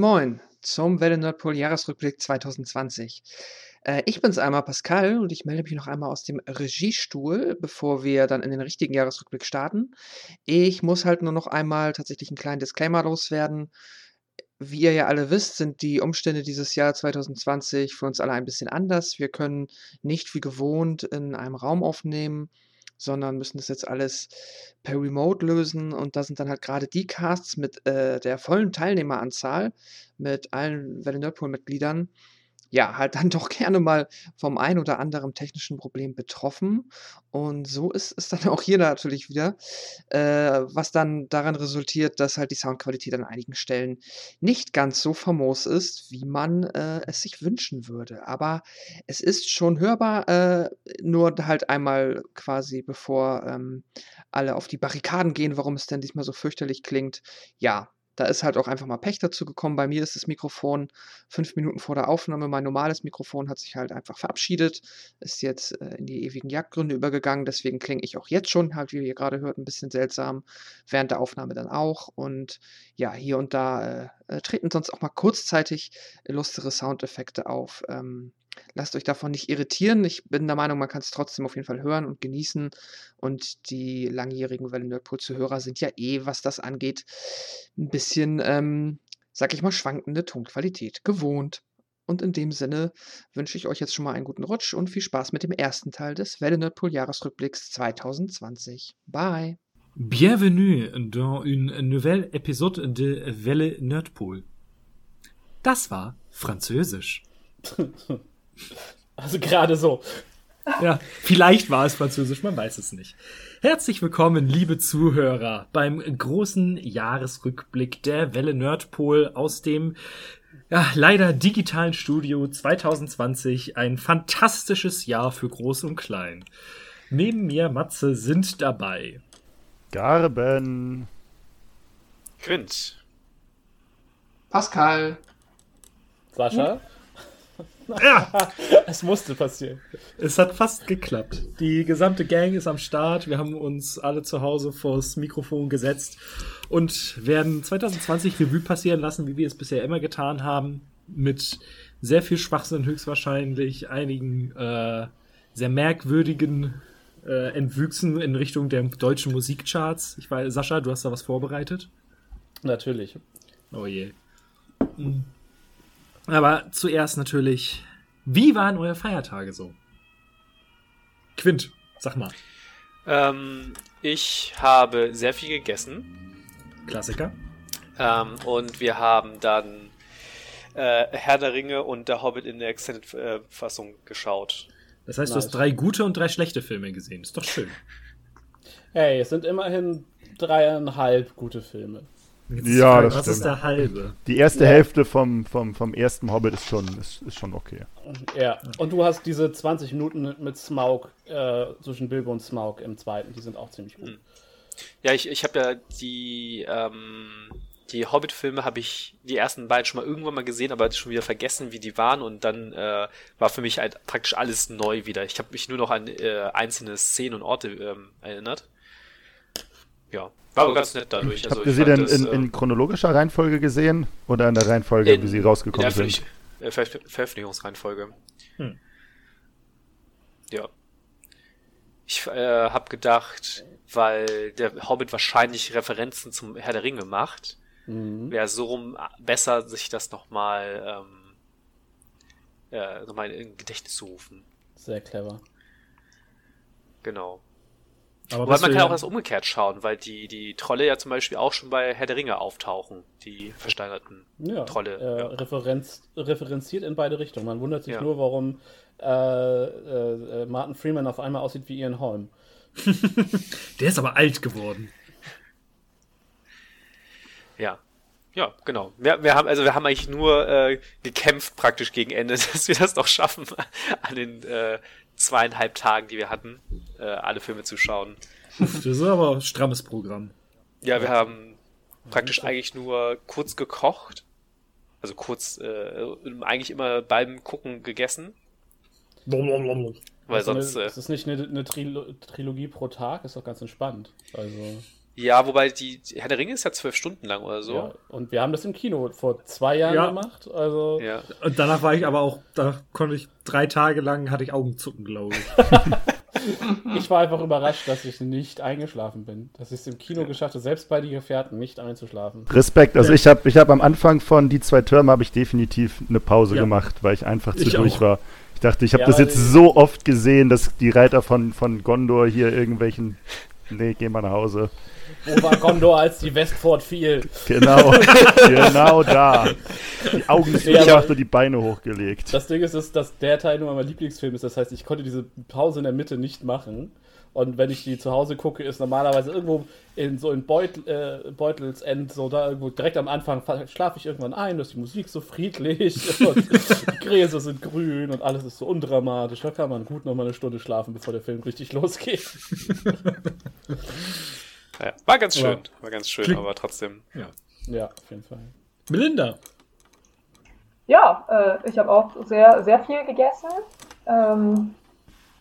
Moin zum Welle Nordpol Jahresrückblick 2020. Äh, ich bin's einmal Pascal und ich melde mich noch einmal aus dem Regiestuhl, bevor wir dann in den richtigen Jahresrückblick starten. Ich muss halt nur noch einmal tatsächlich einen kleinen Disclaimer loswerden. Wie ihr ja alle wisst, sind die Umstände dieses Jahr 2020 für uns alle ein bisschen anders. Wir können nicht wie gewohnt in einem Raum aufnehmen, sondern müssen das jetzt alles per Remote lösen. Und da sind dann halt gerade die Casts mit äh, der vollen Teilnehmeranzahl, mit allen Welle Nerdpool-Mitgliedern, ja, halt dann doch gerne mal vom ein oder anderen technischen Problem betroffen. Und so ist es dann auch hier natürlich wieder, äh, was dann daran resultiert, dass halt die Soundqualität an einigen Stellen nicht ganz so famos ist, wie man äh, es sich wünschen würde. Aber es ist schon hörbar, äh, nur halt einmal quasi bevor ähm, alle auf die Barrikaden gehen, warum es denn diesmal so fürchterlich klingt. Ja, da ist halt auch einfach mal Pech dazu gekommen. Bei mir ist das Mikrofon fünf Minuten vor der Aufnahme. Mein normales Mikrofon hat sich halt einfach verabschiedet, ist jetzt äh, in die ewigen Jagdgründe übergegangen. Deswegen klinge ich auch jetzt schon, halt, wie ihr gerade hört, ein bisschen seltsam. Während der Aufnahme dann auch. Und ja, hier und da äh, äh, treten sonst auch mal kurzzeitig lustere Soundeffekte auf. Ähm, lasst euch davon nicht irritieren. Ich bin der Meinung, man kann es trotzdem auf jeden Fall hören und genießen. Und die langjährigen Welle Nerdpool-Zuhörer sind ja eh, was das angeht, ein bisschen, ähm, sag ich mal, schwankende Tonqualität gewohnt. Und in dem Sinne wünsche ich euch jetzt schon mal einen guten Rutsch und viel Spaß mit dem ersten Teil des Welle Nerdpool Jahresrückblicks 2020. Bye! Bienvenue dans une nouvelle épisode de Welle Nerdpool. Das war Französisch. Also gerade so. Ja, vielleicht war es Französisch, man weiß es nicht. Herzlich willkommen, liebe Zuhörer, beim großen Jahresrückblick der Welle Nerdpol aus dem ja, leider digitalen Studio 2020. Ein fantastisches Jahr für Groß und Klein. Neben mir, Matze, sind dabei. Garben. Quint. Pascal. Sascha? Ja, Es musste passieren. es hat fast geklappt. Die gesamte Gang ist am Start. Wir haben uns alle zu Hause vors Mikrofon gesetzt und werden 2020 Revue passieren lassen, wie wir es bisher immer getan haben. Mit sehr viel Schwachsinn höchstwahrscheinlich, einigen äh, sehr merkwürdigen äh, Entwüchsen in Richtung der deutschen Musikcharts. Ich weiß, Sascha, du hast da was vorbereitet? Natürlich. Oh je. Mhm. Aber zuerst natürlich, wie waren eure Feiertage so? Quint, sag mal. Ähm, ich habe sehr viel gegessen Klassiker. ähm, und wir haben dann äh, Herr der Ringe und der Hobbit in der Extended-Fassung geschaut. Das heißt, du Nice. hast drei gute und drei schlechte Filme gesehen. Ist doch schön. Hey, es sind immerhin dreieinhalb gute Filme. Ist Ja, die das Was ist stimmt. der halbe? Die erste Ja. Hälfte vom, vom, vom ersten Hobbit ist schon, ist, ist schon okay. Ja, und du hast diese 20 Minuten mit Smaug, äh, zwischen Bilbo und Smaug im zweiten, die sind auch ziemlich gut. Ja, ich, ich habe ja die, ähm, die Hobbit-Filme habe ich die ersten beiden schon mal irgendwann mal gesehen, aber schon wieder vergessen, wie die waren und dann äh, war für mich halt praktisch alles neu wieder. Ich habe mich nur noch an äh, einzelne Szenen und Orte ähm, erinnert. Ja, war aber ganz nett dadurch. Also Habt ihr sie denn das, in, in chronologischer Reihenfolge gesehen oder in der Reihenfolge, in- wie sie in rausgekommen der sind? Äh, Ver Veröffentlichungsreihenfolge. Hm. Ja. Ich äh, habe gedacht, weil der Hobbit wahrscheinlich Referenzen zum Herr der Ringe macht, Mhm. wäre so rum besser, sich das nochmal ähm, äh, nochmal in Gedächtnis zu rufen. Sehr clever. Genau. Aber Wobei man kann ja- auch das umgekehrt schauen, weil die, die Trolle ja zum Beispiel auch schon bei Herr der Ringe auftauchen, die versteinerten. Ja, Trolle, Äh, ja. Referenz, referenziert in beide Richtungen. Man wundert sich Ja. nur, warum äh, äh, Martin Freeman auf einmal aussieht wie Ian Holm. Der ist aber alt geworden. Ja. Ja, genau. Wir, wir haben, also wir haben eigentlich nur äh, gekämpft praktisch gegen Ende, dass wir das noch schaffen, an den äh, zweieinhalb Tagen, die wir hatten, äh, alle Filme zu schauen. Das ist aber ein strammes Programm. Ja, wir haben praktisch eigentlich nur kurz gekocht. Also kurz, äh, eigentlich immer beim Gucken gegessen. Weil Also sonst, eine, äh, ist das nicht eine, eine Trilo Trilogie pro Tag? Ist doch ganz entspannt. Also, ja, wobei die Herr der Ringe ist ja zwölf Stunden lang oder so. ja. Und wir haben das im Kino vor zwei Jahren Ja. gemacht. Also, Ja. Und danach war ich aber auch, da konnte ich drei Tage lang, hatte ich Augenzucken, glaube ich. ich war einfach überrascht, dass ich nicht eingeschlafen bin. Dass ich es im Kino geschafft habe, selbst bei die Gefährten nicht einzuschlafen. Respekt. Also Ja. ich habe ich hab am Anfang von die zwei Türme habe ich definitiv eine Pause Ja. gemacht, weil ich einfach zu Ich durch auch. war. Ich dachte, ich habe Ja, das jetzt so oft gesehen, dass die Reiter von, von Gondor hier irgendwelchen. Nee, geh mal nach Hause. Wo war Gondor, als die Westford fiel? Genau. genau da. Die Augen Ja, aber- und die Beine hochgelegt. Das Ding ist, dass, dass der Teil nur mein Lieblingsfilm ist. Das heißt, ich konnte diese Pause in der Mitte nicht machen. Und wenn ich die zu Hause gucke, ist normalerweise irgendwo in so in Beutel, äh, Beutels End, so da irgendwo direkt am Anfang fa- schlafe ich irgendwann ein, da ist die Musik so friedlich und die Gräser sind grün und alles ist so undramatisch. Da kann man gut noch mal eine Stunde schlafen, bevor der Film richtig losgeht. Ja. War ganz schön. Ja. War ganz schön, Klingt- aber trotzdem. Ja. Ja, auf jeden Fall. Melinda. Ja, äh, ich habe auch sehr, sehr viel gegessen. Ähm,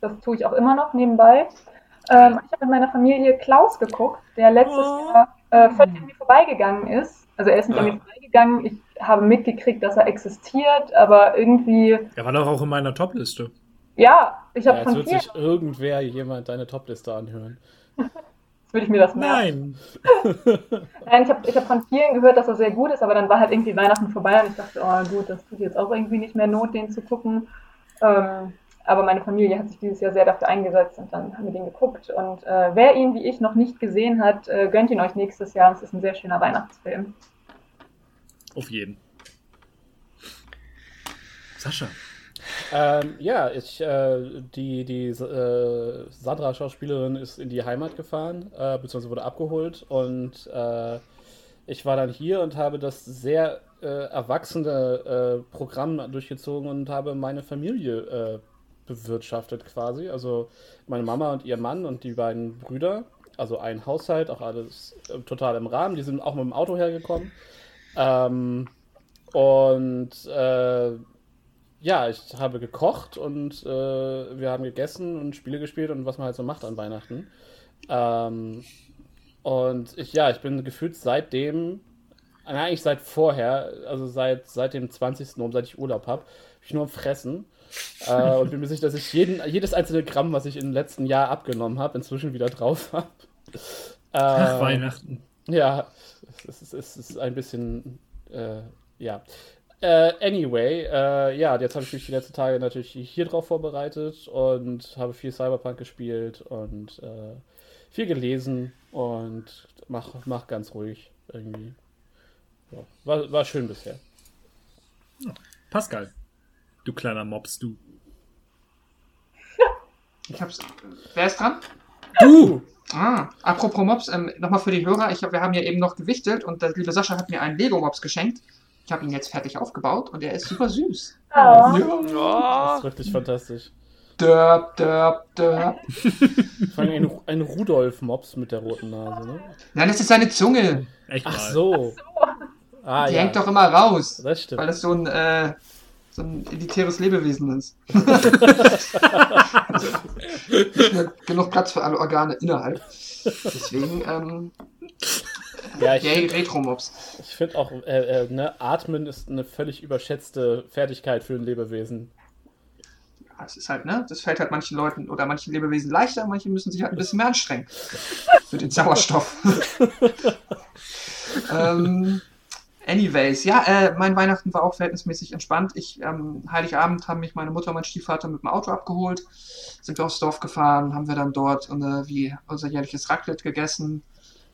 das tue ich auch immer noch nebenbei. Ähm, ich habe mit meiner Familie Klaus geguckt, der letztes Jahr äh, völlig an mir vorbeigegangen ist. Also er ist nicht an Ja. mir vorbeigegangen. Ich habe mitgekriegt, dass er existiert, aber irgendwie, Er war doch auch in meiner Topliste. ja, ich Ja, habe jetzt von wird vielen, sich irgendwer jemand deine Topliste anhören. würde ich mir das merken. Nein. Nein, ich habe ich hab von vielen gehört, dass er sehr gut ist, aber dann war halt irgendwie Weihnachten vorbei und ich dachte, oh gut, das tut jetzt auch irgendwie nicht mehr Not, den zu gucken. Ähm, aber meine Familie hat sich dieses Jahr sehr dafür eingesetzt und dann haben wir den geguckt. Und äh, wer ihn wie ich noch nicht gesehen hat, äh, gönnt ihn euch nächstes Jahr. Es ist ein sehr schöner Weihnachtsfilm. Auf jeden. Sascha. Ähm, ja, ich, äh, die, die äh, Sandra-Schauspielerin ist in die Heimat gefahren, äh, beziehungsweise wurde abgeholt und äh, ich war dann hier und habe das sehr äh, erwachsene äh, Programm durchgezogen und habe meine Familie bewirtschaftet quasi. Also meine Mama und ihr Mann und die beiden Brüder. Also ein Haushalt, auch alles total im Rahmen. Die sind auch mit dem Auto hergekommen. Ähm, und ja, ich habe gekocht und äh, wir haben gegessen und Spiele gespielt und was man halt so macht an Weihnachten. Ähm, und ich, ja, ich bin gefühlt seitdem, eigentlich seit vorher, also seit, seit dem 20. um, seit ich Urlaub habe, ich nur am Fressen. äh, und bin mir sicher, dass ich jeden, jedes einzelne Gramm, was ich im letzten Jahr abgenommen habe, inzwischen wieder drauf habe. Ach, Ähm, Weihnachten. ja, es ist, es ist ein bisschen, äh, ja. Äh, anyway, äh, ja, jetzt habe ich mich die letzten Tage natürlich hier drauf vorbereitet und habe viel Cyberpunk gespielt und äh, viel gelesen und mach, mach ganz ruhig irgendwie. Ja, war, war schön bisher. Pascal. Du kleiner Mops, du. Ich hab's. Wer ist dran? Du! Ah, apropos Mops, ähm, nochmal für die Hörer, ich hab, wir haben ja eben noch gewichtelt und der liebe Sascha hat mir einen Lego-Mops geschenkt. Ich habe ihn jetzt fertig aufgebaut und er ist super süß. Oh. Das Oh, ist wirklich fantastisch. Dörp, dörp, dörp. Vor allem ein, ein Rudolf-Mops mit der roten Nase, ne? Nein, das ist seine Zunge. Ach Echt mal. so. Ah, Die ja. hängt doch immer raus, Das stimmt. weil das so ein, äh, so ein elitäres Lebewesen ist. Nicht mehr genug Platz für alle Organe innerhalb. Deswegen, ähm, Ja, ich yay, Retro-Mops. Ich finde auch, äh, äh, ne, Atmen ist eine völlig überschätzte Fertigkeit für ein Lebewesen. Ja, es ist halt, ne? Das fällt halt manchen Leuten oder manchen Lebewesen leichter, manche müssen sich halt ein bisschen mehr anstrengen. Für den Sauerstoff. ähm, anyways, ja, äh, mein Weihnachten war auch verhältnismäßig entspannt. Ich, ähm, Heiligabend haben mich meine Mutter und mein Stiefvater mit dem Auto abgeholt. Sind wir aufs Dorf gefahren, haben wir dann dort äh, wie unser jährliches Raclette gegessen,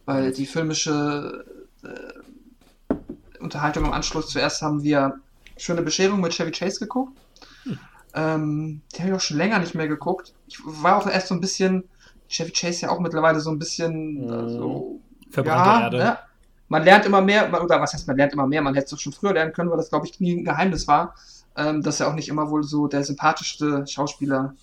weil die filmische äh, Unterhaltung im Anschluss zuerst haben wir Schöne Bescherung mit Chevy Chase geguckt. Ähm, den habe ich auch schon länger nicht mehr geguckt. Ich war auch erst so ein bisschen, Chevy Chase ja auch mittlerweile so ein bisschen äh, so, Verbrannte ja, Erde. Ne? Man lernt immer mehr, oder was heißt man lernt immer mehr, man hätte es doch schon früher lernen können, weil das, glaube ich, nie ein Geheimnis war, ähm, dass er auch nicht immer wohl so der sympathischste Schauspieler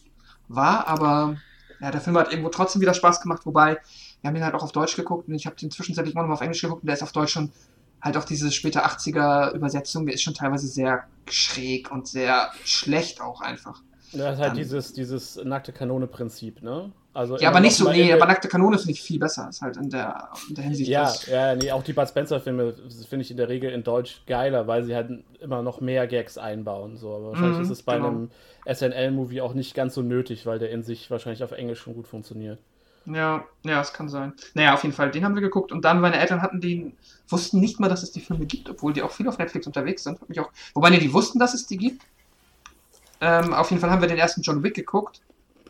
war, aber ja, der Film hat irgendwo trotzdem wieder Spaß gemacht, wobei wir haben ihn halt auch auf Deutsch geguckt und ich habe den zwischenzeitlich immer noch mal auf Englisch geguckt und der ist auf Deutsch schon halt auch diese später 80er Übersetzung, der ist schon teilweise sehr schräg und sehr schlecht auch einfach. Das ist halt Dann- dieses, dieses nackte Kanone-Prinzip, ne? Also Ja, aber nicht so, nee, aber Nackte Kanone finde ich viel besser, ist halt in der, in der Hinsicht. Ja, ja, nee, auch die Bud Spencer-Filme finde ich in der Regel in Deutsch geiler, weil sie halt immer noch mehr Gags einbauen. So. Aber wahrscheinlich Mhm, ist es bei genau. einem SNL-Movie auch nicht ganz so nötig, weil der in sich wahrscheinlich auf Englisch schon gut funktioniert. Ja, ja, es kann sein. Naja, auf jeden Fall, den haben wir geguckt und dann meine Eltern hatten den, wussten nicht mal, dass es die Filme gibt, obwohl die auch viel auf Netflix unterwegs sind. Hat mich auch, wobei, nee, die wussten, dass es die gibt. Ähm, auf jeden Fall haben wir den ersten John Wick geguckt.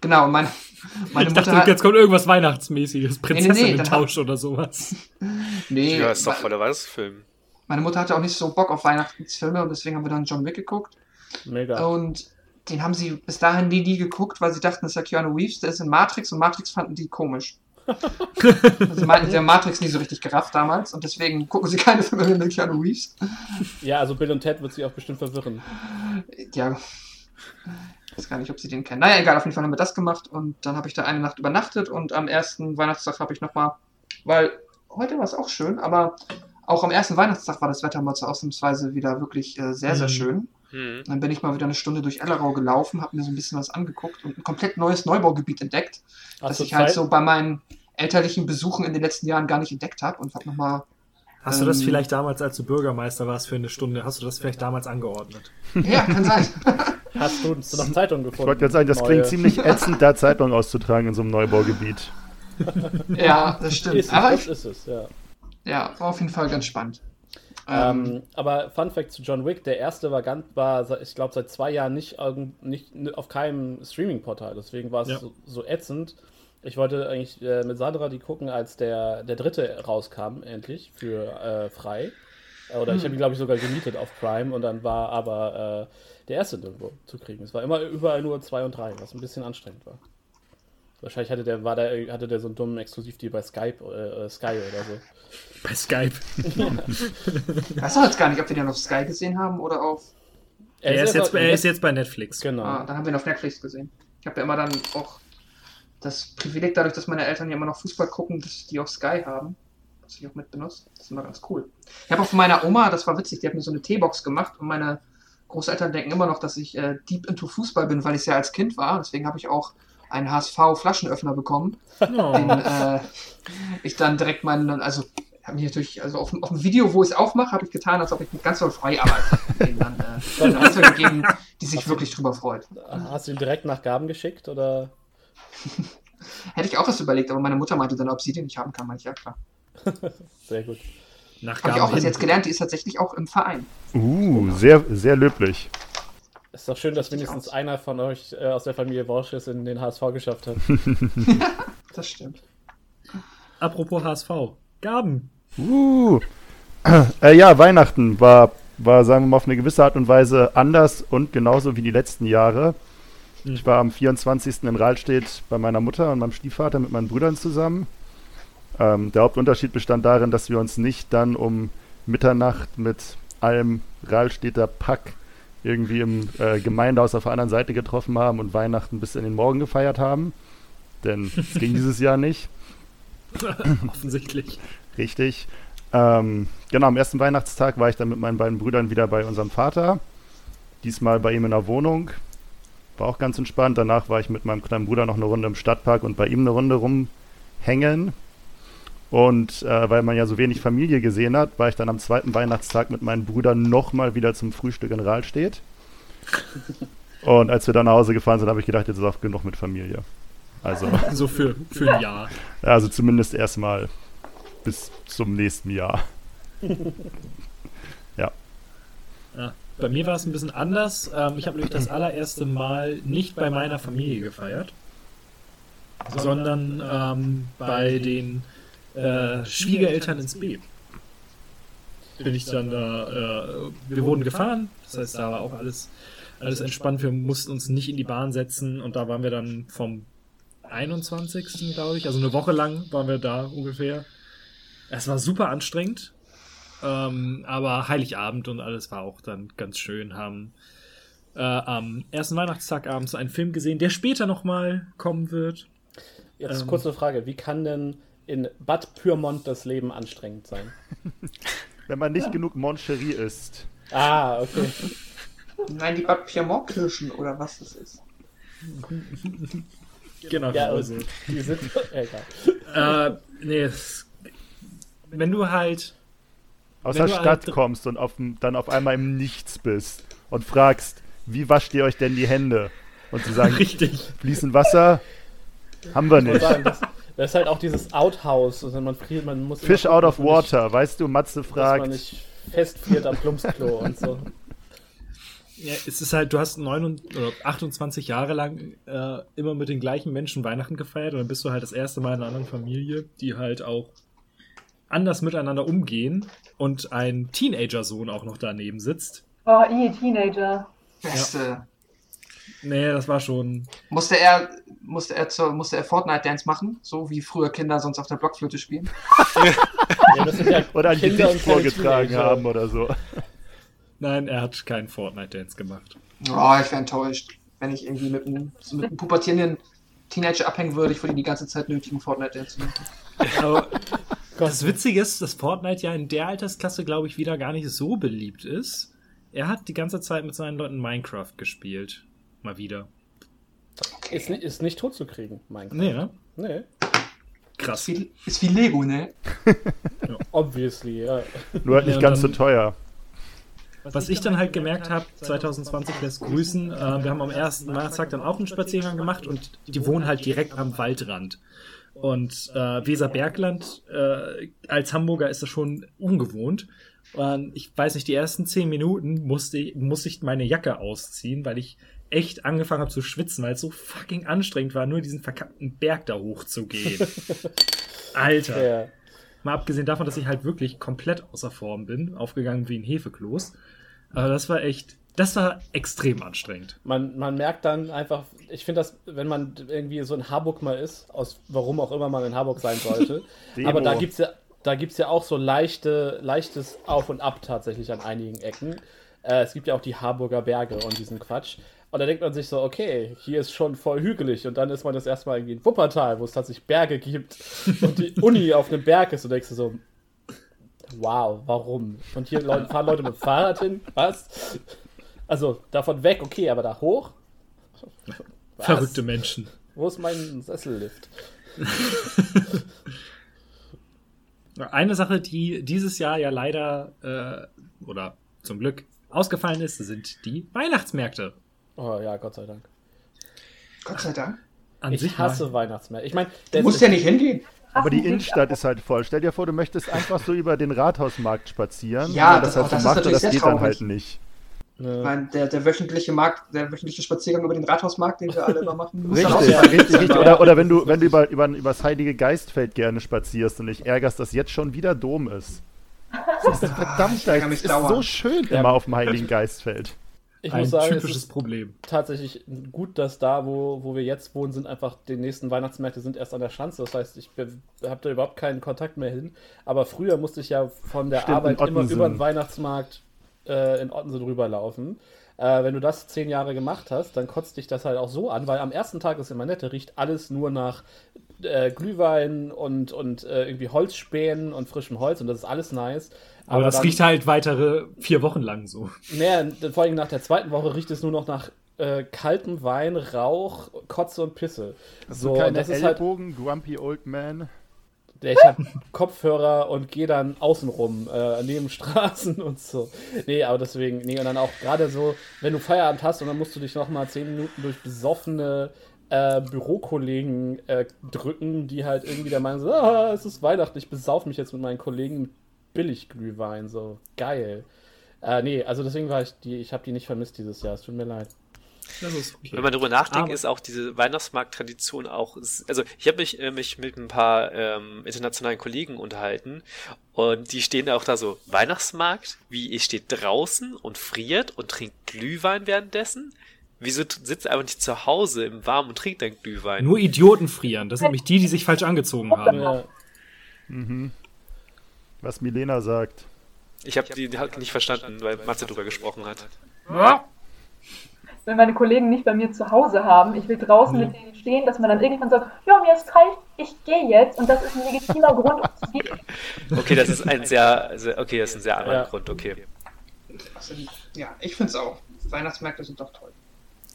Genau, und meine, meine ich Mutter dachte, hat, jetzt kommt irgendwas Weihnachtsmäßiges, nee, nee, Prinzessinnen-Tausch oder sowas. nee, Ja, ist doch voll der Weihnachtsfilm. meine Mutter hatte auch nicht so Bock auf Weihnachtsfilme und deswegen haben wir dann John Wick geguckt. Mega. Und den haben sie bis dahin nie, nie geguckt, weil sie dachten, das ist ja Keanu Reeves, der ist in Matrix und Matrix fanden die komisch. also sie meinten, sie haben Matrix nie so richtig gerafft damals und deswegen gucken sie keine Filme mit Keanu Reeves. Ja, also Bill und Ted wird sie auch bestimmt verwirren. Ja, ich weiß gar nicht, ob sie den kennen. Naja, egal, auf jeden Fall haben wir das gemacht und dann habe ich da eine Nacht übernachtet und am ersten Weihnachtstag habe ich nochmal, weil heute war es auch schön, aber auch am ersten Weihnachtstag war das Wetter mal zur Ausnahmsweise wieder wirklich äh, sehr, sehr Mhm. schön. Hm. Dann bin ich mal wieder eine Stunde durch Ellerau gelaufen, habe mir so ein bisschen was angeguckt und ein komplett neues Neubaugebiet entdeckt, Hast das ich halt Zeit? so bei meinen elterlichen Besuchen in den letzten Jahren gar nicht entdeckt habe und habe nochmal. Hast du das Ähm, vielleicht damals, als du Bürgermeister warst für eine Stunde, hast du das vielleicht damals angeordnet? Ja, kann sein. Hast du, hast du noch Zeitungen gefunden? Ich wollte gerade sagen, das Neue- klingt ziemlich ätzend, da Zeitung auszutragen in so einem Neubaugebiet. ja, das stimmt. Ist es, Aber das ich, ist es, ja. ja, war auf jeden Fall ganz spannend. Ähm, Ähm, aber Fun Fact zu John Wick, der erste war ganz, war, ich glaube, seit zwei Jahren nicht, nicht auf keinem Streaming-Portal. Deswegen war es Ja. so, so ätzend. Ich wollte eigentlich äh, mit Sandra die gucken, als der, der dritte rauskam, endlich, für äh, frei. Äh, Oder ich habe ihn, glaube ich, sogar gemietet auf Prime und dann war aber äh, der erste nirgendwo zu kriegen. Es war immer überall nur zwei und drei, was ein bisschen anstrengend war. Wahrscheinlich hatte der, war der, hatte der so einen dummen Exklusivdeal bei Skype, äh, äh, Sky oder so. Bei Skype. ich weiß auch jetzt gar nicht, ob wir den auf Sky gesehen haben oder auf. Er ist, jetzt, einfach- er ist jetzt bei Netflix. Genau. Ah, dann haben wir ihn auf Netflix gesehen. Ich habe ja immer dann auch das Privileg, dadurch, dass meine Eltern ja immer noch Fußball gucken, dass die auch Sky haben. Was ich auch mit benutzt. Das ist immer ganz cool. Ich habe auch von meiner Oma, das war witzig, die hat mir so eine Teebox gemacht und meine Großeltern denken immer noch, dass ich äh, deep into Fußball bin, weil ich es ja als Kind war. Deswegen habe ich auch einen HSV-Flaschenöffner bekommen, Oh. den äh, ich dann direkt meinen, also habe mich natürlich, also auf, dem- auf dem Video, wo ich es aufmache, habe ich getan, als ob ich mit ganz doll frei arbeite. Den dann äh, einer weitergegeben, die sich wirklich drüber freut. Hast du ihn direkt nach Gaben geschickt oder? Hätte ich auch was überlegt, aber meine Mutter meinte dann, ob sie den nicht haben kann. Meinte ich, ja klar. Sehr gut. Nach Habe ich auch Gaben was jetzt gelernt, die ist tatsächlich auch im Verein. Uh, sehr, sehr löblich. Ist doch schön, dass wenigstens einer von euch äh, aus der Familie Worsch es in den HSV geschafft hat. Das stimmt. Apropos HSV. Gaben. Uh. Äh, ja, Weihnachten war, war, sagen wir mal, auf eine gewisse Art und Weise anders und genauso wie die letzten Jahre. Ich war am 24. in Rahlstedt bei meiner Mutter und meinem Stiefvater mit meinen Brüdern zusammen. Ähm, der Hauptunterschied bestand darin, dass wir uns nicht dann um Mitternacht mit allem Rahlstedter Pack irgendwie im äh, Gemeindehaus auf der anderen Seite getroffen haben und Weihnachten bis in den Morgen gefeiert haben. Denn es ging dieses Jahr nicht. Offensichtlich. Richtig. Ähm, genau, am ersten Weihnachtstag war ich dann mit meinen beiden Brüdern wieder bei unserem Vater. Diesmal bei ihm in der Wohnung. War auch ganz entspannt. Danach war ich mit meinem kleinen Bruder noch eine Runde im Stadtpark und bei ihm eine Runde rumhängen. Und äh, weil man ja so wenig Familie gesehen hat, war ich dann am zweiten Weihnachtstag mit meinen Brüdern nochmal wieder zum Frühstück in Rahlstedt. Und als wir dann nach Hause gefahren sind, habe ich gedacht, jetzt ist auch genug mit Familie. Also, So für, für ein Jahr. also zumindest erstmal bis zum nächsten Jahr. Ja. Bei mir war es ein bisschen anders. Ähm, ich habe nämlich das allererste Mal nicht bei meiner Familie gefeiert, sondern ähm, bei den äh, Schwiegereltern ins B. Bin ich dann da, äh, wir wurden gefahren, das heißt, da war auch alles Alles entspannt. Wir mussten uns nicht in die Bahn setzen und da waren wir dann vom 21. glaube ich. Also eine Woche lang waren wir da ungefähr. Es war super anstrengend. Ähm, aber Heiligabend und alles war auch dann ganz schön. Haben äh, am ersten Weihnachtstag abends einen Film gesehen, der später nochmal kommen wird. Jetzt Ähm. kurz eine Frage. Wie kann denn in Bad Pyrmont das Leben anstrengend sein? Wenn man nicht genug Moncherie isst. Ah, okay. Nein, die Bad Piemont-Kirschen oder was das ist. Genau. Ja, also. Die sind. Egal. äh, nee, es, wenn du halt Aus der du Stadt halt- kommst und auf, dann auf einmal im Nichts bist und fragst, wie wascht ihr euch denn die Hände? Und sie sagen, richtig. fließend Wasser haben wir nicht. sagen, das, das ist halt auch dieses Outhouse. Also man friert, man muss Fish out of man nicht- water, weißt du, Matze Dass man fragt. nicht festfriert am Plumpsklo und so. Ja, es ist halt, du hast 29, oder 28 Jahre lang äh, immer mit den gleichen Menschen Weihnachten gefeiert und dann bist du halt das erste Mal in einer anderen Familie, die halt auch anders miteinander umgehen und ein Teenager-Sohn auch noch daneben sitzt. Oh, i, Teenager. Beste. Nee, das war schon. Musste er, musste er, zur, musste er Fortnite-Dance machen? So wie früher Kinder sonst auf der Blockflöte spielen? Ja, ja Oder ein Gedicht keine vorgetragen haben oder so. Nein, er hat keinen Fortnite-Dance gemacht. Oh, ich wäre enttäuscht, wenn ich irgendwie mit einem, so mit einem pubertierenden Teenager abhängen würde. Ich würde ihn die ganze Zeit nötigen, Fortnite-Dance zu machen. Aber das Witzige ist, dass Fortnite ja in der Altersklasse, glaube ich, wieder gar nicht so beliebt ist. Er hat die ganze Zeit mit seinen Leuten Minecraft gespielt. Mal wieder. Ist, ni- ist nicht tot zu kriegen, Minecraft. Nee, ne? Nee. Krass. Ist wie, ist wie Lego, ne? Obviously, ja. Nur halt Ja, nicht und ganz so teuer. Was ich dann halt gemerkt habe, 2020 lässt grüßen. Äh, wir haben am ersten Weihnachtstag dann auch einen Spaziergang gemacht und die wohnen halt direkt am Waldrand. Und äh, Weserbergland, äh, als Hamburger ist das schon ungewohnt. Und ich weiß nicht, die ersten zehn Minuten musste, ich- musste ich meine Jacke ausziehen, weil ich echt angefangen habe zu schwitzen, weil es so fucking anstrengend war, nur diesen verkackten Berg da hochzugehen. Alter. ja. Mal abgesehen davon, dass ich halt wirklich komplett außer Form bin, aufgegangen wie ein Hefekloß. Aber das war echt, das war extrem anstrengend. Man, man merkt dann einfach, ich finde das, wenn man irgendwie so in Harburg mal ist, aus warum auch immer man in Harburg sein sollte, aber da gibt's ja, da gibt's ja auch so leichte, leichtes Auf und Ab tatsächlich an einigen Ecken. Äh, es gibt ja auch die Harburger Berge und diesen Quatsch. Und da denkt man sich so, okay, hier ist schon voll hügelig. Und dann ist man das erstmal irgendwie in Wuppertal, wo es tatsächlich Berge gibt und die Uni auf einem Berg ist und denkst du so, wow, warum? Und hier Leute, fahren Leute mit dem Fahrrad hin? Was? Also davon weg, okay, aber da hoch? Was? Verrückte Menschen. Wo ist mein Sessellift? Eine Sache, die dieses Jahr ja leider, äh, oder zum Glück ausgefallen ist, sind die Weihnachtsmärkte. Oh ja, Gott sei Dank. Gott sei Dank. An Ich sich hasse mal- Weihnachtsmärkte. Ich meine, Du musst ja nicht hingehen. Aber die Innenstadt ist halt voll. Stell dir vor, du möchtest einfach so über den Rathausmarkt spazieren. Ja, das- das ist und natürlich das sehr geht dann traurig. halt nicht. Ich meine, der, der wöchentliche Markt, der wöchentliche Spaziergang über den Rathausmarkt, den wir alle immer machen. muss dann Richtig, ausfallen. richtig, richtig. Ja. Oder, oder wenn du, wenn du über, über, über das Heilige Geistfeld gerne spazierst und dich ärgerst, dass jetzt schon wieder Dom ist. Das ist verdammt, das ist dauernd. so schön Ja. immer auf dem Heiligen Geistfeld. Ich ein muss sagen, es typisches ist Problem. tatsächlich gut, dass da, wo, wo wir jetzt wohnen, sind einfach die nächsten Weihnachtsmärkte sind erst an der Schanze. Das heißt, ich habe da überhaupt keinen Kontakt mehr hin. Aber früher musste ich ja von der Stimmt, Arbeit immer über den Weihnachtsmarkt äh, in Ottensen rüberlaufen. Äh, wenn du das zehn Jahre gemacht hast, dann kotzt dich das halt auch so an, weil am ersten Tag ist immer nett, riecht alles nur nach äh, Glühwein und, und äh, irgendwie Holzspänen und frischem Holz und das ist alles nice. Aber, das dann- riecht halt weitere vier Wochen lang so. naja, vor allem nach der zweiten Woche riecht es nur noch nach äh, kaltem Wein, Rauch, Kotze und Pisse. So, So, keine und das ist halt, Ellbogen, Grumpy Old Man. ich habe Kopfhörer und gehe dann außenrum, äh, neben Straßen und so. Nee, aber deswegen, nee, und dann auch gerade so, wenn du Feierabend hast und dann musst du dich nochmal zehn Minuten durch besoffene äh, Bürokollegen äh, drücken, die halt irgendwie der Meinung sind, ah, es ist Weihnachten, ich besauf mich jetzt mit meinen Kollegen mit Billigglühwein, so geil. Äh, nee, also deswegen war ich die, ich habe die nicht vermisst dieses Jahr, es tut mir leid. Okay. Wenn man darüber nachdenkt, Aber- ist auch diese Weihnachtsmarkt-Tradition auch, also ich habe mich, äh, mich mit ein paar ähm, internationalen Kollegen unterhalten und die stehen auch da so, Weihnachtsmarkt, wie ihr steht draußen und friert und trinkt Glühwein währenddessen? Wieso sitzt ihr einfach nicht zu Hause im Warmen und trinkt dann Glühwein? Nur Idioten frieren. Das sind nämlich die, die sich falsch angezogen haben. Ja, Was Milena sagt. Ich habe die halt nicht verstanden, weil Matze drüber gesprochen hat. Wenn meine Kollegen nicht bei mir zu Hause haben, ich will draußen mit denen stehen, dass man dann irgendwann sagt, ja, mir ist kalt, ich gehe jetzt und das ist ein legitimer Grund, um zu gehen. Okay, das ist ein sehr, sehr okay, das ist ein sehr anderer Ja. Grund, okay. Also, ja, ich finde es auch. Weihnachtsmärkte sind doch toll.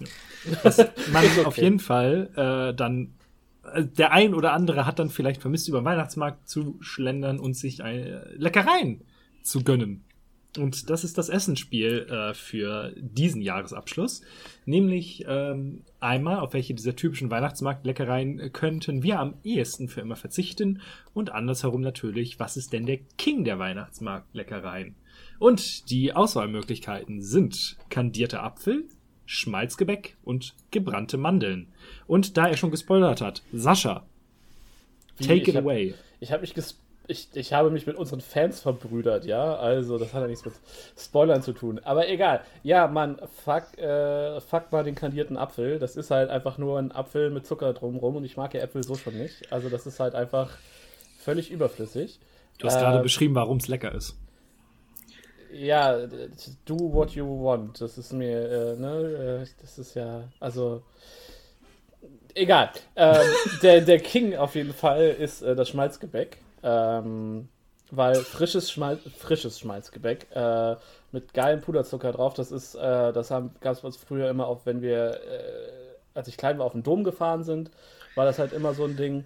man auf jeden Fall äh, dann äh, der ein oder andere hat dann vielleicht vermisst, über den Weihnachtsmarkt zu schlendern und sich äh, Leckereien zu gönnen. Und das ist das Essensspiel äh, für diesen Jahresabschluss. Nämlich ähm, einmal, auf welche dieser typischen Weihnachtsmarktleckereien äh, könnten wir am ehesten für immer verzichten. Und andersherum natürlich, was ist denn der King der Weihnachtsmarktleckereien? Und die Auswahlmöglichkeiten sind kandierter Apfel, Schmalzgebäck und gebrannte Mandeln. Und da er schon gespoilert hat, Sascha, Wie, take it hab- away. Ich habe mich ich, ich habe mich mit unseren Fans verbrüdert, ja. Also, das hat ja nichts mit Spoilern zu tun. Aber egal. Ja, Mann, fuck, äh, fuck mal den kandierten Apfel. Das ist halt einfach nur ein Apfel mit Zucker drumrum und ich mag ja Äpfel so schon nicht. Also, das ist halt einfach völlig überflüssig. Du hast gerade Äh, beschrieben, warum es lecker ist. Ja, do what you want. Das ist mir, äh, ne, äh, das ist ja, also, egal. Ähm, der, der King auf jeden Fall ist äh, das Schmalzgebäck. Ähm, weil frisches, Schmal frisches Schmalzgebäck äh, mit geilem Puderzucker drauf, das ist, äh, das haben, gab es früher immer auch, wenn wir, äh, als ich klein war, auf den Dom gefahren sind, war das halt immer so ein Ding.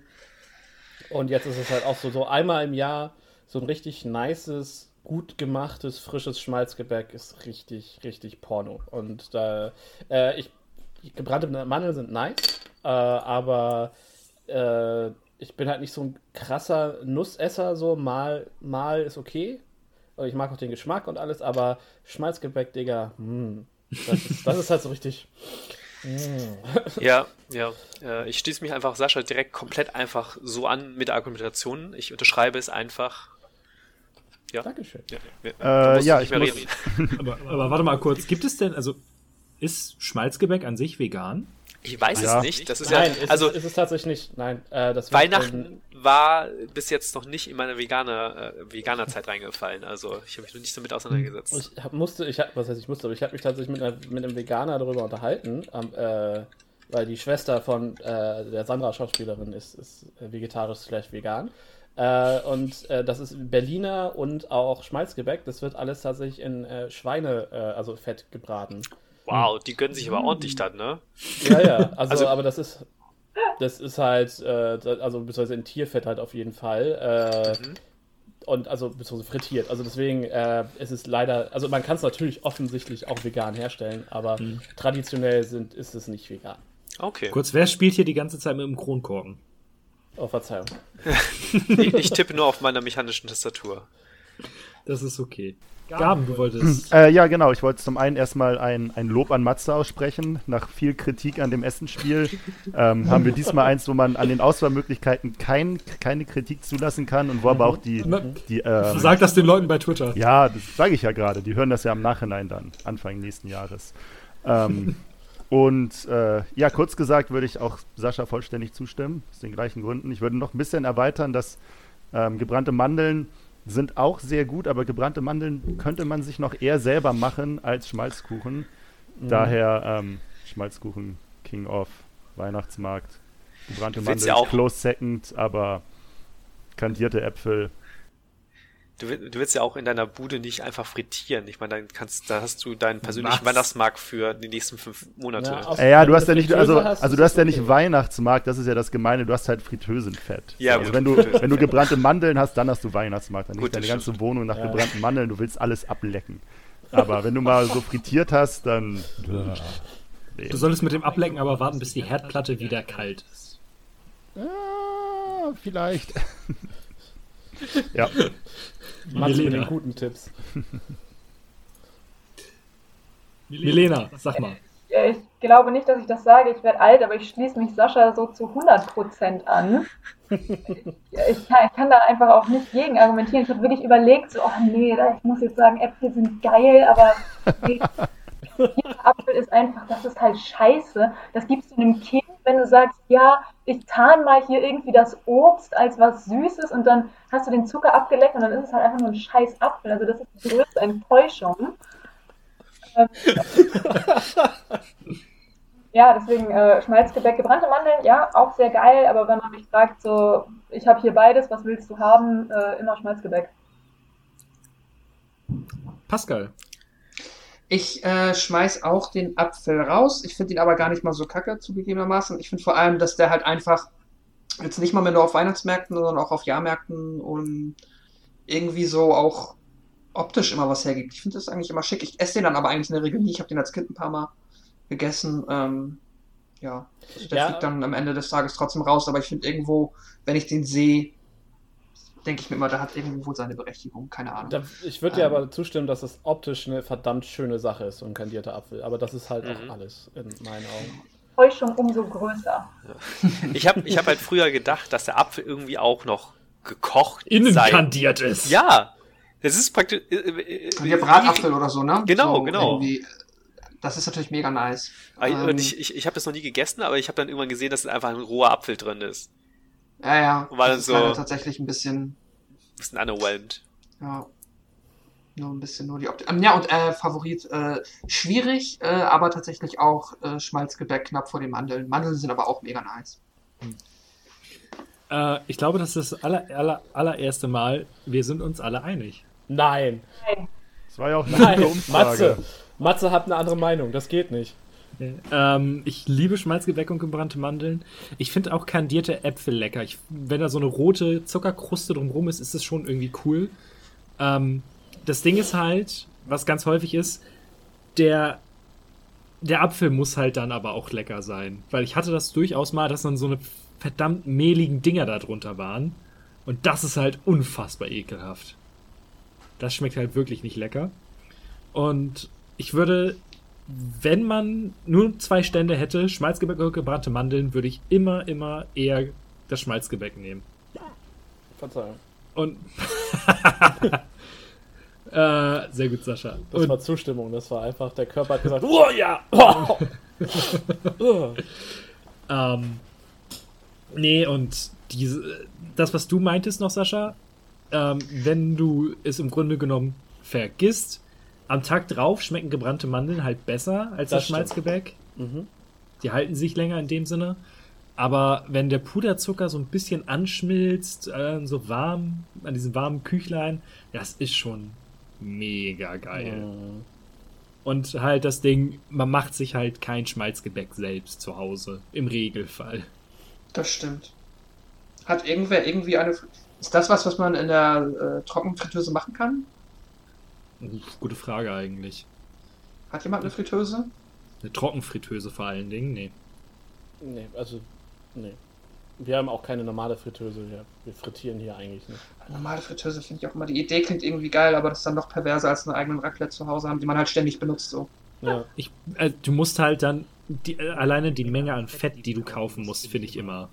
Und jetzt ist es halt auch so, so einmal im Jahr so ein richtig nices, gut gemachtes, frisches Schmalzgebäck ist richtig, richtig Porno. Und da, äh, ich, gebrannte Mandeln sind nice, äh, aber äh, ich bin halt nicht so ein krasser Nussesser, so mal, mal ist okay. Ich mag auch den Geschmack und alles, aber Schmalzgebäck, Digga, hm, das, ist, das ist halt so richtig. Ja, ja. Äh, ich schließe mich einfach Sascha direkt komplett einfach so an mit der Argumentation. Ich unterschreibe es einfach. Ja. Dankeschön. Ja, ja. Äh, ja, nicht ich mehr muss-. Aber, aber warte mal kurz, gibt es denn, also ist Schmalzgebäck an sich vegan? Ich weiß Ja. es nicht. Das ist Nein, ja, ist, also es, ist es tatsächlich nicht. Nein, äh, das Weihnachten war bis jetzt noch nicht in meine Veganer, äh, Veganer-Zeit reingefallen. Also ich habe mich noch nicht damit auseinandergesetzt. Ich hab, musste, ich hab, was heißt ich musste, aber ich habe mich tatsächlich mit, einer, mit einem Veganer darüber unterhalten, am, äh, weil die Schwester von äh, der Sandra Schauspielerin ist, ist äh, vegetarisch slash vegan. Äh, und äh, das ist Berliner und auch Schmalzgebäck. Das wird alles tatsächlich in äh, Schweine, äh, also Fett gebraten. Wow, die gönnen sich aber ordentlich dann, ne? Ja, ja, also, Also- aber das ist, das ist halt, äh, also beziehungsweise in Tierfett halt auf jeden Fall. Äh, Mhm. Und also beziehungsweise frittiert. Also deswegen äh, es ist leider, also man kann es natürlich offensichtlich auch vegan herstellen, aber traditionell sind, ist es nicht vegan. Okay. Kurz, wer spielt hier die ganze Zeit mit dem Kronkorken? Oh, Verzeihung. Ich, ich tippe nur auf meiner mechanischen Tastatur. Das ist okay. Gaben, du wolltest. Äh, ja, genau. Ich wollte zum einen erstmal ein, ein Lob an Matze aussprechen. Nach viel Kritik an dem Essensspiel ähm, haben wir diesmal eins, wo man an den Auswahlmöglichkeiten kein, keine Kritik zulassen kann und wo aber auch die. die ähm, Sag das den Leuten bei Twitter. ja, das sage ich ja gerade. Die hören das ja im Nachhinein dann, Anfang nächsten Jahres. Ähm, und äh, ja, kurz gesagt würde ich auch Sascha vollständig zustimmen, aus den gleichen Gründen. Ich würde noch ein bisschen erweitern, dass ähm, gebrannte Mandeln sind auch sehr gut, aber gebrannte Mandeln könnte man sich noch eher selber machen als Schmalzkuchen. Daher ähm, Schmalzkuchen King of Weihnachtsmarkt. Gebrannte Mandeln ja auch- close second, aber kandierte Äpfel. Du, du willst ja auch in deiner Bude nicht einfach frittieren. Ich meine, dann kannst, da hast du deinen persönlichen Was? Weihnachtsmarkt für die nächsten fünf Monate. Ja, Äh, ja, du hast ja nicht, also, hast, also ist du hast ja nicht. Weihnachtsmarkt, das ist ja das Gemeine, du hast halt Fritteusenfett. Ja, also gut, wenn du, wenn du ja. gebrannte Mandeln hast, dann hast du Weihnachtsmarkt. Dann riecht deine ganze stimmt. Wohnung nach Ja. gebrannten Mandeln, du willst alles ablecken. Aber wenn du mal so frittiert hast, dann. Du solltest mit dem Ablecken aber warten, bis die Herdplatte wieder kalt ist. Ah, vielleicht. Ja. Mats mit Milena. den guten Tipps. Milena, sag mal. ich glaube nicht, dass ich das sage, ich werde alt, aber ich schließe mich Sascha so zu 100% an. ich, kann, ich kann da einfach auch nicht gegen argumentieren. Ich habe wirklich überlegt, so, oh nee, ich muss jetzt sagen, Äpfel sind geil, aber nee, Apfel ist einfach, das ist halt scheiße. Das gibst du einem Kind, wenn du sagst, ja, ich tarn mal hier irgendwie das Obst als was Süßes und dann hast du den Zucker abgeleckt und dann ist es halt einfach nur ein scheiß Apfel. Also das ist die größte Enttäuschung. Ähm, ja, deswegen äh, Schmalzgebäck, gebrannte Mandeln, ja, auch sehr geil, aber wenn man mich fragt, so, ich habe hier beides, was willst du haben, äh, immer Schmalzgebäck. Pascal. Ich äh, schmeiß auch den Apfel raus. Ich finde ihn aber gar nicht mal so kacke, zugegebenermaßen. Ich finde vor allem, dass der halt einfach jetzt nicht mal mehr nur auf Weihnachtsmärkten, sondern auch auf Jahrmärkten und irgendwie so auch optisch immer was hergibt. Ich finde das eigentlich immer schick. Ich esse den dann aber eigentlich in der Regel nie. Ich habe den als Kind ein paar Mal gegessen. Ähm, ja, also der Ja. fliegt dann am Ende des Tages trotzdem raus, aber ich finde irgendwo, wenn ich den sehe, denke ich mir immer, der hat irgendwo wohl seine Berechtigung. Keine Ahnung. Da, ich würde dir Ähm. aber zustimmen, dass es optisch eine verdammt schöne Sache ist, so ein kandierter Apfel. Aber das ist halt Mhm. auch alles in meinen Augen. Enttäuschung umso größer. Ich habe ich hab halt früher gedacht, dass der Apfel irgendwie auch noch gekocht Innen sei. kandiert ist. Ja, das ist praktisch. Äh, äh, Und der Bratapfel oder so, ne? Genau, so genau. irgendwie, Das ist natürlich mega nice. Ähm, Und ich, ich, ich habe das noch nie gegessen, aber ich habe dann irgendwann gesehen, dass einfach ein roher Apfel drin ist. Ja, ja. war dann so- leider tatsächlich ein bisschen, Bisschen underwhelmed. ja, nur ein bisschen nur die Optik. Ähm, ja, und äh, Favorit, äh, schwierig, äh, aber tatsächlich auch äh, Schmalzgebäck knapp vor den Mandeln. Mandeln sind aber auch mega nice. Äh, ich glaube, das ist das aller, aller, allererste Mal, wir sind uns alle einig. Nein, Das war ja auch eine nein, Umfrage. Matze. Matze hat eine andere Meinung, das geht nicht. Ähm, ich liebe Schmalzgebäck und gebrannte Mandeln. Ich finde auch kandierte Äpfel lecker. Ich, wenn da so eine rote Zuckerkruste drumherum ist, ist das schon irgendwie cool. Ähm, das Ding ist halt, was ganz häufig ist, der, der Apfel muss halt dann aber auch lecker sein. Weil ich hatte das durchaus mal, dass dann so eine verdammt mehligen Dinger da drunter waren. Und das ist halt unfassbar ekelhaft. Das schmeckt halt wirklich nicht lecker. Und ich würde wenn man nur zwei Stände hätte, Schmalzgebäck und gebrannte Mandeln, würde ich immer, immer eher das Schmalzgebäck nehmen. Verzeihung. Und. äh, sehr gut, Sascha. Das Und, war Zustimmung, das war einfach, der Körper hat gesagt, oh ja! Oh. Oh. ähm, nee, und diese, das, was du meintest noch, Sascha, ähm, wenn du es im Grunde genommen vergisst, am Tag drauf schmecken gebrannte Mandeln halt besser als das, Das. Schmalzgebäck. Mhm. Die halten sich länger in dem Sinne. Aber wenn der Puderzucker so ein bisschen anschmilzt, äh, so warm, an diesem warmen Küchlein, das ist schon mega geil. Mhm. Und halt das Ding, man macht sich halt kein Schmalzgebäck selbst zu Hause. Im Regelfall. Das stimmt. Hat irgendwer irgendwie eine. Ist das was, was man in der äh, Trockenfritteuse machen kann? Gute Frage eigentlich. Hat jemand eine Fritteuse? Eine Trockenfritteuse vor allen Dingen, nee. Nee, also, nee. Wir haben auch keine normale Fritteuse hier. Wir frittieren hier eigentlich nicht. Eine normale Fritteuse finde ich auch immer. Die Idee klingt irgendwie geil, aber das ist dann noch perverser als einen eigenen Raclette zu Hause haben, die man halt ständig benutzt. So. Ja. Ich, äh, du musst halt dann, die, äh, alleine die Menge an Fett, die du kaufen musst, finde ich immer.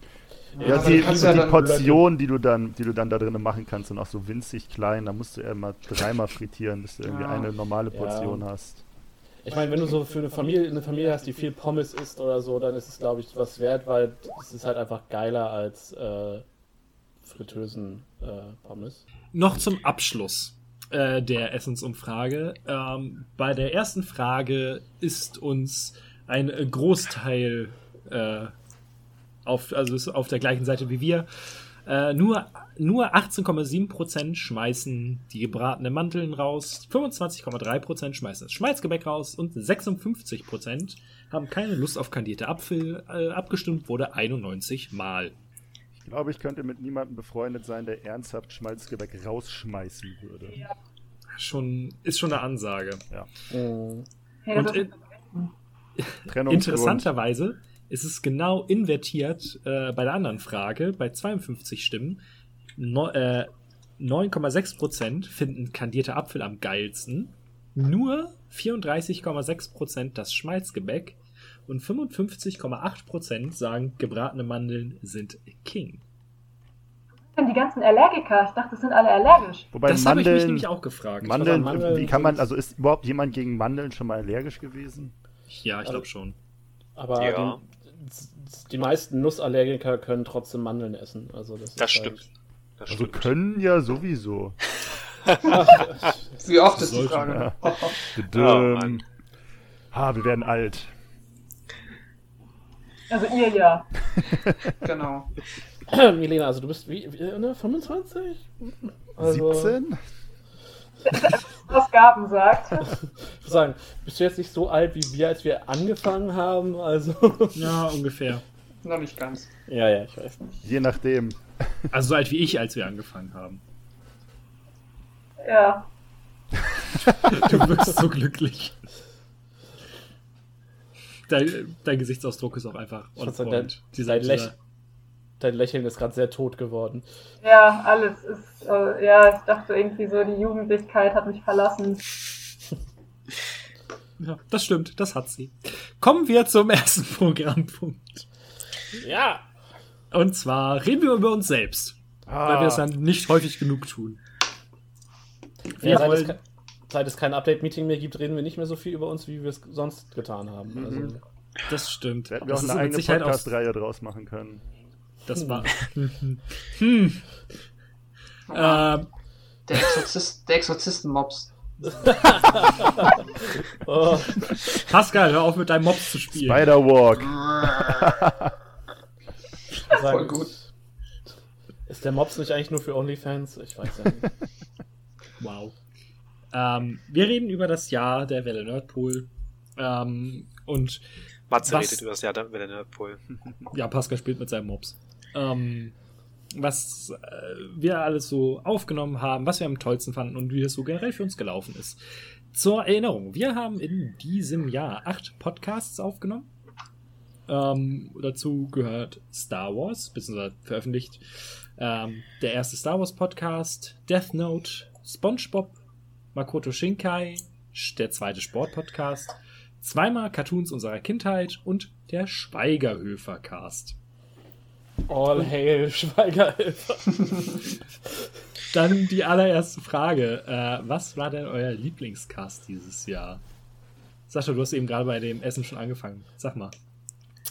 Ja, aber die, die, ja die dann- Portion, die du dann, die du dann da drinnen machen kannst, sind auch so winzig klein. Da musst du ja immer dreimal frittieren, bis du irgendwie Ja. eine normale Ja. Portion hast. Ich meine, wenn du so für eine Familie, eine Familie hast, die viel Pommes isst oder so, dann ist es, glaube ich, was wert, weil es ist halt einfach geiler als äh, Fritteusen äh, Pommes. Noch zum Abschluss äh, der Essensumfrage. Ähm, bei der ersten Frage ist uns ein Großteil äh, auf, also ist auf der gleichen Seite wie wir. Äh, nur nur 18,7% schmeißen die gebratene Mandeln raus, 25,3% schmeißen das Schmalzgebäck raus und 56% haben keine Lust auf kandierte Apfel. Äh, abgestimmt wurde 91 Mal. Ich glaube, ich könnte mit niemandem befreundet sein, der ernsthaft Schmalzgebäck rausschmeißen würde. Schon, ist schon eine Ansage. Hey, das Und in, Trennungsgrund. Interessanterweise ist es genau invertiert äh, bei der anderen Frage. Bei 52 Stimmen no, äh, 9,6% finden kandierte Apfel am geilsten. Nur 34,6% das Schmalzgebäck und 55,8% sagen, gebratene Mandeln sind King. Denn die ganzen Allergiker, ich dachte, das sind alle allergisch. Wobei das habe ich mich Mandeln, nämlich auch gefragt. Mandeln, Also Mandeln wie kann man, also ist überhaupt jemand gegen Mandeln schon mal allergisch gewesen? Ja, ich glaube schon. Aber Ja. die, die meisten Nussallergiker können trotzdem Mandeln essen. Also das, Das ist stimmt. Halt, Das Also stimmt. können ja sowieso. Wie oft ist die Frage? Düm. Mann. ha, wir werden alt. Also ihr ja. Genau. Milena, also du bist wie, wie ne, 25? Also, 17? Was Gaben sagt. Ich würde sagen, bist du jetzt nicht so alt wie wir, als wir angefangen haben? Also. Ja, ungefähr. Noch nicht ganz. ja, ja, ich weiß nicht. Je nachdem. Also so alt wie ich, als wir angefangen haben. Ja. Du wirkst so glücklich. Dein, dein Gesichtsausdruck ist auch einfach on sagen, point. dein- dein, Lächeln, dein Lächeln ist gerade sehr tot geworden. Ja, alles ist, äh, ja, ich dachte irgendwie so, die Jugendlichkeit hat mich verlassen. ja, das stimmt, das hat sie. Kommen wir zum ersten Programmpunkt. Ja! Und zwar reden wir über uns selbst, weil wir Ah, es dann nicht häufig genug tun. Wir ja seit, es, wollen, seit es kein Update-Meeting mehr gibt, reden wir nicht mehr so viel über uns, wie wir es sonst getan haben. Mhm. Also, das stimmt. wir hätten wir auch eine eigene Podcast-Reihe draus machen können. Das war. hm. Ähm, Der, Exorzist, der Exorzisten-Mops. oh, Pascal, hör auf mit deinem Mops zu spielen. Spider-Walk. sagen, gut. Ist der Mops nicht eigentlich nur für OnlyFans? Ich weiß ja nicht. Wow. Ähm, wir reden über das Jahr der Welle Nerdpool. Ähm, und Matze Was- redet über das Jahr der der Nerdpool. ja, Pascal spielt mit seinem Mops. Ähm, was äh, wir alles so aufgenommen haben, was wir am tollsten fanden und wie das so generell für uns gelaufen ist. Zur Erinnerung, wir haben in diesem Jahr acht Podcasts aufgenommen. Ähm, dazu gehört Star Wars, beziehungsweise veröffentlicht ähm, der erste Star Wars Podcast, Death Note, SpongeBob, Makoto Shinkai, der zweite Sportpodcast, zweimal Cartoons unserer Kindheit und der Schweigerhöfer Cast. All hail Schweigerhilfe. Dann die allererste Frage. Äh, was war denn euer Lieblingscast dieses Jahr? Sascha, du hast eben gerade bei dem Essen schon angefangen. Sag mal.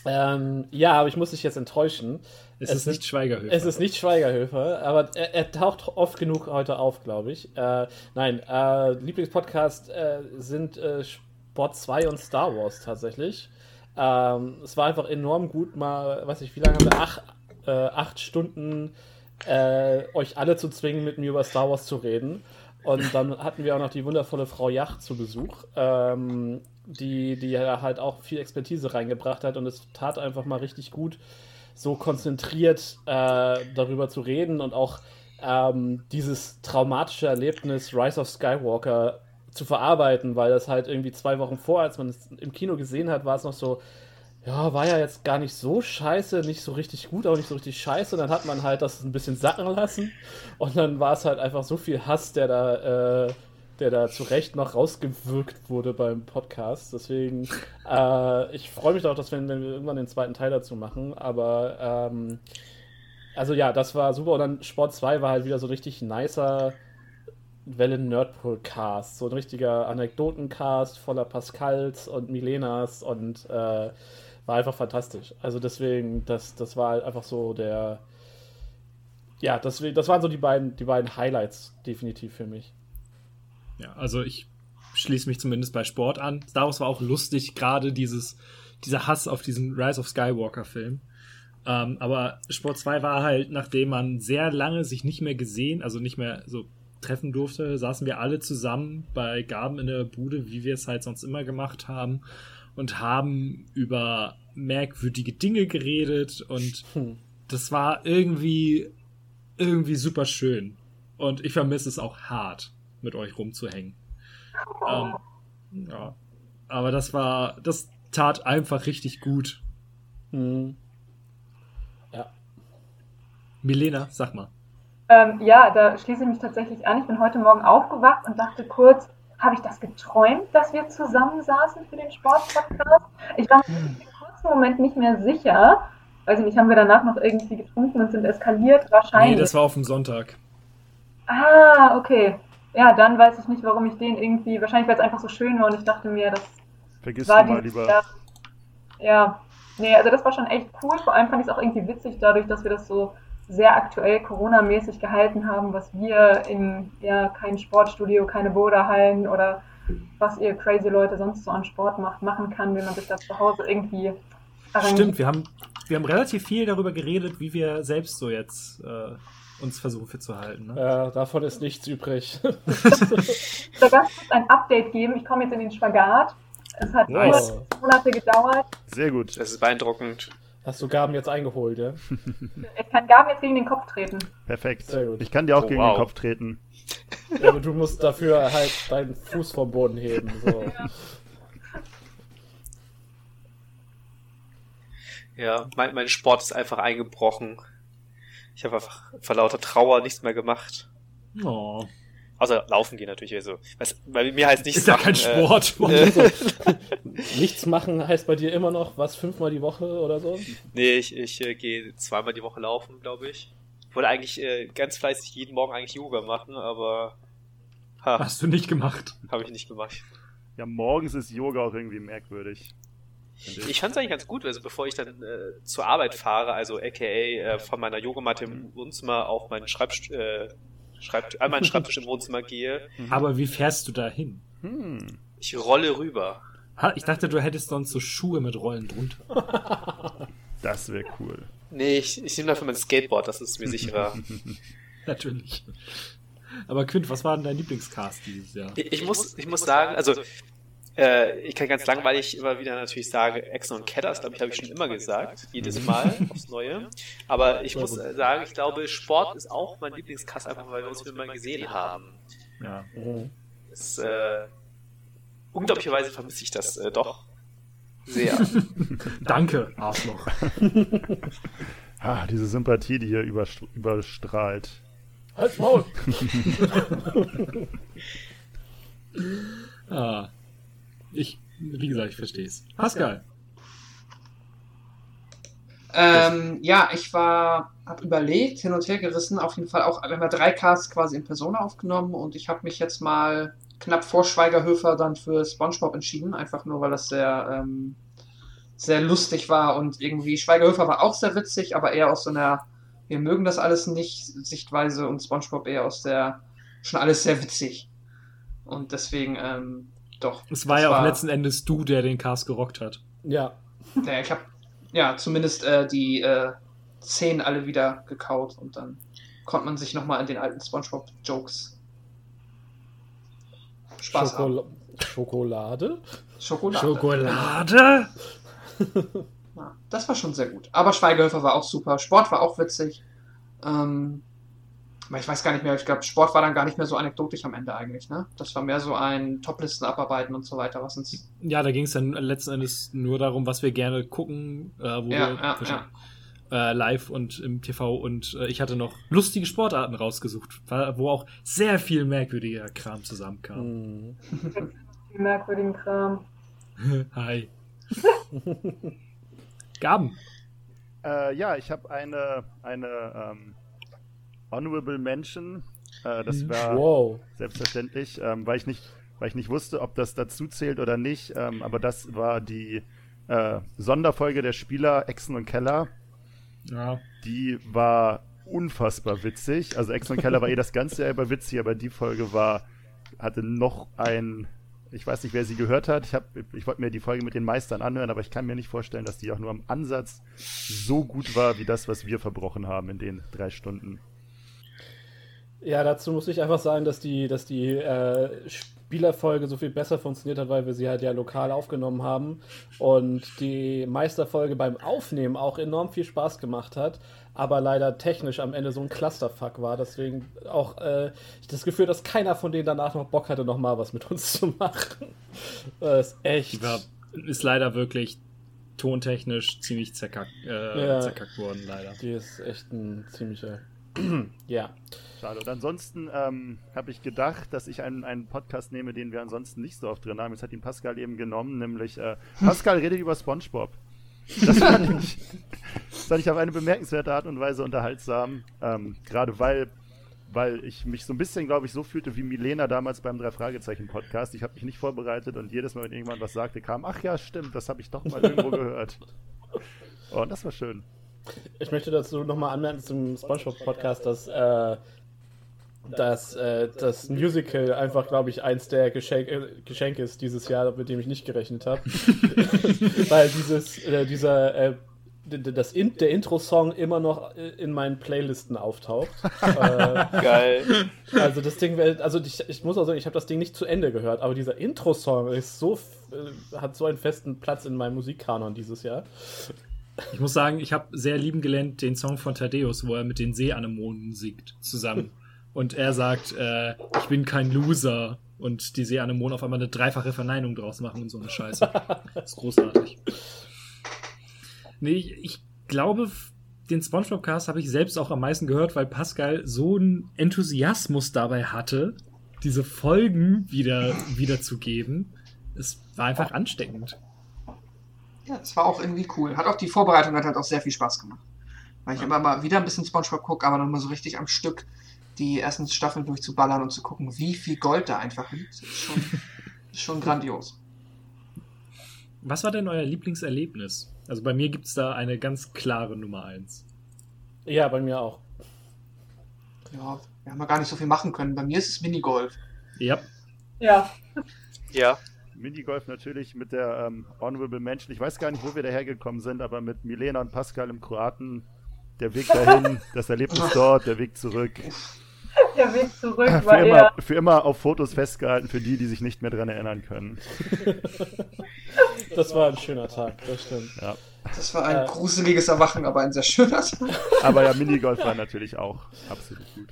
ähm, ja, aber ich muss dich jetzt enttäuschen. Es, Es ist nicht Schweigerhöfer. Es ist nicht Schweigerhöfer, aber er, er taucht oft genug heute auf, glaube ich. Äh, nein, äh, Lieblingspodcast äh, sind äh, Sport 2 und Star Wars tatsächlich. Ähm, es war einfach enorm gut, mal, weiß ich, wie lange haben wir? Ach, äh, acht Stunden äh, euch alle zu zwingen, mit mir über Star Wars zu reden. Und dann hatten wir auch noch die wundervolle Frau Yacht zu Besuch, ähm, die, die halt auch viel Expertise reingebracht hat. Und es tat einfach mal richtig gut, so konzentriert äh, darüber zu reden und auch ähm, dieses traumatische Erlebnis Rise of Skywalker zu verarbeiten, weil das halt irgendwie zwei Wochen vor, als man es im Kino gesehen hat, war es noch so, ja, war ja jetzt gar nicht so scheiße, nicht so richtig gut, auch nicht so richtig scheiße. Und dann hat man halt das ein bisschen sacken lassen. Und dann war es halt einfach so viel Hass, der da, äh, der da zu Recht noch rausgewirkt wurde beim Podcast. Deswegen, äh, ich freue mich darauf, dass wir, wenn wir irgendwann den zweiten Teil dazu machen. Aber, ähm, also ja, das war super. Und dann Sport 2 war halt wieder so ein richtig nicer Wellen Nerdpool Cast. So ein richtiger Anekdotencast voller Pascals und Milenas und äh, war einfach fantastisch. Also deswegen, das, das war halt einfach so der. Ja, das, das waren so die beiden, die beiden Highlights definitiv für mich. Ja, also ich schließe mich zumindest bei Sport an. Star Wars war auch lustig, gerade dieses, dieser Hass auf diesen Rise of Skywalker-Film. Ähm, aber Sport 2 war halt, nachdem man sehr lange sich nicht mehr gesehen, also nicht mehr so treffen durfte, saßen wir alle zusammen bei Gaben in der Bude, wie wir es halt sonst immer gemacht haben, und haben über merkwürdige Dinge geredet und Hm. das war irgendwie, irgendwie super schön. Und ich vermisse es auch hart, mit euch rumzuhängen. Ähm, ja. Aber das war, das tat einfach richtig gut. Hm. Ja. Milena, sag mal. Ähm, ja, da schließe ich mich tatsächlich an. Ich bin heute Morgen aufgewacht und dachte kurz, habe ich das geträumt, dass wir zusammen saßen für den Sportpodcast? Ich war mir nicht kurzen Moment nicht mehr sicher. Weiß ich nicht, haben wir danach noch irgendwie getrunken und sind eskaliert? Nee, Wahrscheinlich. das war auf dem Sonntag. ah, okay. Ja, dann weiß ich nicht, warum ich den irgendwie, wahrscheinlich weil es einfach so schön war und ich dachte mir, das Vergiss war du mal lieber. Jahr. Ja, nee, also das war schon echt cool. Vor allem fand ich es auch irgendwie witzig, dadurch, dass wir das so sehr aktuell Corona-mäßig gehalten haben, was wir in ja kein Sportstudio, keine Boulderhallen oder was ihr crazy Leute sonst so an Sport macht, machen kann, wie man sich das zu Hause irgendwie arrangiert. Stimmt, wir haben, wir haben relativ viel darüber geredet, wie wir selbst so jetzt äh, uns versuchen fit zu halten. Ne? Äh, davon ist nichts übrig. Ich soll ganz kurz ein Update geben. Ich komme jetzt in den Spagat. Es hat Nice. Monate gedauert. Sehr gut. Das ist beeindruckend. Hast du Gaben jetzt eingeholt, ja? Ich kann Gaben jetzt gegen den Kopf treten. Perfekt. Sehr gut. Ich kann dir auch Oh, gegen wow. den Kopf treten. ja aber du musst dafür halt deinen Fuß vom Boden heben. So. Ja, mein, mein Sport ist einfach eingebrochen. Ich habe einfach vor lauter Trauer nichts mehr gemacht. Oh. Außer laufen gehen natürlich. Also, was, bei mir heißt nichts Ist ja machen, kein Sport. Äh, Nichts machen heißt bei dir immer noch was, fünfmal die Woche oder so? nee, ich, ich äh, gehe zweimal die Woche laufen, glaube ich. Wollte eigentlich äh, ganz fleißig jeden Morgen eigentlich Yoga machen, aber ha, Hast du nicht gemacht. habe ich nicht gemacht. Ja, morgens ist Yoga auch irgendwie merkwürdig. Ich fand es eigentlich ganz gut, also bevor ich dann äh, zur Arbeit fahre, also aka äh, von meiner Yogamatte im Wohnzimmer auf meinen Schreibst äh, Schreibt an meinen Schreibtisch im Wohnzimmer gehe, Aber wie fährst du da hin? Hm. ich rolle rüber. Ha, ich dachte, du hättest sonst so Schuhe mit Rollen drunter. Das wäre cool. Nee, ich, ich nehme dafür mein Skateboard, das ist mir sicherer. Natürlich. Aber Quint, was war denn dein Lieblingscast dieses Jahr? Ich, ich muss, ich muss sagen, also äh, ich kann ganz langweilig immer wieder natürlich sagen, Exxon und Kedders, glaube ich, habe ich schon immer gesagt, jedes Mal aufs Neue. Aber ich muss äh, sagen, ich glaube, Sport ist auch mein Lieblingscast, einfach weil wir uns immer gesehen haben. Ja. Es, äh, unglaublicherweise vermisse ich das äh, doch sehr. Danke, Arschloch. Ah, diese Sympathie, die hier überst- überstrahlt. Halt's Maul! Ah. Ich, wie gesagt, ich verstehe es. Pascal. Ähm, ja, ich war, habe überlegt, hin und her gerissen, auf jeden Fall auch, wir haben ja drei Casts quasi in Persona aufgenommen und ich habe mich jetzt mal knapp vor Schweigerhöfer dann für SpongeBob entschieden, einfach nur, weil das sehr, ähm, sehr lustig war und irgendwie Schweigerhöfer war auch sehr witzig, aber eher aus so einer, wir mögen das alles nicht Sichtweise und SpongeBob eher aus der, schon alles sehr witzig. Und deswegen, ähm, doch. Es war ja auch letzten Endes du, der den Cast gerockt hat. Ja, Ja, ich habe ja zumindest äh, die äh, Szenen alle wieder gekaut und dann konnte man sich nochmal an den alten SpongeBob-Jokes Spaß haben. Schokol Schokolade? Schokolade. Schokolade? Ja, das war schon sehr gut. Aber Schweigehöfer war auch super. Sport war auch witzig. Ähm, ich weiß gar nicht mehr, ich glaube, Sport war dann gar nicht mehr so anekdotisch am Ende eigentlich, ne? Das war mehr so ein Toplisten abarbeiten und so weiter, was uns. Ja, da ging es dann letzten Endes nur darum, was wir gerne gucken, äh, wo Ja, wir ja, ja. Äh, live und im TV und äh, ich hatte noch lustige Sportarten rausgesucht, wo auch sehr viel merkwürdiger Kram zusammenkam. Hm. Viel merkwürdigen Kram. Hi. Gaben. Äh, ja, ich habe eine, eine ähm, Honorable Mention. Äh, das Mhm. war Wow. selbstverständlich, ähm, weil, ich nicht, weil ich nicht wusste, ob das dazu zählt oder nicht. Ähm, aber das war die äh, Sonderfolge der Spieler Exen und Keller. Ja. Die war unfassbar witzig. Also Exen und Keller war eh das ganze Jahr über witzig, aber die Folge war, hatte noch ein, ich weiß nicht, wer sie gehört hat. Ich, hab, ich wollte mir die Folge mit den Meistern anhören, aber ich kann mir nicht vorstellen, dass die auch nur am Ansatz so gut war, wie das, was wir verbrochen haben in den drei Stunden. Ja, dazu muss ich einfach sagen, dass die, dass die äh, Spielerfolge so viel besser funktioniert hat, weil wir sie halt ja lokal aufgenommen haben und die Meisterfolge beim Aufnehmen auch enorm viel Spaß gemacht hat, aber leider technisch am Ende so ein Clusterfuck war. Deswegen auch äh, ich das Gefühl, dass keiner von denen danach noch Bock hatte, nochmal was mit uns zu machen. Das ist echt. War, ist leider wirklich tontechnisch ziemlich zerkackt, äh, Ja. zerkackt worden, leider. Die ist echt ein ziemlicher. ja. Schade. Und ansonsten ähm, habe ich gedacht, dass ich einen, einen Podcast nehme, den wir ansonsten nicht so oft drin haben. Jetzt hat ihn Pascal eben genommen, nämlich äh, Pascal redet über SpongeBob. Das fand ich, das fand ich auf eine bemerkenswerte Art und Weise unterhaltsam. Ähm, Gerade weil, weil ich mich so ein bisschen, glaube ich, so fühlte wie Milena damals beim Drei-Fragezeichen-Podcast. Ich habe mich nicht vorbereitet und jedes Mal, wenn irgendjemand was sagte, kam, ach ja, stimmt, das habe ich doch mal irgendwo gehört. Und das war schön. Ich möchte dazu nochmal anmerken zum Spongebob-Podcast, dass äh, dass äh, das Musical einfach, glaube ich, eins der Geschenk äh, Geschenke ist dieses Jahr, mit dem ich nicht gerechnet habe. Weil dieses, äh, dieser, äh, das In der Intro-Song immer noch äh, in meinen Playlisten auftaucht. äh, Geil. also das Ding, also ich, ich muss auch sagen, ich habe das Ding nicht zu Ende gehört, aber dieser Intro-Song ist so, äh, hat so einen festen Platz in meinem Musikkanon dieses Jahr. Ich muss sagen, ich habe sehr lieben gelernt den Song von Thaddeus, wo er mit den Seeanemonen singt zusammen. Und er sagt, äh, ich bin kein Loser. Und die Seeanemonen auf einmal eine dreifache Verneinung draus machen und so eine Scheiße. Das ist großartig. Nee, ich, ich glaube, den Spongebob-Cast habe ich selbst auch am meisten gehört, weil Pascal so einen Enthusiasmus dabei hatte, diese Folgen wieder wiederzugeben. Es war einfach ansteckend. Ja, es war auch irgendwie cool. Hat auch die Vorbereitung hat halt auch sehr viel Spaß gemacht. Weil ich immer mal wieder ein bisschen Spongebob gucke, aber nochmal so richtig am Stück die ersten Staffeln durchzuballern und zu gucken, wie viel Gold da einfach liegt. Das ist schon, ist schon grandios. Was war denn euer Lieblingserlebnis? Also bei mir gibt es da eine ganz klare Nummer eins. Ja, bei mir auch. Ja, wir haben ja gar nicht so viel machen können. Bei mir ist es Minigolf. Ja, Ja, Ja. Minigolf natürlich mit der ähm, Honorable Mention. Ich weiß gar nicht, wo wir dahergekommen sind, aber mit Milena und Pascal im Kroaten. Der Weg dahin, das Erlebnis dort, der Weg zurück. der Weg zurück Für war immer, eher. für immer auf Fotos festgehalten, für die, die sich nicht mehr dran erinnern können. Das war ein schöner Tag, das stimmt. Das war ein Äh. gruseliges Erwachen, aber ein sehr schöner Tag. Aber ja, Minigolf war natürlich auch absolut gut.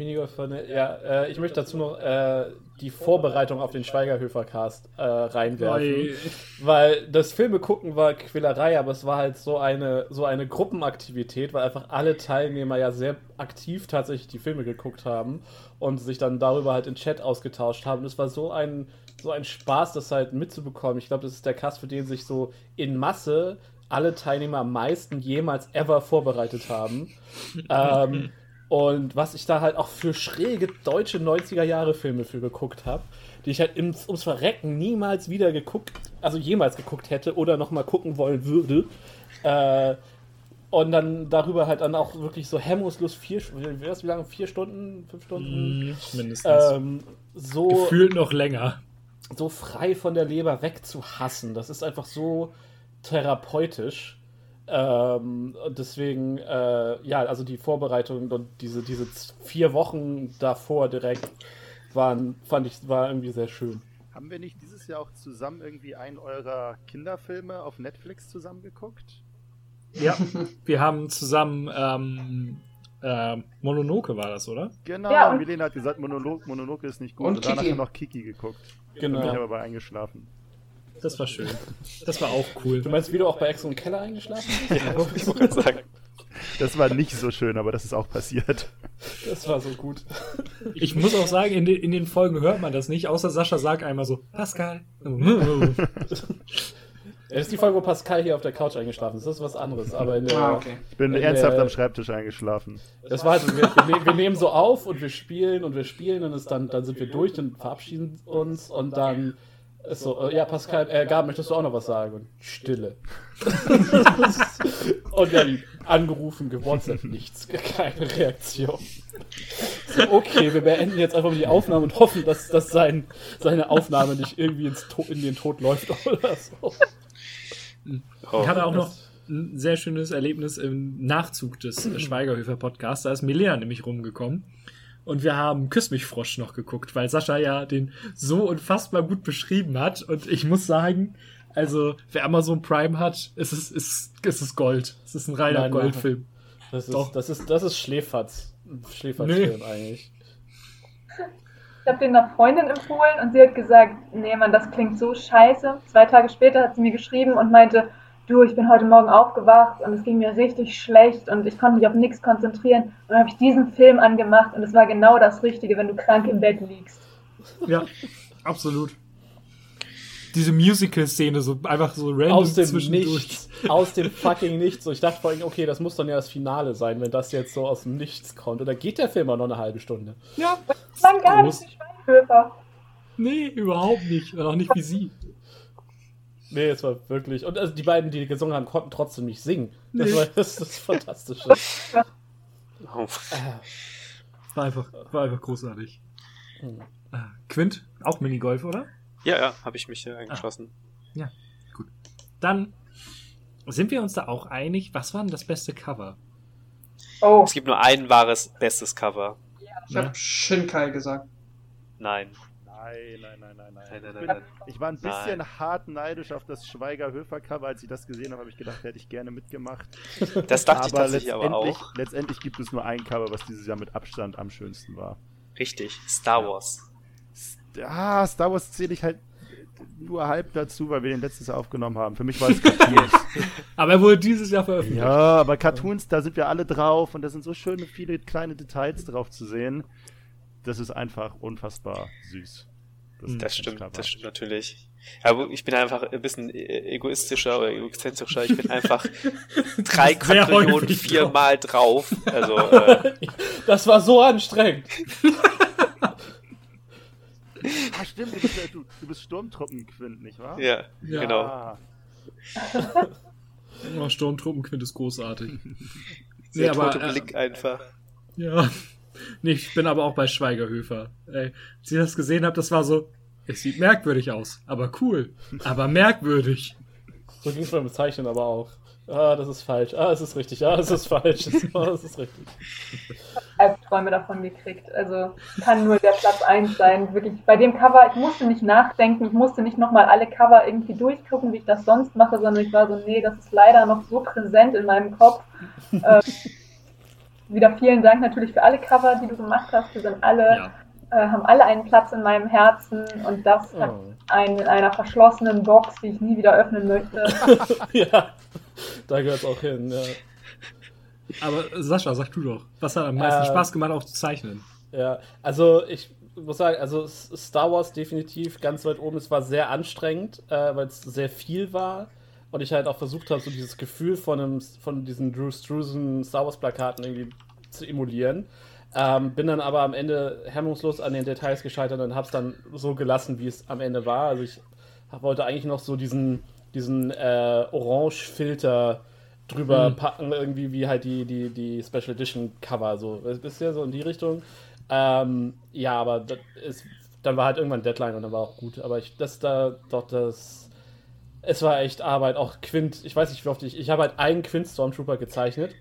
Minigolf ja, äh, ich möchte dazu noch äh, die Vorbereitung auf den Schweigerhöfer-Cast äh, reinwerfen. Oi. Weil das Filme gucken war Quälerei, aber es war halt so eine, so eine Gruppenaktivität, weil einfach alle Teilnehmer ja sehr aktiv tatsächlich die Filme geguckt haben und sich dann darüber halt in Chat ausgetauscht haben. Es war so ein, so ein Spaß, das halt mitzubekommen. Ich glaube, das ist der Cast, für den sich so in Masse alle Teilnehmer am meisten jemals ever vorbereitet haben. ähm, und was ich da halt auch für schräge deutsche 90er-Jahre-Filme für geguckt habe, die ich halt ins, ums Verrecken niemals wieder geguckt, also jemals geguckt hätte oder nochmal gucken wollen würde. Äh, und dann darüber halt dann auch wirklich so hemmungslos vier, wie, wie lange? Vier Stunden, fünf Stunden? Mm, mindestens. Ähm, so Gefühlt noch länger. so frei von der Leber wegzuhassen. Das ist einfach so therapeutisch. Ähm, und deswegen, äh, ja, also die Vorbereitung und diese, diese vier Wochen davor direkt waren, fand ich, war irgendwie sehr schön. Haben wir nicht dieses Jahr auch zusammen irgendwie einen eurer Kinderfilme auf Netflix zusammengeguckt? Ja. Wir haben zusammen ähm, äh, Mononoke war das, oder? Genau, Ja, und- Milena hat gesagt, Monolog, Mononoke ist nicht gut. Und Und, danach Kiki. haben wir noch Kiki geguckt. Da bin ich Genau. aber bei eingeschlafen. Das war schön. Das war auch cool. Du meinst, wie du auch bei Exo und Keller eingeschlafen bist? Ich wollte gerade sagen. Das war nicht so schön, aber das ist auch passiert. Das war so gut. Ich muss auch sagen, in, den- in den Folgen hört man das nicht, außer Sascha sagt einmal so, Pascal. Ja, das ist die Folge, wo Pascal hier auf der Couch eingeschlafen ist. Das ist was anderes. Aber in der, Ah, okay. Ich bin In ernsthaft der- am Schreibtisch eingeschlafen. Das war halt, wir, wir, ne- wir nehmen so auf und wir spielen und wir spielen und es dann, dann sind wir durch und verabschieden uns und dann so, äh, ja, Pascal, äh, Gab, möchtest du auch noch was sagen? Und Stille. und dann angerufen, gewhatsappt, nichts, keine Reaktion. So, okay, wir beenden jetzt einfach mal die Aufnahme und hoffen, dass, dass sein, seine Aufnahme nicht irgendwie ins to in den Tod läuft oder so. Oh. Ich hatte auch noch ein sehr schönes Erlebnis im Nachzug des Schweigerhöfer Podcasts. Da ist Milena nämlich rumgekommen. Und wir haben Küss mich Frosch noch geguckt, weil Sascha ja den so unfassbar gut beschrieben hat. Und ich muss sagen, also wer Amazon Prime hat, ist es ist, ist es Gold. Es ist ein reiner Nein, nein. Goldfilm. Das ist, Doch. das ist, das ist Schläferz. Schläferzfilm eigentlich. Ich habe den einer Freundin empfohlen und sie hat gesagt, nee Mann, das klingt so scheiße. Zwei Tage später hat sie mir geschrieben und meinte, du, ich bin heute Morgen aufgewacht und es ging mir richtig schlecht und ich konnte mich auf nichts konzentrieren. Und dann habe ich diesen Film angemacht und es war genau das Richtige, wenn du krank im Bett liegst. Ja, absolut. diese Musical-Szene, so einfach so random aus dem zwischendurch. Nichts. Aus dem fucking Nichts. So, ich dachte vorhin, okay, das muss dann ja das Finale sein, wenn das jetzt so aus dem Nichts kommt. Oder geht der Film auch noch eine halbe Stunde? Ja, Dann gar nicht die Schweinhöfer. Nee, überhaupt nicht. Und auch nicht wie sie. Nee, es war wirklich. Und also die beiden, die gesungen haben, konnten trotzdem nicht singen. Das Nee. war das, das Fantastische. Oh. War einfach, war einfach großartig. Hm. Äh, Quint, auch Minigolf, oder? Ja, ja, habe ich mich äh, angeschlossen. Dann sind wir uns da auch einig, was war denn das beste Cover? Oh, Es gibt nur ein wahres, bestes Cover. Ich habe Shinkai gesagt. Nein. Nein, nein, nein, nein, nein. Nein, nein, Ich nein. Ich war ein bisschen Nein. hart neidisch auf das Schweiger-Höfer-Cover. Als ich das gesehen habe, habe ich gedacht, hätte ich gerne mitgemacht. Das dachte ich aber tatsächlich aber letztendlich, auch. letztendlich gibt es nur ein Cover, was dieses Jahr mit Abstand am schönsten war. Richtig. Star Wars. Ah, Star Wars zähle ich halt nur halb dazu, weil wir den letztes Jahr aufgenommen haben. Für mich war es Cartoons. Aber er wurde dieses Jahr veröffentlicht. ja, aber Cartoons, da sind wir alle drauf und da sind so schöne viele kleine Details drauf zu sehen. Das ist einfach unfassbar süß. Das stimmt, Cover. das stimmt natürlich. Aber ich bin einfach ein bisschen äh, egoistischer oder egozentrischer. Ich bin einfach drei Sehr Quadrillionen viermal drauf. Also, äh, Das war so anstrengend. Ah, stimmt, du bist, du, du bist Sturmtruppenquint, nicht wahr? ja, Ja. genau. Ah, Oh, Sturmtruppenquint ist großartig. Der Nee, aber, äh, Blick einfach. Ja. Nee, ich bin aber auch bei Schweigerhöfer. Ey, als ich das gesehen habe, das war so, es sieht merkwürdig aus, aber cool. Aber merkwürdig. So ging es beim Bezeichnen aber auch. Ah, das ist falsch. Ah, es ist richtig. Ah, es ist falsch. Ah, es ist richtig. Albträume davon gekriegt. Also kann nur der Platz 1 sein. Wirklich bei dem Cover, ich musste nicht nachdenken, ich musste nicht nochmal alle Cover irgendwie durchgucken, wie ich das sonst mache, sondern ich war so, nee, das ist leider noch so präsent in meinem Kopf. ähm, wieder vielen Dank natürlich für alle Cover, die du gemacht hast. Wir sind alle, Ja. äh, haben alle einen Platz in meinem Herzen und das hat Oh. einen in einer verschlossenen Box, die ich nie wieder öffnen möchte. ja, da gehört es auch hin. Ja. Aber Sascha, sag du doch, was hat am meisten Ähm, Spaß gemacht, auch zu zeichnen? Ja, also ich muss sagen, also Star Wars definitiv ganz weit oben. Es war sehr anstrengend, äh, weil es sehr viel war. Und ich halt auch versucht habe, so dieses Gefühl von, einem, von diesen Drew Struzan Star Wars Plakaten irgendwie zu emulieren. Ähm, bin dann aber am Ende hemmungslos an den Details gescheitert und habe es dann so gelassen, wie es am Ende war. Also ich wollte eigentlich noch so diesen, diesen äh, Orange-Filter drüber Mhm. packen, irgendwie wie halt die, die, die Special Edition Cover, so. Ja so in die Richtung. Ähm, ja, aber ist, dann war halt irgendwann Deadline und dann war auch gut. Aber ich, das da, doch, das, es war echt Arbeit. Auch Quint, ich weiß nicht, wie oft ich, ich habe halt einen Quint Stormtrooper gezeichnet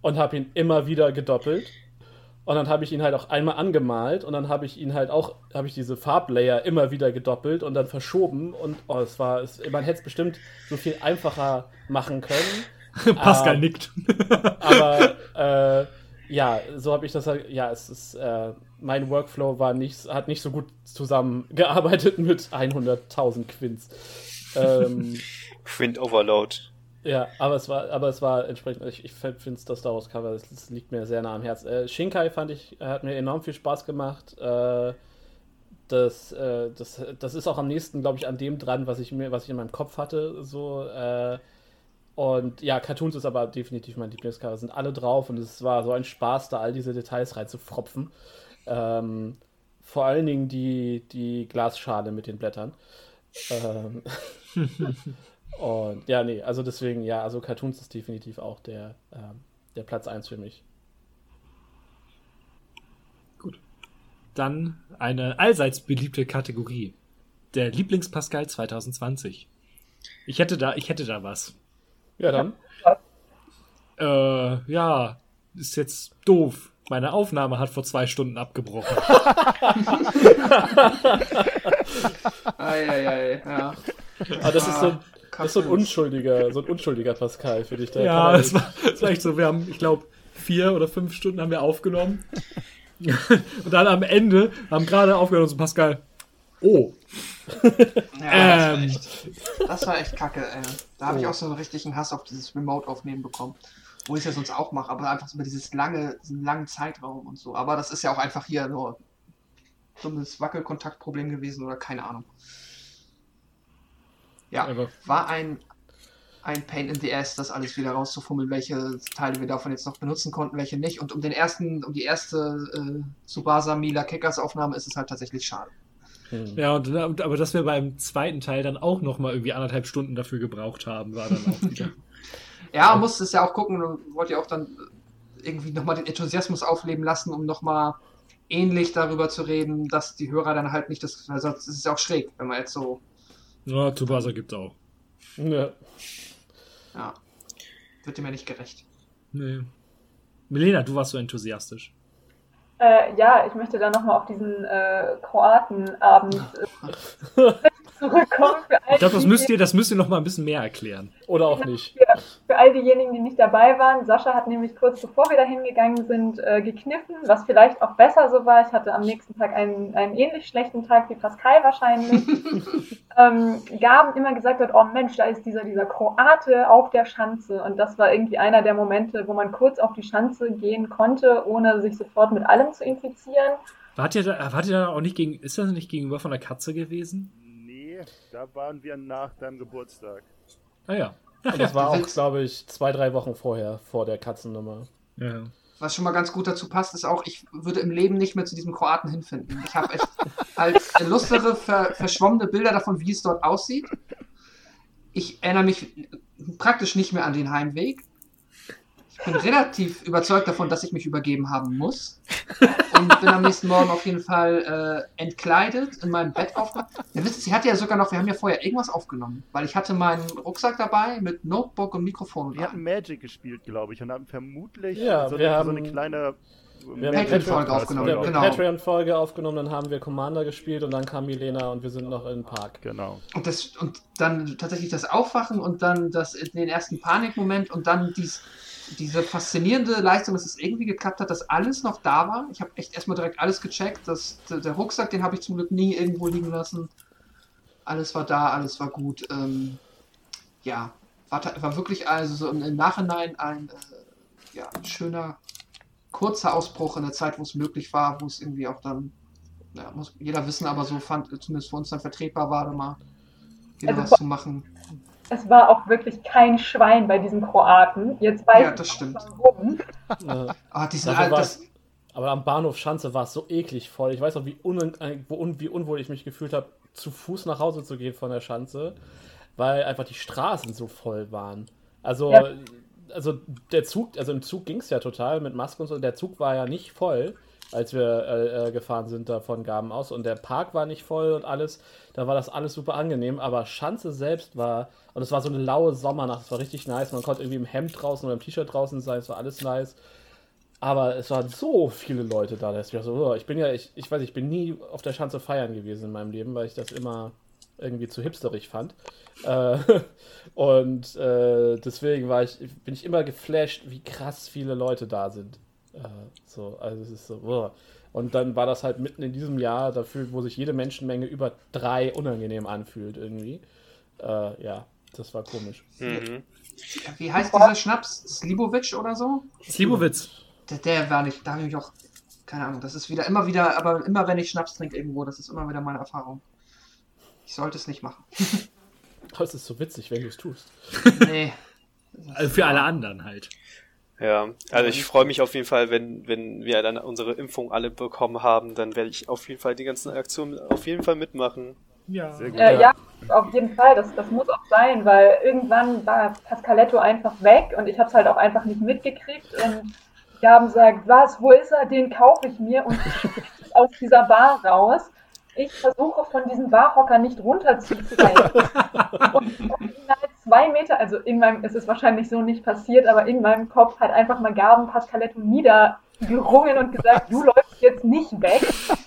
und habe ihn immer wieder gedoppelt. Und dann habe ich ihn halt auch einmal angemalt und dann habe ich ihn halt auch, habe ich diese Farblayer immer wieder gedoppelt und dann verschoben und oh, es war, es, man hätte es bestimmt so viel einfacher machen können. Pascal ähm, nickt. Aber äh, ja, so habe ich das halt, ja, es ist, äh, mein Workflow war nicht, hat nicht so gut zusammengearbeitet mit 100.000 Quints. Ähm, Quint Overload. ja, aber es war, aber es war entsprechend, ich, ich finde das Star Wars Cover, das, das liegt mir sehr nah am Herzen. Äh, Shinkai fand ich, hat mir enorm viel Spaß gemacht. Äh, das, äh, das, das ist auch am nächsten, glaube ich, an dem dran, was ich mir, was ich in meinem Kopf hatte. So, äh, und ja, Cartoons ist aber definitiv mein Lieblingscover. Sind alle drauf und es war so ein Spaß, da all diese Details reinzufropfen. Ähm, vor allen Dingen die, die Glasschale mit den Blättern. Ähm, und ja, nee, also deswegen, ja, also Cartoons ist definitiv auch der, ähm, der Platz 1 für mich. Dann eine allseits beliebte Kategorie. Der Lieblings-Pascal 2020. Ich hätte da, ich hätte da was. Ja, dann. Äh, ja, ist jetzt doof. Meine Aufnahme hat vor zwei Stunden abgebrochen. Eieiei, ja. Aber das ist so, ein- das ist so ein unschuldiger, so ein unschuldiger Pascal für dich. Ja, das war, das war echt so. Wir haben, ich glaube, vier oder fünf Stunden haben wir aufgenommen. Und dann am Ende haben gerade aufgehört und so Pascal. Oh. Ja, Ähm. das, war echt, das war echt kacke, ey. Da habe ich auch so einen richtigen Hass auf dieses Remote-Aufnehmen bekommen. Wo ich es ja sonst auch mache, aber einfach so über dieses lange, diesen langen Zeitraum und so. Aber das ist ja auch einfach hier nur dummes Wackelkontaktproblem gewesen oder keine Ahnung. Ja, Aber- war ein, ein Pain in the Ass, das alles wieder rauszufummeln, welche Teile wir davon jetzt noch benutzen konnten, welche nicht. Und um den ersten, um die erste äh, Subasa Mila Kickers Aufnahme ist es halt tatsächlich schade. Hm. Ja, und, und- aber dass wir beim zweiten Teil dann auch noch mal irgendwie anderthalb Stunden dafür gebraucht haben, war dann auch wieder. Ja, man muss es ja auch gucken und wollte ja auch dann irgendwie nochmal den Enthusiasmus aufleben lassen, um nochmal ähnlich darüber zu reden, dass die Hörer dann halt nicht das, also es ist ja auch schräg, wenn man jetzt so, Ja, Tsubasa gibt's auch. Ja. ja, wird dem ja nicht gerecht. Nee. Milena, du warst so enthusiastisch. Äh, ja, ich möchte da nochmal auf diesen äh, Kroatenabend äh, zurückkommen. Ich glaube, das müsst ihr, das müsst ihr noch mal ein bisschen mehr erklären. Oder auch nicht. Für, für all diejenigen, die nicht dabei waren, Sascha hat nämlich kurz bevor wir da hingegangen sind, äh, gekniffen, was vielleicht auch besser so war. Ich hatte am nächsten Tag einen, einen ähnlich schlechten Tag wie Pascal wahrscheinlich. ähm, Gaben immer gesagt hat, oh Mensch, da ist dieser, dieser Kroate auf der Schanze. Und das war irgendwie einer der Momente, wo man kurz auf die Schanze gehen konnte, ohne sich sofort mit allem zu infizieren. Wart ihr da, wart ihr da auch nicht gegen, ist das nicht gegenüber von der Katze gewesen? Da waren wir nach deinem Geburtstag. Ah ja. Und das war auch, glaube ich, zwei, drei Wochen vorher, vor der Katzennummer. ja. Was schon mal ganz gut dazu passt, ist auch, ich würde im Leben nicht mehr zu diesem Kroaten hinfinden. Ich habe echt halt lustere, ver verschwommene Bilder davon, wie es dort aussieht. Ich erinnere mich praktisch nicht mehr an den Heimweg. Ich bin relativ überzeugt davon, dass ich mich übergeben haben muss. Und bin am nächsten Morgen auf jeden Fall äh, entkleidet in meinem Bett aufgewacht. Ja, wisst ihr, sie hatte ja sogar noch, wir haben ja vorher irgendwas aufgenommen, weil ich hatte meinen Rucksack dabei mit Notebook und Mikrofon. Wir hatten Magic gespielt, glaube ich, und haben vermutlich Ja, so, wir eine, so haben- eine kleine haben Patreon-Folge Patreon- aufgenommen, Wir haben genau. Patreon-Folge aufgenommen, dann haben wir Commander gespielt und dann kam Milena und wir sind noch im Park. Genau. Und, das, und dann tatsächlich das Aufwachen und dann das, den ersten Panikmoment und dann dies, diese faszinierende Leistung, dass es irgendwie geklappt hat, dass alles noch da war. Ich habe echt erstmal direkt alles gecheckt. Das, der, Rucksack, den habe ich zum Glück nie irgendwo liegen lassen. Alles war da, alles war gut. Ähm, ja, war, war wirklich also so im, Nachhinein ein äh, ja, schöner, kurzer Ausbruch in der Zeit, wo es möglich war, wo es irgendwie auch dann, ja, muss jeder wissen, aber so fand, zumindest für uns dann vertretbar war, da mal wieder Also was zu machen. Es war auch wirklich kein Schwein bei diesem Kroaten. Jetzt weiß Ja, ich das stimmt. warum. Äh, Ah, Dafür ah, war das, Aber am Bahnhof Schanze war es so eklig voll. Ich weiß noch, wie, un äh, wo un wie unwohl ich mich gefühlt habe, zu Fuß nach Hause zu gehen von der Schanze, weil einfach die Straßen so voll waren. Also, Ja. also der Zug, also im Zug ging es ja total mit Maske und so. Der Zug war ja nicht voll, als wir äh, äh, gefahren sind da von Gaben aus. Und der Park war nicht voll und alles. Da war das alles super angenehm. Aber Schanze selbst war, und es war so eine laue Sommernacht, es war richtig nice. Man konnte irgendwie im Hemd draußen oder im T-Shirt draußen sein, es war alles nice. Aber es waren so viele Leute da, dass ich so, oh, ich bin ja, ich, ich weiß, ich bin nie auf der Schanze feiern gewesen in meinem Leben, weil ich das immer irgendwie zu hipsterig fand. Äh, und äh, deswegen war ich, bin ich immer geflasht, wie krass viele Leute da sind. Äh, so, also es ist so, oh. Und dann war das halt mitten in diesem Jahr dafür, wo sich jede Menschenmenge über drei unangenehm anfühlt irgendwie. Äh, ja, das war komisch. Mhm. wie heißt dieser Schnaps? Slibovic oder so? Slibowitz. Der, der war nicht, da habe ich auch, keine Ahnung, das ist wieder, immer wieder, aber immer wenn ich Schnaps trinke irgendwo, das ist immer wieder meine Erfahrung. Ich sollte es nicht machen. Aber es ist so witzig, wenn du es tust. Nee. Also für alle anderen halt. Ja, also ich freue mich auf jeden Fall, wenn, wenn wir dann unsere Impfung alle bekommen haben, dann werde ich auf jeden Fall die ganzen Aktionen auf jeden Fall mitmachen. Ja. Sehr gut. Äh, ja, auf jeden Fall, das, das muss auch sein, weil irgendwann war Pascaletto einfach weg und ich habe es halt auch einfach nicht mitgekriegt und Gaben sagt, was, wo ist er, den kaufe ich mir und ich aus dieser Bar raus. Ich versuche von diesem Barhocker nicht runterzufallen und original zwei Meter, also in meinem, es ist wahrscheinlich so nicht passiert, aber in meinem Kopf hat einfach mal Gaben Pascaletto niedergerungen und gesagt, du läufst jetzt nicht weg.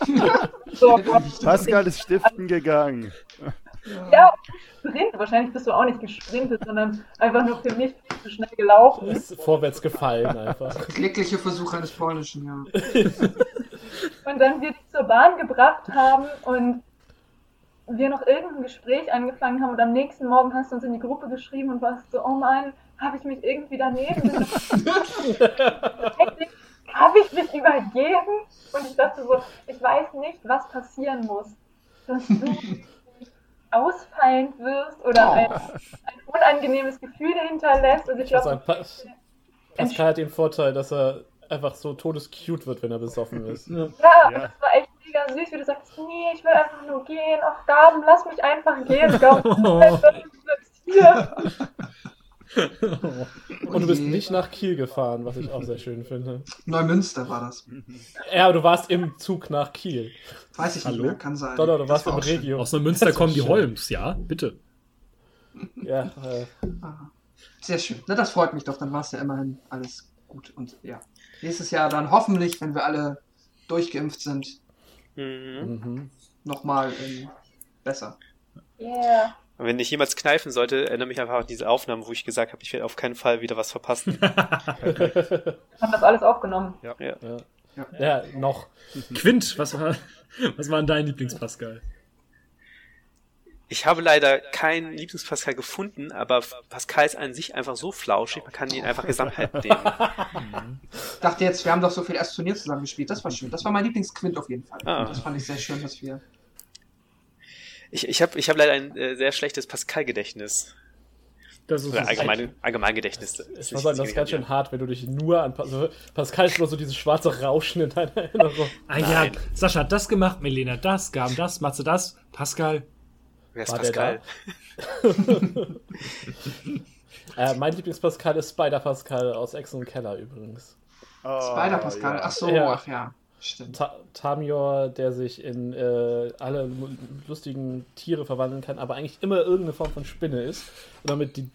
so, Pascal ist stiften gegangen. Ja, Sprint. Wahrscheinlich bist du auch nicht gesprintet, sondern einfach nur für mich viel zu schnell gelaufen. Ist vorwärts gefallen einfach. Klägliche Versuch eines Polnischen, ja. Und dann wir die zur Bahn gebracht haben und wir noch irgendein Gespräch angefangen haben und am nächsten Morgen hast du uns in die Gruppe geschrieben und warst so, oh Mann, habe ich mich irgendwie daneben Habe ich mich übergeben? Und ich dachte so, ich weiß nicht, was passieren muss, dass du ausfallend wirst oder ein, ein unangenehmes Gefühl hinterlässt. Also ich glaube, Pascal hat den Vorteil, dass er einfach so todescute wird, wenn er besoffen ist. ja, Ja. das war echt mega süß, wie du sagst, nee, ich will einfach nur gehen. Ach, Gaben, lass mich einfach gehen. Gaben, du bleibst hier. Und du bist nicht nach Kiel gefahren, was ich auch sehr schön finde. Neumünster war das. Ja, aber du warst im Zug nach Kiel. Weiß ich Hallo? nicht mehr, kann sein. Doch, doch, du Das warst war im auch schön. Regio. Aus Neumünster kommen die schön. Holms, ja? Bitte. Ja, äh, Ah, Sehr schön. Na, das freut mich doch. Dann war es ja immerhin alles gut. Und ja, nächstes Jahr dann hoffentlich, wenn wir alle durchgeimpft sind, Mhm. mhm. nochmal ähm, besser. Yeah. Und wenn ich jemals kneifen sollte, erinnere mich einfach an diese Aufnahmen, wo ich gesagt habe, ich werde auf keinen Fall wieder was verpassen. Haben das alles aufgenommen. ja. Ja. ja, noch. Quint, was war, was war denn dein Lieblings-Pascal? Ich habe leider keinen Lieblingspascal gefunden, aber Pascal ist an sich einfach so flauschig, man kann ihn einfach Gesamtheit nehmen. Ich dachte jetzt, wir haben doch so viel erst Turnier zusammen gespielt. Das war schön. Das war mein Lieblingsquint auf jeden Fall. Ah. Das fand ich sehr schön, dass wir. Ich, ich habe ich hab leider ein äh, sehr schlechtes Pascal-Gedächtnis. Das ist Oder allgemein, Allgemeingedächtnis. Ich muss sagen, das ist ganz schön hart, wenn du dich nur an. Also, Pascal ist nur so dieses schwarze Rauschen in deiner Erinnerung. Ah ja, Sascha hat das gemacht, Melena das, Gaben das, Matze das, Pascal. Wer ist War der Pascal? Äh, mein Lieblings-Pascal ist Spider-Pascal aus Ex und Keller übrigens. Oh, Spider Pascal. ja. Ach so, Ja. ach ja. Stimmt. Ta Tamior, der sich in äh, alle lu- lustigen Tiere verwandeln kann, aber eigentlich immer irgendeine Form von Spinne ist und damit die,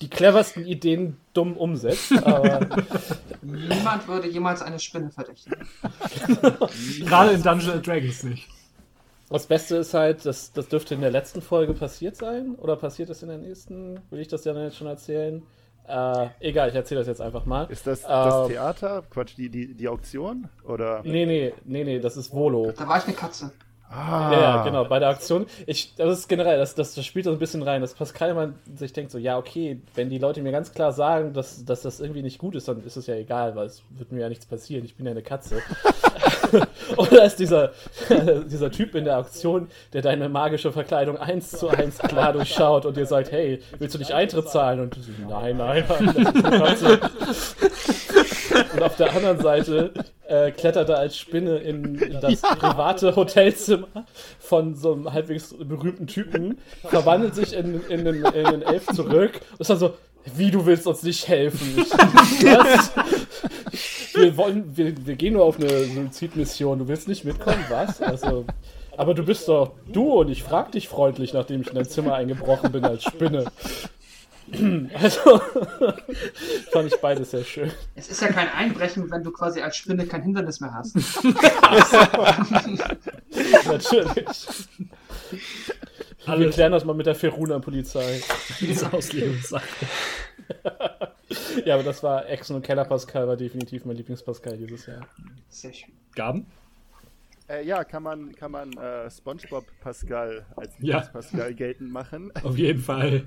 die cleversten Ideen dumm umsetzt. Aber Niemand würde jemals eine Spinne verdächtigen. Gerade in Dungeons and Dragons nicht. Das Beste ist halt, das, das dürfte in der letzten Folge passiert sein oder passiert es in der nächsten? Will ich das dann jetzt schon erzählen? Äh, egal, ich erzähle das jetzt einfach mal. Ist das das Ähm, Theater? Quatsch, die, die, die Auktion? Oder? Nee, nee, nee, nee, das ist Volo. Da war ich eine Katze. Ah, Ja, ja, genau, bei der Aktion. Ich, das ist generell, das, das, das spielt so ein bisschen rein, dass Pascal immer sich denkt so, ja, okay, wenn die Leute mir ganz klar sagen, dass, dass das irgendwie nicht gut ist, dann ist es ja egal, weil es wird mir ja nichts passieren, ich bin ja eine Katze. Oder ist dieser, dieser Typ in der Auktion, der deine magische Verkleidung eins zu eins klar durchschaut und dir sagt, hey, willst du nicht Eintritt zahlen? Und du so, nein, nein, nein. Und auf der anderen Seite äh, klettert er als Spinne in, in das private Hotelzimmer von so einem halbwegs berühmten Typen, verwandelt sich in, in, den, in den Elf zurück und ist dann so, wie du willst uns nicht helfen. Was? Wir, wollen, wir, wir gehen nur auf eine Suizidmission, du willst nicht mitkommen, was? Also, aber du bist doch du und ich frag dich freundlich, nachdem ich in dein Zimmer eingebrochen bin als Spinne. Also, fand ich beides sehr schön. Es ist ja kein Einbrechen, wenn du quasi als Spinne kein Hindernis mehr hast. Natürlich. Wir Alle klären das mal mit der Feruna-Polizei. diese Auslegungssache. Ja, aber das war Exxon und Keller Pascal war definitiv mein Lieblings-Pascal dieses Jahr. Sehr schön. Gaben? Äh, ja, kann man, kann man äh, SpongeBob Pascal als Ja. Pascal geltend machen. Auf jeden Fall.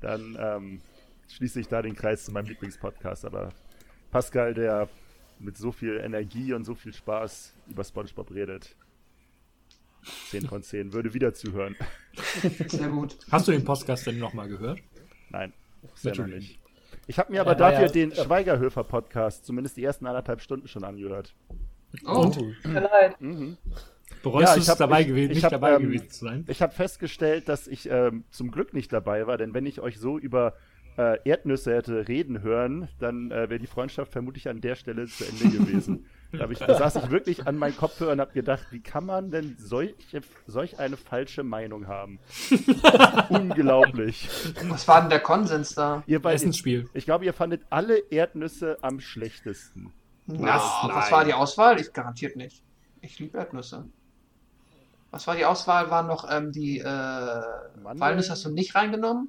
Dann ähm, schließe ich da den Kreis zu meinem Lieblingspodcast. Aber Pascal, der mit so viel Energie und so viel Spaß über SpongeBob redet. 10 von 10. Würde wieder zuhören. Sehr gut. Hast du den Podcast denn nochmal gehört? Nein, noch Natürlich. nicht. Ich habe mir aber Ja, dafür ja- den Schweigerhöfer-Podcast zumindest die ersten anderthalb Stunden schon angehört. Oh, mir leid. Mhm. Bereust Ja, du ich es dabei ich- gewesen, ich nicht hab, dabei ähm, gewesen zu sein? Ich habe festgestellt, dass ich ähm, zum Glück nicht dabei war, denn wenn ich euch so über äh, Erdnüsse hätte reden hören, dann äh, wäre die Freundschaft vermutlich an der Stelle zu Ende gewesen. da, ich, da saß ich wirklich an meinen Kopfhörern und habe gedacht, wie kann man denn solche, solch eine falsche Meinung haben? Unglaublich. was war denn der Konsens da? Ihr beiden, Essensspiel. ich glaube, ihr fandet alle Erdnüsse am schlechtesten. Na, nein. was war die Auswahl? Ich garantiert nicht. Ich liebe Erdnüsse. Was war die Auswahl? Waren noch ähm, die äh, Walnüsse hast du nicht reingenommen?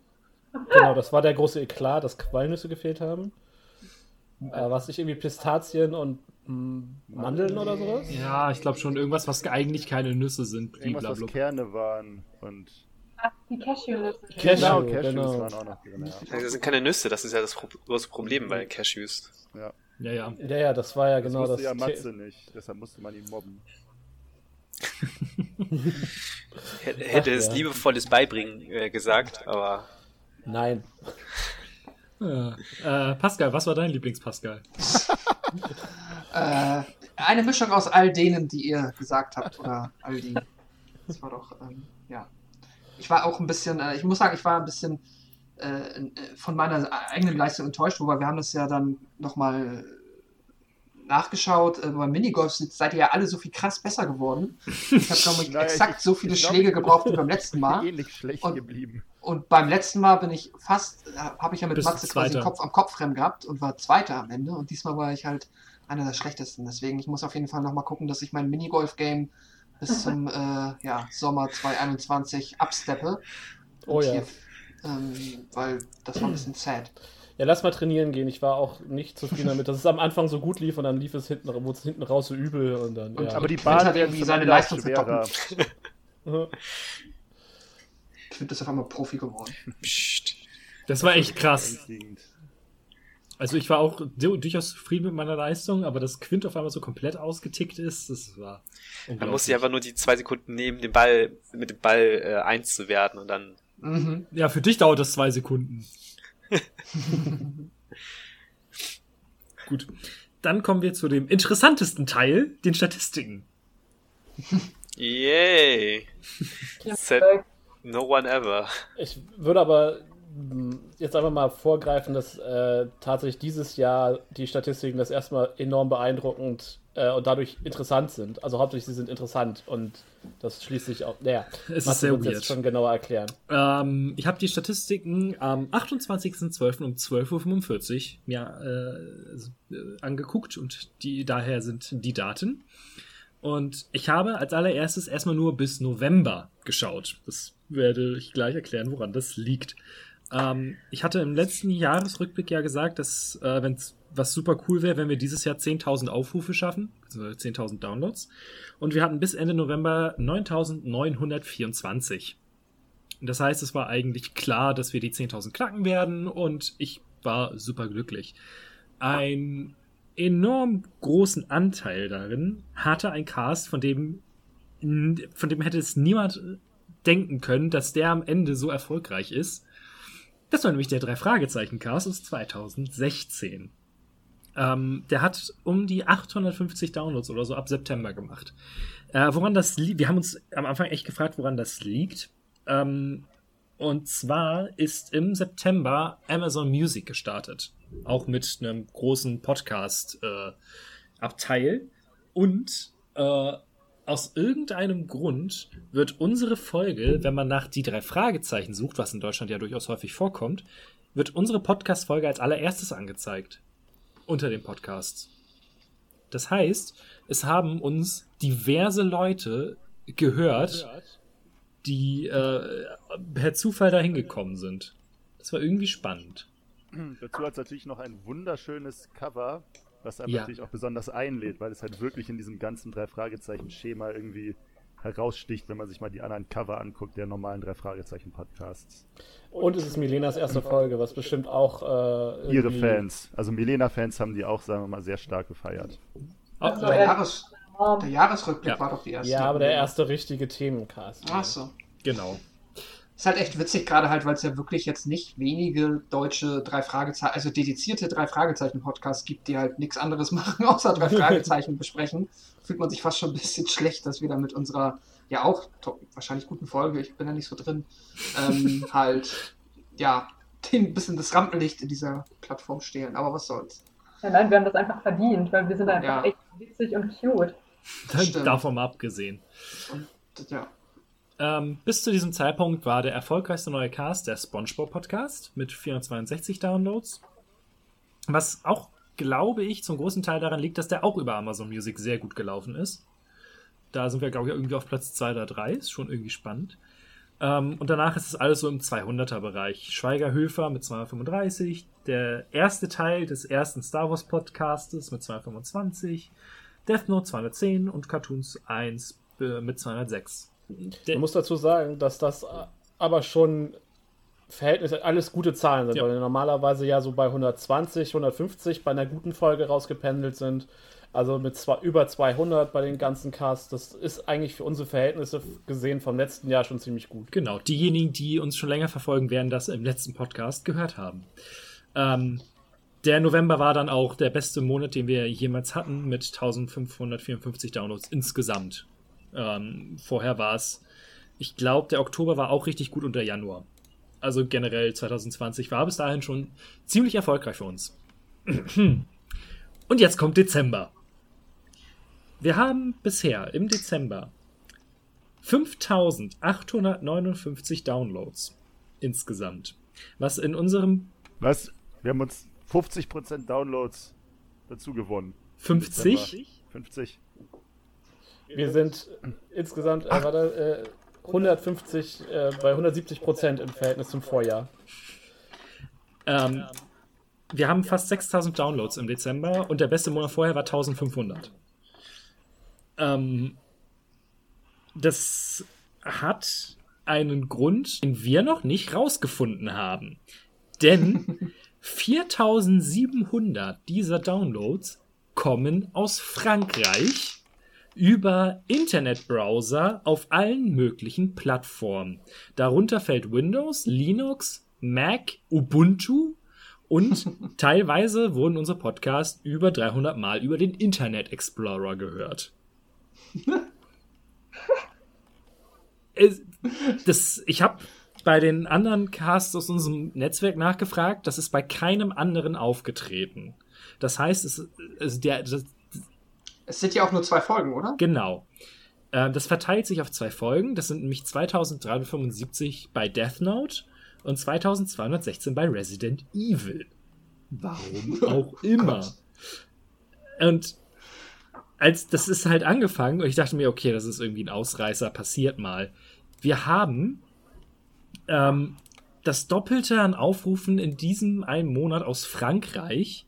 Genau, das war der große Eklat, dass Walnüsse gefehlt haben. Äh, was nicht irgendwie Pistazien und Mandeln oder sowas? Ja, ich glaube schon irgendwas, was eigentlich keine Nüsse sind. Irgendwas, was. Kerne waren und Ach, die Cashewnüsse. Cashew, genau, Cashews genau. waren auch noch drin. Ja. Das sind keine Nüsse, das ist ja das große Problem bei Cashews. Ja. Ja, ja. Ja, ja, das war ja Das genau wusste das. ja Matze nicht, deshalb musste man ihn mobben. Hätte hätte Ach, es ja. liebevolles Beibringen äh, gesagt, aber Nein. Ja. Äh, Pascal, was war dein Lieblings-Pascal? Äh, eine Mischung aus all denen, die ihr gesagt habt, oder all die. Das war doch, ähm, ja. Ich war auch ein bisschen, äh, ich muss sagen, ich war ein bisschen äh, äh, von meiner eigenen Leistung enttäuscht, wobei wir haben das ja dann nochmal nachgeschaut. Äh, beim Minigolf seid ihr ja alle so viel krass besser geworden. Ich habe, glaube ich, Naja, exakt ich- so viele glaub, Schläge gebraucht wie beim letzten Mal. Ähnlich schlecht Und- geblieben. Und beim letzten Mal bin ich fast, äh, habe ich ja mit Bist Matze quasi. Kopf am Kopfrennen gehabt und war Zweiter am Ende. Und diesmal war ich halt einer der schlechtesten. Deswegen, ich muss auf jeden Fall nochmal gucken, dass ich mein Minigolf-Game bis zum äh, ja, Sommer 2021 absteppe. Oh Und ja. hier, ähm, weil das war ein bisschen sad. Ja, lass mal trainieren gehen. Ich war auch nicht zufrieden damit, dass es am Anfang so gut lief und dann lief es hinten, wurde es hinten raus so übel und dann. Und- ja. Aber die hat Bahn werden irgendwie seine Leistung schwerer. Ich finde das auf einmal Profi geworden. pst. Das war echt krass. Also ich war auch du- durchaus zufrieden mit meiner Leistung, aber dass Quint auf einmal so komplett ausgetickt ist, das war Man muss sich einfach nur die zwei Sekunden nehmen, den Ball mit dem Ball äh, eins zu werden und dann. Mhm. Ja, für dich dauert das zwei Sekunden. Gut. Dann kommen wir zu dem interessantesten Teil, den Statistiken. Yay! Said no one ever. Ich würde aber jetzt einfach mal vorgreifen, dass äh, tatsächlich dieses Jahr die Statistiken das erstmal enorm beeindruckend äh, und dadurch interessant sind. Also hauptsächlich sie sind interessant und das schließt sich auch. Naja, Es ist sehr weird. jetzt schon genauer erklären. Ähm, ich habe die Statistiken am 28.12. um 12.45 Uhr mir äh, äh, angeguckt und die daher sind die Daten. Und ich habe als allererstes erstmal nur bis November geschaut. Das werde ich gleich erklären, woran das liegt. Ähm, ich hatte im letzten Jahresrückblick ja gesagt, dass äh, wenn was super cool wäre, wenn wir dieses Jahr 10.000 Aufrufe schaffen, also 10.000 Downloads. Und wir hatten bis Ende November 9.924. Das heißt, es war eigentlich klar, dass wir die 10.000 knacken werden und ich war super glücklich. Ein enorm großen Anteil darin hatte ein Cast, von dem, von dem hätte es niemand denken können, dass der am Ende so erfolgreich ist. Das war nämlich der Drei-Fragezeichen-Cast aus 2016. Ähm, der hat um die 850 Downloads oder so ab September gemacht. Äh, woran das liegt? Wir haben uns am Anfang echt gefragt, woran das liegt. Ähm, und zwar ist im September Amazon Music gestartet. Auch mit einem großen Podcast-Abteil. und äh, aus irgendeinem Grund wird unsere Folge, wenn man nach die drei Fragezeichen sucht, was in Deutschland ja durchaus häufig vorkommt, wird unsere Podcast-Folge als allererstes angezeigt. Unter den Podcasts. Das heißt, es haben uns diverse Leute gehört, die äh, per Zufall dahin gekommen sind. Das war irgendwie spannend. Dazu hat es natürlich noch ein wunderschönes Cover, was einem Ja. natürlich auch besonders einlädt, weil es halt wirklich in diesem ganzen Drei-Fragezeichen-Schema irgendwie heraussticht, wenn man sich mal die anderen Cover anguckt, der normalen Drei-Fragezeichen-Podcasts. Und es ist Milenas erste Folge, was bestimmt auch äh, Ihre Fans, also Milena-Fans haben die auch, sagen wir mal, sehr stark gefeiert. Oh, Also, Der, Jahres, ähm, der Jahresrückblick Ja. war doch die erste. Ja, aber der erste richtige Themencast. Ach so. genau. Ist halt echt witzig, gerade halt, weil es ja wirklich jetzt nicht wenige deutsche drei Fragezeichen, also dedizierte drei Fragezeichen-Podcasts gibt, die halt nichts anderes machen, außer drei Fragezeichen besprechen. Fühlt man sich fast schon ein bisschen schlecht, dass wir da mit unserer, ja auch wahrscheinlich guten Folge, ich bin da nicht so drin, ähm, halt, ja, den ein bisschen das Rampenlicht in dieser Plattform stehlen. Aber was soll's. ja, nein, wir haben das einfach verdient, weil wir sind einfach Ja. echt witzig und cute. Davon mal abgesehen. Und ja, Ähm, bis zu diesem Zeitpunkt war der erfolgreichste neue Cast der SpongeBob Podcast mit 462 Downloads. Was auch, glaube ich, zum großen Teil daran liegt, dass der auch über Amazon Music sehr gut gelaufen ist. Da sind wir, glaube ich, irgendwie auf Platz 2 oder 3. Ist schon irgendwie spannend. Ähm, und danach ist es alles so im 200er-Bereich. Schweiger-Höfer mit 235. Der erste Teil des ersten Star Wars Podcastes mit 225. Death Note 210 und Cartoons 1 äh, mit 206. Man muss dazu sagen, dass das aber schon Verhältnis alles gute Zahlen sind, Ja. weil wir normalerweise ja so bei 120, 150 bei einer guten Folge rausgependelt sind. Also mit zwei, über 200 bei den ganzen Casts. Das ist eigentlich für unsere Verhältnisse gesehen vom letzten Jahr schon ziemlich gut. Genau, diejenigen, die uns schon länger verfolgen, werden das im letzten Podcast gehört haben. Ähm, der November war dann auch der beste Monat, den wir jemals hatten, mit 1554 Downloads insgesamt. Ähm, vorher war es, ich glaube, der Oktober war auch richtig gut unter Januar. Also generell 2020 war bis dahin schon ziemlich erfolgreich für uns. Und jetzt kommt Dezember. Wir haben bisher im Dezember 5859 Downloads insgesamt. Was in unserem Was? Wir haben uns 50% Downloads dazu gewonnen. 50 50. Wir sind insgesamt äh, warte, äh, 150 äh, bei 170 Prozent im Verhältnis zum Vorjahr. ähm, wir haben fast 6000 Downloads im Dezember und der beste Monat vorher war 1500. Ähm, das hat einen Grund, den wir noch nicht rausgefunden haben. Denn 4700 dieser Downloads kommen aus Frankreich über Internetbrowser auf allen möglichen Plattformen. Darunter fällt Windows, Linux, Mac, Ubuntu und teilweise wurden unsere Podcasts über 300 Mal über den Internet Explorer gehört. Das, ich habe bei den anderen Casts aus unserem Netzwerk nachgefragt, das ist bei keinem anderen aufgetreten. Das heißt, es, es der, Es sind ja auch nur zwei Folgen, oder? Genau. Äh, das verteilt sich auf zwei Folgen. Das sind nämlich 2375 bei Death Note und 2216 bei Resident Evil. Warum auch immer. Und als das ist halt angefangen und ich dachte mir, okay, das ist irgendwie ein Ausreißer, passiert mal. Wir haben ähm, das Doppelte an Aufrufen in diesem einen Monat aus Frankreich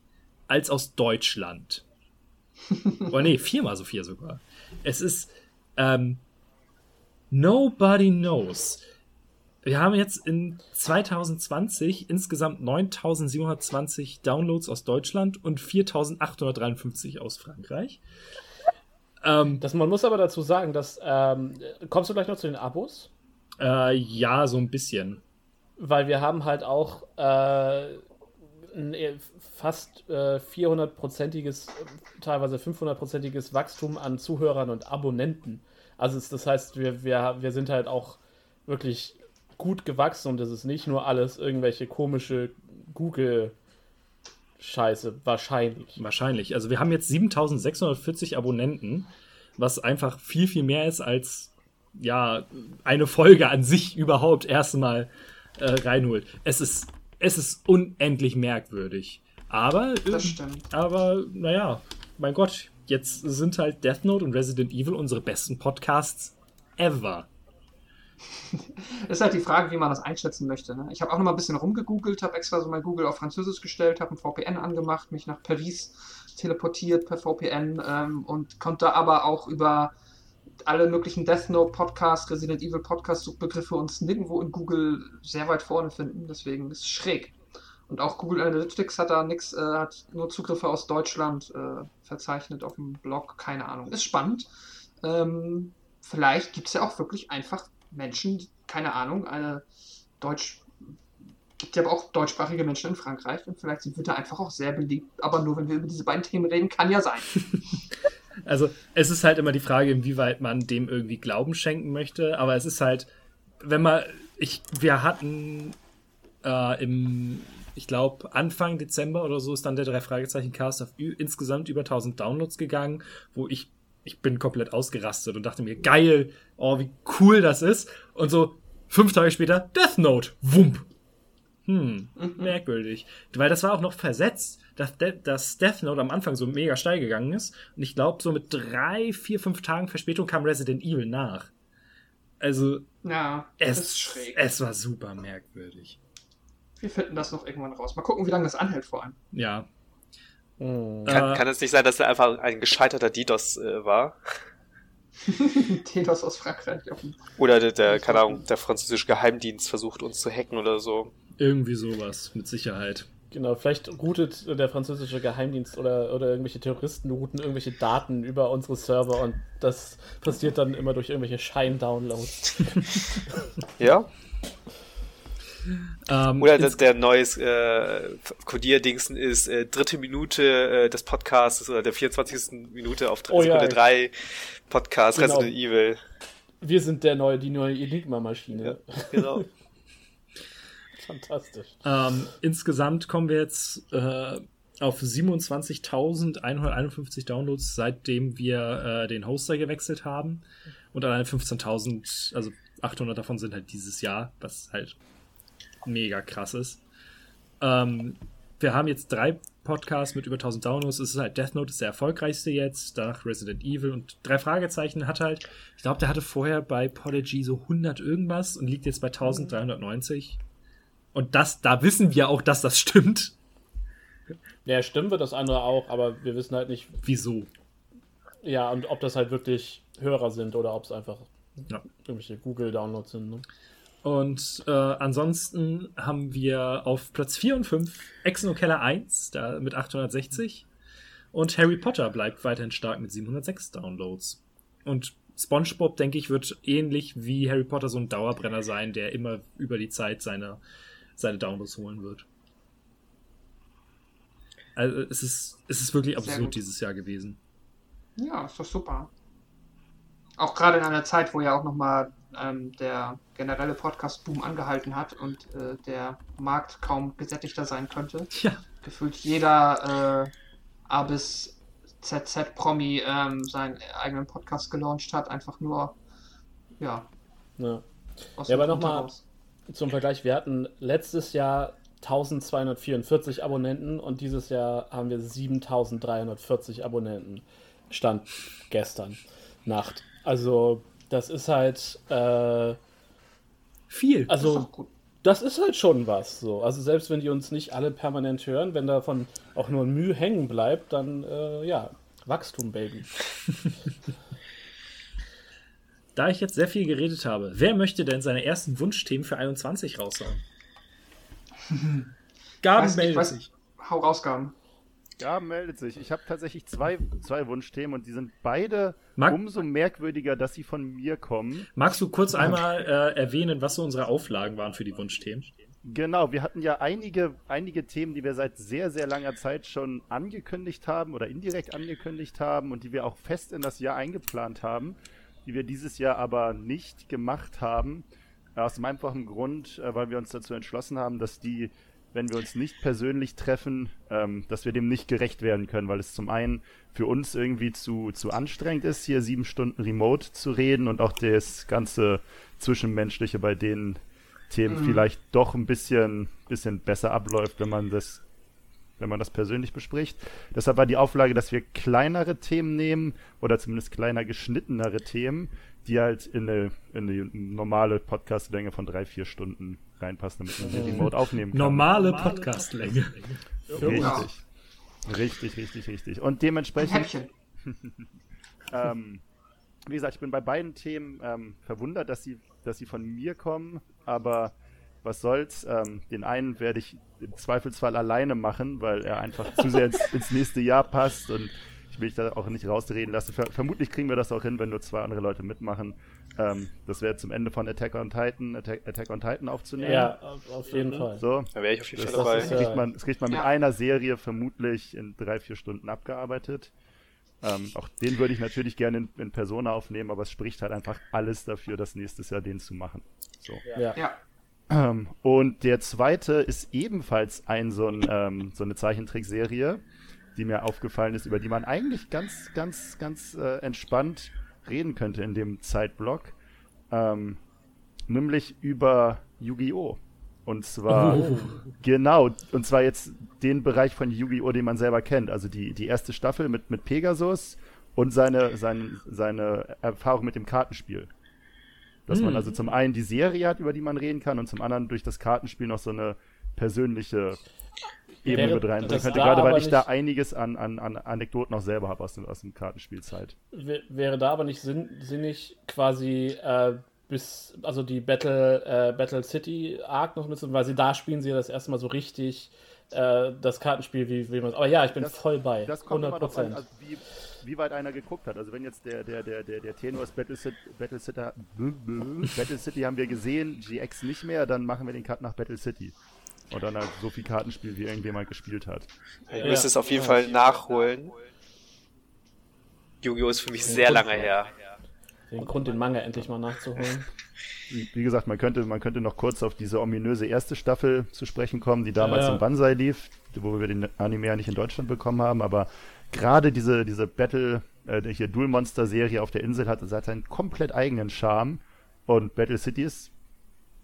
als aus Deutschland. Oder nee, viermal so viel sogar. Es ist ähm, Nobody Knows. Wir haben jetzt in 2020 insgesamt 9720 Downloads aus Deutschland und 4853 aus Frankreich. Ähm, Das, man muss aber dazu sagen, dass. Ähm, kommst du gleich noch zu den Abos? äh, ja, so ein bisschen. Weil wir haben halt auch äh, ein äh, fast äh, 400-prozentiges, teilweise 500-prozentiges Wachstum an Zuhörern und Abonnenten. Also es, das heißt, wir, wir, wir sind halt auch wirklich gut gewachsen und es ist nicht nur alles irgendwelche komische Google-Scheiße, wahrscheinlich. Wahrscheinlich. Also wir haben jetzt 7640 Abonnenten, was einfach viel, viel mehr ist als ja eine Folge an sich überhaupt erstmal äh, reinholt. Es ist, es ist unendlich merkwürdig. Aber, Das äh, stimmt. aber naja, mein Gott, jetzt sind halt Death Note und Resident Evil unsere besten Podcasts ever. ist halt die Frage, wie man das einschätzen möchte. Ne? Ich habe auch noch mal ein bisschen rumgegoogelt, habe extra so mein Google auf Französisch gestellt, habe ein VPN angemacht, mich nach Paris teleportiert per VPN ähm, und konnte aber auch über alle möglichen Death Note Podcasts, Resident Evil Podcast Suchbegriffe uns nirgendwo in Google sehr weit vorne finden. Deswegen ist es schräg. Und auch Google Analytics hat da nichts, äh, hat nur Zugriffe aus Deutschland äh, verzeichnet auf dem Blog. Keine Ahnung. Ist spannend. Ähm, vielleicht gibt es ja auch wirklich einfach Menschen, keine Ahnung, eine Deutsch. Gibt ja aber auch deutschsprachige Menschen in Frankreich und vielleicht sind wir da einfach auch sehr beliebt. Aber nur wenn wir über diese beiden Themen reden, kann ja sein. Also es ist halt immer die Frage, inwieweit man dem irgendwie Glauben schenken möchte. Aber es ist halt, wenn man, ich, wir hatten äh, im, ich glaube Anfang Dezember oder so ist dann der drei Fragezeichen Cast auf insgesamt über 1000 Downloads gegangen, wo ich ich bin komplett ausgerastet und dachte mir geil, oh wie cool das ist. Und so fünf Tage später Death Note, wump. Hm, merkwürdig. Weil das war auch noch versetzt, dass, De dass Death Note am Anfang so mega steil gegangen ist. Und ich glaube, so mit drei, vier, fünf Tagen Verspätung kam Resident Evil nach. Also, Ja, es, ist schräg. es war super merkwürdig. Wir finden das noch irgendwann raus. Mal gucken, wie lange das anhält vor allem. Ja. Hm. Kann, Äh, kann es nicht sein, dass er einfach ein gescheiterter DDoS äh, war? DDoS aus Frankreich. Oder der, der, keine Ahnung, der französische Geheimdienst versucht uns zu hacken oder so. Irgendwie sowas, mit Sicherheit. Genau, vielleicht routet der französische Geheimdienst oder, oder irgendwelche Terroristen routen irgendwelche Daten über unsere Server und das passiert dann immer durch irgendwelche Schein-Downloads. Ja? Ähm, Oder ins- der, neues äh, Codier-Dingsen ist äh, dritte Minute äh, des Podcasts oder der 24. Minute auf Oh ja. Sekunde 3 Podcast Genau. Resident Evil. Wir sind der neue, die neue Enigma-Maschine. Genau. Fantastisch. Ähm, insgesamt kommen wir jetzt äh, auf 27.151 Downloads, seitdem wir äh, den Hoster gewechselt haben. Und allein 15.000, also 800 davon sind halt dieses Jahr, was halt mega krass ist. Ähm, wir haben jetzt drei Podcasts mit über 1000 Downloads. Es ist halt Death Note ist der erfolgreichste jetzt, danach Resident Evil und drei Fragezeichen hat halt, ich glaube, der hatte vorher bei Podigy so 100 irgendwas und liegt jetzt bei 1390. Und das, da wissen wir auch, dass das stimmt. Ja, stimmt wird das andere auch, aber wir wissen halt nicht, Wieso? ja, und ob das halt wirklich Hörer sind oder ob es einfach Ja. irgendwelche Google-Downloads sind. Ne? Und äh, ansonsten haben wir auf Platz 4 und 5 Exen Keller 1 da mit 860. Und Harry Potter bleibt weiterhin stark mit 706 Downloads. Und SpongeBob, denke ich, wird ähnlich wie Harry Potter so ein Dauerbrenner sein, der immer über die Zeit seine, seine Downloads holen wird. Also es ist, es ist wirklich absurd dieses Jahr gewesen. Ja, ist doch super. Auch gerade in einer Zeit, wo ja auch nochmal ähm, der generelle Podcast-Boom angehalten hat und äh, der Markt kaum gesättigter sein könnte. Ja. Gefühlt jeder äh, A bis ZZ-Promi ähm, seinen eigenen Podcast gelauncht hat, einfach nur, ja, Ja. aus Ja, dem aber Grund noch mal- heraus. Zum Vergleich, wir hatten letztes Jahr 1244 Abonnenten und dieses Jahr haben wir 7340 Abonnenten. Stand gestern Nacht. Also, das ist halt, äh, Viel. Das ist also, doch gut. das ist halt schon was. So. Also, selbst wenn die uns nicht alle permanent hören, wenn davon auch nur ein Mühe hängen bleibt, dann, äh, ja, Wachstum, Baby. Da ich jetzt sehr viel geredet habe, wer möchte denn seine ersten Wunschthemen für 21 raushauen? Gaben Weiß meldet weiß- sich. Hau raus, Gaben. Ja, meldet sich. Ich habe tatsächlich zwei, zwei Wunschthemen und die sind beide Mag- umso merkwürdiger, dass sie von mir kommen. Magst du kurz einmal äh, erwähnen, was so unsere Auflagen waren für die Wunschthemen? Genau, wir hatten ja einige, einige Themen, die wir seit sehr, sehr langer Zeit schon angekündigt haben oder indirekt angekündigt haben und die wir auch fest in das Jahr eingeplant haben, die wir dieses Jahr aber nicht gemacht haben. Aus dem einfachen Grund, äh, weil wir uns dazu entschlossen haben, dass die, wenn wir uns nicht persönlich treffen, ähm, dass wir dem nicht gerecht werden können, weil es zum einen für uns irgendwie zu, zu anstrengend ist, hier sieben Stunden remote zu reden und auch das ganze Zwischenmenschliche bei den Themen vielleicht doch ein bisschen, bisschen besser abläuft, wenn man das wenn man das persönlich bespricht. Deshalb war die Auflage, dass wir kleinere Themen nehmen oder zumindest kleiner geschnittenere Themen, die halt in eine, in eine normale Podcastlänge von drei, vier Stunden reinpassen, damit man sie remote aufnehmen kann. Normale Podcastlänge. Richtig. Richtig, richtig, richtig. Und dementsprechend ähm, wie gesagt, ich bin bei beiden Themen ähm, verwundert, dass sie, dass sie von mir kommen, aber was soll's. Ähm, den einen werde ich im Zweifelsfall alleine machen, weil er einfach zu sehr ins, ins nächste Jahr passt und ich will mich da auch nicht rausreden lassen. Ver vermutlich kriegen wir das auch hin, wenn nur zwei andere Leute mitmachen. Ähm, das wäre zum Ende von Attack on Titan, Attack, Attack on Titan aufzunehmen. Ja, auf, jeden Fall. So, Da wäre ich auf jeden das, Fall dabei. das, kriegt man, das kriegt man mit Ja. einer Serie vermutlich in drei, vier Stunden abgearbeitet. Ähm, auch den würde ich natürlich gerne in, in Persona aufnehmen, aber es spricht halt einfach alles dafür, das nächstes Jahr den zu machen. So. Ja. Ja. Ähm, und der zweite ist ebenfalls ein so, ein, ähm, so eine Zeichentrickserie, die mir aufgefallen ist, über die man eigentlich ganz, ganz, ganz äh, entspannt reden könnte in dem Zeitblock. Ähm, nämlich über Yu-Gi-Oh! Und zwar, Oh. genau, und zwar jetzt den Bereich von Yu-Gi-Oh!, den man selber kennt. Also die, die erste Staffel mit, mit Pegasus und seine, seine, seine Erfahrung mit dem Kartenspiel. Dass man Hm. also zum einen die Serie hat, über die man reden kann, und zum anderen durch das Kartenspiel noch so eine persönliche Ebene Wäre mit reinbringen könnte, gerade weil ich da einiges an, an, an Anekdoten auch selber habe aus, dem- aus dem Kartenspielzeit. Wäre da aber nicht sinn sinnig, quasi äh, bis, also die Battle, äh, Battle City Arc noch mit, weil sie da spielen sie ja das erste Mal so richtig äh, das Kartenspiel, wie, wie man Aber ja, ich bin Das- voll bei. Das kommt 100 immer darauf an, also wie, wie weit einer geguckt hat. Also wenn jetzt der, der, der, der, der Tenor ist Battle City, Battle City, Battle City haben wir gesehen, GX nicht mehr, dann machen wir den Cut nach Battle City. Und dann halt so viel Kartenspiel, wie irgendjemand gespielt hat. Ich Ja. müsste es auf jeden Ja. Fall nachholen. Yu-Gi-Oh! ist für mich sehr lange her. Den Grund, den Manga endlich mal nachzuholen. Wie, wie gesagt, man könnte, man könnte noch kurz auf diese ominöse erste Staffel zu sprechen kommen, die damals Ja. im Banzai lief, wo wir den Anime ja nicht in Deutschland bekommen haben, aber gerade diese, diese Battle, äh, hier Duel Monster Serie auf der Insel hat, das hat einen komplett eigenen Charme und Battle City ist,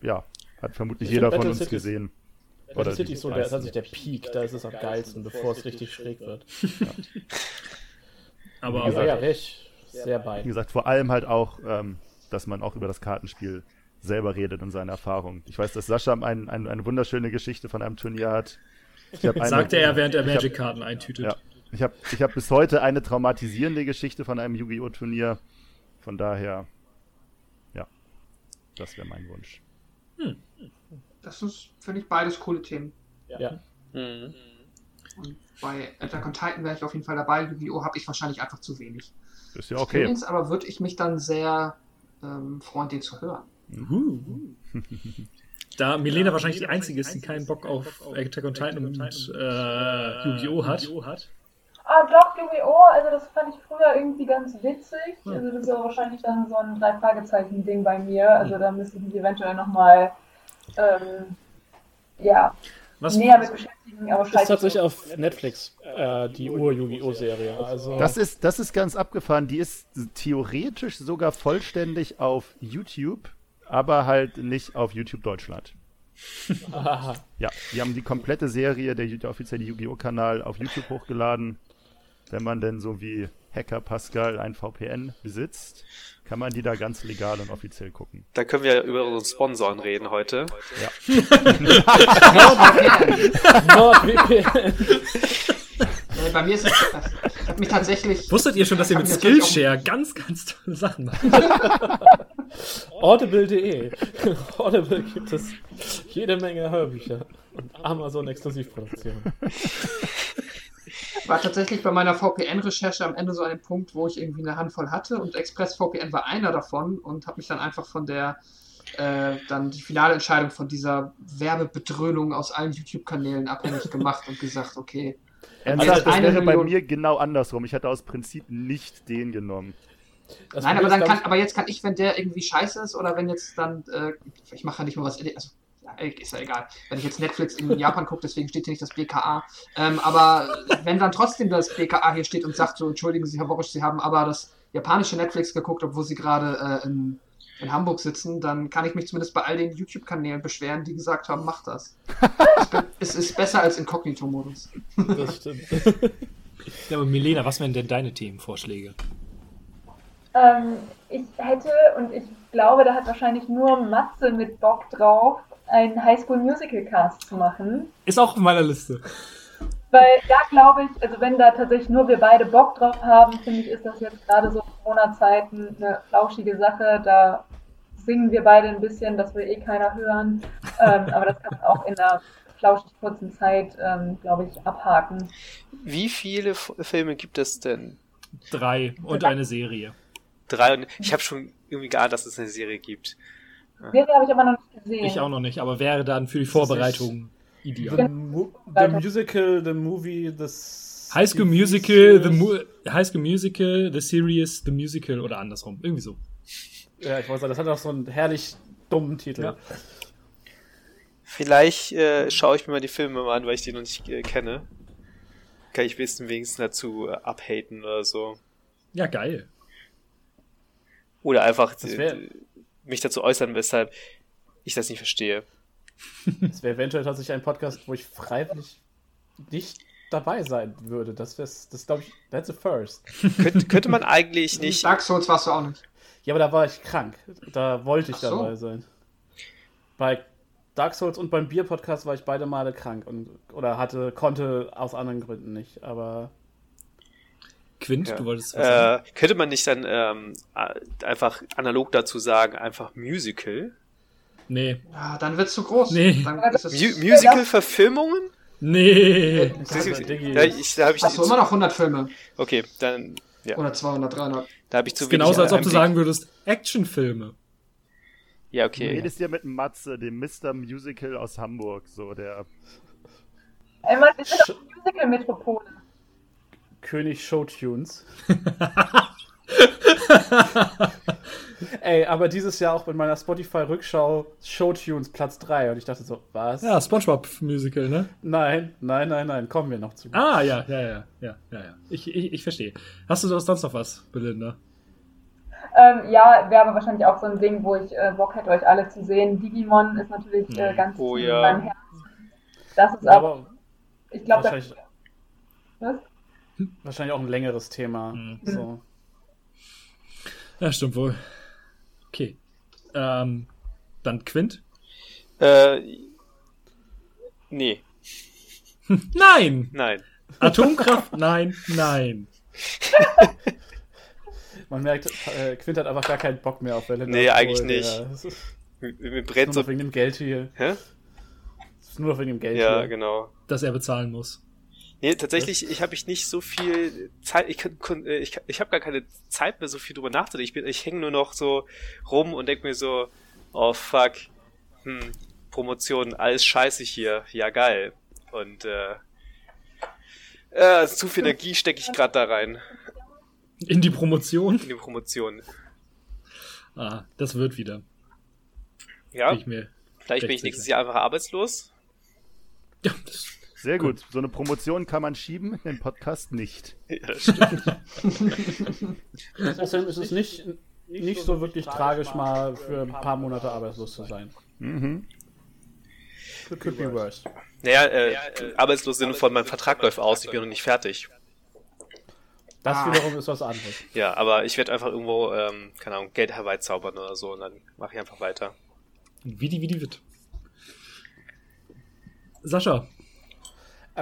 ja, hat vermutlich Ich jeder von uns City ist- gesehen. Battle Oder City ist so der, meisten. tatsächlich der Peak, da ist es am geilsten, bevor es richtig schräg wird. Aber Aber ja, wäre ich sehr Wie bei. gesagt, vor allem halt auch, ähm, dass man auch über das Kartenspiel selber redet und seine Erfahrungen. Ich weiß, dass Sascha ein, ein, eine wunderschöne Geschichte von einem Turnier hat. Ich hab eine- sagte er, während er Magic-Karten eintütet. Ja, ich habe ich hab bis heute eine traumatisierende Geschichte von einem Yu-Gi-Oh! Turnier. Von daher, ja, das wäre mein Wunsch. Das ist, finde ich, beides coole Themen. Ja. Mhm. Und bei Attack on Titan wäre ich auf jeden Fall dabei. Yu-Gi-Oh! habe ich wahrscheinlich einfach zu wenig. Ist ja okay. Allerdings aber würde ich mich dann sehr ähm, freuen, den zu hören. Uh. Da Milena wahrscheinlich die Einzige ist, die keinen Bock auf Attack on Titan und äh, Yu-Gi-Oh! hat. Ah, doch, Yu-Gi-Oh! Also das fand ich früher irgendwie ganz witzig. Also das ist aber wahrscheinlich dann so ein Drei-Fragezeichen-Ding bei mir. Also da müsste ich mich eventuell nochmal ähm, ja, Was, näher mit beschäftigen. Aber Ist tatsächlich auf Netflix, äh, die Ur-Yu-Gi-Oh!-Serie. Also, Das ist, das ist ganz abgefahren. Die ist theoretisch sogar vollständig auf YouTube, aber halt nicht auf YouTube Deutschland. Aha. Ja, die haben die komplette Serie, der, der offizielle Yu-Gi-Oh! Kanal auf YouTube hochgeladen. Wenn man denn so wie Hacker Pascal ein VPN besitzt, kann man die da ganz legal und offiziell gucken. Da können wir über unsere Sponsoren reden heute. NordVPN. Äh, bei mir ist es, ich habe mich tatsächlich. wusstet ihr schon, dass ihr mit Skillshare ganz, ganz tolle Sachen macht? Audible.de. Audible gibt es jede Menge Hörbücher und Amazon-Exklusivproduktionen. War tatsächlich bei meiner VPN-Recherche am Ende so dem Punkt, wo ich irgendwie eine Handvoll hatte und ExpressVPN war einer davon und habe mich dann einfach von der äh, dann die finale Entscheidung von dieser Werbebedröhnung aus allen YouTube-Kanälen abhängig gemacht und gesagt, okay, Ernsthaft, jetzt das wäre bei Million- mir genau andersrum. Ich hätte aus Prinzip nicht den genommen. Das nein, aber dann kann, aber jetzt kann ich, wenn der irgendwie scheiße ist oder wenn jetzt dann, äh, ich mache ja nicht mal was, also ist ja egal, wenn ich jetzt Netflix in Japan gucke, deswegen steht hier nicht das BKA, ähm, aber wenn dann trotzdem das BKA hier steht und sagt so, entschuldigen Sie, Herr Borisch, Sie haben aber das japanische Netflix geguckt, obwohl Sie gerade äh, in, in Hamburg sitzen, dann kann ich mich zumindest bei all den YouTube-Kanälen beschweren, die gesagt haben, mach das. es ist besser als Inkognito-Modus. das stimmt. Ja, aber Milena, was wären denn deine Themenvorschläge? Ähm, ich hätte, und ich glaube, da hat wahrscheinlich nur Matze mit Bock drauf, einen Highschool Musical Cast zu machen. Ist auch auf meiner Liste. Weil da glaube ich, also wenn da tatsächlich nur wir beide Bock drauf haben, finde ich, ist das jetzt gerade so in Corona-Zeiten eine flauschige Sache. Da singen wir beide ein bisschen, das will eh keiner hören. Ähm, aber das kann man auch in einer flauschig kurzen Zeit, ähm, glaube ich, abhaken. Wie viele F Filme gibt es denn? Drei und eine Serie. Drei und ich habe schon irgendwie geahnt, dass es eine Serie gibt. Serie habe ich aber noch nicht gesehen. Ich auch noch nicht, aber wäre dann für die Vorbereitung The, ideal. mu the Musical, the Movie, das. High School Musical, the Mu High School Musical, The Series, The Musical oder andersrum. Irgendwie so. Ja, ich wollte sagen, das hat auch so einen herrlich dummen Titel. Ja. Vielleicht äh, schaue ich mir mal die Filme mal an, weil ich die noch nicht äh, kenne. Kann ich wissen, wenigstens dazu äh, abhaten oder so. Ja, geil. Oder einfach Das wär- mich dazu äußern, weshalb ich das nicht verstehe. Das wäre eventuell tatsächlich ein Podcast, wo ich freiwillig nicht dabei sein würde. Das wäre, das glaube ich, that's a first. Könnt, könnte man eigentlich nicht. Dark Souls warst du auch nicht. Ja, aber da war ich krank. Da wollte ich so. dabei sein. Bei Dark Souls und beim Bier-Podcast war ich beide Male krank und oder hatte, konnte aus anderen Gründen nicht, aber. Quint, Ja. du wolltest was sagen? Äh, könnte man nicht dann ähm, äh, einfach analog dazu sagen, einfach Musical? Nee. Ja, dann wird's zu groß. Nee. Es, Musical-Verfilmungen? Nee. Das ist- Diggi. Da, ich, da habe ich Hast du immer noch 100 Filme? Okay, dann ja, Oder 200, 300? da habe ich zu wenig genauso, als ob du sagen würdest, Actionfilme. Ja, Du okay. redest hier mit Matze, dem Mr. Musical aus Hamburg, so der. Ey, Mann, wir sind doch Musical-Metropole. König Showtunes. Ey, aber dieses Jahr auch mit meiner Spotify-Rückschau Showtunes Platz 3 und ich dachte so, was? Ja, Spongebob-Musical, ne? Nein, nein, nein, nein, kommen wir noch zu. Ah, ja, ja, ja, ja, ja, ja. Ich, ich, ich verstehe. Hast du sonst noch was, Belinda? Ähm, ja, wäre aber wahrscheinlich auch so ein Ding, wo ich äh, Bock hätte, euch alle zu sehen. Digimon ist natürlich äh, ganz Oh ja. in meinem Herzen. Das ist aber, aber ich glaube, das was? Wahrscheinlich auch ein längeres Thema. Mhm. So. Ja, stimmt wohl. Okay. Ähm, dann Quint? Äh, nee, Nein! nein. Atomkraft? nein, nein. Man merkt, äh, Quint hat einfach gar keinen Bock mehr auf Welle. Nee, eigentlich nicht. ist Mir, brennt so. noch wegen dem Geld hier. Hä? Nur noch wegen dem Geld Ja, hier. genau. Dass er bezahlen muss. Nee, tatsächlich, ich habe ich nicht so viel Zeit, ich, kann- äh, ich, ich habe gar keine Zeit mehr, so viel drüber nachzudenken. Ich, bin, ich hänge nur noch so rum und denk mir so, oh fuck, hm, Promotion, alles scheiße hier, ja geil. Und äh, äh, zu viel Energie stecke ich gerade da rein, In die Promotion? in die Promotion. Ah, das wird wieder. Ja, Bin vielleicht bin ich nächstes sicher. Jahr einfach arbeitslos. Ja, das, Sehr gut. So eine Promotion kann man schieben, den Podcast nicht. Ja, das stimmt. Deswegen ist es nicht, nicht so wirklich tragisch, mal für ein paar Monate arbeitslos zu sein. Mhm. Could be worse. naja, äh, arbeitslos im Sinne von, mein Vertrag läuft aus, ich bin noch nicht fertig. Das Ah. wiederum ist was anderes. Ja, aber ich werde einfach irgendwo, ähm, keine Ahnung, Geld herbeizaubern oder so und dann mache ich einfach weiter. wie die, wie die wird. Sascha,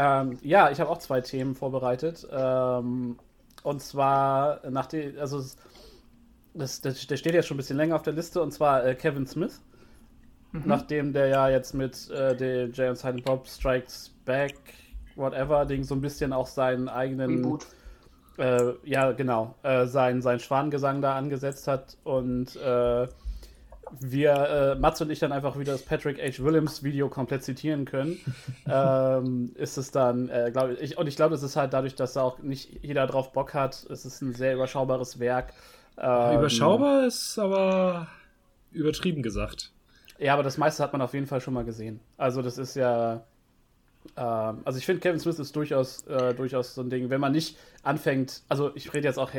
Ähm, ja, ich habe auch zwei Themen vorbereitet. Ähm, und zwar, nachdem, also das, das, der steht ja schon ein bisschen länger auf der Liste, und zwar äh, Kevin Smith. Nachdem der ja jetzt mit äh, dem Jay und Silent Bob Strikes Back, whatever, Ding so ein bisschen auch seinen eigenen. Äh, ja, genau, äh, sein, sein Schwanengesang da angesetzt hat und äh, wir, äh, Mats und ich dann einfach wieder das Patrick H. Williams Video komplett zitieren können, ähm, ist es dann, äh, glaube ich, und ich glaube, es ist halt dadurch, dass da auch nicht jeder drauf Bock hat, es ist ein sehr überschaubares Werk. Ähm, überschaubar ist aber übertrieben gesagt. Ja, aber das meiste hat man auf jeden Fall schon mal gesehen. Also das ist ja. Ähm, also ich finde, Kevin Smith ist durchaus, äh, durchaus so ein Ding, wenn man nicht anfängt, also ich rede jetzt auch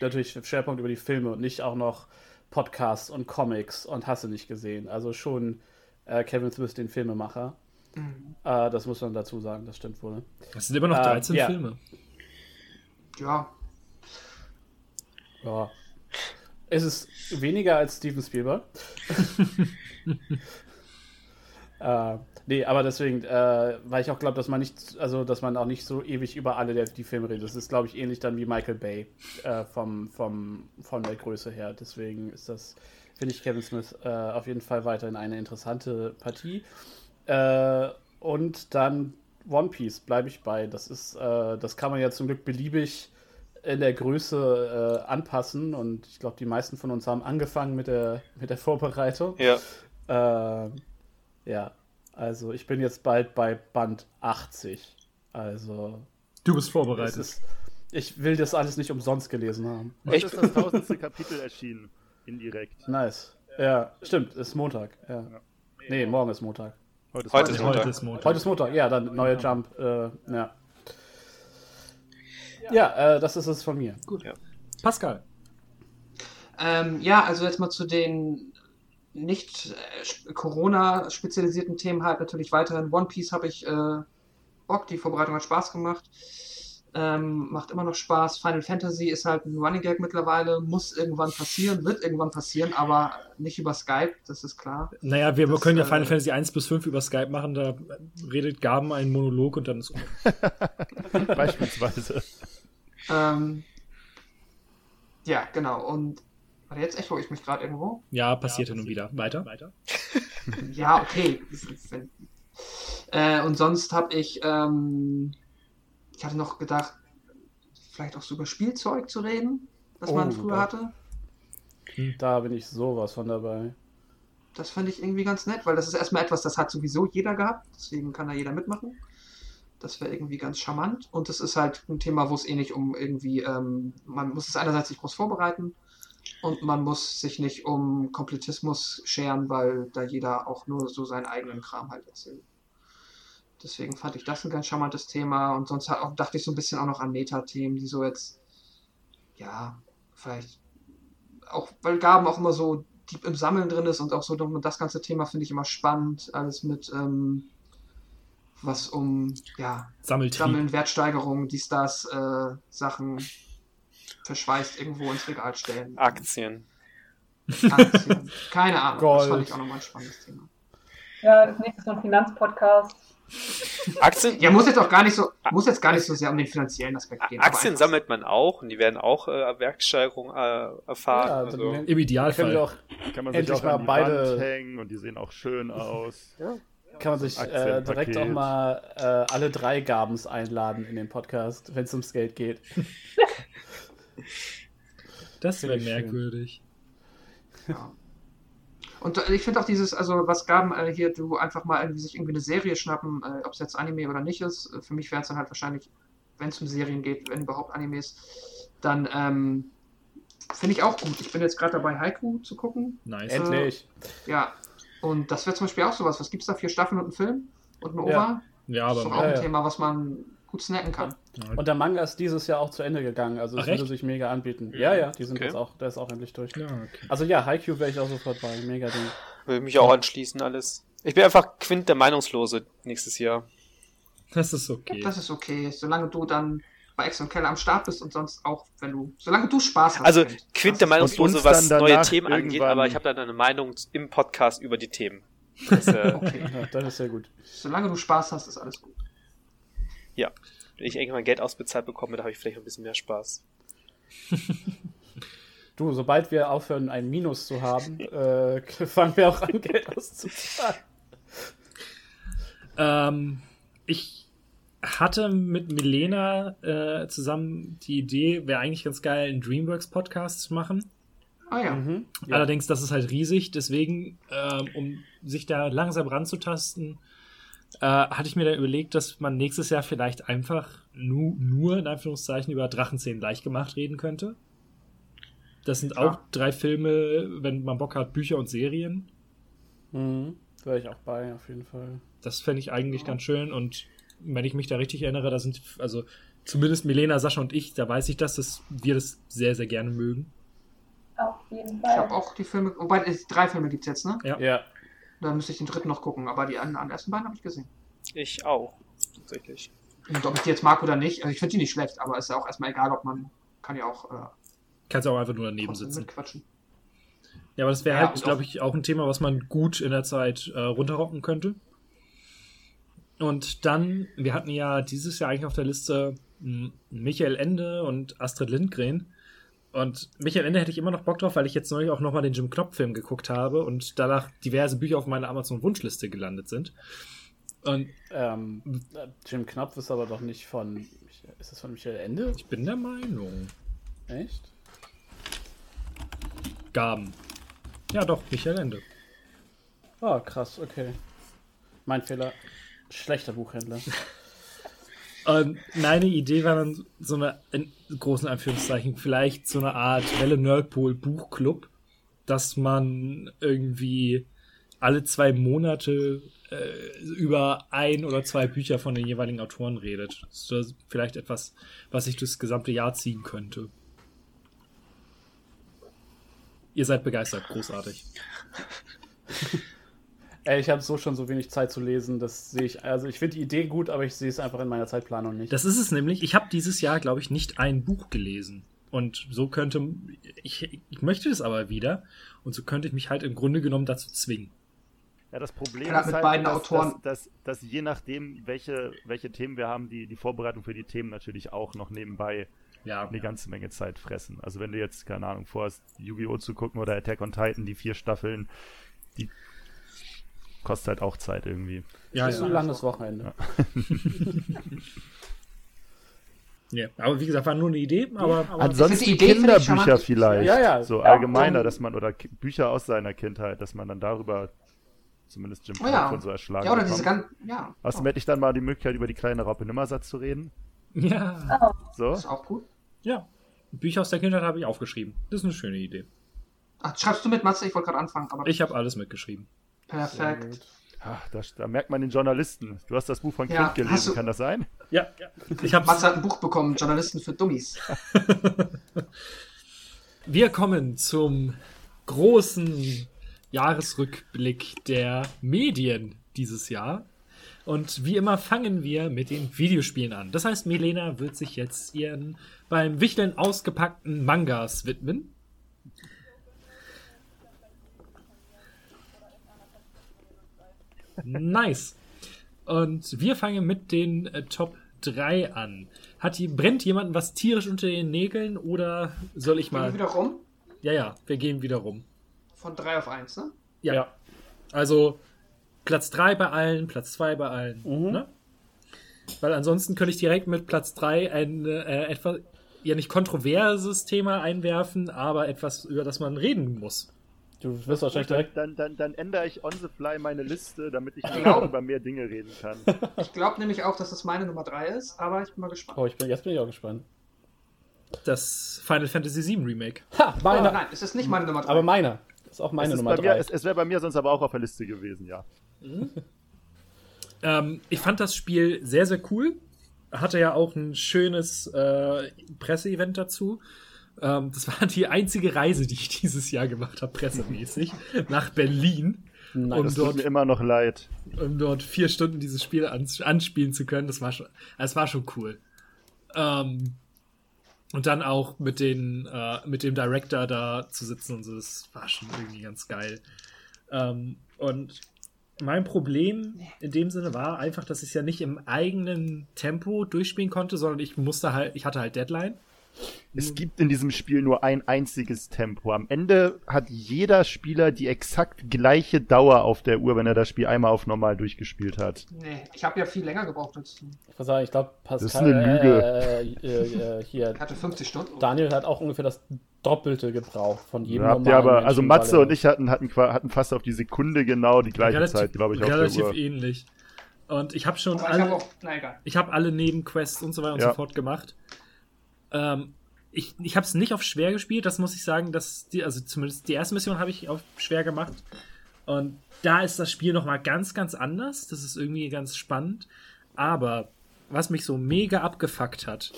natürlich Schwerpunkt über die Filme und nicht auch noch Podcasts und Comics und hasse nicht gesehen. Also schon äh, Kevin Smith, den Filmemacher. Äh, das muss man dazu sagen, das stimmt wohl. Das sind immer noch Ähm, 13 ja. Filme. Ja. Ja. Es ist weniger als Steven Spielberg. äh, nee, aber deswegen, äh, weil ich auch glaube, dass man nicht, also dass man auch nicht so ewig über alle der, die Filme redet. Das ist, glaube ich, ähnlich dann wie Michael Bay äh, vom, vom, von der Größe her. Deswegen ist das, finde ich Kevin Smith äh, auf jeden Fall weiterhin eine interessante Partie. Äh, und dann One Piece bleibe ich bei. Das ist, äh, das kann man ja zum Glück beliebig in der Größe äh, anpassen und ich glaube, die meisten von uns haben angefangen mit der, mit der Vorbereitung. Ja. Ja, also ich bin jetzt bald bei Band 80. Also, Du bist vorbereitet. ist, ich will das alles nicht umsonst gelesen haben. Heute ist das tausendste Kapitel erschienen. Indirekt. Nice. Ja, stimmt, ist Montag. Ja. Nee, morgen ist Montag. Heute ist, Heute ist Montag. Heute ist Montag. Heute ist Montag, ja, dann neuer Jump. Äh, ja. Ja, äh, das ist es von mir. Pascal. Ähm, ja, also jetzt mal zu den nicht äh, sp- Corona-spezialisierten Themen halt natürlich weiterhin. One Piece habe ich äh, Bock, die Vorbereitung hat Spaß gemacht. Ähm, macht immer noch Spaß. Final Fantasy ist halt ein Running Gag mittlerweile, muss irgendwann passieren, wird irgendwann passieren, aber nicht über Skype, das ist klar. Naja, wir Das, können ja äh, Final Fantasy 1 bis 5 über Skype machen, da redet Gaben einen Monolog und dann ist Beispielsweise. Ähm, ja, genau. Und warte, jetzt echo ich mich gerade irgendwo. Ja, passiert hin und wieder. Weiter. Weiter. Ja, okay. Äh, und sonst habe ich, ähm, ich hatte noch gedacht, vielleicht auch so über Spielzeug zu reden, was man Oh, früher Gott. hatte. Da bin ich sowas von dabei. Das fand ich irgendwie ganz nett, weil das ist erstmal etwas, das hat sowieso jeder gehabt, deswegen kann da jeder mitmachen. Das wäre irgendwie ganz charmant. Und es ist halt ein Thema, wo es eh nicht um irgendwie, ähm, man muss es einerseits nicht groß vorbereiten und man muss sich nicht um Kompletismus scheren, weil da jeder auch nur so seinen eigenen Kram halt erzählt. Deswegen fand ich das ein ganz charmantes Thema und sonst auch, dachte ich so ein bisschen auch noch an Meta-Themen, die so jetzt, ja, vielleicht auch, weil Gaben auch immer so deep im Sammeln drin ist und auch so das ganze Thema finde ich immer spannend, alles mit, ähm, was um, ja, Sammeltrieb. Sammeln, Wertsteigerung, dies, das, äh, Sachen verschweißt irgendwo ins Regal stellen. Aktien. Aktien. Keine Ahnung, das Gold. fand ich auch nochmal ein spannendes Thema. Ja, das nächste ist so ein Finanzpodcast. Aktien, Ja, muss jetzt auch gar nicht so, muss jetzt gar nicht so sehr um den finanziellen Aspekt gehen. Aktien sammelt man auch und die werden auch äh, Werksteigerung äh, erfahren. Ja, also. Im können Idealfall. wir auch, Kann man sich Endlich auch mal an die beide- Wand hängen und die sehen auch schön aus. kann man sich äh, direkt auch mal äh, alle drei Gabens einladen in den Podcast, wenn es ums Geld geht. das wäre schön. merkwürdig. Ja. Und äh, ich finde auch dieses, also was Gaben äh, hier, du einfach mal irgendwie sich irgendwie eine Serie schnappen, äh, ob es jetzt Anime oder nicht ist. äh, Für mich wäre es dann halt wahrscheinlich, wenn es um Serien geht, wenn überhaupt Animes, dann ähm, finde ich auch gut. Ich bin jetzt gerade dabei, Haiku zu gucken. Nice. Endlich. Ja. Und das wäre zum Beispiel auch sowas. Was gibt es da? Vier Staffeln und einen Film? Und ein Ja. OVA? Ja, das ist doch aber auch Ja, ein ja. Thema, was man gut snacken kann. Und der Manga ist dieses Jahr auch zu Ende gegangen, also es würde sich mega anbieten. Ja, ja, die sind Okay. jetzt auch, der ist auch endlich durch. ja, okay. Also ja, Haikyuu wäre ich auch sofort bei, mega Ding. Will mich auch anschließen, alles. Ich bin einfach Quint der Meinungslose nächstes Jahr. Das ist okay. Das ist okay, solange du dann bei Ex und Keller am Start bist und sonst auch, wenn du, solange du Spaß hast. Also Quint. Der Meinungslose, was neue Themen angeht, aber ich habe dann eine Meinung im Podcast über die Themen. Das, äh, Okay. Ja, das ist sehr gut. Solange du Spaß hast, ist alles gut. Ja. Wenn ich irgendwann Geld ausbezahlt bekomme, da habe ich vielleicht ein bisschen mehr Spaß. Du, sobald wir aufhören, ein Minus zu haben, äh, fangen wir auch an, Geld auszuzahlen. Ähm, ich hatte mit Milena äh, zusammen die Idee, wäre eigentlich ganz geil, einen Dreamworks-Podcast zu machen. Ah ja. Mhm. Ja. Allerdings, das ist halt riesig, deswegen, ähm, um sich da langsam ranzutasten, äh, hatte ich mir dann überlegt, dass man nächstes Jahr vielleicht einfach nu nur in Anführungszeichen über Drachenzähmen leicht gemacht reden könnte. Das sind Klar. auch drei Filme, wenn man Bock hat, Bücher und Serien. Mhm. Wäre ich auch bei, auf jeden Fall. Das fände ich eigentlich ganz schön und wenn ich mich da richtig erinnere, da sind, also zumindest Milena, Sascha und ich, da weiß ich das, dass wir das sehr, sehr gerne mögen. Auf jeden Ich habe Fall. auch die Filme, wobei es drei Filme gibt es jetzt, ne? Ja. Ja. Da müsste ich den dritten noch gucken, aber die anderen ersten beiden habe ich gesehen. Ich auch, tatsächlich. Und ob ich die jetzt mag oder nicht, also ich finde die nicht schlecht, aber ist ja auch erstmal egal, ob man kann ja auch äh, Kannst auch einfach nur daneben sitzen. mitquatschen. Ja, aber das wäre Ja, halt, glaube ich, auch ein Thema, was man gut in der Zeit äh, runterrocken könnte. Und dann, wir hatten ja dieses Jahr eigentlich auf der Liste m, Michael Ende und Astrid Lindgren. Und Michael Ende hätte ich immer noch Bock drauf, weil ich jetzt neulich auch nochmal den Jim Knopf-Film geguckt habe und danach diverse Bücher auf meiner Amazon-Wunschliste gelandet sind. Und Ähm, äh, Jim Knopf ist aber doch nicht von. Ist das von Michael Ende? ich bin der Meinung, Echt? Gaben. Ja, doch, Michael Ende. Ah, krass, okay. Mein Fehler. Schlechter Buchhändler. Und meine Idee war dann so eine, in großen Anführungszeichen, vielleicht so eine Art Welle Nerdpol Buchclub, dass man irgendwie alle zwei Monate äh, über ein oder zwei Bücher von den jeweiligen Autoren redet. Das ist vielleicht etwas, was sich das gesamte Jahr ziehen könnte. Ihr seid begeistert, großartig. Ey, ich habe so schon so wenig Zeit zu lesen, das sehe ich. Also ich finde die Idee gut, aber ich sehe es einfach in meiner Zeitplanung nicht. Das ist es nämlich. Ich habe dieses Jahr, glaube ich, nicht ein Buch gelesen. Und so könnte ich, ich möchte das aber wieder. Und so könnte ich mich halt im Grunde genommen dazu zwingen. Ja, das Problem Gerade ist mit halt, beiden dass, Autoren. Dass, dass, dass je nachdem, welche, welche Themen wir haben, die, die Vorbereitung für die Themen natürlich auch noch nebenbei Ja, eine ganze Menge Zeit fressen. Also wenn du jetzt, keine Ahnung, vorhast, Yu-Gi-Oh! zu gucken oder Attack on Titan, die vier Staffeln, die kostet halt auch Zeit irgendwie. ja, das ist ein ja. langes Wochenende. ja. Aber wie gesagt, war nur eine Idee. Aber, aber Ansonsten die Idee Kinderbücher vielleicht. Ja, ja. So Ja, allgemeiner, dass man, oder Bücher aus seiner Kindheit, dass man dann darüber zumindest Jim Oh ja. und so erschlagen Ja, oder diese ganzen. Ja, Außerdem hätte ich dann mal die Möglichkeit, über die kleine Raupe Nimmersatz zu reden. ja, So. ist auch gut. ja. Bücher aus der Kindheit habe ich aufgeschrieben. Das ist eine schöne Idee. Ach, schreibst du mit, Matze? Ich wollte gerade anfangen, aber Ich habe alles mitgeschrieben. Perfekt. Ach, da, da merkt man den Journalisten. Du hast das Buch von Ja, Kind gelesen, du- kann das sein? Ja, ich habe Matze hat ein Buch bekommen, Journalisten für Dummies. Wir kommen zum großen Jahresrückblick der Medien dieses Jahr. Und wie immer fangen wir mit den Videospielen an. Das heißt, Milena wird sich jetzt ihren beim Wichteln ausgepackten Mangas widmen. Nice. Und wir fangen mit den äh, Top 3 an. Hat die, brennt jemandem was tierisch unter den Nägeln oder soll ich Gehen wir mal. wieder rum. Ja, ja, wir gehen wieder rum. Von 3 auf 1, ne? Ja. Ja. Also Platz 3 bei allen, Platz 2 bei allen. Mhm. Ne? Weil ansonsten könnte ich direkt mit Platz 3 ein äh, etwas, ja nicht kontroverses Thema einwerfen, aber etwas, über das man reden muss. Du wirst wahrscheinlich direkt. Dann, dann, dann ändere ich on the fly meine Liste, damit ich Genau. über mehr Dinge reden kann. Ich glaube nämlich auch, dass das meine Nummer 3 ist, aber ich bin mal gespannt. Oh, ich bin, jetzt bin ich auch gespannt. Das Final Fantasy VII Remake. Ha, Oh, meiner. nein, es ist nicht meine Nummer 3. aber meiner. Das ist auch meine es ist Nummer bei mir, 3. es, es wäre bei mir sonst aber auch auf der Liste gewesen, ja. Ähm, ich fand das Spiel sehr, sehr cool. Hatte ja auch ein schönes äh, Presseevent dazu. Ähm, das war die einzige Reise, die ich dieses Jahr gemacht habe, pressemäßig, nach Berlin, Nein, um Das tut dort mir immer noch leid. um dort vier Stunden dieses Spiel ans anspielen zu können. Das war schon, es war schon cool. Ähm, und dann auch mit den, äh, mit dem Director da zu sitzen und so, das war schon irgendwie ganz geil. Ähm, und mein Problem in dem Sinne war einfach, dass ich es ja nicht im eigenen Tempo durchspielen konnte, sondern ich musste halt, ich hatte halt Deadline. Es gibt in diesem Spiel nur ein einziges Tempo. Am Ende hat jeder Spieler die exakt gleiche Dauer auf der Uhr, wenn er das Spiel einmal auf normal durchgespielt hat. Nee, ich habe ja viel länger gebraucht als du. Ich muss sagen, ich glaube, Pascal. ist eine Lüge. Äh, äh, äh, hier, Ich hatte 50 Stunden. Daniel hat auch ungefähr das Doppelte gebraucht von jedem ihr normalen aber, also Menschen, Matze weil er- und ich hatten, hatten, hatten fast auf die Sekunde genau die gleiche Zeit, glaube ich, auf der relativ Uhr. ähnlich. Und ich habe schon Aber ich habe alle, ich habe alle Nebenquests und so weiter und Ja. so fort gemacht. Ähm, ich ich habe es nicht auf schwer gespielt, das muss ich sagen, dass die, also zumindest die erste Mission habe ich auf schwer gemacht. Und da ist das Spiel nochmal ganz, ganz anders. Das ist irgendwie ganz spannend. Aber was mich so mega abgefuckt hat,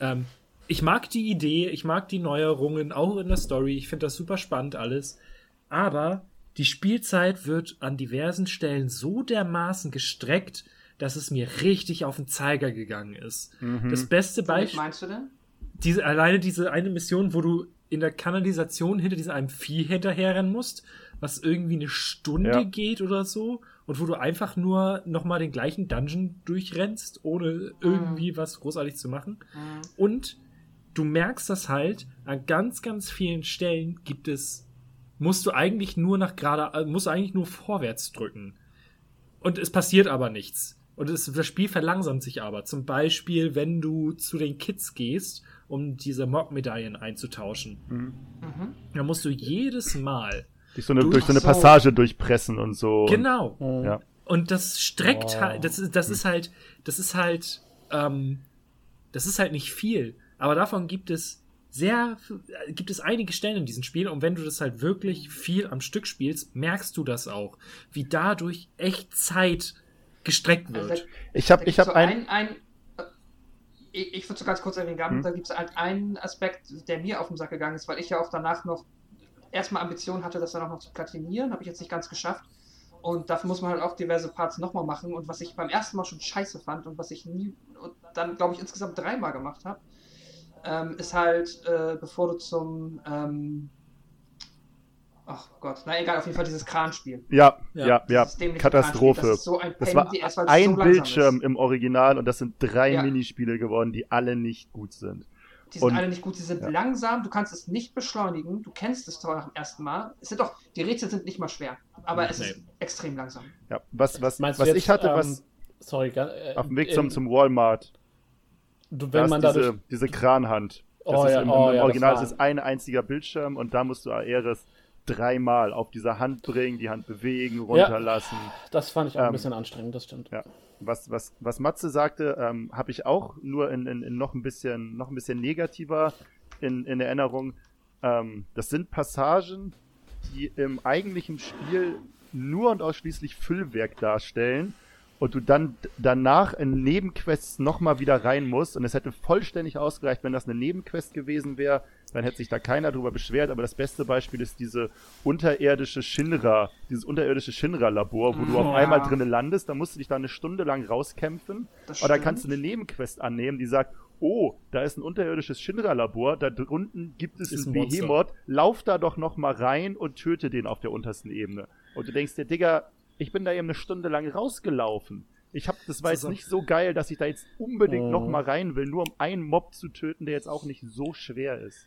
ähm, ich mag die Idee, ich mag die Neuerungen, auch in der Story. Ich finde das super spannend alles. Aber die Spielzeit wird an diversen Stellen so dermaßen gestreckt, dass es mir richtig auf den Zeiger gegangen ist. Das beste Was Beispiel meinst du denn? Diese, alleine diese eine Mission, wo du in der Kanalisation hinter diesem einem Vieh hinterherrennen musst, was irgendwie eine Stunde Ja. geht oder so, und wo du einfach nur nochmal den gleichen Dungeon durchrennst, ohne irgendwie was großartig zu machen. Und du merkst das halt, an ganz, ganz vielen Stellen gibt es, musst du eigentlich nur nach gerade, äh, musst du eigentlich nur vorwärts drücken. Und es passiert aber nichts. Und es, das Spiel verlangsamt sich aber. Zum Beispiel, wenn du zu den Kids gehst, um diese Mock-Medaillen einzutauschen. Mhm. Dann musst du jedes Mal. Durch so eine, Du- durch so eine so. Passage durchpressen und so. Genau. Und, ja. Und das streckt Oh. halt, das ist, das ist halt, das ist halt, ähm, das ist halt nicht viel. Aber davon gibt es sehr, gibt es einige Stellen in diesem Spiel und wenn du das halt wirklich viel am Stück spielst, merkst du das auch, wie dadurch echt Zeit gestreckt Also, wird. Ich habe ich hab so ein, ein, ein äh, ich, ich würde so ganz kurz erwähnen, Hm. da gibt es halt einen Aspekt, der mir auf den Sack gegangen ist, weil ich ja auch danach noch erstmal Ambitionen hatte, das dann auch noch zu platinieren, habe ich jetzt nicht ganz geschafft. Und dafür muss man halt auch diverse Parts nochmal machen. Und was ich beim ersten Mal schon scheiße fand und was ich nie und dann, glaube ich, insgesamt dreimal gemacht habe, ähm, ist halt, äh, bevor du zum ähm, Ach Gott, na egal, auf jeden Fall dieses Kranspiel. Ja, Ja. ja, ja. Katastrophe. Das, ist so ein Das war es ein so Bildschirm Ist. im Original und das sind drei Ja. Minispiele geworden, die alle nicht gut sind. Die sind und- alle nicht gut, die sind ja. langsam, du kannst es nicht beschleunigen, du kennst es zwar nach dem ersten Mal. Es sind doch, die Rätsel sind nicht mal schwer, aber es Nee. ist extrem langsam. Ja, was, was, Meinst was du jetzt, ich hatte, ähm, was Sorry, äh, auf dem Weg in- zum, zum Walmart, du, da wenn ist man diese, dadurch. diese Kranhand. Das Oh ist ja, im, im, oh im ja, Original das ist es ein einziger Bildschirm und da musst du Aeris dreimal auf diese Hand bringen, die Hand bewegen, runterlassen. Das fand ich auch ein Ähm, bisschen anstrengend, das stimmt. Ja. Was, was, was Matze sagte, ähm, habe ich auch nur in, in, in noch ein bisschen, noch ein bisschen negativer in, in Erinnerung. Ähm, das sind Passagen, die im eigentlichen Spiel nur und ausschließlich Füllwerk darstellen und du dann danach in Nebenquests nochmal wieder rein musst und es hätte vollständig ausgereicht, wenn das eine Nebenquest gewesen wäre, dann hätte sich da keiner drüber beschwert, aber das beste Beispiel ist diese unterirdische Shinra, dieses unterirdische Shinra-Labor, wo du auf Ja. einmal drinnen landest, da musst du dich da eine Stunde lang rauskämpfen Das oder stimmt. kannst du eine Nebenquest annehmen, die sagt, oh, da ist ein unterirdisches Shinra-Labor, da drunten gibt es Ist ein. Behemoth, lauf da doch noch mal rein und töte den auf der untersten Ebene. Und du denkst dir, Digga, ich bin da eben eine Stunde lang rausgelaufen. Ich hab, das war jetzt nicht so geil, dass ich da jetzt unbedingt Mhm. noch mal rein will, nur um einen Mob zu töten, der jetzt auch nicht so schwer ist.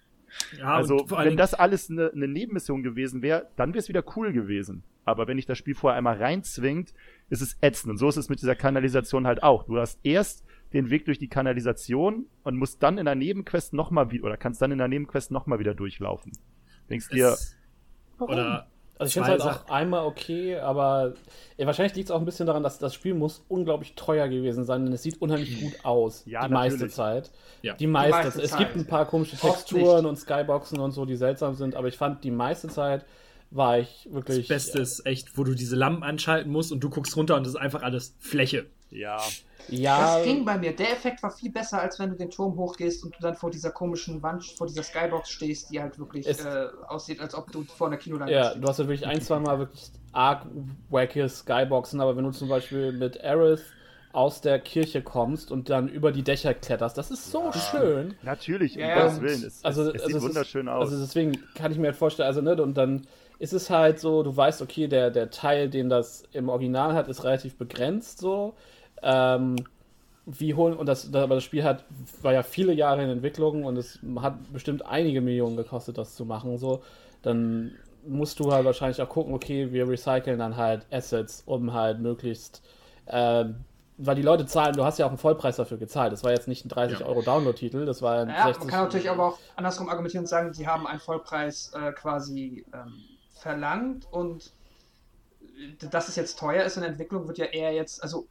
Ja, also, wenn das alles eine, eine Nebenmission gewesen wäre, dann wäre es wieder cool gewesen. Aber wenn ich das Spiel vorher einmal reinzwingt, ist es ätzend. Und so ist es mit dieser Kanalisation halt auch. Du hast erst den Weg durch die Kanalisation und musst dann in der Nebenquest nochmal wieder, oder kannst dann in der Nebenquest nochmal wieder durchlaufen. Denkst dir, es, oder Also ich finde es halt auch einmal okay, aber ja, wahrscheinlich liegt es auch ein bisschen daran, dass das Spiel muss unglaublich teuer gewesen sein, denn es sieht unheimlich gut aus, Ja, die meiste. Zeit. Ja. Die meiste, meiste Es Zeit. gibt ein paar komische Texturen und Skyboxen und so, die seltsam sind, aber ich fand die meiste Zeit war ich das wirklich. Beste ist echt, wo du diese Lampen anschalten musst und du guckst runter und es ist einfach alles Fläche. Ja, Ja, Das ging bei mir. Der Effekt war viel besser, als wenn du den Turm hochgehst und du dann vor dieser komischen Wand, vor dieser Skybox stehst, die halt wirklich Es- äh, aussieht, als ob du vor einer Kinoleinwand Ja, stehst. du hast ja wirklich ein, zwei Mal wirklich arg wacky Skyboxen, aber wenn du zum Beispiel mit Aerith aus der Kirche kommst und dann über die Dächer kletterst, das ist so schön. natürlich, Ja, um ja, Gottes Willen. Es, Also, es, es also sieht es wunderschön ist, aus. Also deswegen kann ich mir halt vorstellen, also ne, und dann ist es halt so, du weißt, okay, der, der Teil, den das im Original hat, ist relativ begrenzt so. Ähm, wie holen, und das, aber das Spiel hat, war ja viele Jahre in Entwicklung und es hat bestimmt einige Millionen gekostet, das zu machen, so. Dann musst du halt wahrscheinlich auch gucken, okay, wir recyceln dann halt Assets, um halt möglichst, ähm, weil die Leute zahlen, du hast ja auch einen Vollpreis dafür gezahlt. Das war jetzt nicht ein 30 Ja. Euro Download-Titel, das war ein Ja, 60 man kann natürlich aber auch andersrum argumentieren und sagen, sie haben einen Vollpreis äh, quasi ähm, verlangt und äh, dass es jetzt teuer ist in der Entwicklung, wird ja eher jetzt, also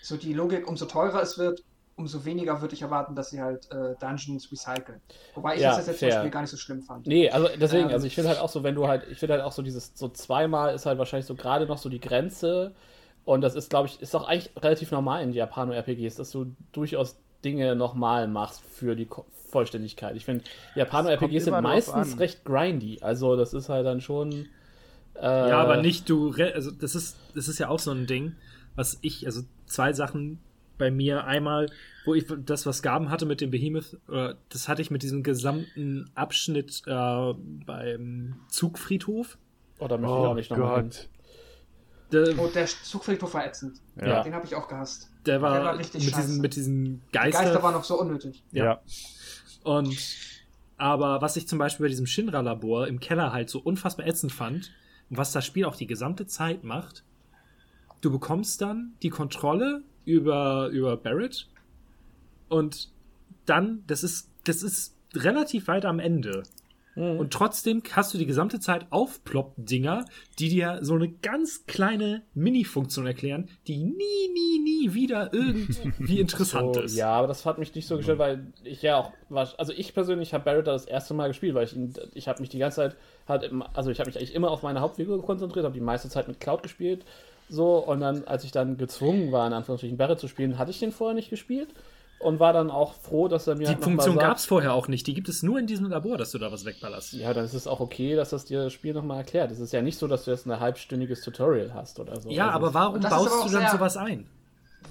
so die Logik, umso teurer es wird, umso weniger würde ich erwarten, dass sie halt äh, Dungeons recyceln. Wobei ich Ja, das jetzt zum fair. Beispiel gar nicht so schlimm fand. Nee, also deswegen, Ähm. also ich finde halt auch so, wenn du halt, ich finde halt auch so dieses, so zweimal ist halt wahrscheinlich so gerade noch so die Grenze und das ist, glaube ich, ist doch eigentlich relativ normal in Japano-RPGs, dass du durchaus Dinge nochmal machst für die Ko Vollständigkeit. Ich finde, Japano-RPGs sind meistens recht grindy, also das ist halt dann schon äh, Ja, aber nicht du, also das ist, das ist ja auch so ein Ding, was ich, also zwei Sachen bei mir. Einmal, wo ich das, was Gaben hatte mit dem Behemoth, äh, das hatte ich mit diesem gesamten Abschnitt äh, beim Zugfriedhof. Oder möchte ich oh auch nicht nochmal hin. Der, Oh, der Zugfriedhof war ätzend. Ja. Den habe ich auch gehasst. der war, der war richtig mit, scheiße. diesen, mit diesen Die Geister. Geister waren noch so unnötig. Ja. Ja. Und aber was ich zum Beispiel bei diesem Shinra-Labor im Keller halt so unfassbar ätzend fand, und was das Spiel auch die gesamte Zeit macht, du bekommst dann die Kontrolle über, über Barrett und dann, das ist, das ist relativ weit am Ende. Mhm. Und trotzdem hast du die gesamte Zeit Aufplopp-Dinger, die dir so eine ganz kleine Mini-Funktion erklären, die nie, nie, nie wieder irgendwie interessant so, ist. Ja, aber das hat mich nicht so gestört, weil ich ja auch also ich persönlich habe Barrett da das erste Mal gespielt, weil ich ihn, ich habe mich die ganze Zeit halt, also ich habe mich eigentlich immer auf meine Hauptfigur konzentriert, habe die meiste Zeit mit Cloud gespielt, so und dann, als ich dann gezwungen war, in Anführungsstrichen Barrett zu spielen, hatte ich den vorher nicht gespielt und war dann auch froh, dass er mir Die halt Funktion gab es vorher auch nicht. Die gibt es nur in diesem Labor, dass du da was wegballerst. Ja, dann ist es auch okay, dass das dir das Spiel nochmal erklärt. Es ist ja nicht so, dass du jetzt ein halbstündiges Tutorial hast oder so. Ja, Also aber warum baust aber du dann sowas ein?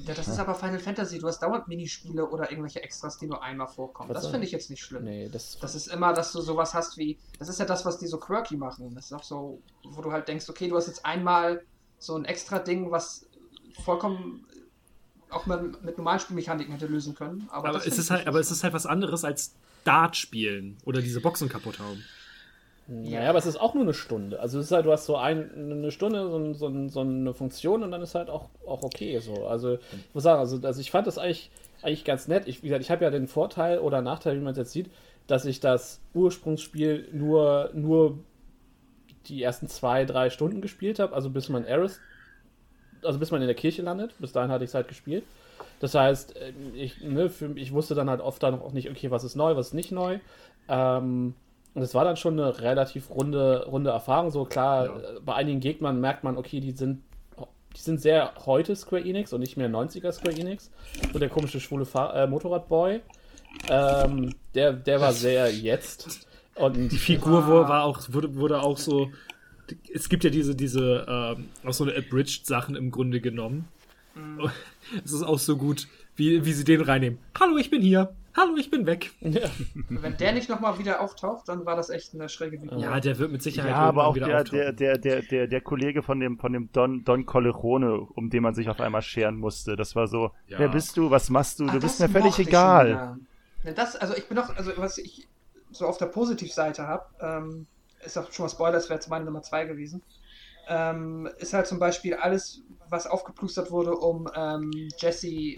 Ja, das ist aber Final Fantasy. Du hast dauernd Minispiele oder irgendwelche Extras, die nur einmal vorkommen. Was Das finde ich jetzt nicht schlimm. Nee, das, Das ist immer, dass du sowas hast wie. Das ist ja das, was die so quirky machen. Das ist auch so, wo du halt denkst, okay, du hast jetzt einmal so ein extra Ding, was vollkommen auch mit, mit normalen Spielmechaniken hätte lösen können. Aber, Aber das es ist halt, aber es ist halt was anderes als Dart spielen oder diese Boxen kaputt hauen. Naja, aber es ist auch nur eine Stunde. Also es ist halt, du hast so ein, eine Stunde, so, so, so eine Funktion und dann ist halt auch, auch okay so. Also ich muss sagen, also, also ich fand das eigentlich, eigentlich ganz nett. Ich, wie gesagt, ich habe ja den Vorteil oder Nachteil, wie man es jetzt sieht, dass ich das Ursprungsspiel nur, nur die ersten zwei, drei Stunden gespielt habe, also bis man Aerith, also bis man in der Kirche landet. Bis dahin hatte ich es halt gespielt. Das heißt, äh, ich, ne, für, ich wusste dann halt oft dann auch nicht, okay, was ist neu, was ist nicht neu. Ähm, und es war dann schon eine relativ runde, runde Erfahrung. So klar, Ja. äh, bei einigen Gegnern merkt man, okay, die sind, die sind sehr heute Square Enix und nicht mehr 90er Square Enix. So der komische schwule Fahr äh, Motorradboy. Ähm, der, der war sehr jetzt. Und Die Figur wo- war auch, wurde, wurde auch so. Es gibt ja diese, diese, ähm, auch so eine Abridged-Sachen im Grunde genommen. Mhm. Es ist auch so gut, wie, wie sie den reinnehmen. Hallo, ich bin hier. Hallo, ich bin weg. ja, Wenn der nicht nochmal wieder auftaucht, dann war das echt eine schräge Figur. Ja, der wird mit Sicherheit Ja, aber auch wieder der, auftauchen. der, der, der, der Kollege von dem, von dem Don, Don Colleone, um den man sich auf einmal scheren musste. Das war so, Ja. wer bist du, was machst du, Ah, du bist mir völlig egal. Ja, das, also ich bin doch, also was ich so auf der Positivseite habe, ähm, ist auch schon mal Spoiler, das wäre jetzt meine Nummer zwei gewesen, ähm, ist halt zum Beispiel alles, was aufgeplustert wurde, um ähm, Jesse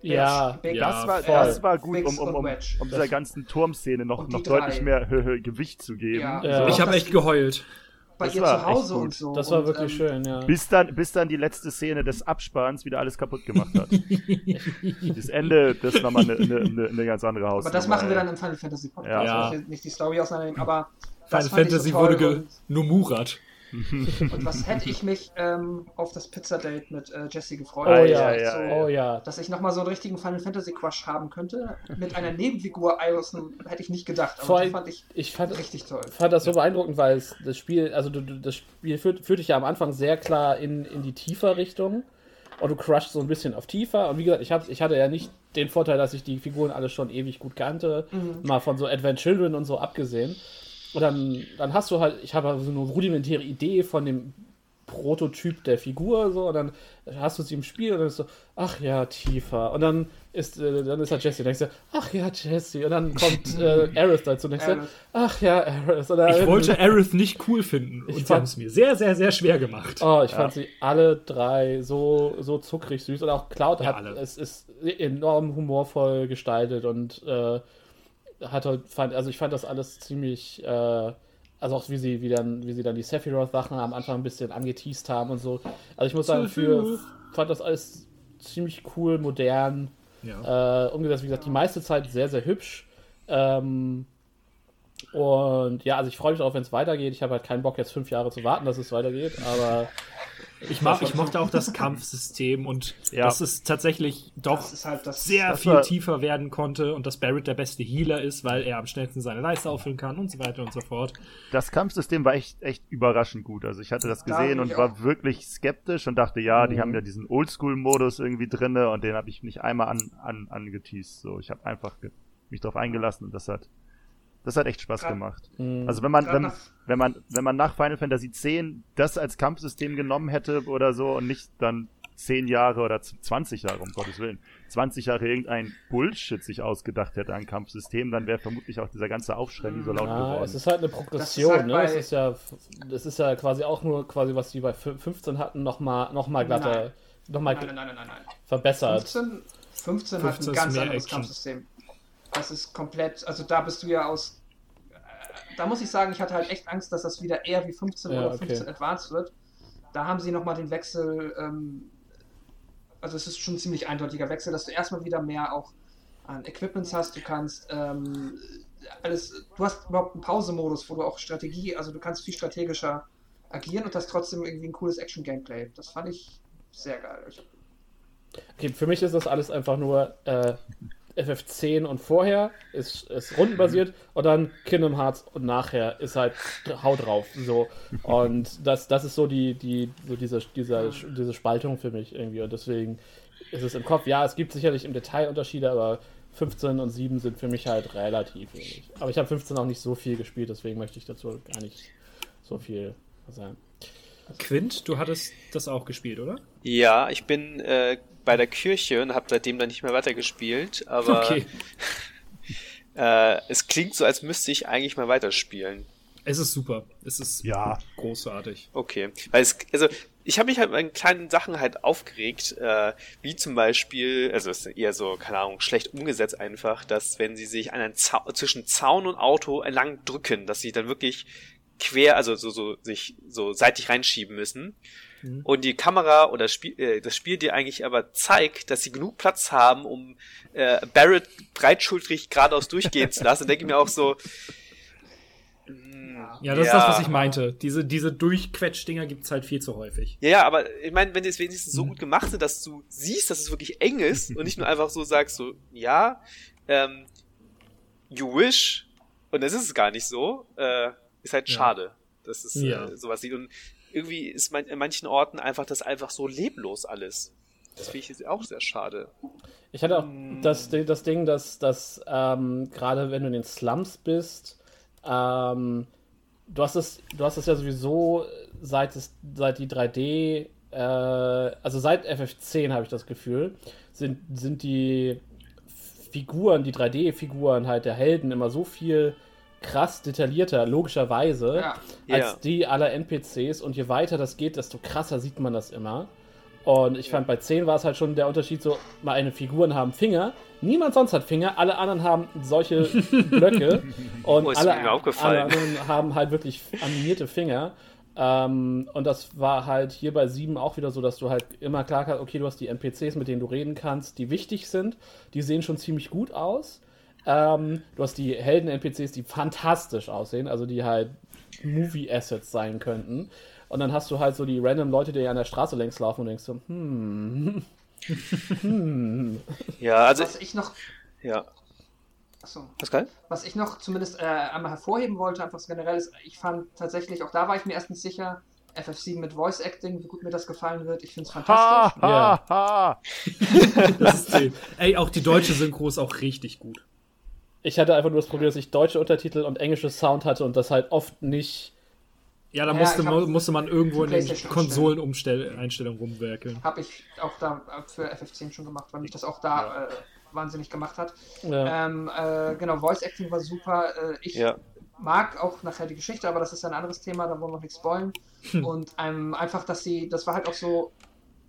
ja, Big- ja, Das war, das war gut, um, um, um, um dieser ganzen Turmszene noch, noch deutlich mehr Gewicht zu geben. Ja. Ja. Ich habe echt geheult. Bei Das ihr war zu Hause echt gut. und so. das war und, wirklich ähm, schön, ja. Bis dann, bis dann die letzte Szene des Abspanns wieder alles kaputt gemacht hat. das Ende, das ist nochmal eine, eine, eine, eine ganz andere Haus. Aber das machen wir dann im Final Fantasy Podcast. Ja. Ich will nicht die Story auseinandernehmen, aber Final Fantasy so wurde ge und, was hätte ich mich ähm, auf das Pizzadate mit äh, Jesse gefreut. Oh ja, echt ja, so, ja. Oh ja. Dass ich nochmal so einen richtigen Final Fantasy Crush haben könnte. Mit einer Nebenfigur Iverson hätte ich nicht gedacht. Aber Vor allem- fand ich Ich fand, richtig toll. fand das so beeindruckend, weil das Spiel, also du, du, das Spiel führt, führt dich ja am Anfang sehr klar in, in die tiefer Richtung und du crushst so ein bisschen auf tiefer. Und wie gesagt, ich, hab, ich hatte ja nicht den Vorteil, dass ich die Figuren alle schon ewig gut kannte, mal von so Advent Children und so abgesehen. Und dann, dann hast du halt, ich habe also eine rudimentäre Idee von dem Prototyp der Figur, so, und dann hast du sie im Spiel und dann ist so, ach ja, tiefer. Und dann ist, äh, dann ist da Jesse, und denkst du, ach ja, Jesse. Und dann kommt äh, Aerith dazu und denkst du, ach ja, Aerith. Und dann- Ich wollte Aerith nicht cool finden. Und Ich sie fand- haben es mir sehr, sehr, sehr schwer gemacht. Oh, ich fand sie alle drei so, so zuckrig süß. Und auch Cloud Ja, hat alle. es ist enorm humorvoll gestaltet und äh, hat halt, fand, also ich fand das alles ziemlich, äh, also auch wie sie, wie dann, wie sie dann die Sephiroth-Sachen am Anfang ein bisschen angeteased haben und so. Also ich muss sagen, für fand das alles ziemlich cool, modern, Ja. äh, umgesetzt, wie gesagt, die meiste Zeit sehr, sehr hübsch. Ähm, und ja, also ich freue mich darauf, wenn es weitergeht. Ich habe halt keinen Bock, jetzt fünf Jahre zu warten, dass es weitergeht, aber Ich, mag, ich mochte auch das Kampfsystem und Ja. dass es tatsächlich doch Das ist halt das. sehr das viel war- tiefer werden konnte und dass Barrett der beste Healer ist, weil er am schnellsten seine Leiste auffüllen kann und so weiter und so fort. Das Kampfsystem war echt, echt überraschend gut. Also ich hatte das Da gesehen bin und war auch. wirklich skeptisch und dachte, ja, die Mhm. haben ja diesen Oldschool-Modus irgendwie drinne und den habe ich nicht einmal an, an, angeteased. So, ich habe einfach mich darauf eingelassen und das hat, das hat echt Spaß Grad- gemacht. mh, Also wenn man, wenn, nach- wenn man, wenn man nach Final Fantasy X das als Kampfsystem genommen hätte oder so und nicht dann 10 Jahre oder z- 20 Jahre, um Gottes Willen, 20 Jahre irgendein Bullshit sich ausgedacht hätte an Kampfsystem, dann wäre vermutlich auch dieser ganze Aufschrei nie so laut Ja, geworden. es ist halt eine Progression, halt ne? Es ist ja, das ist ja quasi auch nur quasi, was die bei fü- 15 hatten, nochmal noch mal glatter, nochmal Nein, nein, nein, nein, nein. verbessert. 15, 15, 15 hat ist ein ganz anderes Action. Kampfsystem. Das ist komplett, also da bist du ja aus. äh, Da muss ich sagen, ich hatte halt echt Angst, dass das wieder eher wie 15 Ja, oder okay. 15 Advanced wird. Da haben sie nochmal den Wechsel, ähm, also es ist schon ein ziemlich eindeutiger Wechsel, dass du erstmal wieder mehr auch an Equipments hast. Du kannst ähm, alles, du hast überhaupt einen Pausemodus, wo du auch Strategie, also du kannst viel strategischer agieren und hast trotzdem irgendwie ein cooles Action-Gameplay. Das fand ich sehr geil. Okay, für mich ist das alles einfach nur, äh, FF10 und vorher ist, ist rundenbasiert und dann Kingdom Hearts und nachher ist halt Haut drauf. So. Und das, das ist so die, die, so diese, diese, diese Spaltung für mich irgendwie. Und deswegen ist es im Kopf. Ja, es gibt sicherlich im Detail Unterschiede, aber 15 und 7 sind für mich halt relativ wenig. Aber ich habe 15 auch nicht so viel gespielt, deswegen möchte ich dazu gar nicht so viel sagen. Quint, du hattest das auch gespielt, oder? Ja, ich bin äh, bei der Kirche und habe seitdem dann nicht mehr weitergespielt, aber Okay. äh, es klingt so, als müsste ich eigentlich mal weiterspielen. Es ist super. Es ist Ja. Großartig. Okay. Weil es, also ich habe mich halt an kleinen Sachen halt aufgeregt, äh, wie zum Beispiel, also es ist eher so, keine Ahnung, schlecht umgesetzt einfach, dass wenn sie sich an einen Zau zwischen Zaun und Auto entlang drücken, dass sie dann wirklich quer, also so, so sich so seitlich reinschieben müssen. Und die Kamera oder Spiel, äh, das Spiel dir eigentlich aber zeigt, dass sie genug Platz haben, um äh, Barrett breitschultrig geradeaus durchgehen zu lassen, denke ich mir auch so. mm, Ja, das ist das, was ich meinte. Diese, diese Durchquetschdinger gibt's halt viel zu häufig. Ja, ja, aber ich meine, wenn die es wenigstens so gut gemacht sind, dass du siehst, dass es wirklich eng ist und nicht nur einfach so sagst, so, ja, ähm, you wish, und das ist es gar nicht so, äh, ist halt Ja. schade, dass es Ja. äh, sowas sieht. Und irgendwie ist man in manchen Orten einfach das einfach so leblos alles. Das finde ich jetzt auch sehr schade. Ich hatte auch das, das Ding, dass, dass ähm, gerade wenn du in den Slums bist, ähm, du hast es, du hast es ja sowieso seit es, seit die 3D, äh, also seit FF10 habe ich das Gefühl, sind, sind die Figuren, die 3D-Figuren halt der Helden immer so viel krass detaillierter, logischerweise, Ja. als Ja. die aller NPCs. Und je weiter das geht, desto krasser sieht man das immer. Und ich fand, bei 10 war es halt schon der Unterschied so, meine Figuren haben Finger, niemand sonst hat Finger, alle anderen haben solche Blöcke und Oh, ist alle, alle anderen haben halt wirklich animierte Finger. Ähm, und das war halt hier bei 7 auch wieder so, dass du halt immer klar hast, okay, du hast die NPCs, mit denen du reden kannst, die wichtig sind, die sehen schon ziemlich gut aus. Ähm, du hast die Helden-NPCs, die fantastisch aussehen, also die halt Movie-Assets sein könnten. Und dann hast du halt so die random Leute, die an der Straße längs laufen und denkst so, hm. hm. Ja, also, Was ich noch, ja. achso, Pascal? was ich noch zumindest äh, einmal hervorheben wollte, einfach so generell ist, ich fand tatsächlich, auch da war ich mir erst nicht sicher, FF7 mit Voice Acting, wie gut mir das gefallen wird. Ich finde es Ha, fantastisch. ha, ha. Das ist. Ey, auch die deutsche Synchro ist auch richtig gut. Ich hatte einfach nur das Problem, dass ich deutsche Untertitel und englische Sound hatte und das halt oft nicht. Ja, da Ja, musste, hab mu- musste man irgendwo in den Konsoleneinstellungen rumwerkeln. Habe ich auch da äh, für FF10 schon gemacht, weil mich das auch da äh, wahnsinnig gemacht hat. Ja. Ähm, äh, genau, Voice Acting war super. Äh, ich Ja. mag auch nachher die Geschichte, aber das ist ja ein anderes Thema, da wollen wir noch nichts spoilen. Und ähm, einfach, dass sie, das war halt auch so,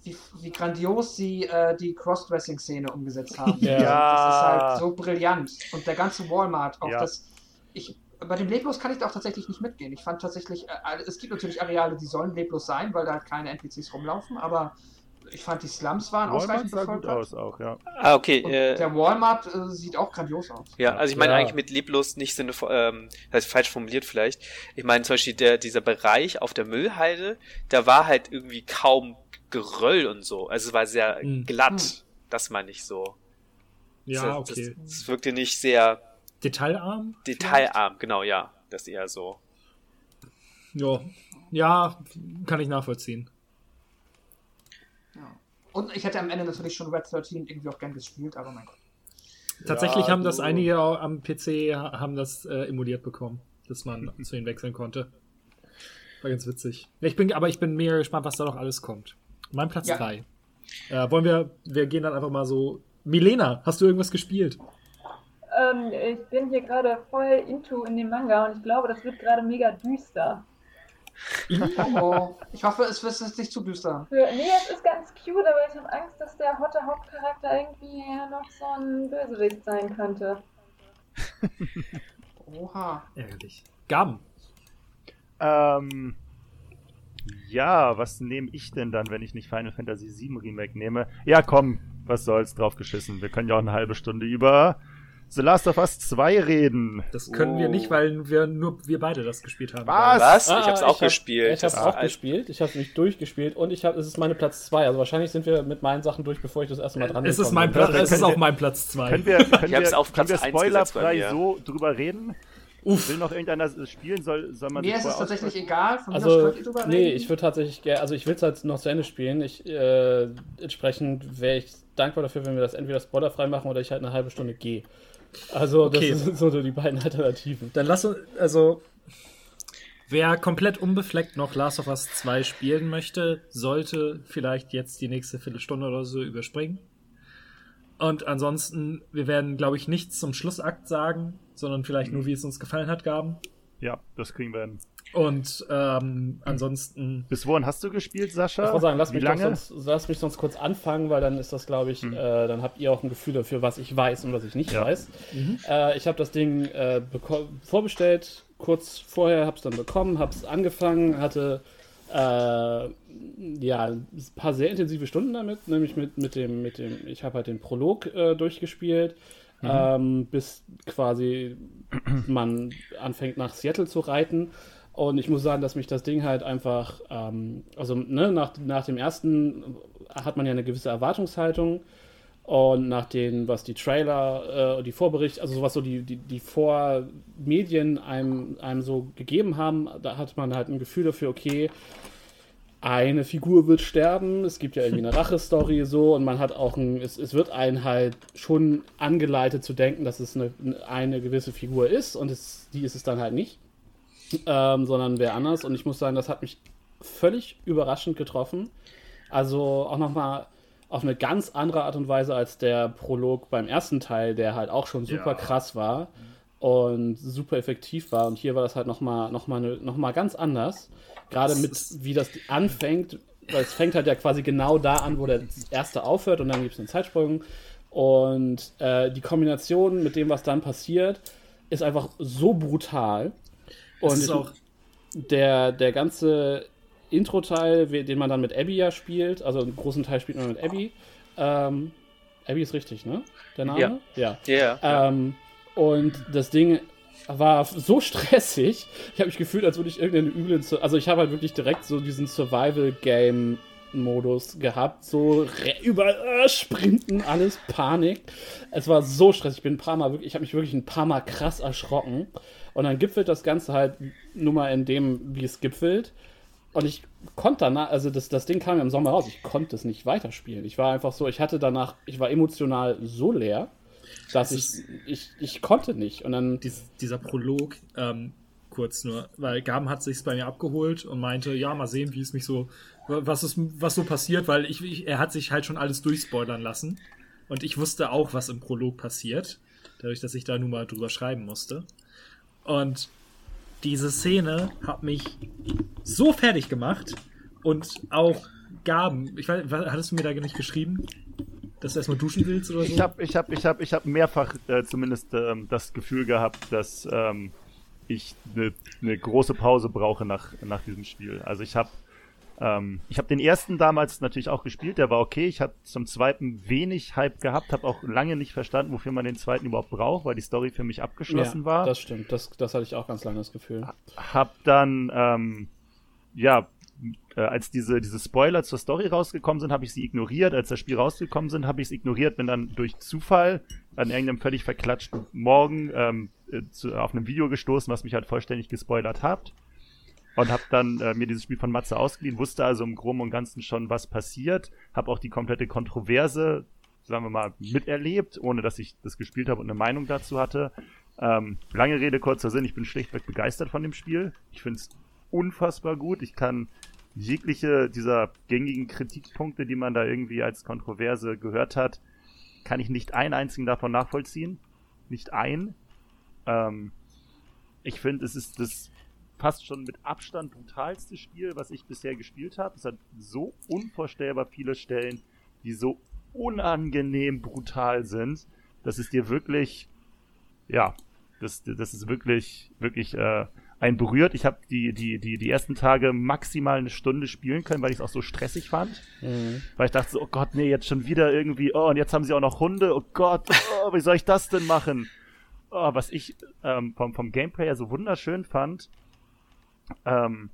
wie, wie grandios sie äh, die Crossdressing-Szene umgesetzt haben. Ja. Das ist halt so brillant. Und der ganze Walmart, auch Ja. das, ich, bei dem leblos kann ich da auch tatsächlich nicht mitgehen. Ich fand tatsächlich, äh, es gibt natürlich Areale, die sollen leblos sein, weil da halt keine NPCs rumlaufen, aber ich fand die Slums waren Walmart ausreichend sah gut aus auch, ja. Ah, okay. Äh, der Walmart äh, sieht auch grandios aus. Ja, also ich meine Ja. eigentlich mit leblos nicht Sinne ähm, das heißt falsch formuliert vielleicht. Ich meine zum Beispiel der, dieser Bereich auf der Müllhalde, da war halt irgendwie kaum Geröll und so. Also es war sehr Hm. glatt. Hm. Das meine ich so. Ja, das, okay. Das wirkte nicht sehr Detailarm? detailarm, genau, ja. Das ist eher so. Ja. Ja, kann ich nachvollziehen. Ja. Und ich hätte am Ende natürlich schon Red 13 irgendwie auch gern gespielt, aber mein Gott. Tatsächlich Ja, haben das einige auch am PC ha- haben das äh, emuliert bekommen, dass man zu ihnen wechseln konnte. War ganz witzig. Ich bin, aber ich bin mega gespannt, was da noch alles kommt. Mein Platz Ja. 3. Äh, wollen wir, wir gehen dann einfach mal so. Milena, hast du irgendwas gespielt? Ähm, ich bin hier gerade voll into in dem Manga und ich glaube, das wird gerade mega düster. Oh. Ich hoffe, es wird jetzt nicht zu düster. Für, nee, es ist ganz cute, aber ich habe Angst, dass der hotte Hauptcharakter irgendwie ja noch so ein Bösewicht sein könnte. Oha. Ärgerlich. Gaben. Ähm, ja, was nehme ich denn dann, wenn ich nicht Final Fantasy VII Remake nehme? Ja, komm, was soll's, drauf geschissen. Wir können ja auch eine halbe Stunde über The Last of Us 2 reden. Das können wir nicht, weil wir nur wir beide das gespielt haben. Was? Was? Ah, ich hab's auch hab- gespielt. Ich hab's auch gespielt. Ich hab's nicht durchgespielt und ich hab, es ist meine Platz 2. Also wahrscheinlich sind wir mit meinen Sachen durch, bevor ich das erste Mal dran Es ist mein bin. Platz, es ist können auch wir- mein Platz 2. Können wir, können Ich hab's wir, auf können Platz wir eins gesetzt bei spoilerfrei so drüber reden? Uff. Will noch irgendeiner spielen? Soll, soll man Mir ist es tatsächlich egal. Von mir aus Also, drüber nee, reden. ich würde tatsächlich gerne, also ich will es halt noch zu Ende spielen. Ich, äh, entsprechend wäre ich dankbar dafür, wenn wir das entweder spoilerfrei machen oder ich halt eine halbe Stunde gehe. Also, Okay. das sind so die beiden Alternativen. Dann lass uns, also, wer komplett unbefleckt noch Last of Us 2 spielen möchte, sollte vielleicht jetzt die nächste Viertelstunde oder so überspringen. Und ansonsten, wir werden, glaube ich, nichts zum Schlussakt sagen, sondern vielleicht nur, wie es uns gefallen hat, Gaben. Ja, das kriegen wir hin. Und ähm, ansonsten, Bis wohin hast du gespielt, Sascha? Ich wollte sagen, lass Wie mich, sonst, lass mich sonst kurz anfangen, weil dann ist das, glaube ich, äh, dann habt ihr auch ein Gefühl dafür, was ich weiß und was ich nicht Ja. weiß. Äh, ich habe das Ding äh, vorbestellt, kurz vorher, habe es dann bekommen, habe es angefangen, hatte äh, ja ein paar sehr intensive Stunden damit, nämlich mit, mit dem, mit dem, ich habe halt den Prolog äh, durchgespielt. Ähm, bis quasi man anfängt nach Seattle zu reiten. Und ich muss sagen, dass mich das Ding halt einfach, ähm, also ne, nach, nach dem ersten hat man ja eine gewisse Erwartungshaltung. Und nach den, was die Trailer, äh, die Vorberichte, also was so die, die, die Vormedien einem, einem so gegeben haben, da hat man halt ein Gefühl dafür, okay, eine Figur wird sterben, es gibt ja irgendwie eine Rache-Story so und man hat auch ein, es, es wird einen halt schon angeleitet zu denken, dass es eine, eine gewisse Figur ist und es, die ist es dann halt nicht, ähm, sondern wer anders und ich muss sagen, das hat mich völlig überraschend getroffen. Also auch nochmal auf eine ganz andere Art und Weise als der Prolog beim ersten Teil, der halt auch schon super Ja. krass war und super effektiv war. Und hier war das halt nochmal noch mal ne- noch mal ganz anders. Gerade mit, wie das anfängt, weil es fängt halt ja quasi genau da an, wo der erste aufhört und dann gibt es einen Zeitsprung. Und äh, die Kombination mit dem, was dann passiert, ist einfach so brutal. Und ich- auch, der, der ganze Intro-Teil, den man dann mit Abby ja spielt, also einen großen Teil spielt man mit Abby. Ähm, Abby ist richtig, ne? Der Name? Ja. Ja. Ja. Ähm, und das Ding war so stressig. Ich habe mich gefühlt, als würde ich irgendeinen üblen. Sur- Also, ich habe halt wirklich direkt so diesen Survival-Game-Modus gehabt. So überall äh, sprinten, alles Panik. Es war so stressig. Ich bin ein paar Mal wirklich, ich habe mich wirklich ein paar Mal krass erschrocken. Und dann gipfelt das Ganze halt nur mal in dem, wie es gipfelt. Und ich konnte danach, also das, das Ding kam ja im Sommer raus, ich konnte es nicht weiterspielen. Ich war einfach so, ich hatte danach, ich war emotional so leer, dass ich, ich, ich konnte nicht. Und dann, dies, dieser Prolog, ähm, kurz nur, weil Gaben hat sich's bei mir abgeholt und meinte, ja, mal sehen, wie es mich so, was ist, was so passiert, weil ich, ich er hat sich halt schon alles durchspoilern lassen und ich wusste auch, was im Prolog passiert, dadurch, dass ich da nun mal drüber schreiben musste. Und diese Szene hat mich so fertig gemacht und auch Gaben, ich weiß, hattest du mir da nicht geschrieben, dass du erstmal duschen willst oder so? Ich habe ich hab, ich hab, ich hab mehrfach äh, zumindest ähm, das Gefühl gehabt, dass ähm, ich eine ne große Pause brauche nach, nach diesem Spiel. Also ich habe ähm, ich habe den ersten damals natürlich auch gespielt, der war okay. Ich habe zum zweiten wenig Hype gehabt, habe auch lange nicht verstanden, wofür man den zweiten überhaupt braucht, weil die Story für mich abgeschlossen ja, war. das stimmt, das, das hatte ich auch ganz lange das Gefühl. hab dann, ähm, ja, äh, als diese, diese Spoiler zur Story rausgekommen sind, habe ich sie ignoriert. Als das Spiel rausgekommen sind, habe ich es ignoriert, bin dann durch Zufall an irgendeinem völlig verklatschten Morgen ähm, äh, zu, auf einem Video gestoßen, was mich halt vollständig gespoilert hat. Und habe dann äh, mir dieses Spiel von Matze ausgeliehen, wusste also im Groben und Ganzen schon, was passiert, habe auch die komplette Kontroverse, sagen wir mal, miterlebt, ohne dass ich das gespielt habe und eine Meinung dazu hatte. Ähm, lange Rede, kurzer Sinn, ich bin schlichtweg begeistert von dem Spiel. Ich finde es unfassbar gut. Ich kann jegliche dieser gängigen Kritikpunkte, die man da irgendwie als Kontroverse gehört hat, kann ich nicht einen einzigen davon nachvollziehen. Nicht ein. Ähm, ich finde, es ist das fast schon mit Abstand brutalste Spiel, was ich bisher gespielt habe. Es hat so unvorstellbar viele Stellen, die so unangenehm brutal sind, dass es dir wirklich, ja, das, das ist wirklich, wirklich äh, einen berührt. Ich habe die, die, die, die ersten Tage maximal eine Stunde spielen können, weil ich es auch so stressig fand. Mhm. Weil ich dachte so, oh Gott, nee, jetzt schon wieder irgendwie, oh, und jetzt haben sie auch noch Hunde, oh Gott, oh, wie soll ich das denn machen? Oh, was ich ähm, vom, vom Gameplay her so wunderschön fand, ähm,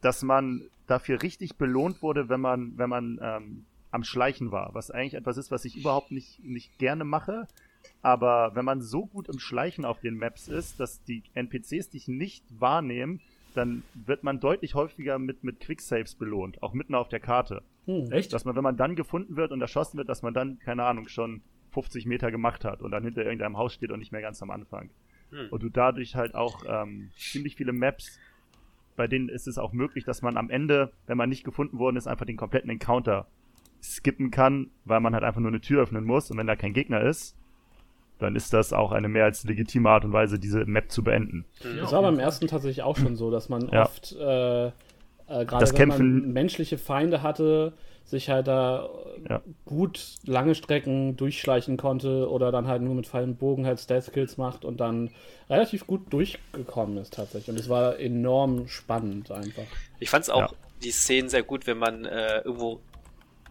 dass man dafür richtig belohnt wurde, wenn man, wenn man ähm, am Schleichen war, was eigentlich etwas ist, was ich überhaupt nicht, nicht gerne mache. Aber wenn man so gut im Schleichen auf den Maps ist, dass die NPCs dich nicht wahrnehmen, dann wird man deutlich häufiger mit, mit Quicksaves belohnt, auch mitten auf der Karte. Hm. Echt? Dass man, wenn man dann gefunden wird und erschossen wird, dass man dann, keine Ahnung, schon 50 Meter gemacht hat und dann hinter irgendeinem Haus steht und nicht mehr ganz am Anfang. Hm. Und du dadurch halt auch ähm, ziemlich viele Maps, bei denen ist es auch möglich, dass man am Ende, wenn man nicht gefunden worden ist, einfach den kompletten Encounter skippen kann, weil man halt einfach nur eine Tür öffnen muss und wenn da kein Gegner ist, dann ist das auch eine mehr als legitime Art und Weise, diese Map zu beenden. Hm. Das war beim ersten tatsächlich auch schon so, dass man Ja. oft, äh, äh, gerade Das wenn man Kämpfen- menschliche Feinde hatte, sich halt da Ja. gut lange Strecken durchschleichen konnte oder dann halt nur mit Pfeil und Bogen halt Stealth-Kills macht und dann relativ gut durchgekommen ist tatsächlich. Und es war enorm spannend einfach. Ich fand es auch Ja. die Szenen sehr gut, wenn man äh, irgendwo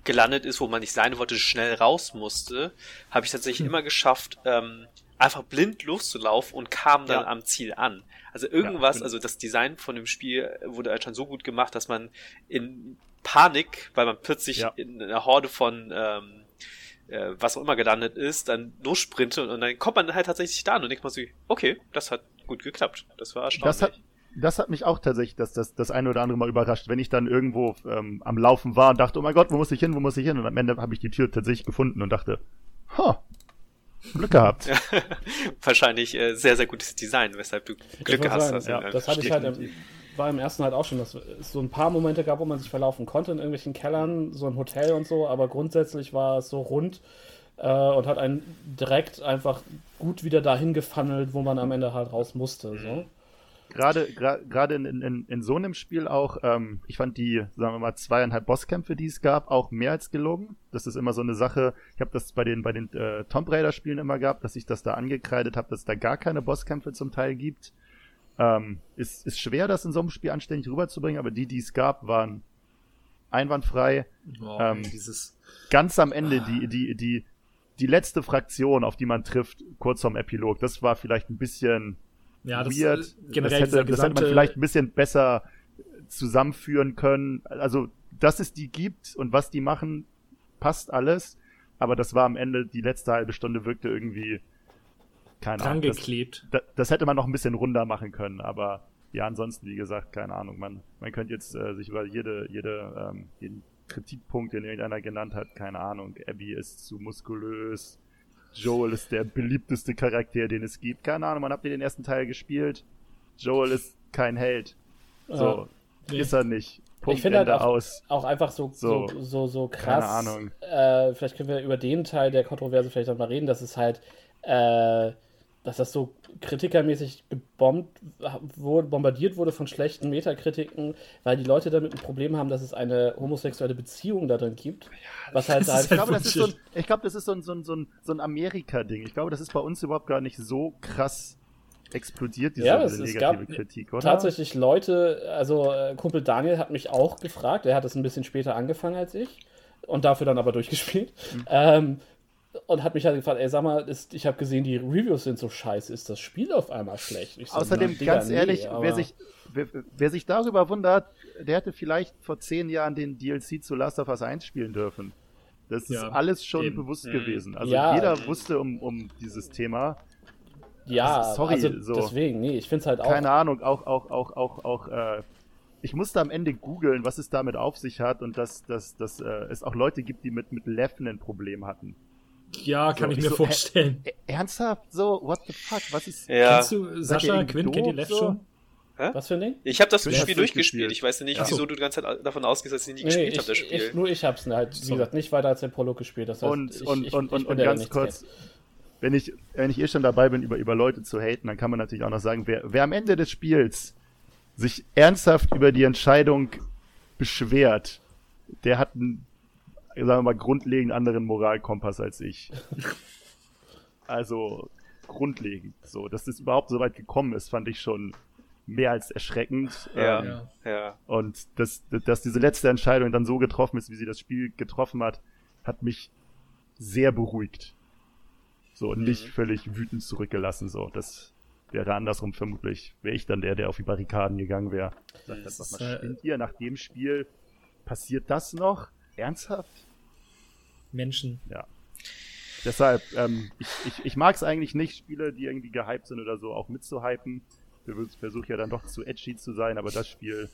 gelandet ist, wo man nicht sein wollte, schnell raus musste, habe ich tatsächlich immer geschafft, ähm, einfach blind loszulaufen und kam dann Ja. am Ziel an. Also irgendwas, genau. also das Design von dem Spiel wurde halt schon so gut gemacht, dass man in Panik, weil man plötzlich Ja. in einer Horde von ähm, äh, was auch immer gelandet ist, dann lossprintet und dann kommt man halt tatsächlich da an und denkt man so, okay, das hat gut geklappt. Das war erstaunlich. Das hat, das hat mich auch tatsächlich das, das, das eine oder andere Mal überrascht, wenn ich dann irgendwo ähm, am Laufen war und dachte, oh mein Gott, wo muss ich hin, wo muss ich hin? Und am Ende habe ich die Tür tatsächlich gefunden und dachte, ha, Glück gehabt. Wahrscheinlich äh, sehr, sehr gutes Design, weshalb du Glück wollte hast. ja, einem das hatte ich halt im, war im ersten halt auch schon, dass es so ein paar Momente gab, wo man sich verlaufen konnte in irgendwelchen Kellern, so im Hotel und so, aber grundsätzlich war es so rund äh, und hat einen direkt einfach gut wieder dahin gefunnelt, wo man am Ende halt raus musste. So. Gerade gerade in, in, in so einem Spiel auch, ähm, ich fand die, sagen wir mal, zweieinhalb Bosskämpfe, die es gab, auch mehr als gelungen. Das ist immer so eine Sache, ich habe das bei den, bei den äh, Tomb Raider-Spielen immer gehabt, dass ich das da angekreidet habe, dass es da gar keine Bosskämpfe zum Teil gibt. Ähm, ist, ist schwer, das in so einem Spiel anständig rüberzubringen, aber die, die es gab, waren einwandfrei. Oh, Ähm, dieses, Ganz am Ende die, die, die, die letzte Fraktion, auf die man trifft, kurz vorm Epilog, das war vielleicht ein bisschen ja, das weird. generell das, hätte, das hätte man vielleicht ein bisschen besser zusammenführen können. Also, dass es die gibt und was die machen, passt alles. Aber das war am Ende, die letzte halbe Stunde wirkte irgendwie, keine Ahnung. Das, geklebt. da- das hätte man noch ein bisschen runder machen können. Aber ja, ansonsten, wie gesagt, keine Ahnung. Man, man könnte jetzt äh, sich über jede, jede, ähm, jeden Kritikpunkt, den irgendeiner genannt hat, keine Ahnung. Abby ist zu muskulös. Joel ist der beliebteste Charakter, den es gibt. Keine Ahnung, man habt ihr den ersten Teil gespielt. Joel ist kein Held. So, nee. ist er nicht. Punkt, ich finde halt auch, aus. auch einfach so, so, So. so, so krass. Keine Ahnung. Äh, vielleicht können wir über den Teil der Kontroverse vielleicht noch mal reden, dass es halt, äh, dass das so kritikermäßig gebombt wurde, bombardiert wurde von schlechten Metakritiken, weil die Leute damit ein Problem haben, dass es eine homosexuelle Beziehung da drin gibt. was halt, halt Ich glaube, das ist so ein, ich glaube, das ist so ein, so ein, so ein, so ein Amerika-Ding. Ich glaube, das ist bei uns überhaupt gar nicht so krass explodiert, diese, Ja, es- es negative gab Kritik, oder? tatsächlich Leute, also äh, Kumpel Daniel hat mich auch gefragt, er hat es ein bisschen später angefangen als ich und dafür dann aber durchgespielt. Mhm. Ähm, und hat mich halt gefragt, ey, sag mal, ist, ich habe gesehen, die Reviews sind so scheiße, ist das Spiel auf einmal schlecht? Ich so, Außerdem, na, ganz ehrlich, aber- wer, sich, wer, wer sich darüber wundert, der hätte vielleicht vor zehn Jahren den DLC zu Last of Us 1 spielen dürfen. Das Ja, ist alles schon eben. bewusst Mhm. gewesen. Also Ja. jeder wusste um, um dieses Thema. Ja, Also, sorry, also so. deswegen, nee, ich finde es halt auch. Keine Ahnung, auch, auch, auch, auch, auch, äh, ich musste am Ende googeln, was es damit auf sich hat und dass, dass, dass äh, es auch Leute gibt, die mit, mit Leffen ein Problem hatten. Ja, kann So, ich mir so, vorstellen. Ä- Ernsthaft? So, what the fuck? Was ist. Ja. Kennst du Sascha, Quinn, kennt ihr Left so? schon? Was für ein Ding? Ich habe das Spiel durchgespielt. durchgespielt. Ich weiß nicht, Ja. wieso du die ganze Zeit davon ausgehst, dass ich nie Nee, gespielt habe, das Spiel. ich, nur ich hab's halt, wie So. gesagt, nicht weiter als der Prolog gespielt. Das heißt, Und, ich, und, ich, und, ich und, und ganz kurz, kennt. wenn ich, wenn ich eh schon dabei bin, über, über Leute zu haten, dann kann man natürlich auch noch sagen, wer, wer am Ende des Spiels sich ernsthaft über die Entscheidung beschwert, der hat einen, sagen wir mal, grundlegend anderen Moralkompass als ich. Also, grundlegend. So, dass das überhaupt so weit gekommen ist, fand ich schon mehr als erschreckend. Ja. Ähm, Ja. Und dass, dass diese letzte Entscheidung dann so getroffen ist, wie sie das Spiel getroffen hat, hat mich sehr beruhigt. So, und nicht völlig wütend zurückgelassen. So, das wäre andersrum vermutlich, wäre ich dann der, der auf die Barrikaden gegangen wäre. Sagt Das mal, äh, spinnt ihr nach dem Spiel? Passiert das noch? Ernsthaft? Menschen. Ja. Deshalb, ähm, ich, ich, ich mag es eigentlich nicht, Spiele, die irgendwie gehypt sind oder so, auch mitzuhypen. Ich versuche ja dann doch zu edgy zu sein, aber das Spiel,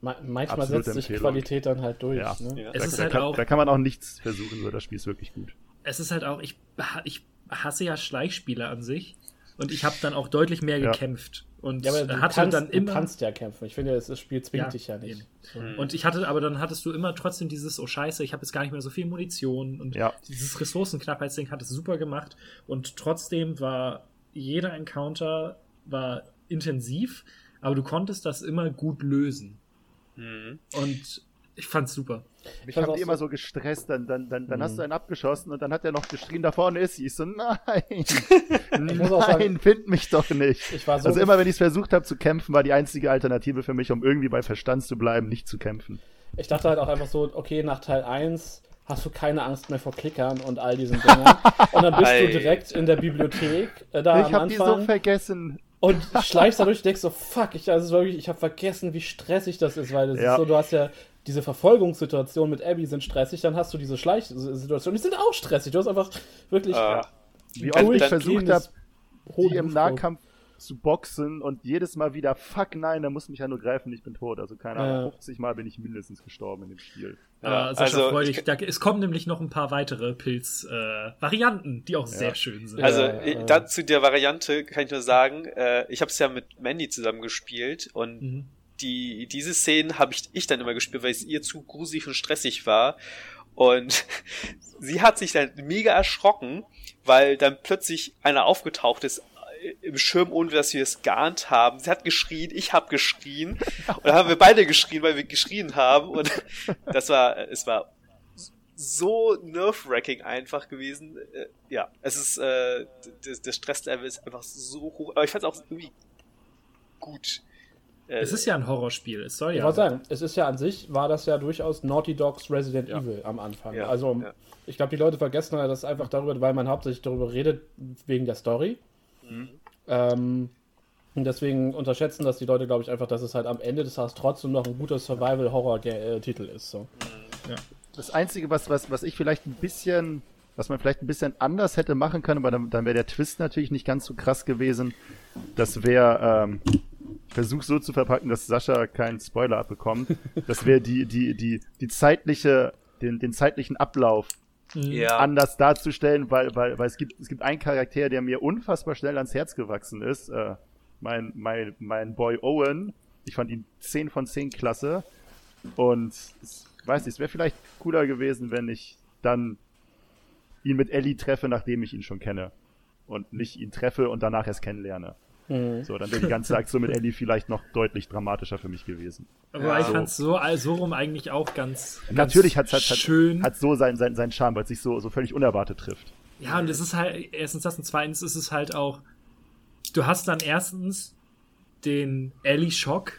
Ma manchmal setzt sich Empfehlung. Qualität dann halt durch. Ja. Ne? Ja. Es da, ist da, halt kann, auch, da kann man auch nichts versuchen, so das Spiel ist wirklich gut. es ist halt auch, ich, ich hasse ja Schleichspiele an sich. Und ich habe dann auch deutlich mehr Ja. gekämpft. Und Ja, aber du, hatte kannst, dann du immer. kannst ja kämpfen. Ich finde, das Spiel zwingt Ja, dich ja nicht. eben. Und ich hatte, aber dann hattest du immer trotzdem dieses, oh scheiße, ich habe jetzt gar nicht mehr so viel Munition und Ja. dieses Ressourcenknappheitsding hat es super gemacht und trotzdem war jeder Encounter war intensiv, aber du konntest das immer gut lösen Mhm. und ich fand's super. Mich haben die immer so gestresst, dann, dann, dann, dann hast Mhm. du einen abgeschossen und dann hat er noch geschrien, da vorne ist sie. Ich so, nein, muss auch sagen, nein, find mich doch nicht. Ich war so also immer, wenn ich es versucht habe zu kämpfen, war die einzige Alternative für mich, um irgendwie bei Verstand zu bleiben, nicht zu kämpfen. Ich dachte halt auch einfach so, okay, nach Teil 1 hast du keine Angst mehr vor Klickern und all diesen Dingen. und dann bist du direkt in der Bibliothek äh, da ich am habe die so Anfang vergessen. und schleichst dadurch und denkst so, fuck, ich, also wirklich, ich habe vergessen, wie stressig das ist, weil das Ja. ist so, du hast ja diese Verfolgungssituationen mit Abby sind stressig, dann hast du diese Schleichsituationen, die sind auch stressig. Du hast einfach wirklich Ah. Wie oft ich versucht habe, die im. Nahkampf zu boxen und jedes Mal wieder, fuck nein, der muss mich ja nur greifen, ich bin tot. Also keine Ahnung, Ja. 50 Mal bin ich mindestens gestorben in dem Spiel. Ja, äh, Sascha, also freu ich- dich. Da, es kommen nämlich noch ein paar weitere Pilz-Varianten, die auch sehr schön sind. Also Ja, äh, ja. dann zu der Variante kann ich nur sagen, äh, ich habe es ja mit Mandy zusammen gespielt und Mhm. Die diese Szenen habe ich ich dann immer gespielt, weil es ihr zu gruselig und stressig war und sie hat sich dann mega erschrocken, weil dann plötzlich einer aufgetaucht ist äh, im Schirm, ohne dass wir es geahnt haben. Sie hat geschrien, ich habe geschrien und dann haben wir beide geschrien, weil wir geschrien haben und das war es war so nerve-wracking einfach gewesen. Äh, ja, es ist, äh, das, das Stresslevel ist einfach so hoch, aber ich fand es auch irgendwie gut. Äh, Es ist ja ein Horrorspiel, es soll Ich ja. wollte sagen, es ist ja an sich, war das ja durchaus Naughty Dogs Resident Ja. Evil am Anfang. Ja, also, ja. ich glaube, die Leute vergessen halt das einfach darüber, weil man hauptsächlich darüber redet, wegen der Story. Mhm. Ähm, und deswegen unterschätzen das die Leute, glaube ich, einfach, dass es halt am Ende des Tages trotzdem noch ein guter Survival-Horror-Titel ist. So. Das Einzige, was, was, was ich vielleicht ein bisschen, was man vielleicht ein bisschen anders hätte machen können, aber dann, dann wäre der Twist natürlich nicht ganz so krass gewesen. Das wäre, ähm, ich versuche so zu verpacken, dass Sascha keinen Spoiler abbekommt. Das wäre die, die, die, die zeitliche, den, den zeitlichen Ablauf ja, anders darzustellen, weil, weil, weil es gibt, es gibt einen Charakter, der mir unfassbar schnell ans Herz gewachsen ist. Äh, mein, mein, mein Boy Owen. Ich fand ihn 10 von 10 klasse. Und es, weiß nicht, es wäre vielleicht cooler gewesen, wenn ich dann ihn mit Ellie treffe, nachdem ich ihn schon kenne. Und nicht ihn treffe und danach erst kennenlerne. Mhm. So, dann wäre die ganze Aktion mit Ellie vielleicht noch deutlich dramatischer für mich gewesen. Aber ich so. fand's so, so rum eigentlich auch ganz, ganz Natürlich hat es schön. hat so seinen sein, sein Charme, weil es sich so, so völlig unerwartet trifft. Ja, und es ist halt, erstens das und zweitens ist es halt auch, du hast dann erstens den Ellie-Schock,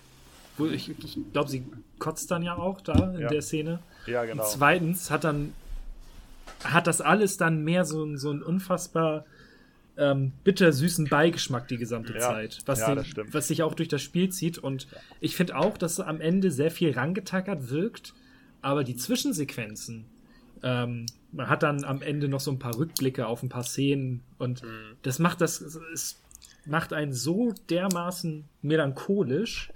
wo ich, ich glaube, sie kotzt dann ja auch da in Ja. der Szene. Ja, Und zweitens hat dann, hat das alles dann mehr so, ein- so einen unfassbar ähm, bittersüßen Beigeschmack die gesamte Ja. Zeit, was, Ja, den, was sich auch durch das Spiel zieht. Und ich finde auch, dass am Ende sehr viel rangetackert wirkt, aber die Zwischensequenzen, ähm, man hat dann am Ende noch so ein paar Rückblicke auf ein paar Szenen und das macht das, es macht einen so dermaßen melancholisch.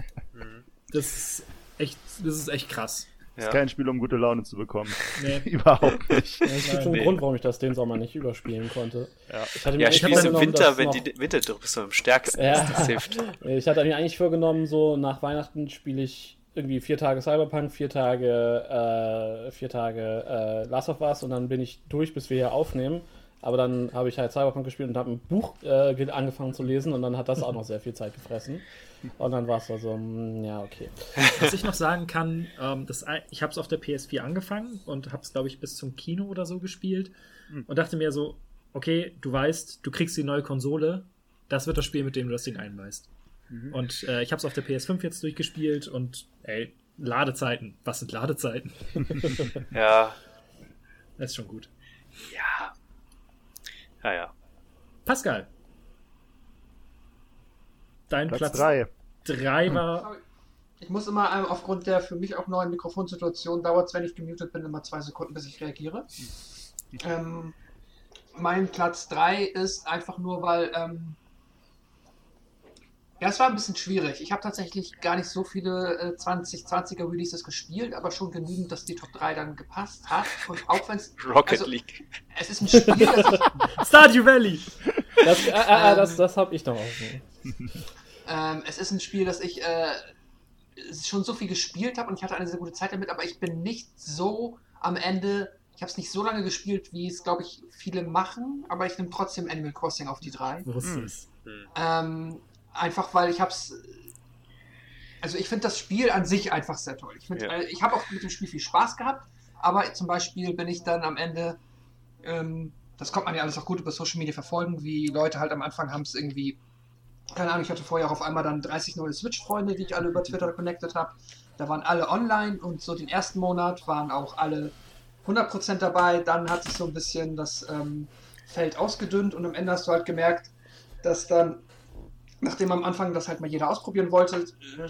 Das ist echt, das ist echt krass. Ist ja. kein Spiel, um gute Laune zu bekommen. Nee. Überhaupt nicht. Ja, Es gibt schon einen Nee. Grund, warum ich das den Sommer nicht überspielen konnte. Ja. Ich hatte mir ja, eigentlich spielst im vorgenommen, Winter, wenn noch- die Winterdruck bist du am stärksten. Ja. Das hilft. Ich hatte mir eigentlich vorgenommen, so nach Weihnachten spiele ich irgendwie vier Tage Cyberpunk, vier Tage, äh, vier Tage äh, Last of Us und dann bin ich durch, bis wir hier aufnehmen. Aber dann habe ich halt Cyberpunk gespielt und habe ein Buch äh, ge- angefangen zu lesen und dann hat das auch noch sehr viel Zeit gefressen. Und dann war es so, so, mm, ja, okay. Was ich noch sagen kann, ähm, das, ich habe es auf der PS4 angefangen und habe es, glaube ich, bis zum Kino oder so gespielt und dachte mir so, okay, du weißt, du kriegst die neue Konsole, das wird das Spiel, mit dem du das Ding einweist. Und äh, ich habe es auf der PS5 jetzt durchgespielt und ey, Ladezeiten. Was sind Ladezeiten? Ja, Das ist schon gut. ja. Ja, ja. Pascal. Dein Platz Platz 3. 3 war. Sorry. Ich muss immer ähm, aufgrund der für mich auch neuen Mikrofonsituation dauert es, wenn ich gemutet bin, immer zwei Sekunden, bis ich reagiere. Ähm, mein Platz 3 ist einfach nur, weil ähm, ja, es war ein bisschen schwierig. Ich habe tatsächlich gar nicht so viele äh, 2020er Releases gespielt, aber schon genügend, dass die Top 3 dann gepasst hat. Und auch wenn es Rocket Also- League. es ist ein Spiel, das ich Stardew Valley! Das, äh, äh, äh, das, das habe ich noch offen. Ähm, es ist ein Spiel, das ich äh, schon so viel gespielt habe und ich hatte eine sehr gute Zeit damit, aber ich bin nicht so am Ende. Ich habe es nicht so lange gespielt, wie es, glaube ich, viele machen, aber ich nehme trotzdem Animal Crossing auf die drei. Hm. es. Ähm, einfach weil ich habe es. Also ich finde das Spiel an sich einfach sehr toll. Ich, find, Ja. äh, ich habe auch mit dem Spiel viel Spaß gehabt, aber zum Beispiel bin ich dann am Ende, ähm, das kommt man ja alles auch gut über Social Media verfolgen, wie Leute halt am Anfang haben es irgendwie, keine Ahnung, ich hatte vorher auch auf einmal dann 30 neue Switch-Freunde, die ich alle über Twitter connected habe. Da waren alle online und so den ersten Monat waren auch alle 100% dabei. Dann hat sich so ein bisschen das ähm, Feld ausgedünnt und am Ende hast du halt gemerkt, dass dann, nachdem am Anfang das halt mal jeder ausprobieren wollte,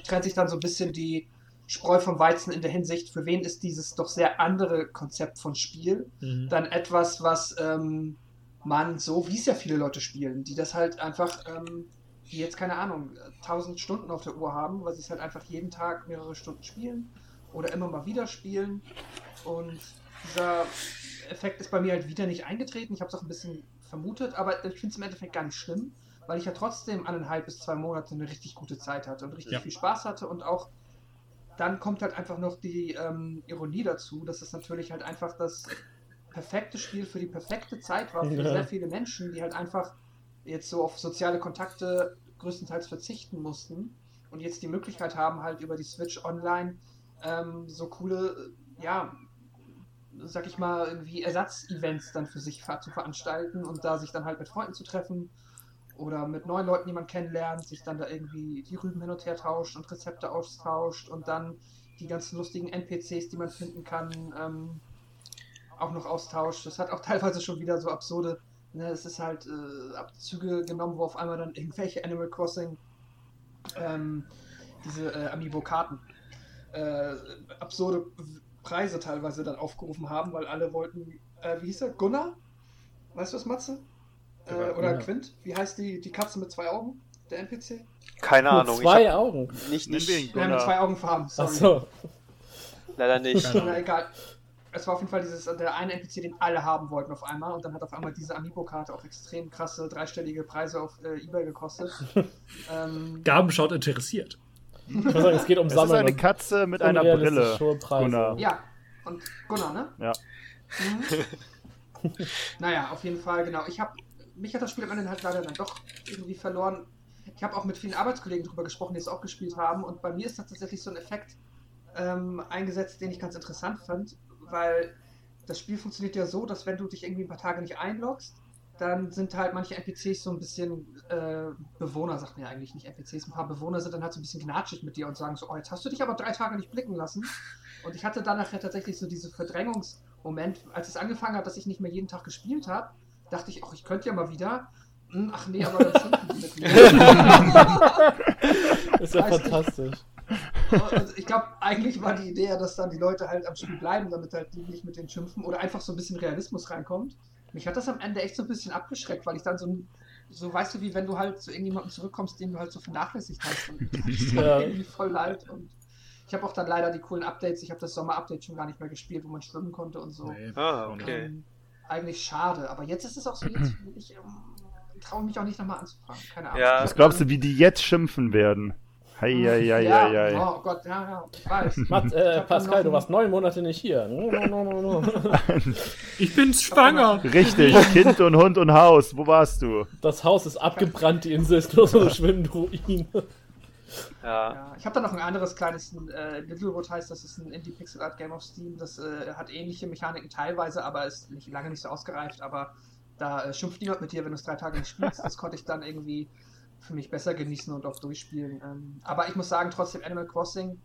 trennt sich dann so ein bisschen die Spreu vom Weizen in der Hinsicht, für wen ist dieses doch sehr andere Konzept von Spiel Mhm. dann etwas, was ähm, man so, wie es ja viele Leute spielen, die das halt einfach, ähm, die jetzt keine Ahnung, 1000 Stunden auf der Uhr haben, weil sie es halt einfach jeden Tag mehrere Stunden spielen oder immer mal wieder spielen. Und dieser Effekt ist bei mir halt wieder nicht eingetreten. Ich habe es auch ein bisschen vermutet, aber ich finde es im Endeffekt gar nicht schlimm, weil ich ja trotzdem eineinhalb bis zwei Monate eine richtig gute Zeit hatte und richtig Ja. viel Spaß hatte und auch dann kommt halt einfach noch die ähm, Ironie dazu, dass es natürlich halt einfach das perfekte Spiel für die perfekte Zeit war für Ja. sehr viele Menschen, die halt einfach jetzt so auf soziale Kontakte größtenteils verzichten mussten und jetzt die Möglichkeit haben, halt über die Switch online ähm, so coole, ja, sag ich mal, irgendwie Ersatzevents dann für sich zu veranstalten und da sich dann halt mit Freunden zu treffen oder mit neuen Leuten, die man kennenlernt, sich dann da irgendwie die Rüben hin und her tauscht und Rezepte austauscht und dann die ganzen lustigen NPCs, die man finden kann, ähm, auch noch austauscht. Das hat auch teilweise schon wieder so absurde, ne, es ist halt äh, Abzüge genommen, wo auf einmal dann irgendwelche Animal Crossing ähm, diese äh, Amiibo-Karten äh, absurde Preise teilweise dann aufgerufen haben, weil alle wollten, äh, wie hieß er? Gunnar? Weißt du was, Matze? Äh, Ja, oder Gunnar. Quint? Wie heißt die, die Katze mit zwei Augen? Der NPC? Keine Nur Ahnung. zwei Augen. nicht, nicht, Ja, mit zwei. Augenfarben, sorry. Achso. leider nicht. Na egal. Es war auf jeden Fall dieses, der eine NPC, den alle haben wollten auf einmal und dann hat auf einmal diese Amiibo-Karte auch extrem krasse dreistellige Preise auf äh, Ebay gekostet. ähm, Gaben schaut interessiert. Ich muss sagen, es geht um Es ist Sammeln. eine Katze mit einer Brille. Gunnar. ja, und Gunnar, ne? Ja. Mhm. naja, auf jeden Fall, genau. Ich habe mich hat das Spiel am Ende halt leider dann doch irgendwie verloren. Ich habe auch mit vielen Arbeitskollegen darüber gesprochen, die es auch gespielt haben. Und bei mir ist da tatsächlich so ein Effekt ähm, eingesetzt, den ich ganz interessant fand, weil das Spiel funktioniert ja so, dass wenn du dich irgendwie ein paar Tage nicht einloggst, dann sind halt manche NPCs so ein bisschen äh, Bewohner, sagt man ja eigentlich nicht NPCs, ein paar Bewohner sind dann halt so ein bisschen gnatschig mit dir und sagen so, oh, jetzt hast du dich aber drei Tage nicht blicken lassen. Und ich hatte dann nachher tatsächlich so diese Verdrängungsmoment, als es angefangen hat, dass ich nicht mehr jeden Tag gespielt habe, dachte ich, ach, ich könnte ja mal wieder. Hm, Ach nee, aber dann schimpfen die mit mir. Ist ja fantastisch. Und ich glaube, eigentlich war die Idee ja, dass dann die Leute halt am Spiel bleiben, damit halt die nicht mit denen schimpfen oder einfach so ein bisschen Realismus reinkommt. Mich hat das am Ende echt so ein bisschen abgeschreckt, weil ich dann so, so weißt du, wie wenn du halt zu irgendjemandem zurückkommst, den du halt so vernachlässigt hast. Und das Ja. irgendwie voll leid. Und ich habe auch dann leider die coolen Updates. Ich habe das Sommer-Update schon gar nicht mehr gespielt, wo man schwimmen konnte und so. Nee. Ah, okay. Ähm, eigentlich schade, aber jetzt ist es auch so, jetzt ich ähm, traue mich auch nicht nochmal anzufangen. Keine Ahnung. Ja. Ich Was glaubst du, wie die jetzt schimpfen werden? Hei, hei, hei, ja, hei, hei. Oh Gott, ja, ja, ich weiß. Matt, äh, Pascal, du warst neun Monate nicht hier. No, no, no. Ich bin schwanger. Richtig, Kind und Hund und Haus. Wo warst du? Das Haus ist abgebrannt, die Insel ist nur so eine schwimmende Ruine. Ja. Ja, ich habe da noch ein anderes kleines, äh, Littlewood heißt, das ist ein Indie-Pixel Art Game auf Steam. Das äh, hat ähnliche Mechaniken teilweise, aber ist nicht, lange nicht so ausgereift. Aber da äh, schimpft niemand mit dir, wenn du es drei Tage nicht spielst. Das konnte ich dann irgendwie für mich besser genießen und auch durchspielen. Ähm, aber ich muss sagen, trotzdem Animal Crossing,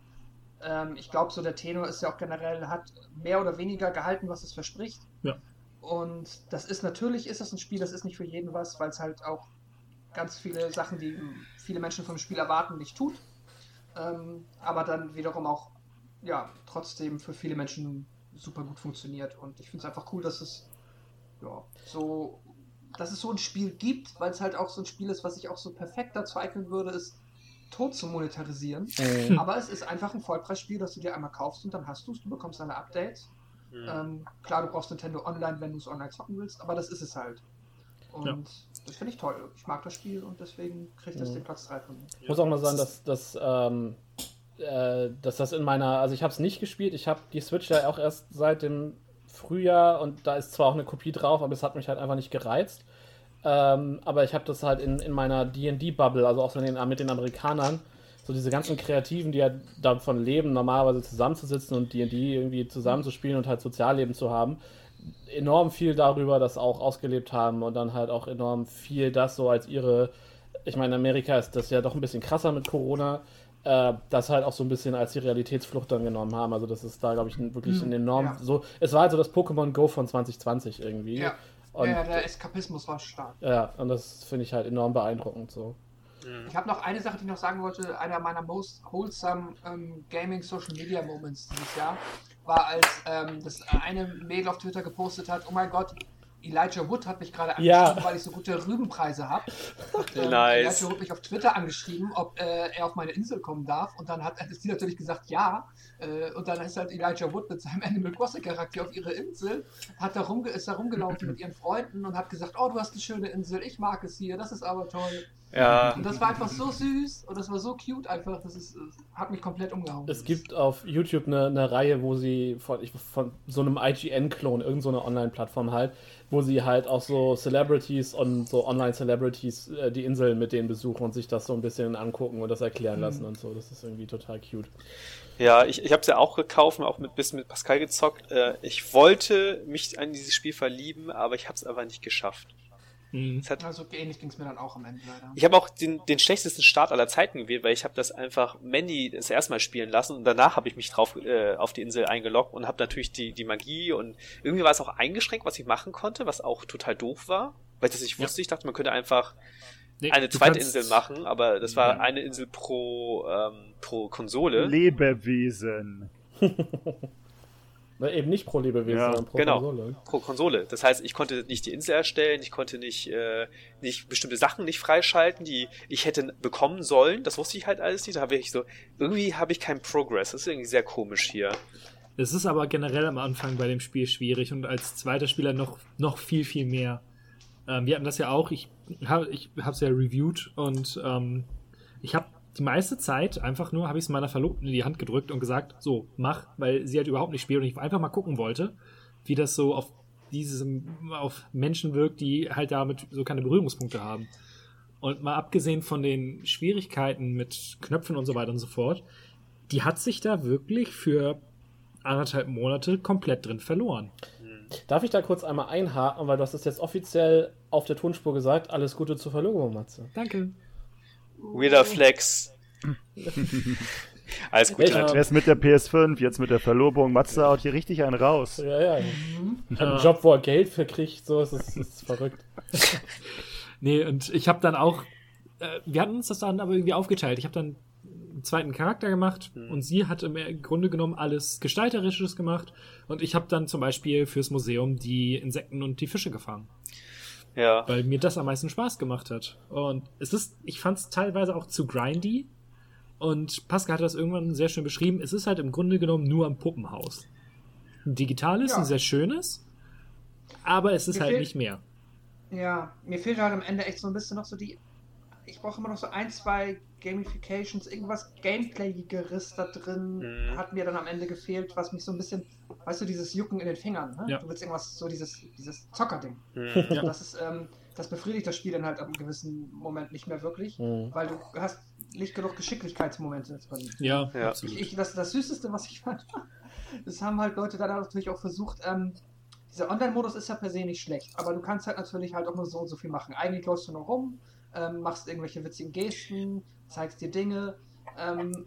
ähm, ich glaube, so der Tenor ist ja auch generell, hat mehr oder weniger gehalten, was es verspricht. Ja. Und das ist natürlich, ist das ein Spiel, das ist nicht für jeden was, weil es halt auch ganz viele Sachen, die viele Menschen vom Spiel erwarten, nicht tut. Ähm, aber dann wiederum auch, ja, trotzdem für viele Menschen super gut funktioniert. Und ich finde es einfach cool, dass es, ja, so, dass es so ein Spiel gibt, weil es halt auch so ein Spiel ist, was sich auch so perfekt dazu eignen würde, ist tot zu monetarisieren. Mhm. Aber es ist einfach ein Vollpreisspiel, das du dir einmal kaufst und dann hast du es, du bekommst deine Updates. Hm. Ähm, klar, du brauchst Nintendo Online, wenn du es online zocken willst, aber das ist es halt. Und Ja. das finde ich toll. Ich mag das Spiel und deswegen kriegt das Mhm. den Platz 3 von mir. Ich muss auch mal sagen, dass, dass, ähm, äh, dass das in meiner, also ich habe es nicht gespielt, ich habe die Switch ja auch erst seit dem Frühjahr und da ist zwar auch eine Kopie drauf, aber es hat mich halt einfach nicht gereizt. Ähm, aber ich habe das halt in, in meiner D&D-Bubble, also auch so den, mit den Amerikanern, so diese ganzen Kreativen, die ja davon leben, normalerweise zusammenzusitzen und D&D irgendwie zusammenzuspielen und halt Sozialleben zu haben, enorm viel darüber das auch ausgelebt haben und dann halt auch enorm viel das so als ihre, ich meine, in Amerika ist das ja doch ein bisschen krasser mit Corona, äh, das halt auch so ein bisschen als die Realitätsflucht dann genommen haben. Also das ist da, glaube ich, wirklich ein enorm, ja. so, es war halt so das Pokémon Go von 2020 irgendwie. Ja. Und, ja, der Eskapismus war stark. ja, und das finde ich halt enorm beeindruckend so. Ich habe noch eine Sache, die ich noch sagen wollte. Einer meiner most wholesome ähm, Gaming Social Media Moments dieses Jahr war, als ähm, das eine Mädel auf Twitter gepostet hat: Oh mein Gott, Elijah Wood hat mich gerade Ja. angeschrieben, weil ich so gute Rübenpreise habe. Ähm, Nice. Elijah Wood mich auf Twitter angeschrieben, ob äh, er auf meine Insel kommen darf. Und dann hat ist die natürlich gesagt, ja. Äh, und dann ist halt Elijah Wood mit seinem Animal Crossing Charakter auf ihre Insel, hat da rumge ist da rumgelaufen mit ihren Freunden und hat gesagt, oh, du hast eine schöne Insel, ich mag es hier, das ist aber toll. Ja. Und das war einfach so süß und das war so cute einfach, das ist, es hat mich komplett umgehauen. Es gibt auf YouTube eine, eine Reihe, wo sie von, ich, von so einem IGN-Klon, irgendeine so eine Online-Plattform halt, wo sie halt auch so Celebrities und so Online-Celebrities äh, die Inseln mit denen besuchen und sich das so ein bisschen angucken und das erklären Mhm. lassen und so. Das ist irgendwie total cute. Ja, ich, ich habe es ja auch gekauft und auch mit bisschen mit Pascal gezockt. Äh, ich wollte mich an dieses Spiel verlieben, aber ich habe es einfach nicht geschafft. Mhm. Also ähnlich ging es mir dann auch am Ende leider. ich habe auch den, den schlechtesten Start aller Zeiten gewählt, weil ich habe das einfach Mandy das erste Mal spielen lassen und danach habe ich mich drauf äh, auf die Insel eingeloggt und habe natürlich die, die Magie und irgendwie war es auch eingeschränkt, was ich machen konnte, was auch total doof war, weil ich das nicht Ja. wusste. Ich dachte, man könnte einfach Nee, eine zweite kannst- Insel machen, aber das war Ja. eine Insel pro, ähm, pro Konsole. Lebewesen. Ne, eben nicht pro Lebewesen, Ja, sondern pro genau. Konsole. pro Konsole. Das heißt, ich konnte nicht die Insel erstellen, ich konnte nicht, äh, nicht bestimmte Sachen nicht freischalten, die ich hätte bekommen sollen. Das wusste ich halt alles nicht. Da habe ich so, irgendwie habe ich keinen Progress. Das ist irgendwie sehr komisch hier. Es ist aber generell am Anfang bei dem Spiel schwierig und als zweiter Spieler noch, noch viel, viel mehr. Ähm, wir hatten das ja auch, ich habe ich es ja reviewed und ähm, ich habe die meiste Zeit einfach nur, habe ich es meiner Verlobten in die Hand gedrückt und gesagt, so, mach, weil sie halt überhaupt nicht spielt und ich einfach mal gucken wollte, wie das so auf diesem, auf Menschen wirkt, die halt damit so keine Berührungspunkte haben. Und mal abgesehen von den Schwierigkeiten mit Knöpfen und so weiter und so fort, die hat sich da wirklich für anderthalb Monate komplett drin verloren. Darf ich da kurz einmal einhaken, weil du hast es jetzt offiziell auf der Tonspur gesagt, alles Gute zur Verlobung, Matze. Danke. Weirder Flex. Alles gut. Alter. Erst mit der PS5, jetzt mit der Verlobung. Matze haut hier richtig einen raus. Ja, ja. Mhm. Hat einen Job, wo er Geld für kriegt, so ist es ist verrückt. Nee, und ich habe dann auch, äh, wir hatten uns das dann aber irgendwie aufgeteilt. Ich habe dann einen zweiten Charakter gemacht und sie hat im Grunde genommen alles Gestalterisches gemacht und ich habe dann zum Beispiel fürs Museum die Insekten und die Fische gefangen, Ja. weil mir das am meisten Spaß gemacht hat. Und es ist, ich fand es teilweise auch zu grindy und Pascal hat das irgendwann sehr schön beschrieben. Es ist halt im Grunde genommen nur ein Puppenhaus. Ein digitales, Ja. ein sehr schönes, aber es ist Mir halt fehlt- nicht mehr. Ja, mir fehlt halt am Ende echt so ein bisschen noch so die. Ich brauche immer noch so ein, zwei Gamifications, irgendwas Gameplayigeres da drin Mhm. hat mir dann am Ende gefehlt, was mich so ein bisschen, weißt du, dieses Jucken in den Fingern, ne? Ja. Du willst irgendwas, so dieses, dieses Zockerding. Hm. Ja. Das ist, ähm, das befriedigt das Spiel dann halt ab einem gewissen Moment nicht mehr wirklich, Mhm. weil du hast nicht genug Geschicklichkeitsmomente drin. Ja, Ja. absolut. Ich, ich, das, das Süßeste, was ich fand, das haben halt Leute dann natürlich auch versucht, ähm, dieser Online-Modus ist ja per se nicht schlecht, aber du kannst halt natürlich halt auch nur so und so viel machen. Eigentlich läufst du nur rum, ähm, machst irgendwelche witzigen Gesten, zeigst dir Dinge. Ähm,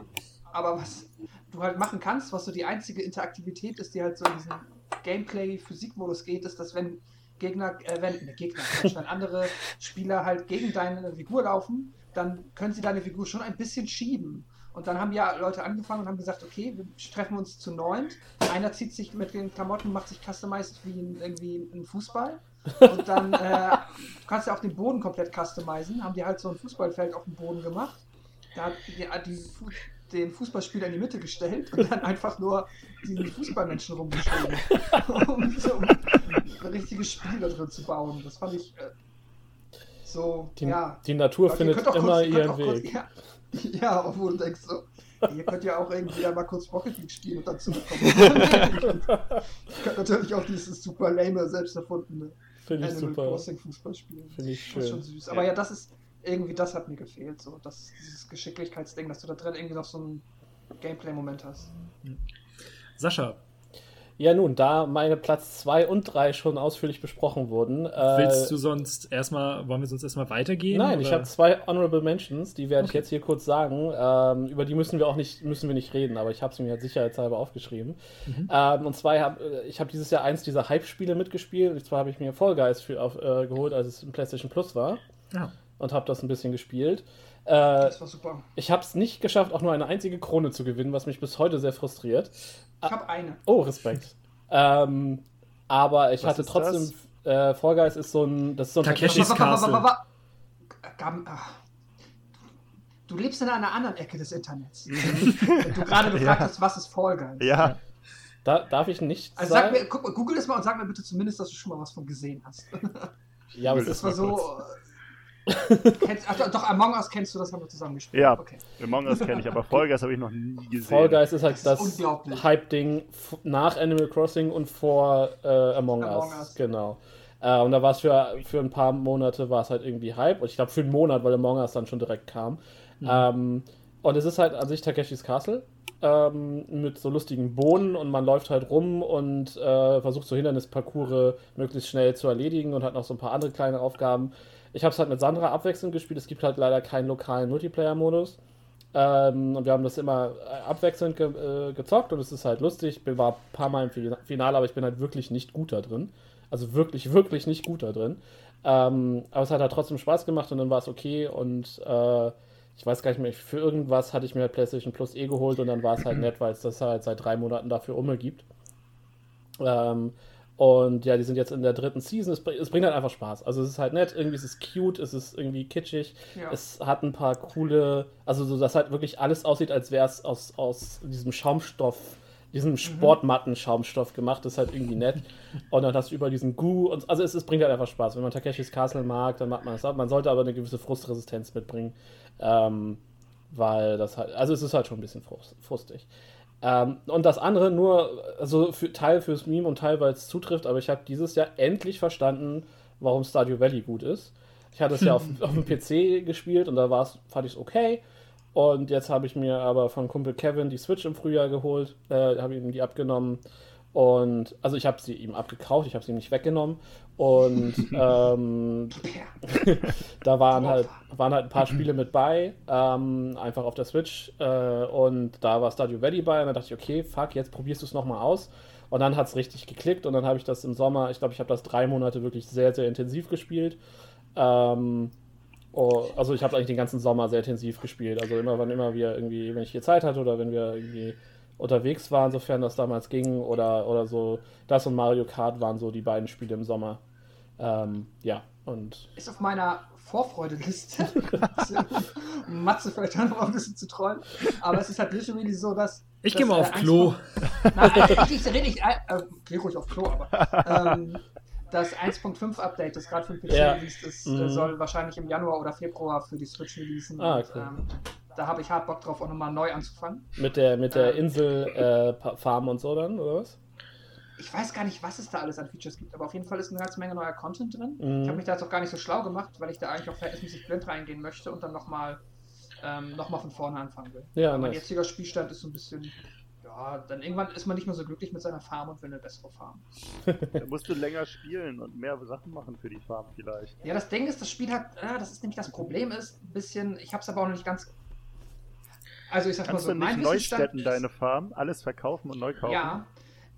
aber was du halt machen kannst, was so die einzige Interaktivität ist, die halt so in diesen Gameplay-Physik-Modus geht, ist, dass wenn Gegner, äh, wenn, ne, Gegner, wenn andere Spieler halt gegen deine Figur laufen, dann können sie deine Figur schon ein bisschen schieben. Und dann haben ja Leute angefangen und haben gesagt, okay, wir treffen uns zu neunt. Einer zieht sich mit den Klamotten, macht sich customized wie ein, irgendwie ein Fußball. Und dann äh, du kannst ja auch den Boden komplett customizen. Haben die halt so ein Fußballfeld auf dem Boden gemacht. Da hat die, die, den Fußballspieler in die Mitte gestellt und dann einfach nur diesen Fußballmenschen rumgeschrieben, um so ein richtiges Spiel da drin zu bauen. Das fand ich äh, so, Die, ja. die Natur Aber findet immer kurz- ihren auch kurz- Weg. ja, ja, obwohl du denkst so, ihr könnt ja auch irgendwie ja mal kurz Rocket League spielen und dann zurückkommen. ihr könnt natürlich auch dieses super lame, selbst erfundene Finde ich Animal super. Crossing Fußball spielen. Finde ich Das ist schon schön. süß. Aber ja. das ist irgendwie, das hat mir gefehlt. So, das, dieses Geschicklichkeitsding, dass du da drin irgendwie noch so einen Gameplay-Moment hast. Sascha, Ja, nun, da meine Platz 2 und 3 schon ausführlich besprochen wurden. Äh, willst du sonst erstmal, wollen wir sonst erstmal weitergehen? Nein, ich oder? habe zwei Honorable Mentions, die werde ich Okay. jetzt hier kurz sagen. Ähm, über die müssen wir auch nicht, müssen wir nicht reden, aber ich habe sie mir halt sicherheitshalber aufgeschrieben. Mhm. Ähm, und zwar habe ich habe dieses Jahr eins dieser Hype-Spiele mitgespielt. Und zwar habe ich mir Fall Guys für, auf, äh, geholt, als es im PlayStation Plus war. Ja. Und habe das ein bisschen gespielt. Äh, Das war super. ich habe es nicht geschafft, auch nur eine einzige Krone zu gewinnen, was mich bis heute sehr frustriert. Ich habe eine. Oh, Respekt. ähm, aber ich Was hatte ist trotzdem. Äh, Fall Guys ist so ein. Das ist so ein Takeshis Castle. Du lebst in einer anderen Ecke des Internets. Wenn du gerade gefragt Ja. hast, was ist Fall Guys? Ja, Da darf ich nicht Also sag sagen. mir, guck mal, google das mal und sag mir bitte zumindest, dass du schon mal was von gesehen hast. ja, aber es Das ist Das war mal so. kurz. Kennst, ach, doch, Among Us kennst du, das haben wir zusammen gespielt. Ja. Okay. Among Us kenne ich, aber Vollgas habe ich noch nie gesehen. Fall Guys ist halt Das das. Hype-Ding nach Animal Crossing und vor äh, Among, Among Us. Us. Genau. Äh, und da war es für, für ein paar Monate war es halt irgendwie Hype. Und ich glaube für einen Monat, weil Among Us dann schon direkt kam. Ähm, und es ist halt an sich Takeshis Castle. Ähm, mit so lustigen Bohnen und man läuft halt rum und äh, versucht so Hindernisparcours möglichst schnell zu erledigen und hat noch so ein paar andere kleine Aufgaben. Ich habe es halt mit Sandra abwechselnd gespielt. Es gibt halt leider keinen lokalen Multiplayer-Modus. Ähm, und wir haben das immer äh, abwechselnd ge äh, gezockt und es ist halt lustig. Ich war ein paar Mal im Fina- Finale, aber ich bin halt wirklich nicht gut da drin. Also wirklich, wirklich nicht gut da drin. Ähm, aber es hat halt trotzdem Spaß gemacht und dann war es okay und äh, ich weiß gar nicht mehr, für irgendwas hatte ich mir halt PlayStation Plus eh geholt und dann war es halt nett, weil es das halt seit drei Monaten dafür Umme. Ähm, und ja, die sind jetzt in der dritten Season. Es, es bringt halt einfach Spaß. Also es ist halt nett, irgendwie ist es cute, es ist irgendwie kitschig. Ja. Es hat ein paar coole, also so, dass halt wirklich alles aussieht, als wäre es aus, aus diesem Schaumstoff, diesem Sportmatten-Schaumstoff gemacht. Das ist halt irgendwie nett. Und dann hast du über diesen Goo und also es, es bringt halt einfach Spaß. Wenn man Takeshis Castle mag, dann macht man das ab. Man sollte aber eine gewisse Frustresistenz mitbringen. Ähm, weil das halt, also es ist halt schon ein bisschen frust, frustig. Ähm, und das andere nur, also für, Teil fürs Meme und Teil, weil es zutrifft, aber ich habe dieses Jahr endlich verstanden, warum Stardew Valley gut ist. Ich hatte es ja auf, auf dem PC gespielt und da war's, fand ich es okay. Und jetzt habe ich mir aber von Kumpel Kevin die Switch im Frühjahr geholt, äh, habe ihm die abgenommen. Und also ich habe sie ihm abgekauft, ich habe sie ihm nicht weggenommen. Und ähm, da waren halt, waren halt ein paar Spiele mit bei, ähm, einfach auf der Switch. Äh, und da war Stardew Valley bei. Und dann dachte ich, okay, fuck, jetzt probierst du es nochmal aus. Und dann hat es richtig geklickt. Und dann habe ich das im Sommer, ich glaube, ich habe das drei Monate wirklich sehr, sehr intensiv gespielt. Ähm, oh, also ich habe eigentlich den ganzen Sommer sehr intensiv gespielt. Also immer, wann immer wir irgendwie, wenn ich hier Zeit hatte oder wenn wir irgendwie unterwegs waren, sofern das damals ging, oder, oder so, das und Mario Kart waren so die beiden Spiele im Sommer. Ähm, ja, und Ist auf meiner Vorfreudeliste. um Matze vielleicht auch noch ein bisschen zu trollen. Aber es ist halt literally so, dass. Ich gehe mal äh, auf Klo. Nein, ich, rede nicht. Äh, geh ruhig auf Klo, aber. Ähm, das 1.5 Update, das gerade für den PC Ja. released ist, Mhm. äh, soll wahrscheinlich im Januar oder Februar für die Switch releasen. Ah, Und, cool. ähm, da habe ich hart Bock drauf, auch nochmal neu anzufangen. mit der, mit der Ähm. Insel äh, und so dann, oder was? Ich weiß gar nicht, was es da alles an Features gibt, aber auf jeden Fall ist eine ganze Menge neuer Content drin. Mhm. Ich habe mich da jetzt auch gar nicht so schlau gemacht, weil ich da eigentlich auch verhältnismäßig blind reingehen möchte und dann nochmal ähm, noch mal von vorne anfangen will. Ja, mein nice. jetziger Spielstand ist so ein bisschen, ja, dann irgendwann ist man nicht mehr so glücklich mit seiner Farm und will eine bessere Farm. Da musst du länger spielen und mehr Sachen machen für die Farm vielleicht. Ja, das Ding ist, das Spiel hat, ah, das ist nämlich das Problem ist, ein bisschen, ich hab's aber auch noch nicht ganz. Also ich sag Kannst mal du so, nicht mein neu Wissensstand stätten, ist, deine Farm, alles verkaufen und neu kaufen? Ja,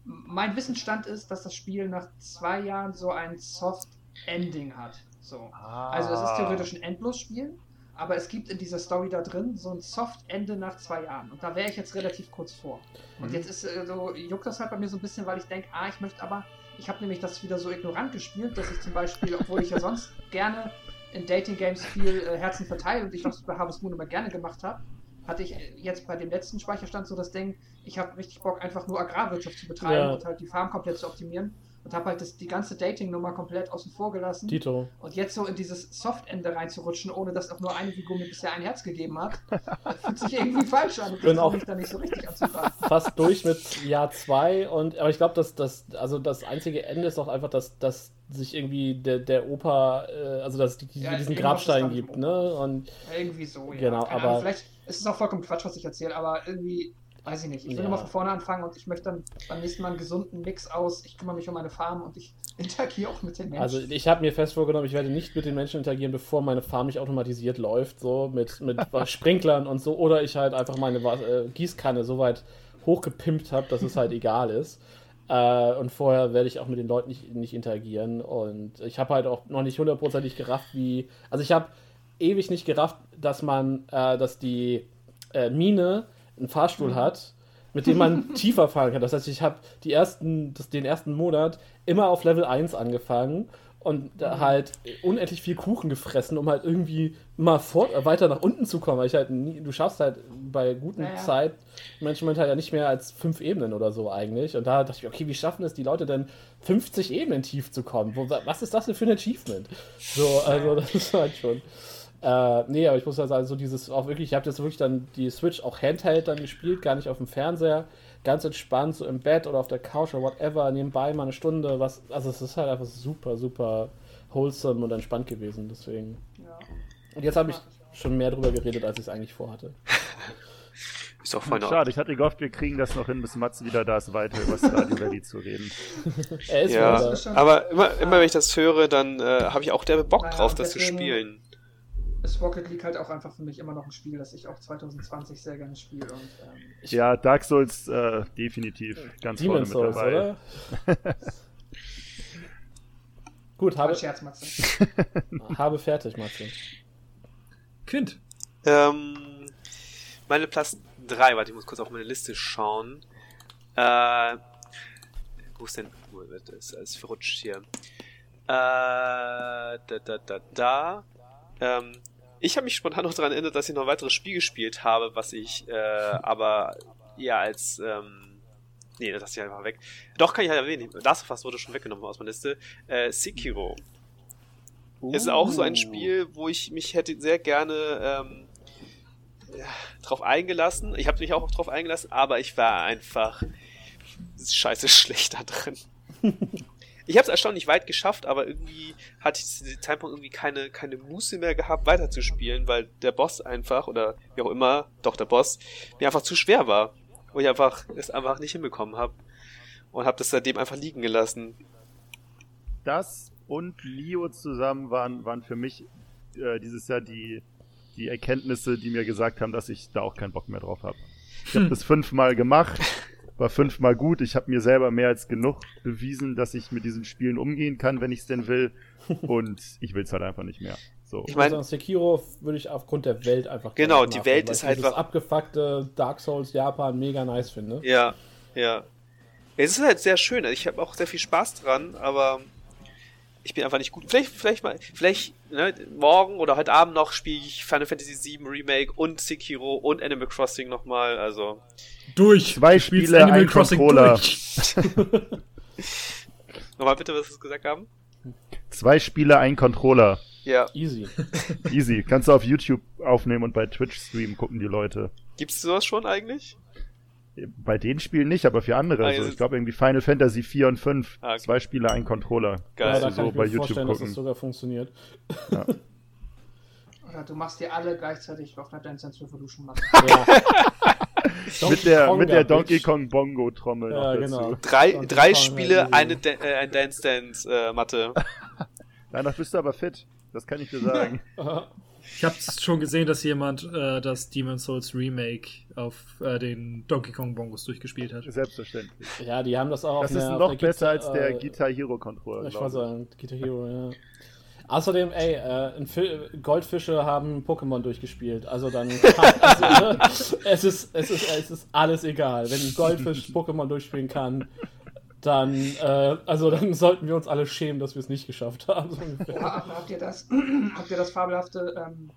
mein Wissensstand ist, dass das Spiel nach zwei Jahren so ein Soft Ending hat. So. Ah. Also es ist theoretisch ein Endlosspiel, aber es gibt in dieser Story da drin so ein Soft-Ende nach zwei Jahren. Und da wäre ich jetzt relativ kurz vor. Und Mhm. jetzt ist äh, so, juckt das halt bei mir so ein bisschen, weil ich denke, ah, ich möchte aber, ich habe nämlich das wieder so ignorant gespielt, dass ich zum Beispiel, obwohl ich ja sonst gerne in Dating-Games viel äh, Herzen verteile und ich das bei Harvest Moon immer gerne gemacht habe, hatte ich äh, jetzt bei dem letzten Speicherstand so das Ding, ich habe richtig Bock, einfach nur Agrarwirtschaft zu betreiben Ja. und halt die Farm komplett zu optimieren. Und habe halt das, die ganze Dating-Nummer komplett außen vor gelassen. Tito. Und jetzt so in dieses Soft-Ende reinzurutschen, ohne dass auch nur eine Figur mir bisher ein Herz gegeben hat, fühlt sich irgendwie falsch an. Und Bin auch- da nicht so richtig anzufangen. fast durch mit Jahr 2 und aber ich glaube, dass das also das einzige Ende ist doch einfach, dass, dass sich irgendwie der, der Opa, äh, also dass es die, Ja, diesen Grabstein gibt, ne? Und Irgendwie so, ja. Genau, aber- Ahnung, vielleicht ist es auch vollkommen Quatsch, was ich erzähle, aber irgendwie, weiß ich nicht. Ich will Ja. mal von vorne anfangen und ich möchte dann beim nächsten Mal einen gesunden Mix aus, ich kümmere mich um meine Farm und ich interagiere auch mit den Menschen. also ich habe mir fest vorgenommen, ich werde nicht mit den Menschen interagieren, bevor meine Farm nicht automatisiert läuft, so mit, mit Sprinklern und so, oder ich halt einfach meine äh, Gießkanne so weit hochgepimpt habe, dass es halt egal ist. Äh, und vorher werde ich auch mit den Leuten nicht, nicht interagieren. Und ich habe halt auch noch nicht hundertprozentig gerafft, wie. Also ich habe ewig nicht gerafft, dass man, äh, dass die äh, Mine einen Fahrstuhl hat, mit dem man tiefer fahren kann. Das heißt, ich habe die ersten, das, den ersten Monat immer auf Level 1 angefangen und da halt unendlich viel Kuchen gefressen, um halt irgendwie mal fort, äh, weiter nach unten zu kommen. Weil ich halt nie, du schaffst halt bei guten Ja, ja. Zeit manchmal halt ja nicht mehr als fünf Ebenen oder so eigentlich. Und da dachte ich, okay, wie schaffen es die Leute denn 50 Ebenen tief zu kommen? Wo, was ist das denn für ein Achievement? So, also das ist halt schon. Äh, nee, aber ich muss ja sagen, so dieses auch wirklich, ich habe jetzt wirklich dann die Switch auch Handheld dann gespielt, gar nicht auf dem Fernseher, ganz entspannt, so im Bett oder auf der Couch oder whatever, nebenbei mal eine Stunde, was, also es ist halt einfach super, super wholesome und entspannt gewesen, deswegen. ja. Und jetzt habe ich schon mehr drüber geredet, als ich es eigentlich vorhatte. Ist doch voll. Schade, ich hatte gehofft, wir kriegen das noch hin, bis Mats wieder da ist, weiter über Stardew Valley zu reden. Er ist Ja, aber immer, immer wenn ich das höre, dann äh, habe ich auch der Bock drauf, das zu spielen. Ist Rocket League halt auch einfach für mich immer noch ein Spiel, das ich auch 2020 sehr gerne spiele. Und, ähm, Ja, Dark Souls äh, definitiv ganz Demon's vorne mit Souls, dabei. oder? Gut, habe Scherz, Matze. habe fertig, Matze. Quint. Ähm, meine Platz 3, warte, ich muss kurz auf meine Liste schauen. Äh, wo ist denn, wo wird das alles verrutscht hier? Äh, da, da, da, da. Ähm, ich habe mich spontan noch daran erinnert, dass ich noch ein weiteres Spiel gespielt habe, was ich äh, aber eher als ähm, Nee, das lasse ich einfach weg. Doch, kann ich halt erwähnen. Of Us wurde schon weggenommen aus meiner Liste. Äh, Sekiro. Ist auch so ein Spiel, wo ich mich hätte sehr gerne ähm, drauf eingelassen. Ich habe mich auch drauf eingelassen, aber ich war einfach scheiße schlecht da drin. Ich habe es erstaunlich weit geschafft, aber irgendwie hatte ich zu dem Zeitpunkt irgendwie keine, keine Muße mehr gehabt, weiterzuspielen, weil der Boss einfach, oder wie auch immer, doch der Boss, mir einfach zu schwer war. Und ich einfach es einfach nicht hinbekommen habe. Und habe das seitdem einfach liegen gelassen. Das und Leo zusammen waren, waren für mich äh, dieses Jahr die, die Erkenntnisse, die mir gesagt haben, dass ich da auch keinen Bock mehr drauf habe. Ich habe das fünfmal gemacht, war fünfmal gut. Ich habe mir selber mehr als genug bewiesen, dass ich mit diesen Spielen umgehen kann, wenn ich es denn will. Und ich will es halt einfach nicht mehr. So. Ich Ich mein- meine, Sekiro würde ich aufgrund der Welt einfach Genau, die Welt ist ich halt wa- abgefuckte Dark Souls Japan mega nice finde. Ja, ja. Es ist halt sehr schön. Also Ich habe auch sehr viel Spaß dran, aber ich bin einfach nicht gut. Vielleicht, vielleicht mal, vielleicht ne, morgen oder heute Abend noch spiele ich Final Fantasy VII Remake und Sekiro und Animal Crossing nochmal. Also Durch. Zwei Spiele, Animal ein Crossing Controller. durch. nochmal bitte, was Sie gesagt haben. Zwei Spiele, ein Controller. Ja. Easy. Easy. Kannst du auf YouTube aufnehmen und bei Twitch streamen, gucken die Leute. Gibt's sowas schon eigentlich? Bei den Spielen nicht, aber für andere. Ah, Also ich glaube irgendwie Final Fantasy 4 und 5. Ah, okay. Zwei Spiele, ein Controller. Geil. Ja, da du kann so ich bei mir YouTube vorstellen, dass gucken. das sogar funktioniert. Oder du machst dir alle gleichzeitig auf einer Dance Dance Revolution machen. Ja. mit der, Konga mit der Bitch. Donkey Kong Bongo Trommel Ja, genau. Drei, Donkey drei Kong, Spiele, ja, eine Dan- äh, ein Dance Dance äh, Matte. Danach bist du aber fit. Das kann ich dir sagen. Ich habe schon gesehen, dass jemand äh, das Demon's Souls Remake auf äh, den Donkey Kong Bongos durchgespielt hat. Selbstverständlich. Ja, die haben das auch Das auf ist auf noch besser Guitar- als der äh, Guitar Hero Controller. Ich wollte sagen, Guitar Hero, ja. Außerdem, ey, äh, Goldfische haben Pokémon durchgespielt. Also dann. also, ne, es, ist, es, ist, es ist alles egal. Wenn ein Goldfisch Pokémon durchspielen kann, dann, äh, also dann sollten wir uns alle schämen, dass wir es nicht geschafft haben. So. Ja, habt ihr das, habt ihr das fabelhafte ähm,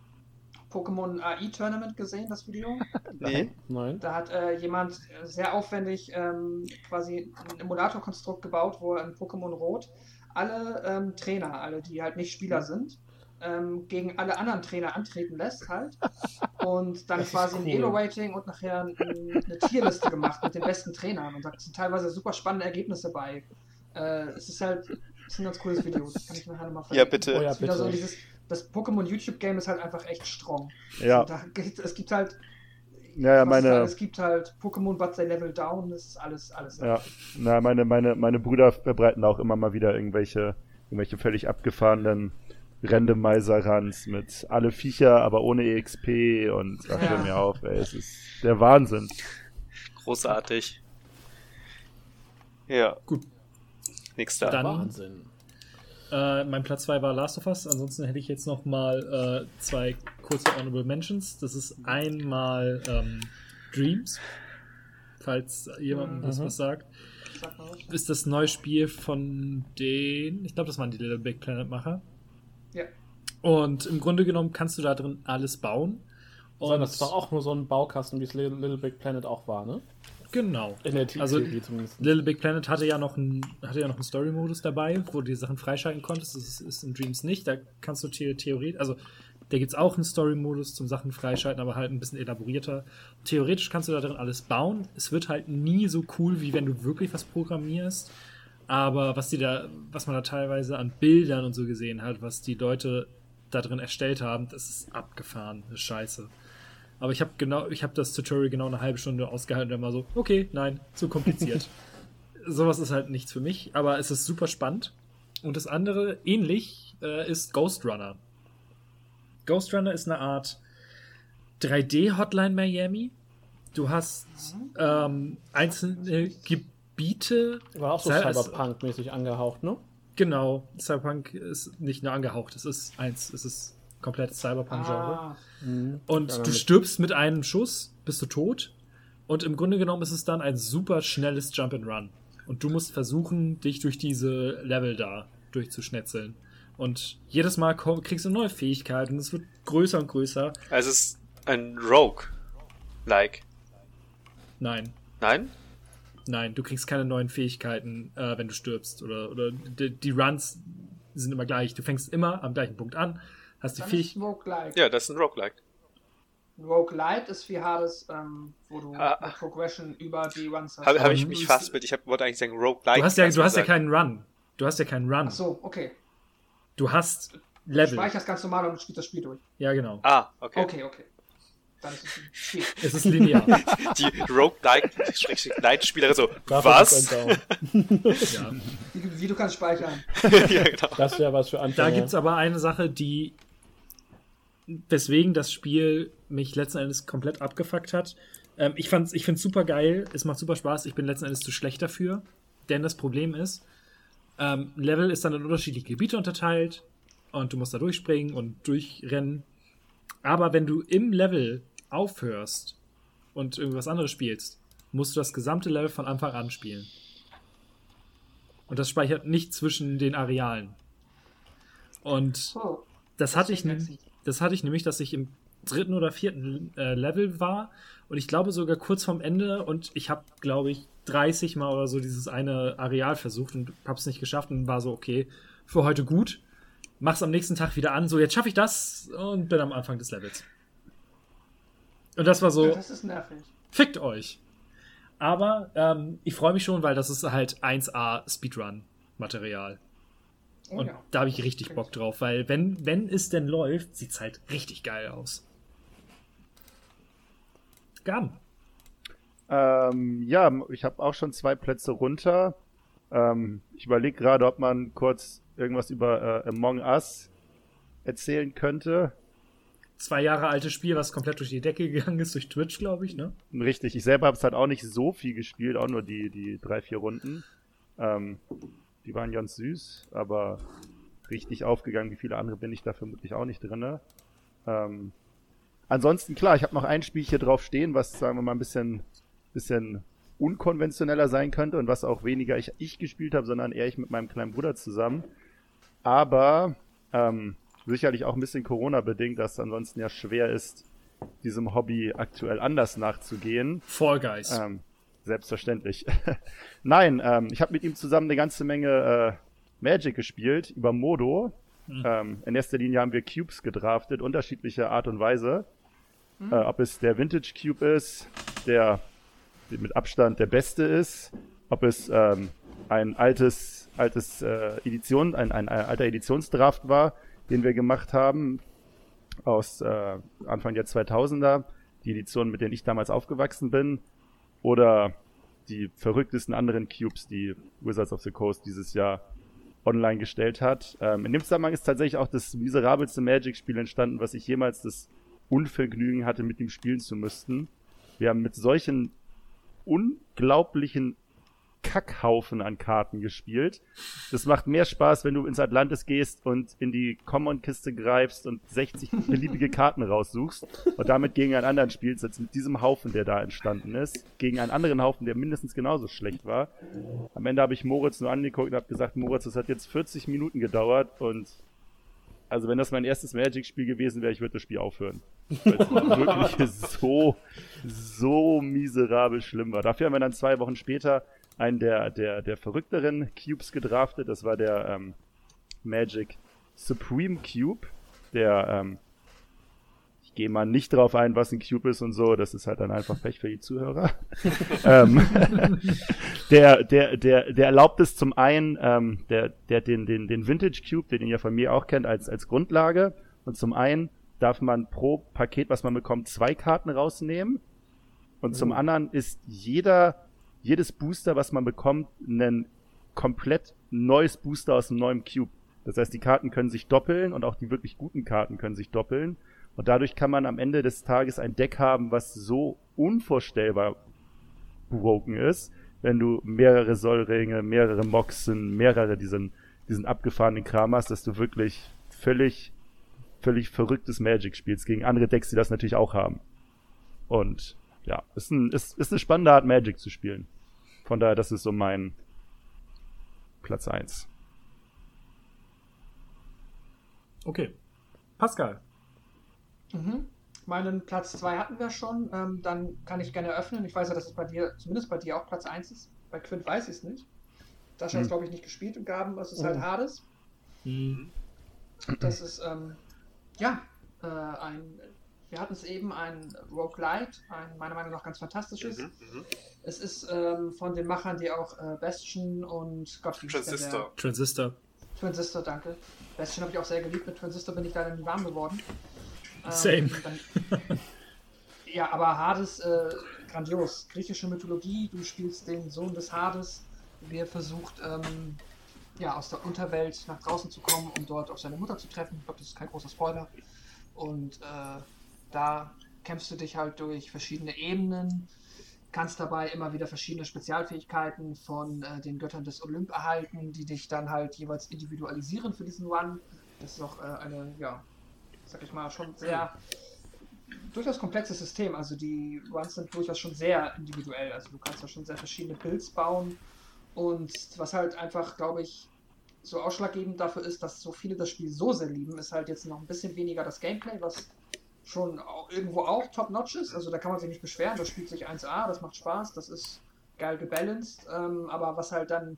Pokémon AI Tournament gesehen, das Video? Nee. Nein. Da hat äh, jemand sehr aufwendig ähm, quasi ein Emulator-Konstrukt gebaut, wo er in Pokémon Rot alle ähm, Trainer, alle, die halt nicht Spieler sind, ähm, gegen alle anderen Trainer antreten lässt halt. Und dann Das quasi ein cool. Elo-Rating und nachher ein, eine Tierliste gemacht mit den besten Trainern. Und da sind teilweise super spannende Ergebnisse bei. Äh, es ist halt es ist ein ganz cooles Video. Das kann ich nachher nochmal Ja, bitte. Oh ja, wieder so bitte. dieses, das Pokémon YouTube-Game ist halt einfach echt strong. Ja, Da, es gibt halt ja, was halt, meine, es gibt halt Pokémon, but they level down, das ist alles, alles. ja, na, meine, meine, meine Brüder verbreiten auch immer mal wieder irgendwelche, irgendwelche völlig abgefahrenen Randomizer-Runs mit alle Viecher, aber ohne EXP und ach, Ja. hör mir auf, ey, es ist der Wahnsinn. Großartig. Ja. Gut. Nächster. Dann- Wahnsinn. Äh, mein Platz 2 war Last of Us. Ansonsten hätte ich jetzt noch mal äh, zwei kurze Honorable Mentions. Das ist einmal ähm, Dreams, falls jemandem das Mhm. was sagt. Ist das neue Spiel von den, ich glaube, das waren die Little Big Planet Macher. Und im Grunde genommen kannst du da drin alles bauen. Und das doch auch nur so ein Baukasten, wie es Little, Little Big Planet auch war, ne? genau. In der Also, Theorie zumindest. Little Big Planet hatte ja noch einen, hatte ja noch einen Story-Modus dabei, wo du die Sachen freischalten konntest. Das ist, ist in Dreams nicht. Da kannst du the theoretisch, also da gibt es auch einen Story-Modus zum Sachen freischalten, aber halt ein bisschen elaborierter. Theoretisch kannst du da drin alles bauen. Es wird halt nie so cool, wie wenn du wirklich was programmierst. Aber was die da, was man da teilweise an Bildern und so gesehen hat, was die Leute da drin erstellt haben, das ist abgefahren. Das ist scheiße. Aber ich habe genau, ich habe das Tutorial genau eine halbe Stunde ausgehalten und dann war so, okay, nein, zu kompliziert. Sowas ist halt nichts für mich, aber es ist super spannend. Und das andere, ähnlich, äh, ist Ghost Runner. Ghost Runner ist eine Art 3D-Hotline Miami. Du hast ähm, einzelne Gebiete. War auch so Cyberpunk-mäßig angehaucht, ne? Genau, Cyberpunk ist nicht nur angehaucht, es ist eins, es ist komplett Cyberpunk-Genre. Ah, Und Ja, du stirbst mit einem Schuss, bist du tot. Und im Grunde genommen ist es dann ein super schnelles Jump and Run. Und du musst versuchen, dich durch diese Level da durchzuschnetzeln. Und jedes Mal komm, kriegst du neue Fähigkeiten, es wird größer und größer. Also es ist ein Rogue-like. Nein, Nein? Nein, du kriegst keine neuen Fähigkeiten, äh, wenn du stirbst. Oder, oder die, die Runs sind immer gleich. Du fängst immer am gleichen Punkt an, hast die. Roguelike. Ja, das ist ein Roguelike. Roguelite ist wie Hades, ähm, wo du Ah. eine Progression über die Runs hast. Habe hab ich Ähm, mich fast mit, ich hab, wollte eigentlich sagen Roguelike. Du hast ja, du hast ja keinen Run. Du hast ja keinen Run. Ach so, okay. Du hast Du Level. speicherst ganz normal und spielst das Spiel durch. Ja, genau. Ah, okay. Okay, okay. Dann ist es ein Spiel. Es ist linear. Die Roguelike-Leitspielerin so, was? ja. Wie, wie du kannst speichern. ja, genau. Das wäre was für Da Anfänger. gibt es aber eine Sache, die weswegen das Spiel mich letzten Endes komplett abgefuckt hat. Ähm, ich fand's, ich finde es super geil, es macht super Spaß, ich bin letzten Endes zu schlecht dafür. Denn das Problem ist, ähm, ein Level ist dann in unterschiedliche Gebiete unterteilt und du musst da durchspringen und durchrennen. Aber wenn du im Level aufhörst und irgendwas anderes spielst, musst du das gesamte Level von Anfang an spielen. Und das speichert nicht zwischen den Arealen. Und Oh, das hatte ich, das hatte ich nämlich, dass ich im dritten oder vierten äh, Level war und ich glaube sogar kurz vorm Ende und ich habe, glaube ich, 30 Mal oder so dieses eine Areal versucht und habe es nicht geschafft und war so, okay, für heute gut. Mach's am nächsten Tag wieder an, so jetzt schaffe ich das und bin am Anfang des Levels. Und das war so, Ja, das ist nervig. fickt euch. Aber ähm, ich freue mich schon, weil das ist halt 1A Speedrun-Material. Oh, Und ja. da habe ich richtig Bock drauf, weil wenn, wenn es denn läuft, sieht es halt richtig geil aus. Gaben. Ähm, ja, ich habe auch schon zwei Plätze runter. Ähm, ich überlege gerade, ob man kurz irgendwas über äh, Among Us erzählen könnte. Zwei Jahre altes Spiel, was komplett durch die Decke gegangen ist, durch Twitch, glaube ich, ne? Richtig, ich selber habe es halt auch nicht so viel gespielt, auch nur die, die drei, vier Runden. Ähm, die waren ganz süß, aber richtig aufgegangen, wie viele andere bin ich da vermutlich auch nicht drin. Ähm, ansonsten, klar, ich habe noch ein Spiel hier drauf stehen, was, sagen wir mal, ein bisschen, bisschen unkonventioneller sein könnte und was auch weniger ich, ich gespielt habe, sondern eher ich mit meinem kleinen Bruder zusammen. Aber ähm, sicherlich auch ein bisschen Corona-bedingt, dass es ansonsten ja schwer ist, diesem Hobby aktuell anders nachzugehen. Fall Guys. Ähm, selbstverständlich. Nein, ähm, ich habe mit ihm zusammen eine ganze Menge äh, Magic gespielt über Modo. Mhm. Ähm, in erster Linie haben wir Cubes gedraftet, unterschiedliche Art und Weise. Äh, ob es der Vintage Cube ist, der mit Abstand der beste ist, ob es ähm, ein altes, altes äh, Edition, ein, ein, ein alter Editionsdraft war, den wir gemacht haben aus äh, Anfang der 2000er, die Edition, mit denen ich damals aufgewachsen bin, oder die verrücktesten anderen Cubes, die Wizards of the Coast dieses Jahr online gestellt hat. Ähm, in dem Zusammenhang ist tatsächlich auch das miserabelste Magic-Spiel entstanden, was ich jemals das Unvergnügen hatte, mit ihm spielen zu müssten. Wir haben mit solchen unglaublichen Kackhaufen an Karten gespielt. Das macht mehr Spaß, wenn du ins Atlantis gehst und in die Common-Kiste greifst und 60 beliebige Karten raussuchst und damit gegen einen anderen spielst, als mit diesem Haufen, der da entstanden ist, gegen einen anderen Haufen, der mindestens genauso schlecht war. Am Ende habe ich Moritz nur angeguckt und habe gesagt, Moritz, das hat jetzt 40 Minuten gedauert und also wenn das mein erstes Magic-Spiel gewesen wäre, ich würde das Spiel aufhören. Weil es wirklich so, so miserabel schlimm war. Dafür haben wir dann zwei Wochen später einen der, der, der verrückteren Cubes gedraftet. Das war der ähm, Magic Supreme Cube. Der, ähm, ich gehe mal nicht drauf ein, was ein Cube ist und so. Das ist halt dann einfach Pech für die Zuhörer. ähm, der, der, der, der erlaubt es zum einen, ähm, der, der den, den, den Vintage Cube, den ihr von mir auch kennt, als, als Grundlage. Und zum einen darf man pro Paket, was man bekommt, zwei Karten rausnehmen. Und zum anderen ist jeder, jedes Booster, was man bekommt, ein komplett neues Booster aus einem neuen Cube. Das heißt, die Karten können sich doppeln und auch die wirklich guten Karten können sich doppeln. Und dadurch kann man am Ende des Tages ein Deck haben, was so unvorstellbar broken ist, wenn du mehrere Sollringe, mehrere Moxen, mehrere diesen, diesen abgefahrenen Kram hast, dass du wirklich völlig, völlig verrücktes Magic spielst gegen andere Decks, die das natürlich auch haben. Und ja, ist, ein, ist, ist eine spannende Art, Magic zu spielen. Von daher, das ist so mein Platz 1. Okay. Pascal. Mhm. Meinen Platz 2 hatten wir schon. Ähm, dann kann ich gerne öffnen. Ich weiß ja, dass es bei dir, zumindest bei dir auch Platz 1 ist. Bei Quint weiß ich es nicht. Das hat es, Hm. glaube ich, nicht gespielt und Gaben. Das ist halt Oh. Hades. Mhm. Das ist, ähm, ja, äh, ein, wir hatten es eben, ein Roguelite, ein meiner Meinung nach ganz fantastisches. Mhm, mhm. Es ist ähm, von den Machern, die auch äh, Bastion und Gott, wie Transistor. Transistor. Der? Transistor, danke. Bastion habe ich auch sehr geliebt, mit Transistor bin ich leider nie warm geworden. Ähm, Same. Dann, ja, aber Hades, äh, grandios. Griechische Mythologie, du spielst den Sohn des Hades, der versucht, ähm, ja, aus der Unterwelt nach draußen zu kommen, um dort auf seine Mutter zu treffen. Ich glaube, das ist kein großer Spoiler. Und äh, da kämpfst du dich halt durch verschiedene Ebenen, kannst dabei immer wieder verschiedene Spezialfähigkeiten von äh, den Göttern des Olymp erhalten, die dich dann halt jeweils individualisieren für diesen Run. Das ist auch äh, eine, ja, sag ich mal, schon sehr durchaus komplexes System. Also die Runs sind durchaus schon sehr individuell. Also du kannst da schon sehr verschiedene Builds bauen. Und was halt einfach, glaube ich, so ausschlaggebend dafür ist, dass so viele das Spiel so sehr lieben, ist halt jetzt noch ein bisschen weniger das Gameplay, was schon irgendwo auch top-notch ist. Also da kann man sich nicht beschweren, das spielt sich 1A, das macht Spaß, das ist geil gebalanced. Ähm, aber was halt dann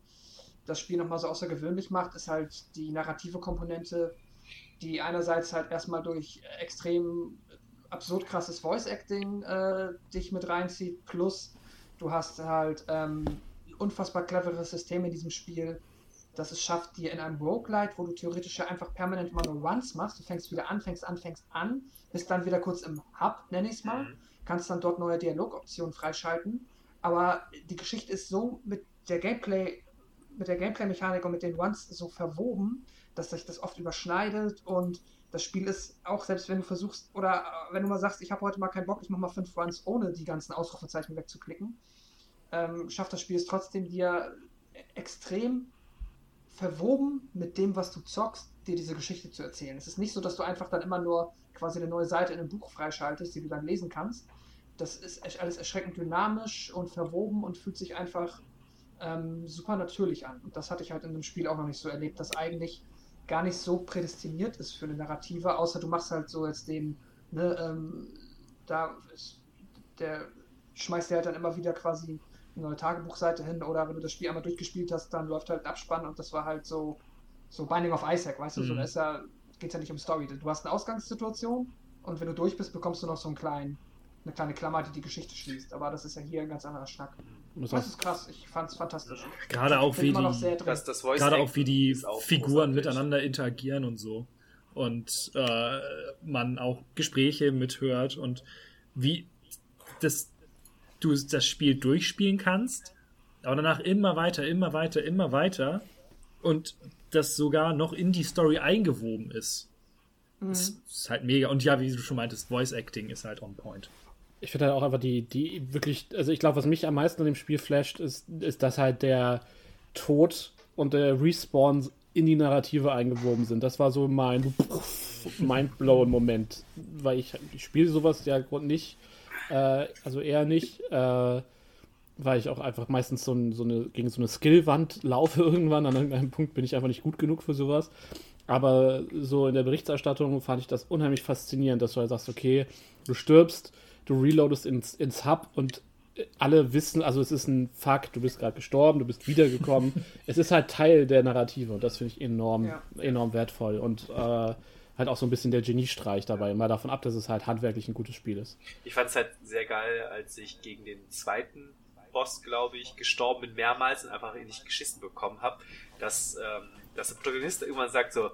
das Spiel nochmal so außergewöhnlich macht, ist halt die narrative Komponente, die einerseits halt erstmal durch extrem absurd krasses Voice-Acting äh, dich mit reinzieht, plus du hast halt ähm, unfassbar cleveres System in diesem Spiel, das es schafft, dir in einem Roguelite, wo du theoretisch ja einfach permanent immer nur Runs machst, du fängst wieder an, fängst an, fängst an, bist dann wieder kurz im Hub, nenne ich es mal, Mhm. kannst dann dort neue Dialogoptionen freischalten, aber die Geschichte ist so mit der Gameplay, mit der Gameplay-Mechanik und mit den Ones so verwoben, dass sich das oft überschneidet und das Spiel ist auch, selbst wenn du versuchst, oder äh, wenn du mal sagst, ich habe heute mal keinen Bock, ich mache mal fünf Runs, ohne die ganzen Ausrufezeichen wegzuklicken, ähm, schafft das Spiel es trotzdem dir extrem verwoben mit dem, was du zockst, dir diese Geschichte zu erzählen. Es ist nicht so, dass du einfach dann immer nur quasi eine neue Seite in einem Buch freischaltest, die du dann lesen kannst. Das ist alles erschreckend dynamisch und verwoben und fühlt sich einfach ähm, super natürlich an. Und das hatte ich halt in dem Spiel auch noch nicht so erlebt, dass eigentlich gar nicht so prädestiniert ist für eine Narrative, außer du machst halt so jetzt den, ne, ähm, da ist, der schmeißt dir halt dann immer wieder quasi eine neue Tagebuchseite hin oder wenn du das Spiel einmal durchgespielt hast, dann läuft halt ein Abspann und das war halt so, so Binding of Isaac, weißt du, mhm. so da ist ja, geht's ja nicht um Story. Du hast eine Ausgangssituation und wenn du durch bist, bekommst du noch so einen kleinen, eine kleine Klammer, die die Geschichte schließt. Aber das ist ja hier ein ganz anderer Schnack. Das, das ist krass, ich fand's fantastisch. Gerade auch wie die, das, das gerade auch wie die Figuren miteinander interagieren und so. Und äh, man auch Gespräche mithört und wie das, du das Spiel durchspielen kannst, aber danach immer weiter, immer weiter, immer weiter und das sogar noch in die Story eingewoben ist. Mhm. Das ist halt mega. Und ja, wie du schon meintest, Voice Acting ist halt on point ich finde halt auch einfach die, die wirklich, also ich glaube, was mich am meisten an dem Spiel flasht, ist, ist, dass halt der Tod und der Respawn in die Narrative eingewoben sind. Das war so mein mindblown Moment, weil ich, ich spiele sowas ja nicht, äh, also eher nicht, äh, weil ich auch einfach meistens so, ein, so eine, gegen so eine Skillwand laufe irgendwann. An irgendeinem Punkt bin ich einfach nicht gut genug für sowas. Aber so in der Berichterstattung fand ich das unheimlich faszinierend, dass du halt sagst, okay, du stirbst, du reloadest ins, ins Hub und alle wissen, also es ist ein Fakt, du bist gerade gestorben, du bist wiedergekommen. es ist halt Teil der Narrative und das finde ich enorm, ja. enorm wertvoll und äh, halt auch so ein bisschen der Geniestreich dabei, mal davon ab, dass es halt handwerklich ein gutes Spiel ist. Ich fand es halt sehr geil, als ich gegen den zweiten Boss, glaube ich, gestorben bin mehrmals und einfach nicht geschissen bekommen habe, dass, ähm, dass der Protagonist irgendwann sagt so,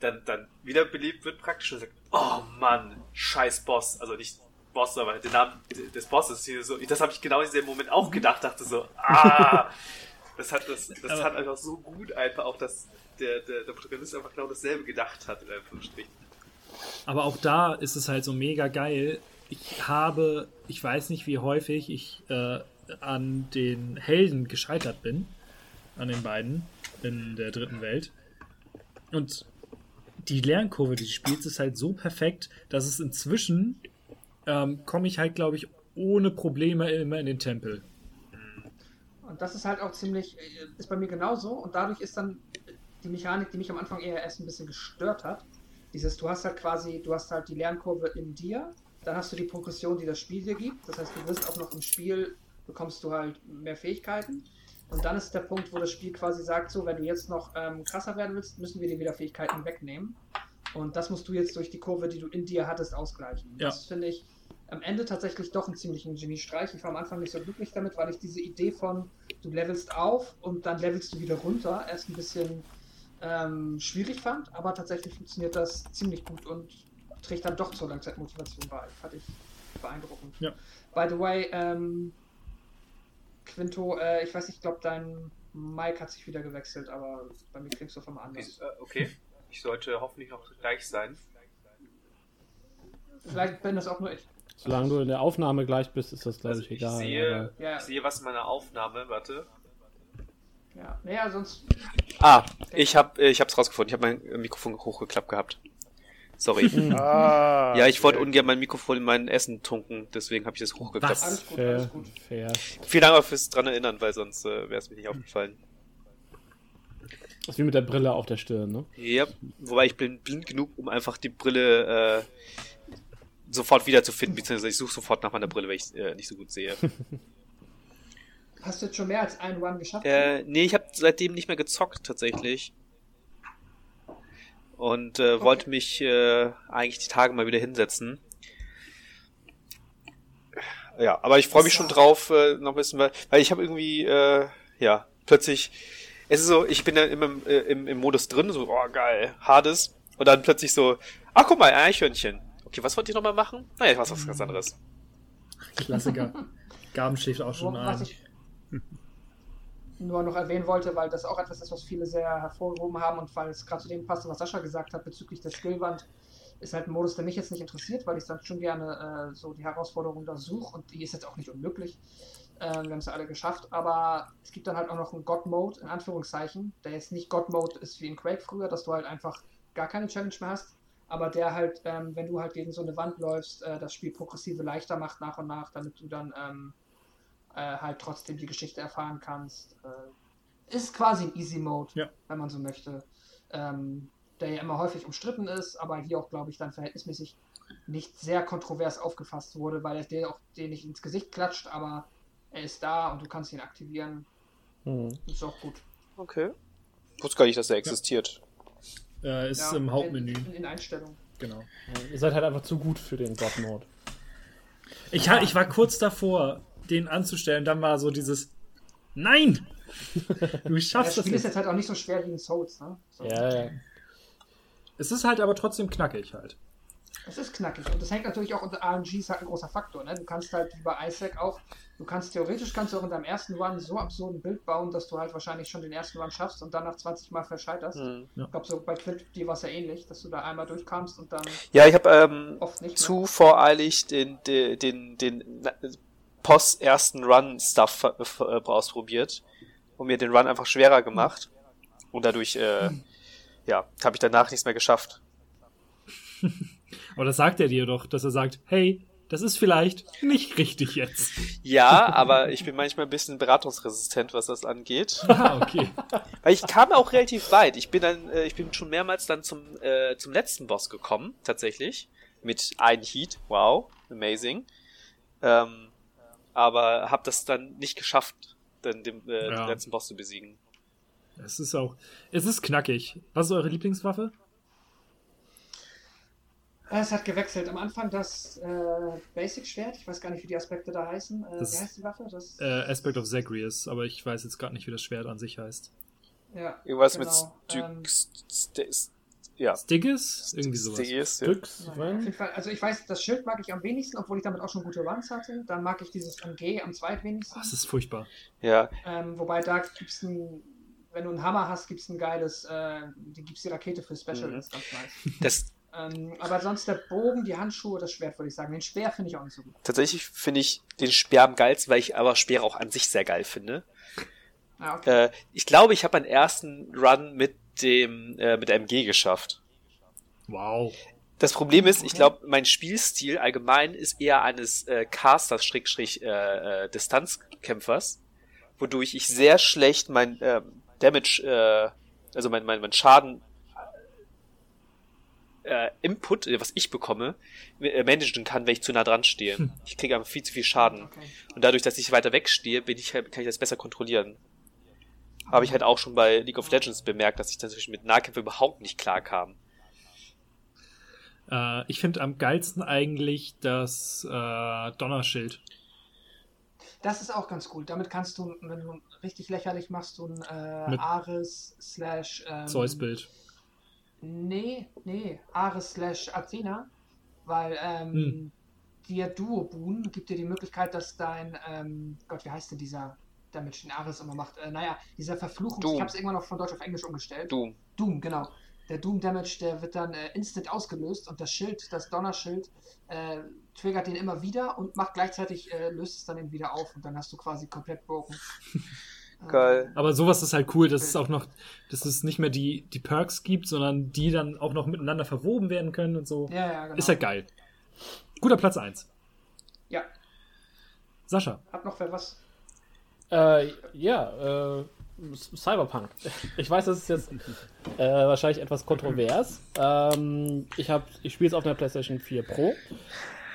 dann, dann wiederbelebt wird praktisch und sagt, oh Mann, scheiß Boss, also nicht Boss, aber den Namen des Bosses hier so. Das habe ich genau in diesem Moment auch gedacht, dachte so, ah, das hat das, das aber hat einfach so gut einfach auch, dass der, der, der Protagonist einfach genau dasselbe gedacht hat, in Anführungsstrichen. Aber auch da ist es halt so mega geil. Ich habe, ich weiß nicht, wie häufig ich äh, an den Helden gescheitert bin, an den beiden in der dritten Welt. Und die Lernkurve, die du spielst, ist halt so perfekt, dass es inzwischen ähm, komme ich halt, glaube ich, ohne Probleme immer in den Tempel. Und das ist halt auch ziemlich, äh, ist bei mir genauso. Und dadurch ist dann die Mechanik, die mich am Anfang eher erst ein bisschen gestört hat. Dieses, du hast halt quasi, du hast halt die Lernkurve in dir, dann hast du die Progression, die das Spiel dir gibt. Das heißt, du wirst auch noch im Spiel, bekommst du halt mehr Fähigkeiten. Und dann ist der Punkt, wo das Spiel quasi sagt, so, wenn du jetzt noch ähm, krasser werden willst, müssen wir dir wieder Fähigkeiten wegnehmen. Und das musst du jetzt durch die Kurve, die du in dir hattest, ausgleichen. Ja. Das finde ich am Ende tatsächlich doch einen ziemlichen Geniestreich. Ich war am Anfang nicht so glücklich damit, weil ich diese Idee von, du levelst auf und dann levelst du wieder runter, erst ein bisschen ähm, schwierig fand. Aber tatsächlich funktioniert das ziemlich gut und trägt dann doch zur Langzeitmotivation bei. Fand ich beeindruckend. Ja. By the way, ähm, Quinto, äh, ich weiß nicht, ich glaube, dein Mike hat sich wieder gewechselt, aber bei mir klingst du auf einmal anders. Okay. Ich sollte hoffentlich noch gleich sein. Vielleicht bin das auch nur ich. Solange du in der Aufnahme gleich bist, ist das, glaube also ich, egal. Ich sehe, ja. ich sehe was in meiner Aufnahme, warte. Ja, naja, sonst. Ah, ich habe ich hab's rausgefunden. Ich habe mein Mikrofon hochgeklappt gehabt. Sorry. ah, ja, ich wollte ungern mein Mikrofon in mein Essen tunken, deswegen habe ich das hochgeklappt. Was? Alles gut, fair, alles gut. Fair. Vielen Dank auch fürs dran erinnern, weil sonst äh, wäre es mir nicht aufgefallen. Das ist wie mit der Brille auf der Stirn, ne? Ja, wobei ich bin blind genug, um einfach die Brille äh, sofort wiederzufinden, beziehungsweise ich suche sofort nach meiner Brille, weil ich äh, nicht so gut sehe. Hast du jetzt schon mehr als einen Run geschafft? Äh, nee, ich habe seitdem nicht mehr gezockt, tatsächlich. Und äh, okay. wollte mich äh, eigentlich die Tage mal wieder hinsetzen. Ja, aber ich freue mich schon drauf, äh, noch ein bisschen, weil, weil ich habe irgendwie, äh, ja, plötzlich es ist so, ich bin dann immer im, äh, im, im Modus drin, so, oh geil, Hades. Und dann plötzlich so, ach guck mal, Eichhörnchen. Okay, was wollt ihr nochmal machen? Naja, ich mach was ganz anderes. Klassiker. Gaben schläft auch schon Wo- was ein. ich nur noch erwähnen wollte, weil das auch etwas ist, was viele sehr hervorgehoben haben und weil es gerade zu dem passt, was Sascha gesagt hat bezüglich der Skillwand, ist halt ein Modus, der mich jetzt nicht interessiert, weil ich dann schon gerne äh, so die Herausforderung da suche und die ist jetzt auch nicht unmöglich. Ähm, wir haben es ja alle geschafft, aber es gibt dann halt auch noch einen God-Mode, in Anführungszeichen, der jetzt nicht God-Mode ist wie in Quake früher, dass du halt einfach gar keine Challenge mehr hast, aber der halt, ähm, wenn du halt gegen so eine Wand läufst, äh, das Spiel progressive leichter macht nach und nach, damit du dann ähm, äh, halt trotzdem die Geschichte erfahren kannst. Äh, ist quasi ein Easy Mode, Ja. wenn man so möchte. Ähm, der ja immer häufig umstritten ist, aber hier auch, glaube ich, dann verhältnismäßig nicht sehr kontrovers aufgefasst wurde, weil er dir auch den nicht ins Gesicht klatscht, aber er ist da und du kannst ihn aktivieren. Hm. Ist auch gut. Okay. Ich wusste gar nicht, dass er existiert. Äh, ist Ja, im Hauptmenü. In, in, in Einstellungen. Genau. Ihr seid halt einfach zu gut für den God-Mode. Ich, ha- ich war kurz davor, den anzustellen, dann war so dieses Nein! Du schaffst das Spiel ist nicht. jetzt halt auch nicht so schwer wie in Souls, ne? So. Ja, ja. Es ist halt aber trotzdem knackig halt. Es ist knackig und das hängt natürlich auch unter RNG ist halt ein großer Faktor. Ne? Du kannst halt wie bei Isaac auch, du kannst theoretisch kannst du auch in deinem ersten Run so absurd ein Bild bauen, dass du halt wahrscheinlich schon den ersten Run schaffst und dann nach 20 Mal verscheiterst. Hm. Ich glaube, so bei Quid dir war es ja ähnlich, dass du da einmal durchkamst und dann Ja, ich habe ähm, oft nicht. zu voreilig den, den, den, den Post-ersten Run-Stuff äh, ausprobiert und mir den Run einfach schwerer gemacht. Und dadurch, äh, ja, habe ich danach nichts mehr geschafft. Aber das sagt er dir doch, dass er sagt, hey, das ist vielleicht nicht richtig jetzt. Ja, aber ich bin manchmal ein bisschen beratungsresistent, was das angeht. Ah, okay. Weil ich kam auch relativ weit. Ich bin dann, äh, ich bin schon mehrmals dann zum, äh, zum letzten Boss gekommen, tatsächlich. Mit ein Heat. Wow, amazing. Ähm, aber habe das dann nicht geschafft, dann den, äh, Ja. den letzten Boss zu besiegen. Es ist auch, es ist knackig. Was ist eure Lieblingswaffe? Es hat gewechselt. Am Anfang das äh, Basic-Schwert, ich weiß gar nicht, wie die Aspekte da heißen. Äh, Das- wie heißt die Waffe? Das, Äh, Aspect of Zagreus, aber ich weiß jetzt gerade nicht, wie das Schwert an sich heißt. ja, Irgendwas genau. Ähm, mit Styx, St- ja. Stigis? Irgendwie sowas. Styx, ja. Also ich weiß, das Schild mag ich am wenigsten, obwohl ich damit auch schon gute Runs hatte. Dann mag ich dieses MG am zweitwenigsten. Das ist furchtbar. ja. Ähm, wobei da gibt's ein, wenn du einen Hammer hast, gibt's ein geiles, äh, die gibt's die Rakete für Special, Mhm. das ist ganz nice. Das, ähm, aber sonst der Bogen, die Handschuhe, das Schwert würde ich sagen. Den Speer finde ich auch nicht so gut. tatsächlich finde ich den Speer am geilsten, weil ich aber Speere auch an sich sehr geil finde. Ah, okay. Äh, ich glaube, ich habe meinen ersten Run mit dem, äh, mit der MG geschafft. Wow. Das Problem ist, ich glaube, mein Spielstil allgemein ist eher eines äh, Casters, Schrägstrich, äh, äh, Distanzkämpfers, wodurch ich sehr schlecht mein ähm, Damage, äh, also mein, mein, mein Schaden äh, Input, äh, was ich bekomme, äh, managen kann, wenn ich zu nah dran stehe. Ich kriege einfach viel zu viel Schaden. okay. Und dadurch, dass ich weiter weg stehe, bin ich, halt- kann ich das besser kontrollieren. Habe ich halt auch schon bei League of Legends bemerkt, dass ich natürlich mit Nahkämpfen überhaupt nicht klar kam. Äh, ich finde am geilsten eigentlich das äh, Donnerschild. Das ist auch ganz cool. Damit kannst du, wenn du richtig lächerlich machst, du ein äh, Ares slash ähm, Zeus-Bild. Nee, nee, Ares slash Athena, weil ähm, Hm. dir Duo Boon gibt dir die Möglichkeit, dass dein, ähm, Gott, wie heißt denn dieser, der mit den Ares immer macht? Äh, naja, dieser Verfluchung, Doom. ich habe es irgendwann noch von Deutsch auf Englisch umgestellt. Doom. Doom, genau. Der Doom Damage, der wird dann äh, instant ausgelöst und das Schild, das Donnerschild, äh, triggert den immer wieder und macht gleichzeitig, äh, löst es dann eben wieder auf und dann hast du quasi komplett broken. Geil. Aber sowas ist halt cool, dass es auch noch, dass es nicht mehr die, die Perks gibt, sondern die dann auch noch miteinander verwoben werden können und so. Ähm, ja, ja, genau. Ist halt geil. Guter Platz 1. Ja, Sascha. hat noch wer was? Äh, ja, äh, Cyberpunk. Ich weiß, das ist jetzt äh, wahrscheinlich etwas kontrovers. Ähm, ich ich spiele es auf einer PlayStation 4 Pro.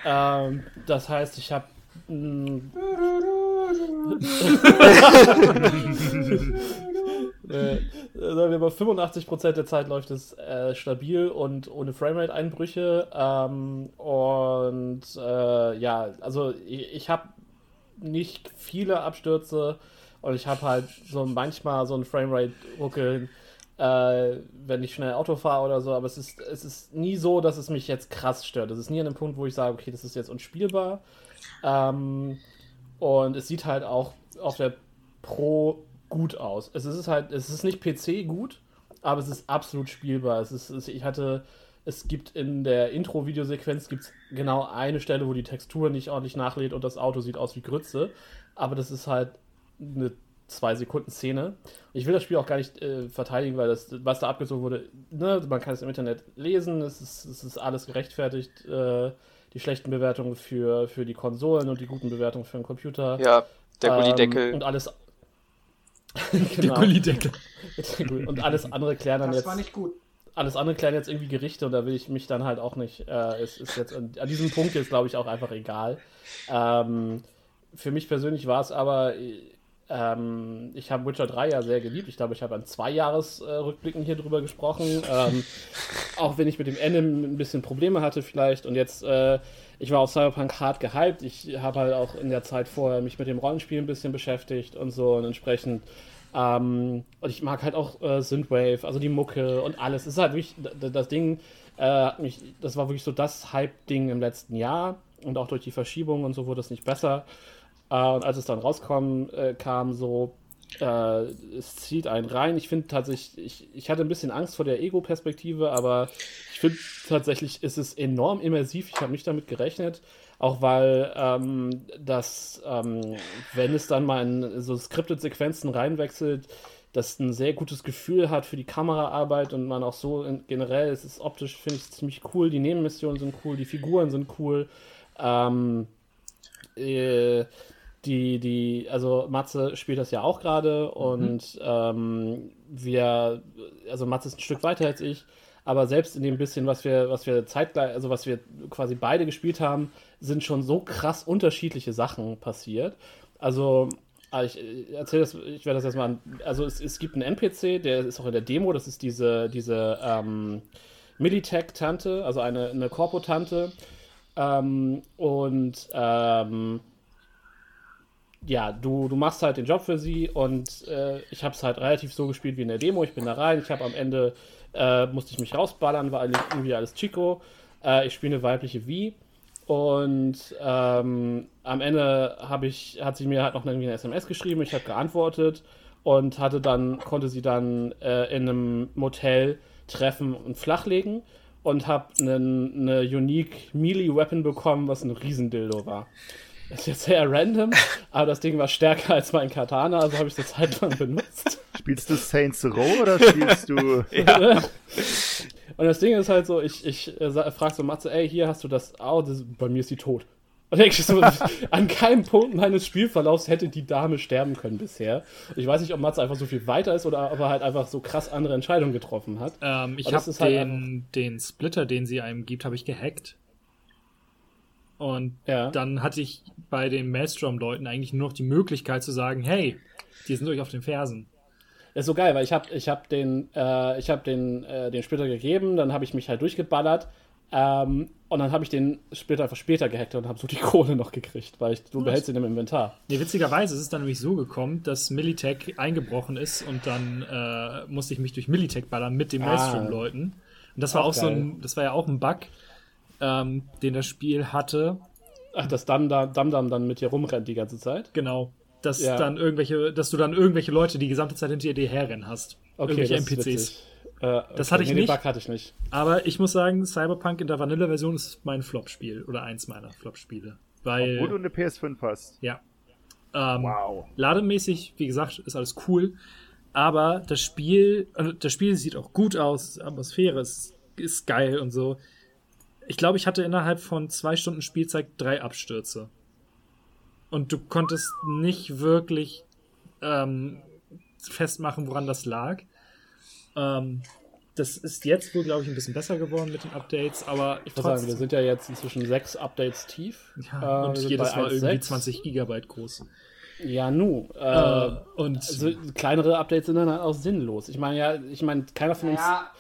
Ähm, das heißt, ich habe äh, sagen wir mal, 85% der Zeit läuft es äh, stabil und ohne Framerate-Einbrüche. Ähm, und äh, ja, also ich, ich habe nicht viele Abstürze und ich habe halt so manchmal so ein Framerate-Ruckeln, äh, wenn ich schnell Auto fahre oder so, aber es ist, es ist nie so, dass es mich jetzt krass stört. Es ist nie an dem Punkt, wo ich sage, okay, das ist jetzt unspielbar. Ähm, Und es sieht halt auch auf der Pro gut aus. Es ist halt, es ist nicht PC gut, aber es ist absolut spielbar. Es ist, es, ich hatte, es gibt in der Intro-Videosequenz gibt's genau eine Stelle, wo die Textur nicht ordentlich nachlädt und das Auto sieht aus wie Grütze. Aber das ist halt eine zwei Sekunden Szene. Ich will das Spiel auch gar nicht äh, verteidigen, weil das, was da abgezogen wurde, ne, man kann es im Internet lesen, es ist, es ist alles gerechtfertigt, äh, die schlechten Bewertungen für, für die Konsolen und die guten Bewertungen für den Computer. Ja, der Ähm, Gullideckel. und alles. Der genau. Gullideckel. und alles andere klären dann Das jetzt war nicht gut. Alles andere klären jetzt irgendwie Gerichte und da will ich mich dann halt auch nicht. Äh, es ist jetzt an, an diesem Punkt jetzt, glaube ich, auch einfach egal. Ähm, für mich persönlich war es aber, äh, ähm, ich habe Witcher 3 ja sehr geliebt. Ich glaube, ich habe an zwei Jahresrückblicken hier drüber gesprochen. Ähm, auch wenn ich mit dem Ende ein bisschen Probleme hatte, vielleicht. Und jetzt, äh, ich war auf Cyberpunk hart gehypt. Ich habe halt auch in der Zeit vorher mich mit dem Rollenspiel ein bisschen beschäftigt und so. Und entsprechend ähm, und ich mag halt auch äh, Synthwave, also die Mucke und alles. Es ist halt wirklich, das Ding äh, hat mich, das war wirklich so das Hype-Ding im letzten Jahr und auch durch die Verschiebung und so wurde es nicht besser. Äh, und als es dann rauskommen äh, kam, so, äh, es zieht einen rein. Ich finde tatsächlich, ich, ich hatte ein bisschen Angst vor der Ego-Perspektive, aber ich finde tatsächlich ist es enorm immersiv. Ich habe nicht damit gerechnet. Auch weil ähm, das, ähm, wenn es dann mal in so Scripted-Sequenzen reinwechselt, das ein sehr gutes Gefühl hat für die Kameraarbeit und man auch so in, generell, es ist optisch, finde ich ziemlich cool. Die Nebenmissionen sind cool, die Figuren sind cool. Ähm, äh, die, die, also Matze spielt das ja auch gerade und ähm, wir, also Matze ist ein Stück weiter als ich, aber selbst in dem bisschen, was wir, was wir zeitgleich, also was wir quasi beide gespielt haben, sind schon so krass unterschiedliche Sachen passiert. Also, ah, ich erzähle das, ich werde das jetzt mal an, also es, es gibt einen NPC, der ist auch in der Demo, das ist diese, diese ähm, Militech-Tante, also eine, eine Corpo-Tante. Ähm, und ähm, ja, du, du machst halt den Job für sie und äh, ich habe es halt relativ so gespielt wie in der Demo. Ich bin da rein, ich habe am Ende, äh, musste ich mich rausballern, war irgendwie alles Chico. Äh, ich spiele eine weibliche V und ähm, am Ende ich, hat sie mir halt noch irgendwie eine SMS geschrieben, ich habe geantwortet und hatte dann, konnte sie dann äh, in einem Motel treffen und flachlegen und habe eine unique Melee Weapon bekommen, was ein Riesendildo war. Das ist jetzt sehr random, aber das Ding war stärker als mein Katana, also habe ich es eine Zeit lang benutzt. Spielst du Saints Row oder spielst du. Und das Ding ist halt so, ich, ich äh, sa- frag so Matze, ey, hier hast du das, oh, das, bei mir ist die tot. Und denke ich so, an keinem Punkt meines Spielverlaufs hätte die Dame sterben können bisher. Ich weiß nicht, ob Matze einfach so viel weiter ist oder ob er halt einfach so krass andere Entscheidungen getroffen hat. Ähm, ich habe halt den, den Splitter, den sie einem gibt, habe ich gehackt. Und Ja. dann hatte ich bei den Maelstrom-Leuten eigentlich nur noch die Möglichkeit zu sagen, hey, die sind euch auf den Fersen. Das ist so geil, weil ich habe ich hab den, äh, ich hab den, äh, den Splitter gegeben, dann habe ich mich halt durchgeballert ähm, und dann habe ich den Splitter einfach später gehackt und habe so die Kohle noch gekriegt, weil ich, du behältst ihn im Inventar. Nee, witzigerweise ist es dann nämlich so gekommen, dass Militech eingebrochen ist und dann äh, musste ich mich durch Militech ballern mit den Ah. Maelstrom-Leuten. Und das war Auch auch, so ein, das war ja auch ein Bug, ähm, den das Spiel hatte. Ach, dass Dam Dam, Dam Dam dann mit dir rumrennt die ganze Zeit? Genau. Dass Ja. dann irgendwelche, dass du dann irgendwelche Leute die gesamte Zeit hinter dir herrennen hast. irgendwelche das ist NPCs. Äh, Das hatte ich nee, nicht. Den Bug hatte ich nicht. Aber ich muss sagen, Cyberpunk in der Vanilla-Version ist mein Flop-Spiel oder eins meiner Flop-Spiele. Weil, Wo du eine PS5 hast. ja. Ähm, Wow. Lademäßig, wie gesagt, ist alles cool. Aber das Spiel, also das Spiel sieht auch gut aus, Atmosphäre ist, ist geil und so. Ich glaube, ich hatte innerhalb von zwei Stunden Spielzeit drei Abstürze. Und du konntest nicht wirklich ähm, festmachen, woran das lag. Ähm, das ist jetzt wohl, glaube ich, ein bisschen besser geworden mit den Updates, aber Ich muss sagen, wir sind ja jetzt inzwischen sechs Updates tief. ja, Äh, und jedes Mal irgendwie 1.6. 20 Gigabyte groß. Ja, nu. Äh, Äh, und also, kleinere Updates sind dann halt auch sinnlos. Ich meine, ja, ich meine, keiner von uns. Ja,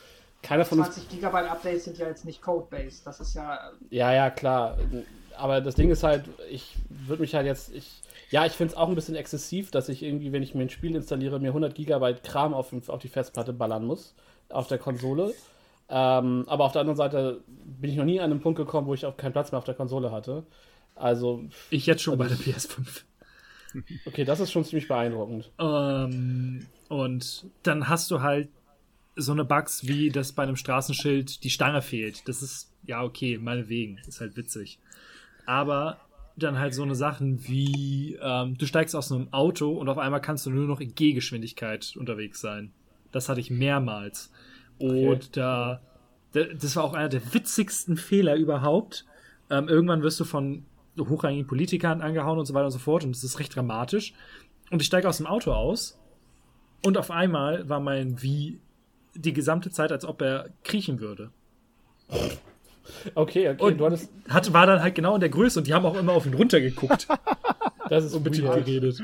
keiner von uns 20 Gigabyte Updates sind ja jetzt nicht Codebase. Das ist ja. Ja, ja, klar. Aber das Ding ist halt, ich würde mich halt jetzt, ich, ja, ich finde es auch ein bisschen exzessiv, dass ich irgendwie, wenn ich mir ein Spiel installiere, mir 100 Gigabyte Kram auf, auf die Festplatte ballern muss, auf der Konsole. Ähm, aber auf der anderen Seite bin ich noch nie an einen Punkt gekommen, wo ich auch keinen Platz mehr auf der Konsole hatte. Also, ich jetzt schon bei der PS5. Okay, das ist schon ziemlich beeindruckend. Ähm, und dann hast du halt so eine Bugs, wie dass bei einem Straßenschild die Stange fehlt. Das ist, ja, okay, meinetwegen. Ist halt witzig. Aber dann halt so eine Sachen wie, ähm, du steigst aus einem Auto und auf einmal kannst du nur noch in Gehgeschwindigkeit unterwegs sein. Das hatte ich mehrmals. Und da, da- das war auch einer der witzigsten Fehler überhaupt. Ähm, irgendwann wirst du von hochrangigen Politikern angehauen und so weiter und so fort und das ist recht dramatisch. Und ich steige aus dem Auto aus und auf einmal war mein Wie die gesamte Zeit, als ob er kriechen würde. Okay, okay, Und du hattest. hat, war dann halt genau in der Größe und die haben auch immer auf ihn runtergeguckt Das ist und mit ihm geredet.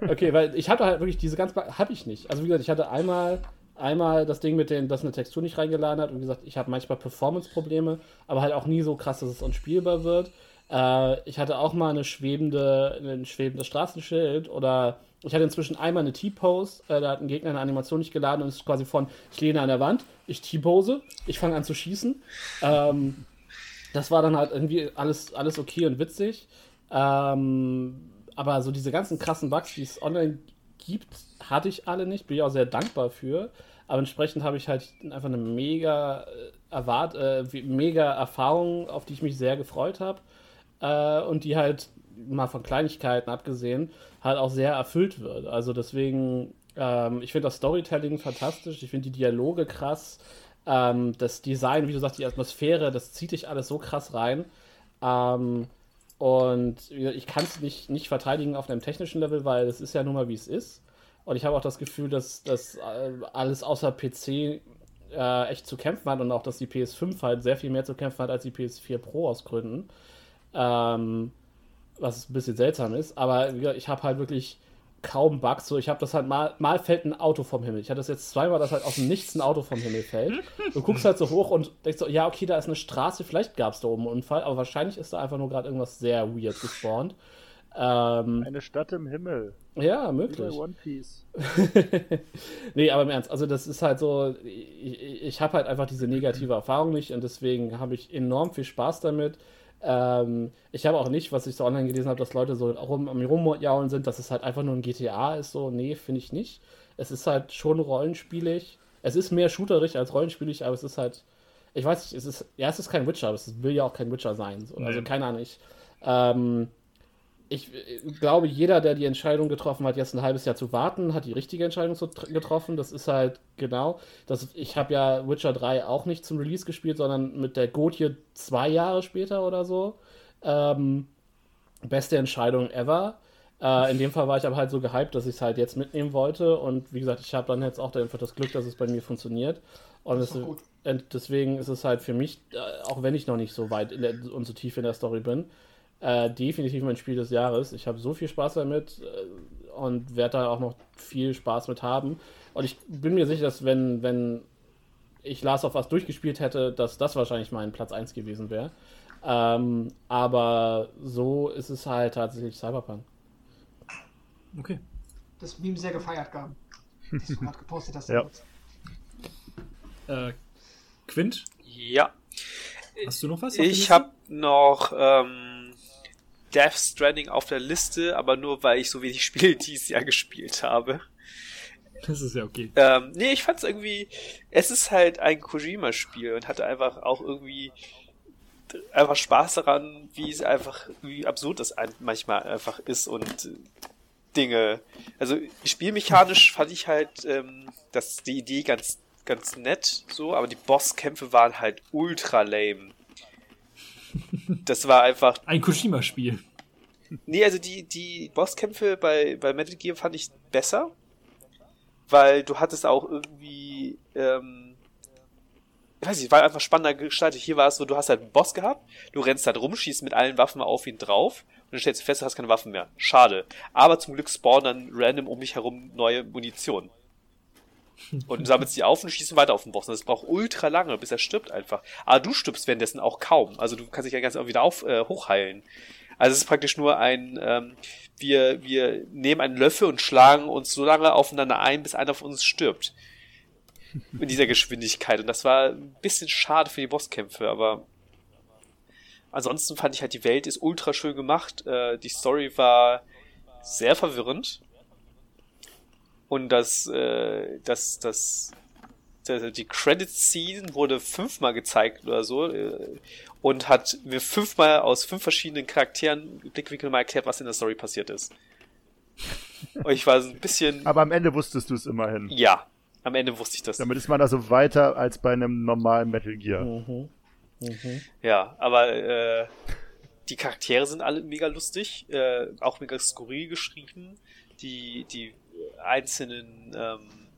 Okay, weil ich hatte halt wirklich diese ganz. Habe ich nicht. Also, wie gesagt, ich hatte einmal. Einmal das Ding mit den, dass eine Textur nicht reingeladen hat. Und wie gesagt, ich habe manchmal Performance-Probleme, aber halt auch nie so krass, dass es unspielbar wird. Äh, ich hatte auch mal eine schwebende, ein schwebendes Straßenschild oder ich hatte inzwischen einmal eine T-Pose. Äh, da hat ein Gegner eine Animation nicht geladen und ist quasi von, ich lehne an der Wand, ich T-Pose, ich fange an zu schießen. Ähm, das war dann halt irgendwie alles, alles okay und witzig. Ähm, aber so diese ganzen krassen Bugs, die es online gibt, hatte ich alle nicht. Bin ich auch sehr dankbar für. Aber entsprechend habe ich halt einfach eine mega äh, erwart äh, mega Erfahrung, auf die ich mich sehr gefreut habe. Äh, und die halt mal von Kleinigkeiten abgesehen halt auch sehr erfüllt wird. Also deswegen, ähm, ich finde das Storytelling fantastisch. Ich finde die Dialoge krass. Ähm, das Design, wie du sagst, die Atmosphäre, das zieht dich alles so krass rein. Ähm, und ich kann es nicht, nicht verteidigen auf einem technischen Level, weil es ist ja nun mal, wie es ist. Und ich habe auch das Gefühl, dass das äh, alles außer PC äh, echt zu kämpfen hat und auch, dass die PS5 halt sehr viel mehr zu kämpfen hat als die PS4 Pro aus Gründen. Ähm, was ein bisschen seltsam ist. Aber ich habe halt wirklich kaum Bugs. So, ich habe das halt mal, mal fällt ein Auto vom Himmel. Ich hatte das jetzt zweimal, dass halt aus dem Nichts ein Auto vom Himmel fällt. Du guckst halt so hoch und denkst so, ja, okay, da ist eine Straße, vielleicht gab es da oben einen Unfall, aber wahrscheinlich ist da einfach nur gerade irgendwas sehr weird gespawnt. Ähm, Eine Stadt im Himmel. ja, möglich. One Piece. nee, aber im Ernst, also das ist halt so, ich, ich habe halt einfach diese negative Erfahrung nicht und deswegen habe ich enorm viel Spaß damit. Ähm, ich habe auch nicht, was ich so online gelesen habe, dass Leute so rum, am rumjaulen sind, dass es halt einfach nur ein GTA ist. So, nee, finde ich nicht. Es ist halt schon rollenspielig. Es ist mehr shooterig als rollenspielig, aber es ist halt, ich weiß nicht, es ist, ja, es ist kein Witcher, aber es will ja auch kein Witcher sein. So. Also keine Ahnung, ich, ähm, ich äh, glaube, jeder, der die Entscheidung getroffen hat, jetzt ein halbes Jahr zu warten, hat die richtige Entscheidung getroffen. Das ist halt genau. Das, ich habe ja Witcher 3 auch nicht zum Release gespielt, sondern mit der Gotie zwei Jahre später oder so. Ähm, beste Entscheidung ever. Äh, in dem Fall war ich aber halt so gehypt, dass ich es halt jetzt mitnehmen wollte. Und wie gesagt, ich habe dann jetzt auch einfach das Glück, dass es bei mir funktioniert. Und, es, deswegen ist es halt für mich, äh, auch wenn ich noch nicht so weit in der, und so tief in der Story bin, äh, definitiv mein Spiel des Jahres. Ich habe so viel Spaß damit äh, und werde da auch noch viel Spaß mit haben. Und ich bin mir sicher, dass wenn, wenn ich Last of Us durchgespielt hätte, dass das wahrscheinlich mein Platz 1 gewesen wäre. Ähm, aber so ist es halt tatsächlich Cyberpunk. Okay. Das Meme sehr gefeiert, Gaben. Das du gerade gepostet hast. Ja. Äh, Quint, Ja, hast du noch was? ich habe noch ähm, Death Stranding auf der Liste, aber nur weil ich so wenig Spiele dieses Jahr gespielt habe. Das ist ja okay. Ähm, nee, ich fand's irgendwie, es ist halt ein Kojima-Spiel und hatte einfach auch irgendwie einfach Spaß daran, wie es einfach, wie absurd das manchmal einfach ist und Dinge. Also spielmechanisch fand ich halt ähm, das, die Idee ganz, ganz nett, so, aber die Bosskämpfe waren halt ultra lame. Das war einfach Ein Kojima-Spiel. Nee, also die, die Bosskämpfe bei, bei Metal Gear fand ich besser, weil du hattest auch irgendwie, ähm, ich weiß nicht, war einfach spannender gestaltet. Hier war es so, du hast halt einen Boss gehabt, du rennst halt rum, schießt mit allen Waffen auf ihn drauf und dann stellst du fest, du hast keine Waffen mehr. Schade. Aber zum Glück spawnen dann random um dich herum neue Munition. Und sammelst die auf und schießt ihn weiter auf den Boss. Und das braucht ultra lange, bis er stirbt einfach. Aber du stirbst währenddessen auch kaum. Also du kannst dich ja ganz wieder auf, äh, hochheilen. Also es ist praktisch nur ein, ähm, wir, wir nehmen einen Löffel und schlagen uns so lange aufeinander ein, bis einer von uns stirbt. In dieser Geschwindigkeit. Und das war ein bisschen schade für die Bosskämpfe, aber ansonsten fand ich halt, die Welt ist ultra schön gemacht. Äh, die Story war sehr verwirrend. Und das, äh, das, das, das die Credit-Scene wurde fünfmal gezeigt oder so äh, und hat mir fünfmal aus fünf verschiedenen Charakteren Blickwinkeln mal erklärt, was in der Story passiert ist. Und ich war so ein bisschen. Aber am Ende wusstest du es immerhin. Ja, am Ende wusste ich das. Damit ist man also weiter als bei einem normalen Metal Gear. Mhm. Mhm. Ja, aber äh, die Charaktere sind alle mega lustig, äh, auch mega skurril geschrieben. Die, die einzelnen ähm,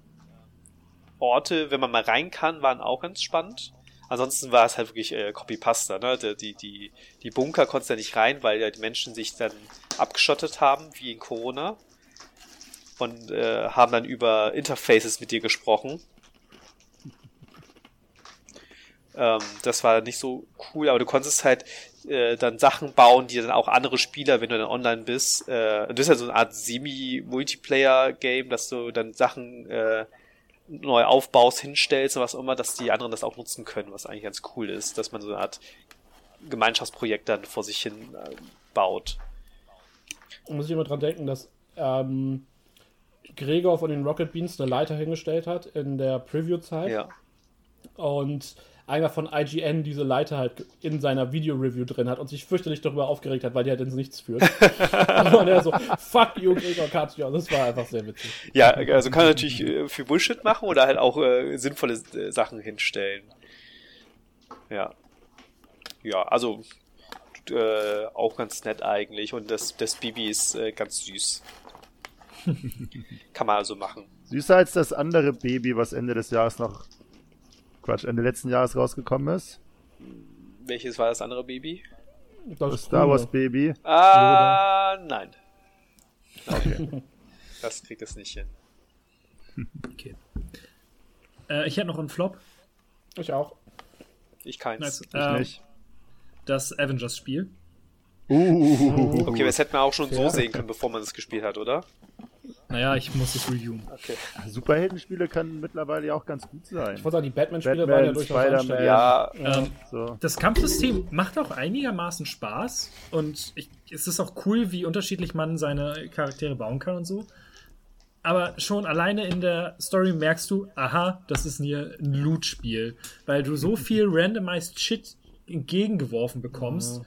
Orte, wenn man mal rein kann, waren auch ganz spannend. Ansonsten war es halt wirklich äh, Copy-Pasta, ne? Die, die, die Bunker konntest du ja nicht rein, weil ja die Menschen sich dann abgeschottet haben, wie in Corona. Und äh, haben dann über Interfaces mit dir gesprochen. Ähm, das war nicht so cool, aber du konntest halt äh, dann Sachen bauen, die dann auch andere Spieler, wenn du dann online bist, äh, das ist ja so eine Art Semi-Multiplayer-Game, dass du dann Sachen äh, neu aufbaust, hinstellst und was auch immer, dass die anderen das auch nutzen können, was eigentlich ganz cool ist, dass man so eine Art Gemeinschaftsprojekt dann vor sich hin äh, baut. Muss ich immer dran denken, dass ähm, Gregor von den Rocket Beans eine Leiter hingestellt hat in der Preview-Zeit. Ja. Und einer von IGN diese Leiter halt in seiner Video-Review drin hat und sich fürchterlich darüber aufgeregt hat, weil die halt ins Nichts führt. und er so, fuck you, Gregor Katja. Das war einfach sehr witzig. Ja, also kann er natürlich äh, für Bullshit machen oder halt auch äh, sinnvolle äh, Sachen hinstellen. Ja. Ja, also äh, auch ganz nett eigentlich und das, das Bibi ist äh, ganz süß. kann man also machen. Süßer als das andere Baby, was Ende des Jahres noch Quatsch, Ende letzten Jahres rausgekommen ist. Welches war das andere Baby? Das, das Star Wars Baby. Ah, nein. Okay. das kriegt es nicht hin. Okay. Äh, ich hätte noch einen Flop. Ich auch. Ich keins. Nice. Ich Ähm, nicht. Das Avengers-Spiel. Uh, Okay, das hätte man auch schon so sehen können, bevor man es gespielt hat, oder? Naja, ich muss es reviewen. Okay. Superheldenspiele können mittlerweile ja auch ganz gut sein. Ich wollte sagen, die Batman-Spiele Batman, waren ja durchaus anständig. Ja, Ähm, So. das Kampfsystem macht auch einigermaßen Spaß und ich, es ist auch cool, wie unterschiedlich man seine Charaktere bauen kann und so. Aber schon alleine in der Story merkst du, aha, das ist hier ein Loot-Spiel, weil du so viel randomized Shit entgegengeworfen bekommst,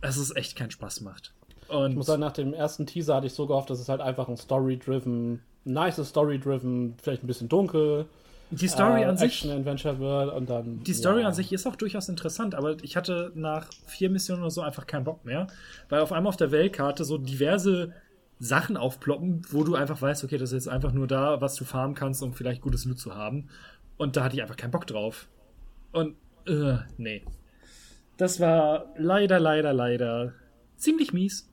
dass es echt keinen Spaß macht. Und Ich muss sagen, nach dem ersten Teaser hatte ich so gehofft, dass es halt einfach ein Story-driven, nice Story-driven, vielleicht ein bisschen dunkel, die Story äh, an sich Action-Adventure wird und dann. Die Story ja. an sich ist auch durchaus interessant, aber ich hatte nach vier Missionen oder so einfach keinen Bock mehr, weil auf einmal auf der Weltkarte so diverse Sachen aufploppen, wo du einfach weißt, okay, das ist jetzt einfach nur da, was du farmen kannst, um vielleicht gutes Loot zu haben. Und da hatte ich einfach keinen Bock drauf. Und, äh, nee. Das war leider, leider, leider ziemlich mies.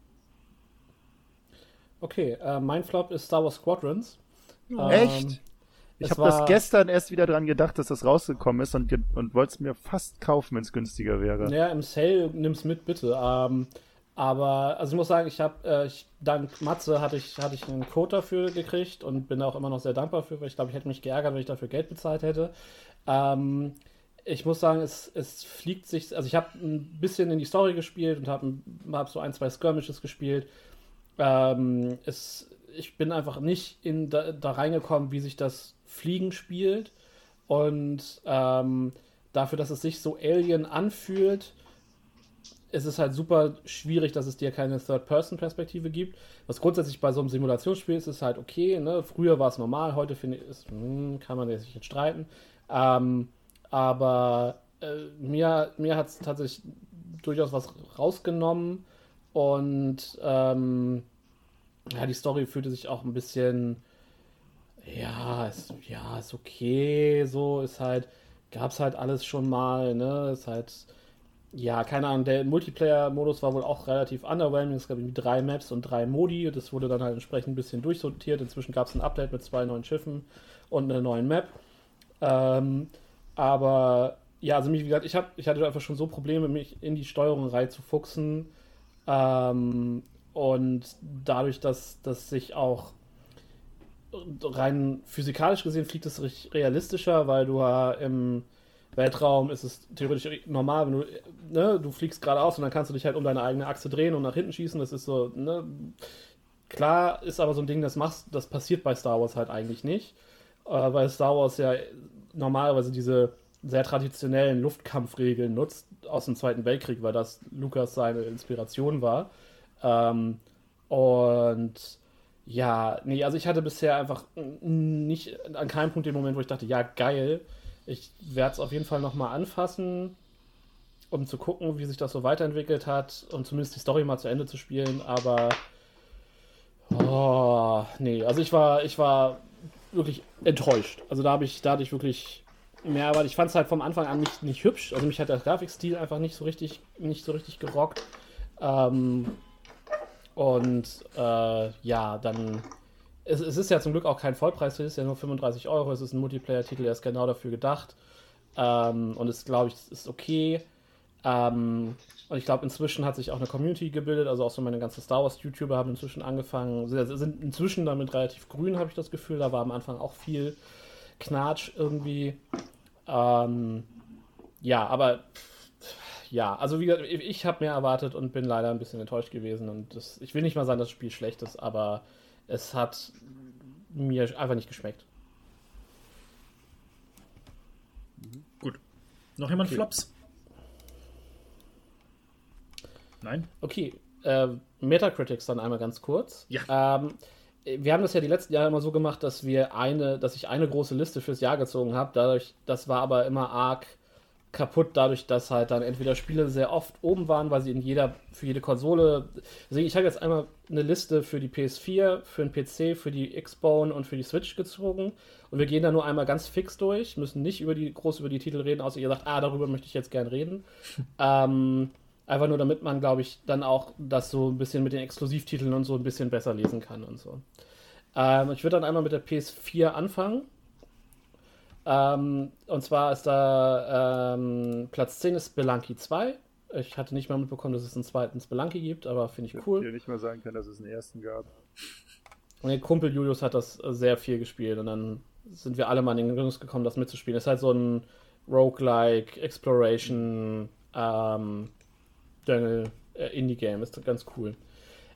Okay, äh, mein Flop ist Star Wars Squadrons. Ähm, Echt? Ich habe das gestern erst wieder dran gedacht, dass das rausgekommen ist und, und wollte es mir fast kaufen, wenn es günstiger wäre. Ja, im Sale nimm's mit, bitte. Ähm, aber, also ich muss sagen, ich habe, äh, ich, dank Matze hatte ich, hatte ich einen Code dafür gekriegt und bin auch immer noch sehr dankbar für, weil ich glaube, ich hätte mich geärgert, wenn ich dafür Geld bezahlt hätte. Ähm, ich muss sagen, es, es fliegt sich, also ich habe ein bisschen in die Story gespielt und habe hab so ein, zwei Skirmishes gespielt. Ähm, es, ich bin einfach nicht in da, da reingekommen, wie sich das Fliegen spielt. Und ähm, dafür, dass es sich so alien anfühlt, ist es halt super schwierig, dass es dir keine Third-Person-Perspektive gibt. Was grundsätzlich bei so einem Simulationsspiel ist, ist halt okay. Ne? Früher war es normal, heute finde ich, ist, hm, kann man sich jetzt streiten. Ähm, aber äh, mir, mir hat es tatsächlich durchaus was rausgenommen und ähm, ja, die Story fühlte sich auch ein bisschen, ja, ist, ja, ist okay, so ist halt, gab's halt alles schon mal, ne, ist halt, ja, keine Ahnung, der Multiplayer-Modus war wohl auch relativ underwhelming, es gab irgendwie drei Maps und drei Modi, das wurde dann halt entsprechend ein bisschen durchsortiert, inzwischen gab es ein Update mit zwei neuen Schiffen und einer neuen Map, ähm, aber ja, also mich, wie gesagt, ich, hab, ich hatte einfach schon so Probleme, mich in die Steuerung reinzufuchsen. Ähm, und dadurch, dass, dass sich auch rein physikalisch gesehen fliegt es realistischer, weil du im Weltraum ist es theoretisch normal, wenn du, ne, du fliegst geradeaus und dann kannst du dich halt um deine eigene Achse drehen und nach hinten schießen. Das ist so, ne, klar ist aber so ein Ding, das machst, das passiert bei Star Wars halt eigentlich nicht. Äh, weil Star Wars ja normalerweise diese sehr traditionellen Luftkampfregeln nutzt aus dem Zweiten Weltkrieg, weil das Lukas seine Inspiration war. Ähm, und ja, nee, also ich hatte bisher einfach nicht an keinem Punkt den Moment, wo ich dachte, ja, geil. Ich werde es auf jeden Fall nochmal anfassen, um zu gucken, wie sich das so weiterentwickelt hat und zumindest die Story mal zu Ende zu spielen, aber oh, nee, also ich war, ich war wirklich enttäuscht. Also da habe ich, da hatte ich wirklich mehr erwartet. Ich fand es halt vom Anfang an nicht, nicht hübsch. Also mich hat der Grafikstil einfach nicht so richtig, nicht so richtig gerockt. Ähm, und äh, ja, dann. Es, es, ist ja zum Glück auch kein Vollpreis, es ist ja nur 35 Euro. Es ist ein Multiplayer-Titel, der ist genau dafür gedacht. Ähm, und es, glaube ich, ist okay. Ähm, und ich glaube, inzwischen hat sich auch eine Community gebildet. Also auch so meine ganzen Star Wars-YouTuber haben inzwischen angefangen, sind inzwischen damit relativ grün, habe ich das Gefühl. Da war am Anfang auch viel Knatsch irgendwie. Ähm, ja, aber ja, also wie gesagt, ich habe mehr erwartet und bin leider ein bisschen enttäuscht gewesen. Und das, ich will nicht mal sagen, dass das Spiel schlecht ist, aber es hat mir einfach nicht geschmeckt. Gut. Noch jemand okay. Flops? Nein? Okay. Äh, Metacritics dann einmal ganz kurz. Ja. Ähm, wir haben das ja die letzten Jahre immer so gemacht, dass wir eine, dass ich eine große Liste fürs Jahr gezogen habe. Dadurch, das war aber immer arg kaputt, dadurch, dass halt dann entweder Spiele sehr oft oben waren, weil sie in jeder, für jede Konsole. Deswegen, ich habe jetzt einmal eine Liste für die PS4, für den PC, für die Xbone und für die Switch gezogen. Und wir gehen da nur einmal ganz fix durch, müssen nicht über die, groß über die Titel reden, außer ihr sagt, ah, darüber möchte ich jetzt gern reden. ähm, Einfach nur, damit man, glaube ich, dann auch das so ein bisschen mit den Exklusivtiteln und so ein bisschen besser lesen kann und so. Ähm, ich würde dann einmal mit der PS4 anfangen. Ähm, und zwar ist da ähm, Platz 10 ist Spelunky 2. Ich hatte nicht mal mitbekommen, dass es einen zweiten Spelunky gibt, aber finde ich cool. Ich hätte nicht mal sagen können, dass es einen ersten gab. Und der Kumpel Julius hat das sehr viel gespielt und dann sind wir alle mal in den Genuss gekommen, das mitzuspielen. Es ist halt so ein Roguelike, Exploration, ähm, Jungle äh, Indie-Game. Ist ganz cool.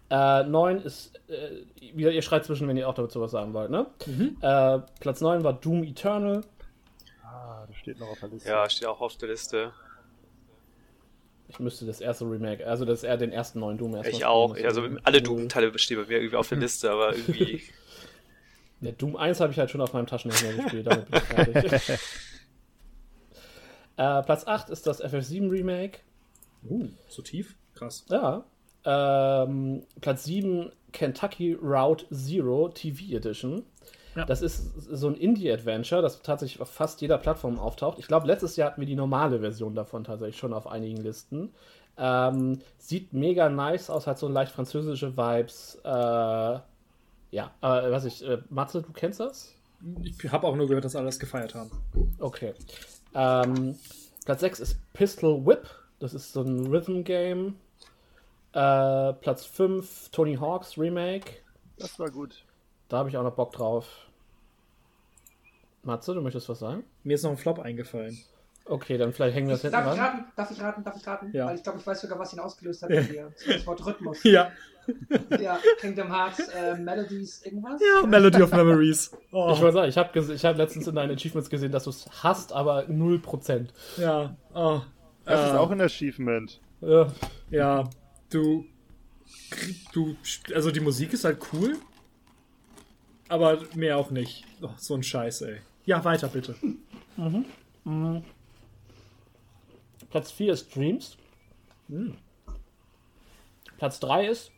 Äh, 9 ist, äh, wieder, ihr schreit zwischen, wenn ihr auch dazu was sagen wollt, ne? Mhm. Äh, Platz 9 war Doom Eternal. Ah, das steht noch auf der Liste. Ja, steht auch auf der Liste. Ich müsste das erste Remake, also das eher den ersten neuen Doom erstmal. Ich auch, also alle Doom-Teile stehen bei mir irgendwie auf der Liste, aber irgendwie. Der Doom 1 habe ich halt schon auf meinem Taschenrechner gespielt, damit bin ich fertig. äh, Platz 8 ist das FF7 Remake. Uh, so tief? Krass. Ja. Ähm, Platz 7 Kentucky Route Zero TV Edition. Ja. Das ist so ein Indie-Adventure, das tatsächlich auf fast jeder Plattform auftaucht. Ich glaube, letztes Jahr hatten wir die normale Version davon tatsächlich schon auf einigen Listen. Ähm, sieht mega nice aus, hat so leicht französische Vibes. Äh, ja, äh, was ich, äh, Matze, du kennst das? Ich habe auch nur gehört, dass alle das gefeiert haben. Okay. Ähm, Platz 6 ist Pistol Whip. Das ist so ein Rhythm-Game. Äh, Platz 5, Tony Hawks Remake. Das war gut. Da habe ich auch noch Bock drauf. Matze, du möchtest was sagen? Mir ist noch ein Flop eingefallen. Okay, dann vielleicht hängen wir das hinten darf Ich raten? Darf ich raten? Darf ich raten? Ja. Weil ich glaube, ich weiß sogar, was ihn ausgelöst hat bei dir. Das Wort Rhythmus. Ja. Ja, Kingdom Hearts, äh, Melodies, irgendwas? Ja, Melody of Memories. Oh. Ich wollte sagen, ich habe ich hab letztens in deinen Achievements gesehen, dass du es hast, aber 0%. Ja, oh. Das äh, ist auch ein Achievement. Ja, ja, du, du, also die Musik ist halt cool, aber mehr auch nicht. Oh, so ein Scheiß, ey. Ja, weiter bitte. Mhm. Mhm. Platz 4 ist Dreams. Mhm. Platz 3 ist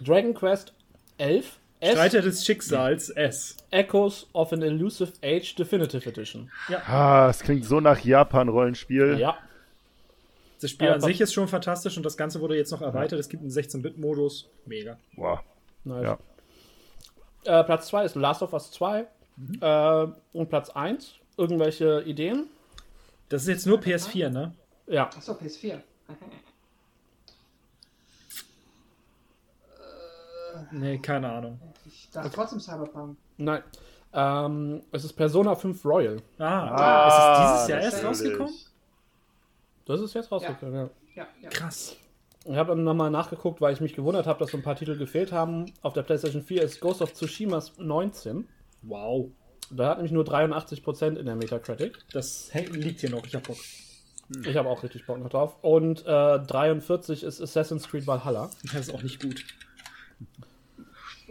Dragon Quest 11. S. Streiter des Schicksals S. Echoes of an Elusive Age Definitive Edition. Ja. Ah, es klingt so nach Japan-Rollenspiel. Ja. Das Spiel an sich ist schon fantastisch und das Ganze wurde jetzt noch erweitert. Es gibt einen 16-Bit-Modus. Mega. Wow. Nice. Ja. Äh, Platz 2 ist Last of Us 2. Mhm. Äh, und Platz 1, irgendwelche Ideen? Das ist jetzt nur PS4, ne? Ja. Achso, PS4. nee, keine Ahnung. Ich dachte trotzdem Cyberpunk. Nein. Ähm, es ist Persona 5 Royal. Ah, ah ist es dieses Jahr erst rausgekommen? Das ist jetzt rausgekommen, ja. ja. ja, Krass. Ich habe dann nochmal nachgeguckt, weil ich mich gewundert habe, dass so ein paar Titel gefehlt haben. Auf der PlayStation 4 ist Ghost of Tsushima 19. Wow. Da hat nämlich nur 83% in der Metacritic. Das hängt- liegt hier noch. Ich hab Bock. Ich habe auch richtig Bock noch drauf. Und äh, 43 ist Assassin's Creed Valhalla. Das ist auch nicht gut.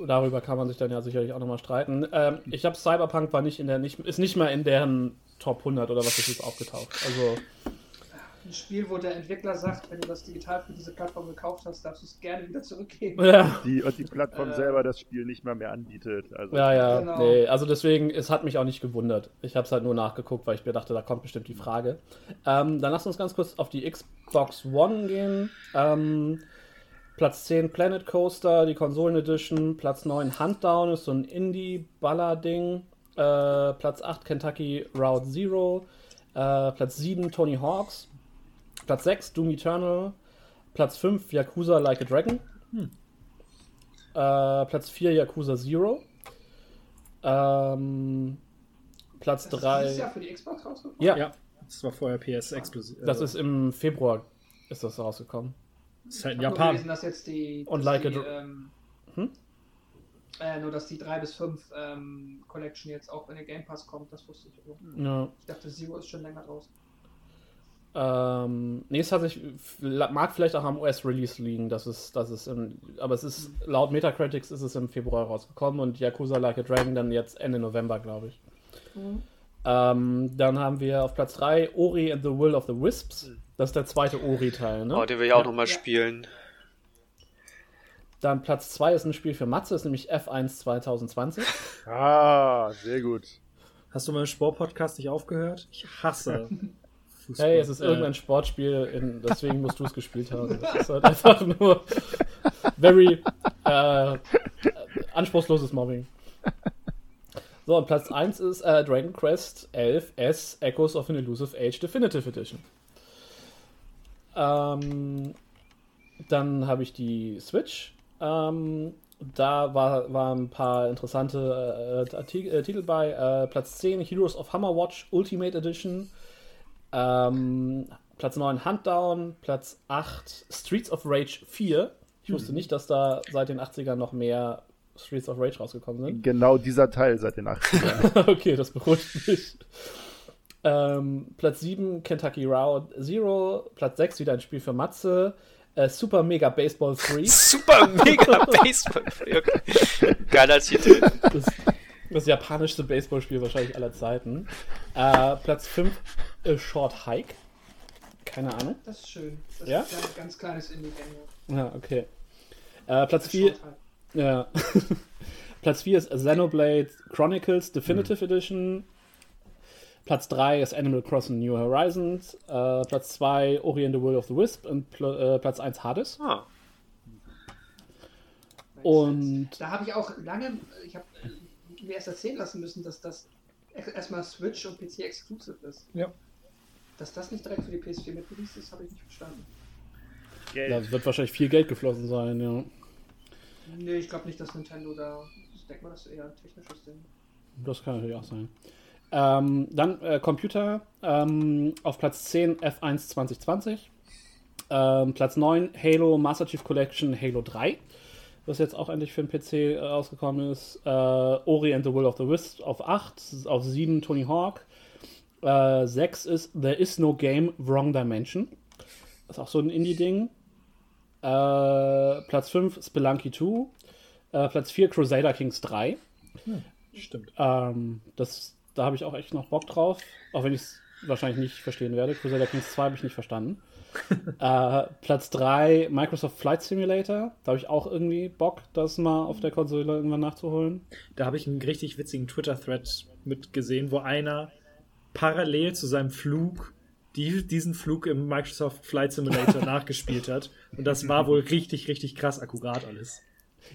Darüber kann man sich dann ja sicherlich auch nochmal streiten. Ähm, ich habe Cyberpunk war nicht in der nicht ist nicht mal in deren Top 100 oder was ist jetzt aufgetaucht. Also Ein Spiel, wo der Entwickler sagt, wenn du das digital für diese Plattform gekauft hast, darfst du es gerne wieder zurückgeben. ja, Die, und die Plattform Äh. selber das Spiel nicht mal mehr anbietet. Also, ja, ja, Genau. nee, also deswegen, es hat mich auch nicht gewundert. Ich habe es halt nur nachgeguckt, weil ich mir dachte, da kommt bestimmt die Frage. Ähm, dann lass uns ganz kurz auf die Xbox One gehen. Ähm, Platz 10 Planet Coaster, die Konsolen Edition. Platz 9 Huntdown ist so ein Indie-Baller-Ding. Äh, Platz 8 Kentucky Route Zero. Äh, Platz 7 Tony Hawks. Platz 6 Doom Eternal. Platz 5 Yakuza Like a Dragon. Äh, Platz 4 Yakuza Zero. Ähm, Platz Das ist 3. Jahr für die Xbox rausgekommen? Ja, Ja. Das war vorher PS exklusiv. das ist im Februar ist das rausgekommen. Das ist halt in Japan. gelesen, dass jetzt die. Und Like die, a ähm, Hm? äh, nur, dass die 3 bis 5 ähm, Collection jetzt auch in den Game Pass kommt, das wusste ich. aber Ja. Ich dachte, Zero ist schon länger draußen. Ähm, nee, es hat sich, mag vielleicht auch am US-Release liegen, dass es, dass es im, aber es ist, laut Metacritics ist es im Februar rausgekommen und Yakuza Like a Dragon dann jetzt Ende November, glaube ich. Ähm, dann haben wir auf Platz 3 Ori and the Will of the Wisps. Das ist der zweite Ori-Teil, ne? Oh, den will ich auch nochmal spielen. Dann Platz 2 ist ein Spiel für Matze, ist nämlich F1 2020. Ah, sehr gut. Hast du meinen Sportpodcast nicht aufgehört? Ich hasse Fußball. Hey, es ist Äh, irgendein Sportspiel, in, deswegen musst du es gespielt haben. Das ist halt einfach nur very äh, anspruchsloses Mobbing. So, und Platz 1 ist äh, Dragon Quest 11 S Echoes of an Elusive Age Definitive Edition. Ähm, dann habe ich die Switch. Ähm, da war, waren ein paar interessante äh, äh, Titel bei. Äh, Platz 10 Heroes of Hammer Watch Ultimate Edition. Ähm, Platz 9 Huntdown. Platz 8 Streets of Rage 4. Ich wusste nicht, dass da seit den 80ern noch mehr Streets of Rage rausgekommen sind. Genau dieser Teil seit den 80ern. okay, das beruhigt mich. Ähm, Platz 7 Kentucky Route Zero. Platz 6 wieder ein Spiel für Matze. Äh, Super Mega Baseball 3. Super mega Baseball. Okay. Geiler Titel. Das, das japanischste Baseballspiel wahrscheinlich aller Zeiten. Äh, Platz 5 äh, Short Hike. Keine Ahnung. Das ist schön. Das Ja? ist ein ganz kleines Indie-Game. Ja, okay. Äh, Platz 4 Ja. Platz 4 ist Xenoblade Chronicles Definitive Edition. Platz 3 ist Animal Crossing New Horizons. Äh, Platz 2 Ori and the Will of the Wisp. Und pl äh, Platz 1 Hades. Ah, Und Da habe ich auch lange, ich habe mir erst erzählen lassen müssen, dass das erstmal Switch und PC exclusive ist. Ja. Dass das nicht direkt für die PS4 mitgereleased ist, habe ich nicht verstanden. da wird wahrscheinlich viel Geld geflossen sein, ja. Nee, ich glaube nicht, dass Nintendo da. Ich denke mal, das ist eher ein technisches Ding. Das kann natürlich auch sein. Ähm, dann äh, Computer ähm, auf Platz 10 F1 2020. Ähm, Platz 9 Halo Master Chief Collection Halo 3, was jetzt auch endlich für den PC äh, rausgekommen ist. Äh, Ori and the Will of the Wisp auf 8. Auf 7 Tony Hawk. Äh, 6 ist There is no game, Wrong Dimension. Das ist auch so ein Indie-Ding. Äh, Platz 5 Spelunky 2. Äh, Platz 4 Crusader Kings 3. Stimmt. Ähm, das, da habe ich auch echt noch Bock drauf, auch wenn ich es wahrscheinlich nicht verstehen werde. Crusader Kings 2 habe ich nicht verstanden. äh, Platz 3 Microsoft Flight Simulator. Da habe ich auch irgendwie Bock, das mal auf der Konsole irgendwann nachzuholen. Da habe ich einen richtig witzigen Twitter-Thread mitgesehen, wo einer parallel zu seinem Flug die, diesen Flug im Microsoft Flight Simulator nachgespielt hat. Und das war wohl richtig, richtig krass akkurat alles.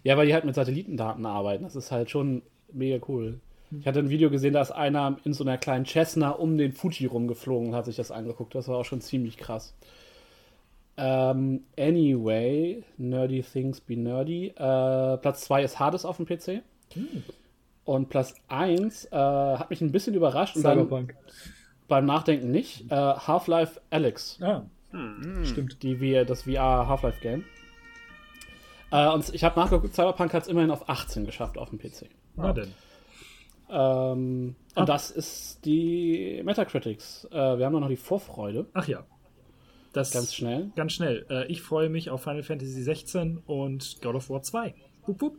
Ja, weil die halt mit Satellitendaten arbeiten. Das ist halt schon mega cool. Ich hatte ein Video gesehen, da ist einer in so einer kleinen Cessna um den Fuji rumgeflogen und hat sich das angeguckt. Das war auch schon ziemlich krass. Ähm, anyway, Nerdy Things Be Nerdy. Äh, Platz 2 ist Hades auf dem PC. Und Platz 1 äh, hat mich ein bisschen überrascht. Cyberpunk. beim Nachdenken nicht. Äh, Half-Life Alex. Ah, Hm. Stimmt. Die VR, das VR Half-Life Game. Äh, und ich habe nachgeguckt, Cyberpunk hat es immerhin auf 18 geschafft auf dem PC. Na denn. Ähm, Ah. Und das ist die Metacritics. Äh, wir haben noch die Vorfreude. Ach ja. Das Ganz schnell. Ganz schnell. Äh, ich freue mich auf Final Fantasy 16 und God of War 2. Wupp, wupp.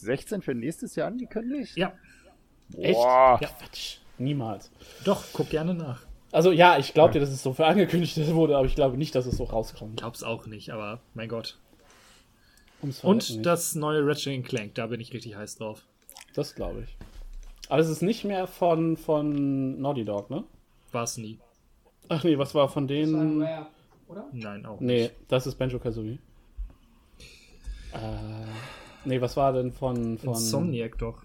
16 für nächstes Jahr angekündigt? Ja, Echt? Boah. Ja, Quatsch. Niemals. doch, guck gerne nach. Also ja, ich glaube dir, dass es so für angekündigt wurde, aber ich glaube nicht, dass es so rauskommt. Glaub's auch nicht, aber mein Gott. Und das neue Ratchet Clank, da bin ich richtig heiß drauf. Das glaube ich. Aber es ist nicht mehr von, von Naughty Dog, ne? War's nie. Ach nee, was war von Das war denen? Rare, oder? Nein, auch Nee, nicht. das ist Banjo Kazooie. Äh, nee, was war denn von. von Insomniac doch.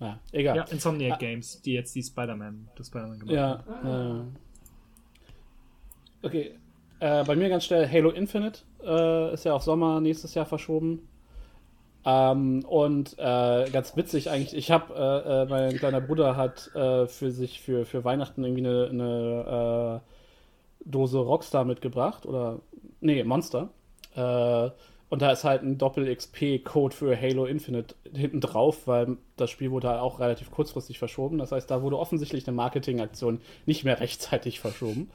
Ja, egal. Ja, Insomniac Ah. Games, die jetzt die Spider-Man, das Spider-Man gemacht Ja. haben. Äh, okay. Äh, bei mir ganz schnell Halo Infinite äh, ist ja auf Sommer nächstes Jahr verschoben. Ähm, und äh, ganz witzig eigentlich, ich habe, äh, äh, mein kleiner Bruder hat äh, für sich für, für Weihnachten irgendwie eine, eine äh, Dose Rockstar mitgebracht oder nee, Monster. Und da ist halt ein Doppel-XP-Code für Halo Infinite hinten drauf, weil das Spiel wurde halt auch relativ kurzfristig verschoben. Das heißt, da wurde offensichtlich eine Marketingaktion nicht mehr rechtzeitig verschoben.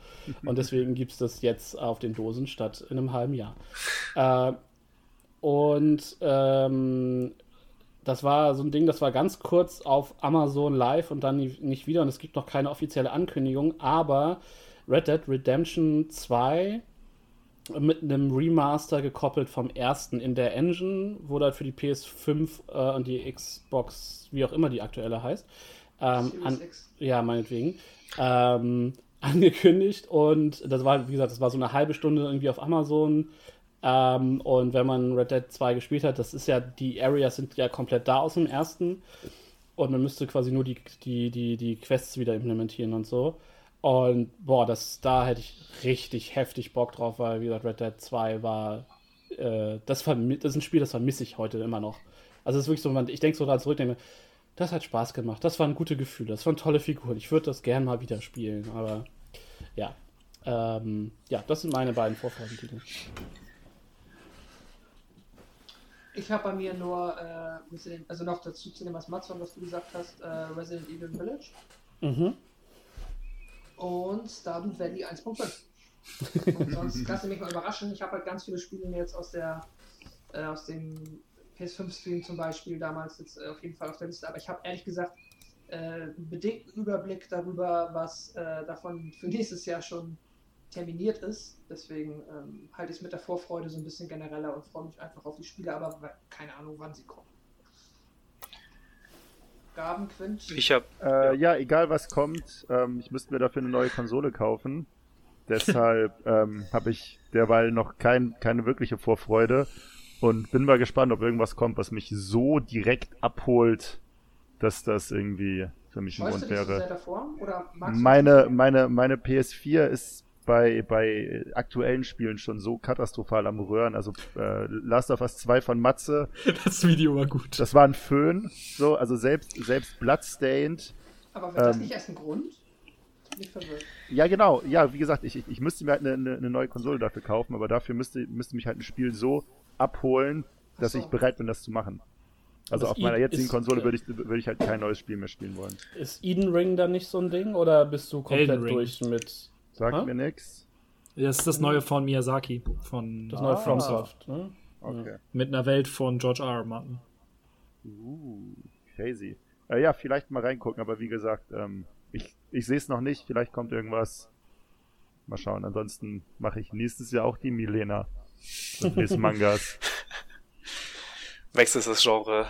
Und deswegen gibt es das jetzt auf den Dosen statt in einem halben Jahr. Äh, und ähm, das war so ein Ding, das war ganz kurz auf Amazon Live und dann nicht wieder. Und es gibt noch keine offizielle Ankündigung, aber Red Dead Redemption 2 mit einem Remaster gekoppelt vom ersten in der Engine, wurde halt für die PS5 äh, und die Xbox, wie auch immer die aktuelle heißt, ähm, an, ja, meinetwegen, ähm, angekündigt. Und das war, wie gesagt, das war so eine halbe Stunde irgendwie auf Amazon. Ähm, und wenn man Red Dead 2 gespielt hat, das ist ja, die Areas sind ja komplett da aus dem ersten. Und man müsste quasi nur die, die, die, die Quests wieder implementieren und so. Und boah, das, da hätte ich richtig heftig Bock drauf, weil, wie gesagt, Red Dead 2 war, äh, das, das ist ein Spiel, das vermisse ich heute immer noch. Also es ist wirklich so, ich denke so da zurück, denke mir, das hat Spaß gemacht, das waren gute Gefühle, das waren tolle Figuren, ich würde das gern mal wieder spielen, aber ja. Ähm, ja, das sind meine beiden Vorfreudentitel. Ich habe bei mir nur äh, Resident, also noch dazu zu dem, was Matson, was du gesagt hast, äh, Resident Evil Village Mhm. Und Stardew Valley 1.5. Und sonst lass mich mal überraschen. Ich habe halt ganz viele Spiele jetzt aus der äh, aus dem PS5-Stream zum Beispiel damals jetzt äh, auf jeden Fall auf der Liste. Aber ich habe ehrlich gesagt äh, einen bedingten Überblick darüber, was äh, davon für nächstes Jahr schon terminiert ist. Deswegen ähm, halte ich es mit der Vorfreude so ein bisschen genereller und freue mich einfach auf die Spiele, aber keine Ahnung, wann sie kommen. Gaben, Quint? Ich habe Äh, ja, egal was kommt, ähm, ich müsste mir dafür eine neue Konsole kaufen. Deshalb ähm, habe ich derweil noch kein, keine wirkliche Vorfreude und bin mal gespannt, ob irgendwas kommt, was mich so direkt abholt, dass das irgendwie für mich ein Grund wäre. sehr davor? Oder magst du Meine, meine, meine PS4 ist bei, bei aktuellen Spielen schon so katastrophal am Röhren. Also äh, Last of Us 2 von Matze, Das Video war gut. das war ein Föhn. So, also selbst, selbst Bloodstained. Aber das ähm, nicht erst ein Grund? Ja, genau. Ja, wie gesagt, ich, ich, ich müsste mir halt eine, eine, neue Konsole dafür kaufen, aber dafür müsste, müsste mich halt ein Spiel so abholen, dass so. ich bereit bin, das zu machen. Also das auf meiner i- jetzigen ist, Konsole äh, würde ich, würde ich halt kein neues Spiel mehr spielen wollen. Ist Eden Ring dann nicht so ein Ding oder bist du komplett durch mit Sagt Hä? mir nix. Das ist das neue von Miyazaki. Von, das neue Ah. FromSoft? Ne? Okay. Mit einer Welt von George R. R. Martin. Uh, crazy. Äh, ja, vielleicht mal reingucken, aber wie gesagt, ähm, ich, ich sehe es noch nicht. Vielleicht kommt irgendwas. Mal schauen. Ansonsten mache ich nächstes Jahr auch die Milena lese Mangas. wechselst das Genre.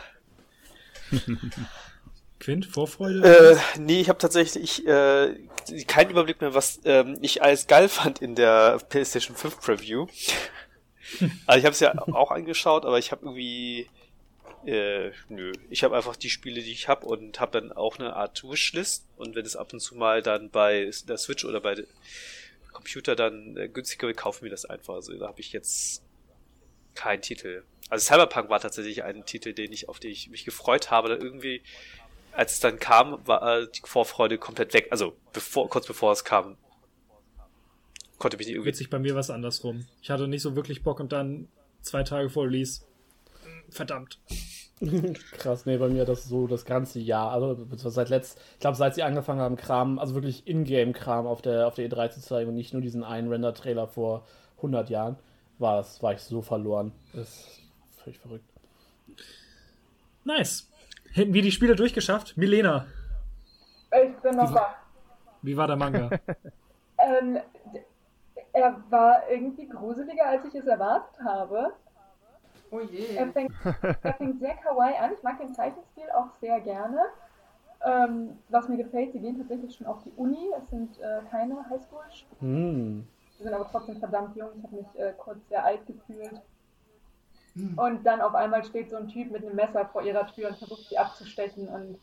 Quint, Vorfreude? Äh, nee, ich habe tatsächlich äh, keinen Überblick mehr, was ähm, ich alles geil fand in der PlayStation 5 Preview. also ich habe es ja auch angeschaut, aber ich habe irgendwie äh, nö, ich habe einfach die Spiele, die ich habe und habe dann auch eine Art Wishlist und wenn es ab und zu mal dann bei der Switch oder bei dem Computer dann äh, günstiger wird, kaufen wir das einfach. Also da habe ich jetzt keinen Titel. Also Cyberpunk war tatsächlich ein Titel, den ich auf den ich mich gefreut habe, da irgendwie als es dann kam, war äh, die Vorfreude komplett weg. Also bevor, kurz bevor es kam. konnte mich nicht irgendwie. Witzig, bei mir war es andersrum. Ich hatte nicht so wirklich Bock und dann zwei Tage vor Release. Verdammt. Krass, nee, bei mir das so das ganze Jahr. Also seit letzt, ich glaube, seit sie angefangen haben, Kram, also wirklich Ingame-Kram auf der, auf der E3 zu zeigen und nicht nur diesen einen Render-Trailer vor 100 Jahren, war, das, war ich so verloren. Das ist völlig verrückt. Nice. Hätten wir die Spiele durchgeschafft? Milena, Ich bin noch wach. wie war der Manga? Ähm, er war irgendwie gruseliger, als ich es erwartet habe. Oh je. Er fängt, er fängt sehr kawaii an. Ich mag den Zeichenstil auch sehr gerne. Ähm, was mir gefällt, sie gehen tatsächlich schon auf die Uni. Es sind äh, keine Highschool. Hm. Sie sind aber trotzdem verdammt jung. Ich habe mich äh, kurz sehr alt gefühlt. Und dann auf einmal steht so ein Typ mit einem Messer vor ihrer Tür und versucht sie abzustechen. Und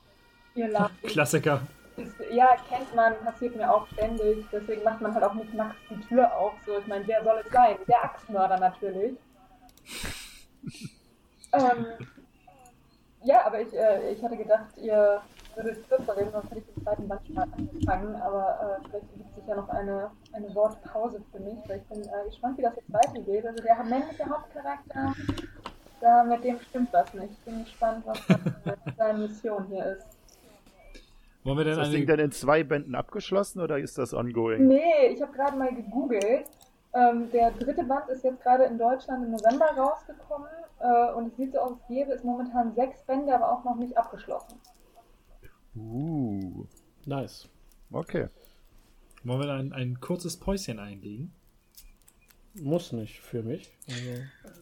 ihr lacht. Klassiker. Ist, ja, kennt man, passiert mir auch ständig. Deswegen macht man halt auch nicht nachts die Tür auf. So, ich meine, wer soll es sein? Der Axtmörder natürlich. ähm, ja, aber ich, äh, ich hatte gedacht, ihr würdet kürzer reden, sonst hätte ich den zweiten Band schon mal angefangen. Aber äh, vielleicht ergibt sich ja noch eine, eine Wortpause für mich, weil ich bin äh, gespannt, wie das jetzt weitergeht. Also der männliche Hauptcharakter, da mit dem stimmt was nicht. Ich bin gespannt, was seine- Mission hier ist. Wollen wir denn Ist das Ding dann in zwei Bänden abgeschlossen oder ist das ongoing? Nee, ich habe gerade mal gegoogelt. Ähm, der dritte Band ist jetzt gerade in Deutschland im November rausgekommen äh, und es sieht so aus, als gäbe es momentan sechs Bände, aber auch noch nicht abgeschlossen. Uh, Nice. okay. Wollen wir ein, ein kurzes Päuschen einlegen? Muss nicht für mich. Also,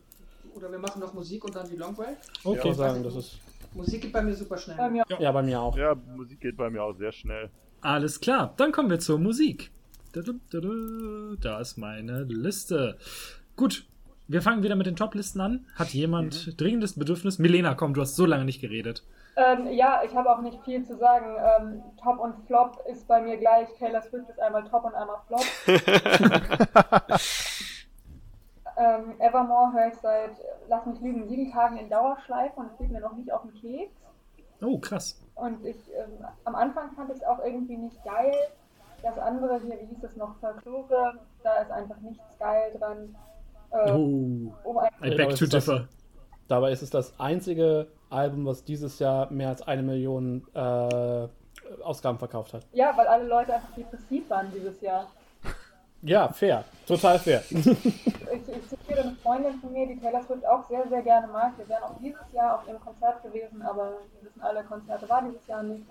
Oder wir machen noch Musik und dann die Long Break. ich würde Okay. sagen, das ist. Musik geht bei mir super schnell. Bei mir Ja, bei mir auch. Ja, Musik geht bei mir auch sehr schnell. Alles klar, dann kommen wir zur Musik. Da ist meine Liste. Gut, wir fangen wieder mit den Top-Listen an. Hat jemand dringendes Bedürfnis? Milena, komm, du hast so lange nicht geredet. Ähm, ja, ich habe auch nicht viel zu sagen. Ähm, Top und Flop ist bei mir gleich. Taylor Swift ist einmal Top und einmal Flop. ähm, Evermore höre ich seit, lass mich lügen, sieben Tagen in Dauerschleife und es geht mir noch nicht auf den Keks. Oh, krass. Und ich, ähm, am Anfang fand ich es auch irgendwie nicht geil. Das andere hier, wie hieß es noch, Folklore, da ist einfach nichts geil dran. Äh, Oh, um ein, I beg aber to differ. Dabei ist es das einzige Album, was dieses Jahr mehr als eine Million äh, Ausgaben verkauft hat. ja, weil alle Leute einfach depressiv waren dieses Jahr. Ja, fair. Total fair. Ich, ich zitiere eine Freundin von mir, die Taylor Swift auch sehr, sehr gerne mag. Wir wären auch dieses Jahr auf ihrem Konzert gewesen, aber wir wissen alle, Konzerte war dieses Jahr nicht.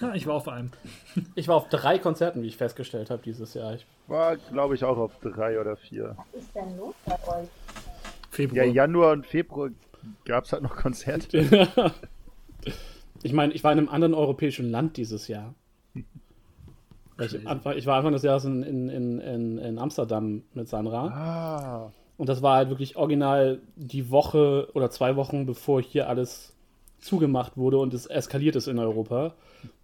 Ja, ich war auf einem. Ich war auf drei Konzerten, wie ich festgestellt habe, dieses Jahr. Ich, War, glaube ich, auch auf drei oder vier. Was ist denn los bei euch? Februar. Ja, Januar und Februar gab es halt noch Konzerte. ich meine, ich war in einem anderen europäischen Land dieses Jahr. Ich, Anfang, ich war Anfang des Jahres in, in, in, in, Amsterdam mit Sandra. Ah. Und das war halt wirklich original die Woche oder zwei Wochen, bevor hier alles zugemacht wurde und es eskaliert ist in Europa.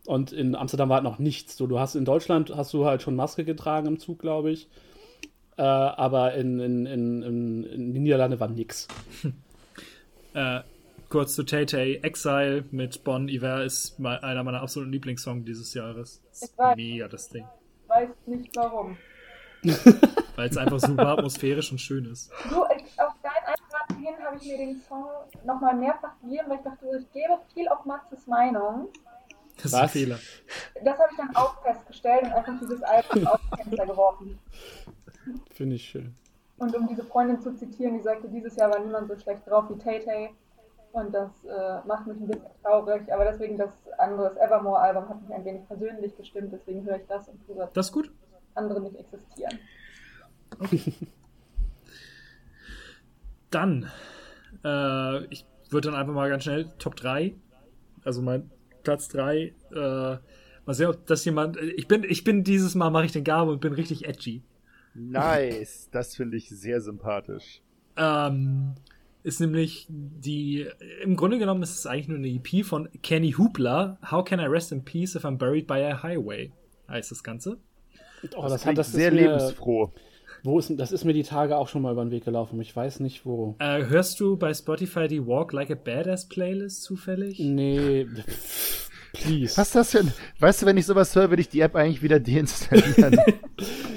Und in Amsterdam war halt noch nichts. So, du hast in Deutschland hast du halt schon Maske getragen im Zug, glaube ich. Äh, aber in, in, in, in, in den Niederlanden war nix. Äh, kurz zu Tay Tay. Exile mit Bon Iver ist mal einer meiner absoluten Lieblingssongs dieses Jahres. Ist Ich weiß. mega das Ding. Ich weiß nicht warum. Weil es einfach super atmosphärisch und schön ist. Du, ich, auf dein Einraten hin habe ich mir den Song nochmal mehrfach gegeben, weil ich dachte, ich gebe viel auf Maxes Meinung. Das ist ein? Fehler. Das habe ich dann auch festgestellt und einfach dieses Album aus dem Fenster geworfen. Finde ich schön. Und um diese Freundin zu zitieren, die sagte, dieses Jahr war niemand so schlecht drauf wie Tay Tay. Und das äh, macht mich ein bisschen traurig. Aber deswegen das andere, das Evermore-Album hat mich ein wenig persönlich gestimmt. Deswegen höre ich das und tue das Das ist gut. andere nicht existieren. Dann, äh, ich würde dann einfach mal ganz schnell Top 3. Also mein Platz 3. Äh, mal sehen, ob das jemand. Ich bin, ich bin dieses Mal mache ich den Gabe und bin richtig edgy. Nice. Das finde ich sehr sympathisch. Ähm, ist nämlich die. Im Grunde genommen ist es eigentlich nur eine EP von Kenny Hoopla. How can I rest in peace if I'm buried by a highway? Heißt das Ganze. Oh, Das, das, hat, das sehr ist mir, lebensfroh. Wo ist, das ist mir die Tage auch schon mal über den Weg gelaufen. Ich weiß nicht wo. Äh, hörst du bei Spotify die Walk Like a Badass Playlist zufällig? Nee, please. Was ist das denn? Weißt du, wenn ich sowas höre, würde ich die App eigentlich wieder deinstallieren.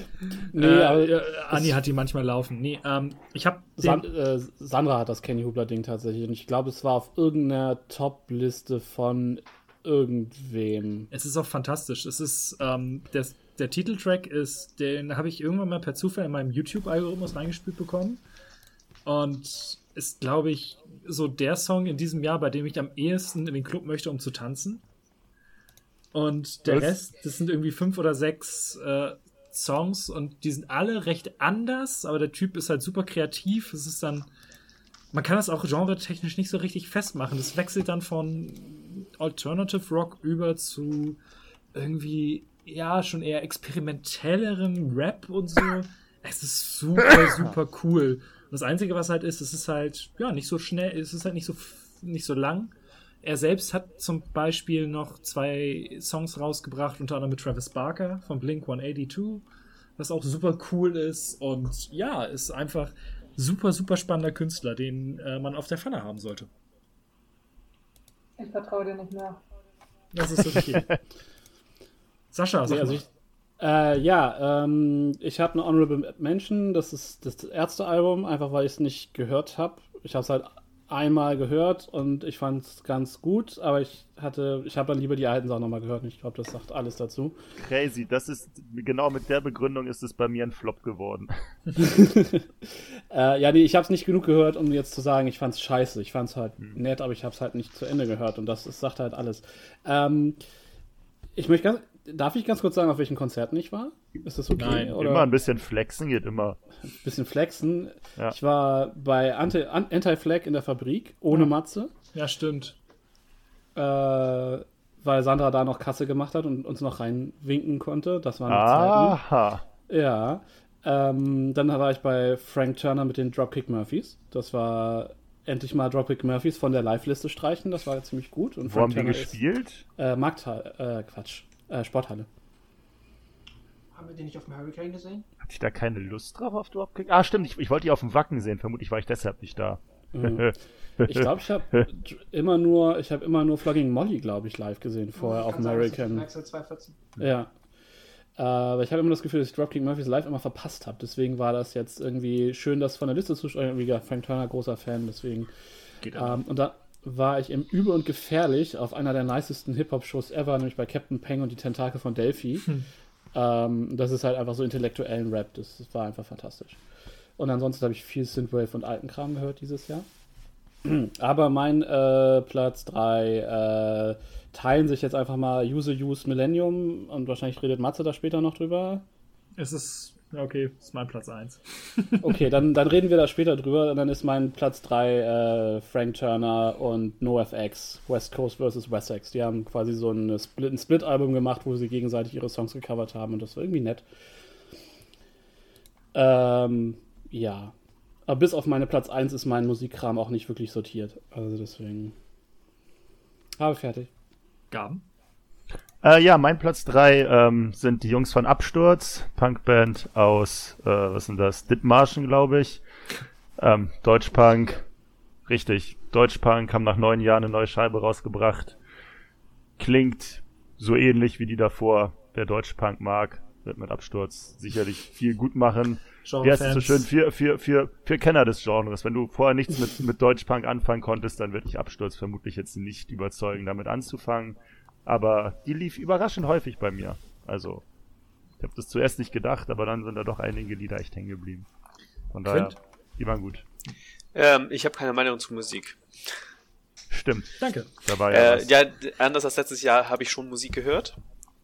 Nee, äh, aber Anni hat die manchmal laufen. Nee, ähm, ich habe San äh, Sandra hat das Kenny Hubler-Ding tatsächlich. Und ich glaube, es war auf irgendeiner Top-Liste von irgendwem. Es ist auch fantastisch. Es ist, ähm, der, der Titeltrack ist, den habe ich irgendwann mal per Zufall in meinem YouTube-Algorithmus reingespielt bekommen. Und ist, glaube ich, so der Song in diesem Jahr, bei dem ich am ehesten in den Club möchte, um zu tanzen. Und der Was? Rest, das sind irgendwie fünf oder sechs äh, Songs und die sind alle recht anders, aber der Typ ist halt super kreativ. Es ist dann, man kann das auch genre-technisch nicht so richtig festmachen. Das wechselt dann von Alternative Rock über zu irgendwie, ja, schon eher experimentellerem Rap und so. Es ist super, super cool. Und das Einzige, was halt ist, es ist halt, ja, nicht so schnell, es ist halt nicht so, nicht so lang. Er selbst hat zum Beispiel noch zwei Songs rausgebracht, unter anderem mit Travis Barker von Blink 182, was auch super cool ist. Und ja, ist einfach super, super spannender Künstler, den äh, man auf der Pfanne haben sollte. Ich vertraue dir nicht mehr. Das ist okay. Sascha, sag also ich, äh, ja, ähm, ich habe eine Honorable Mention. Das ist das erste Album, einfach weil ich es nicht gehört habe. Ich habe es halt einmal gehört und ich fand es ganz gut, aber ich hatte, ich habe dann lieber die alten Sachen nochmal gehört und ich glaube, das sagt alles dazu. Crazy, das ist genau mit der Begründung ist es bei mir ein Flop geworden. Äh, ja, nee, ich habe es nicht genug gehört, um jetzt zu sagen, ich fand es scheiße. Ich fand es halt nett, aber ich habe es halt nicht zu Ende gehört und das, das sagt halt alles. Ähm, ich möchte ganz, darf ich ganz kurz sagen, auf welchen Konzerten ich war? Ist das okay? Nein, Oder Immer ein bisschen flexen geht immer. bisschen flexen. Ja. Ich war bei Anti- An- Anti-Flag in der Fabrik, ohne Matze, Ja, stimmt. äh, weil Sandra da noch Kasse gemacht hat und uns noch reinwinken konnte. Das waren noch Zeiten. Aha. Ja. Ähm, dann war ich bei Frank Turner mit den Dropkick Murphys. Das war endlich mal Dropkick Murphys von der Live-Liste streichen. Das war ziemlich gut. Und Wo haben die Turner ist- gespielt? Äh, Markthalle, äh, Quatsch, äh, Sporthalle. Haben wir den nicht auf dem Hurricane gesehen? Hatte ich da keine Lust drauf auf Dropkick? Ah, stimmt, ich, ich wollte die auf dem Wacken sehen. Vermutlich war ich deshalb nicht da. Mhm. Ich glaube, ich habe immer nur, ich habe immer nur Flogging Molly, glaube ich, live gesehen vorher auf American. Maxwell 214. Ja. Äh, Aber ich habe immer das Gefühl, dass ich Dropkick Murphys live immer verpasst habe. Deswegen war das jetzt irgendwie schön, das von der Liste zu steuern. Wie gesagt, Frank Turner, großer Fan, deswegen. Geht. Ähm, und da war ich im Übel und Gefährlich auf einer der nicesten Hip-Hop-Shows ever, nämlich bei Captain Peng und die Tentakel von Delphi. Ähm, das ist halt einfach so intellektuellen Rap. Das, das war einfach fantastisch. Und ansonsten habe ich viel Synthwave und alten Kram gehört dieses Jahr. Aber mein äh, Platz 3 äh, teilen sich jetzt einfach mal Use Use Millennium und wahrscheinlich redet Matze da später noch drüber. Es ist, okay, ist mein Platz 1. Okay, dann, dann reden wir da später drüber. Und dann ist mein Platz 3 äh, Frank Turner und NoFX, West Coast vs. Wessex. Die haben quasi so ein Split- ein Split-Album gemacht, wo sie gegenseitig ihre Songs gecovert haben und das war irgendwie nett. Ähm, ja. Aber bis auf meine Platz 1 ist mein Musikkram auch nicht wirklich sortiert. Also deswegen. Habe fertig. Gaben? Äh, ja, mein Platz 3 ähm, sind die Jungs von Absturz, Punkband aus, äh, was sind das? Dithmarschen, glaube ich. Ähm, Deutschpunk, richtig. Deutschpunk haben nach neun Jahren eine neue Scheibe rausgebracht. Klingt so ähnlich wie die davor. Wer Deutschpunk mag, wird mit Absturz sicherlich viel gut machen. Wie heißt es so schön? Für, für, für, für Kenner des Genres. Wenn du vorher nichts mit, mit Deutschpunk anfangen konntest, dann wird dich Absturz vermutlich jetzt nicht überzeugen, damit anzufangen. Aber die lief überraschend häufig bei mir. Also, ich habe das zuerst nicht gedacht, aber dann sind da doch einige Lieder echt hängen geblieben. Von daher, Quint? die waren gut. Ähm, ich habe keine Meinung zu Musik. Stimmt, Danke. da war ja Äh, ja, anders als letztes Jahr habe ich schon Musik gehört,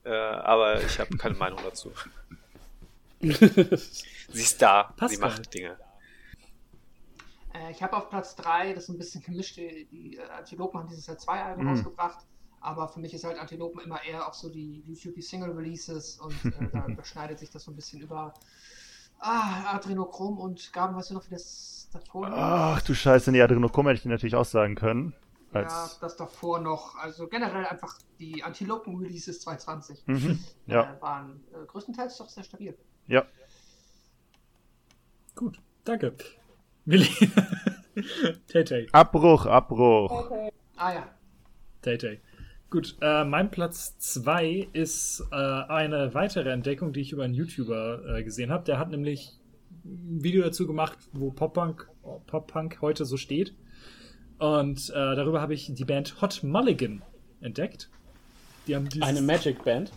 äh, aber ich habe keine Meinung dazu. Sie ist da, sie Pascal. macht Dinge. Äh, ich habe auf Platz 3, das ist ein bisschen gemischt, die, die äh, Antilopen haben dieses Jahr zwei Alben Mhm. rausgebracht. Aber für mich ist halt Antilopen immer eher auch so die YouTube Single Releases und äh, da überschneidet sich das so ein bisschen über ah, Adrenochrom und Gaben, weißt du noch, wie das davor Ach du Scheiße, nee, Adrenochrom hätte ich dir natürlich auch sagen können. Ja, Als, das davor noch. Also generell einfach die Antilopen Releases 2020 mhm, ja, äh, waren äh, größtenteils doch sehr stabil. ja. Gut, danke. Willi. Tay Tay. Abbruch, Abbruch. Okay. Ah ja. Tay Tay. Gut, äh, mein Platz 2 ist äh, eine weitere Entdeckung, die ich über einen YouTuber äh, gesehen habe. Der hat nämlich ein Video dazu gemacht, wo Pop-Punk Pop -Punk heute so steht. Und äh, darüber habe ich die Band Hot Mulligan entdeckt. Die haben Eine Magic Band.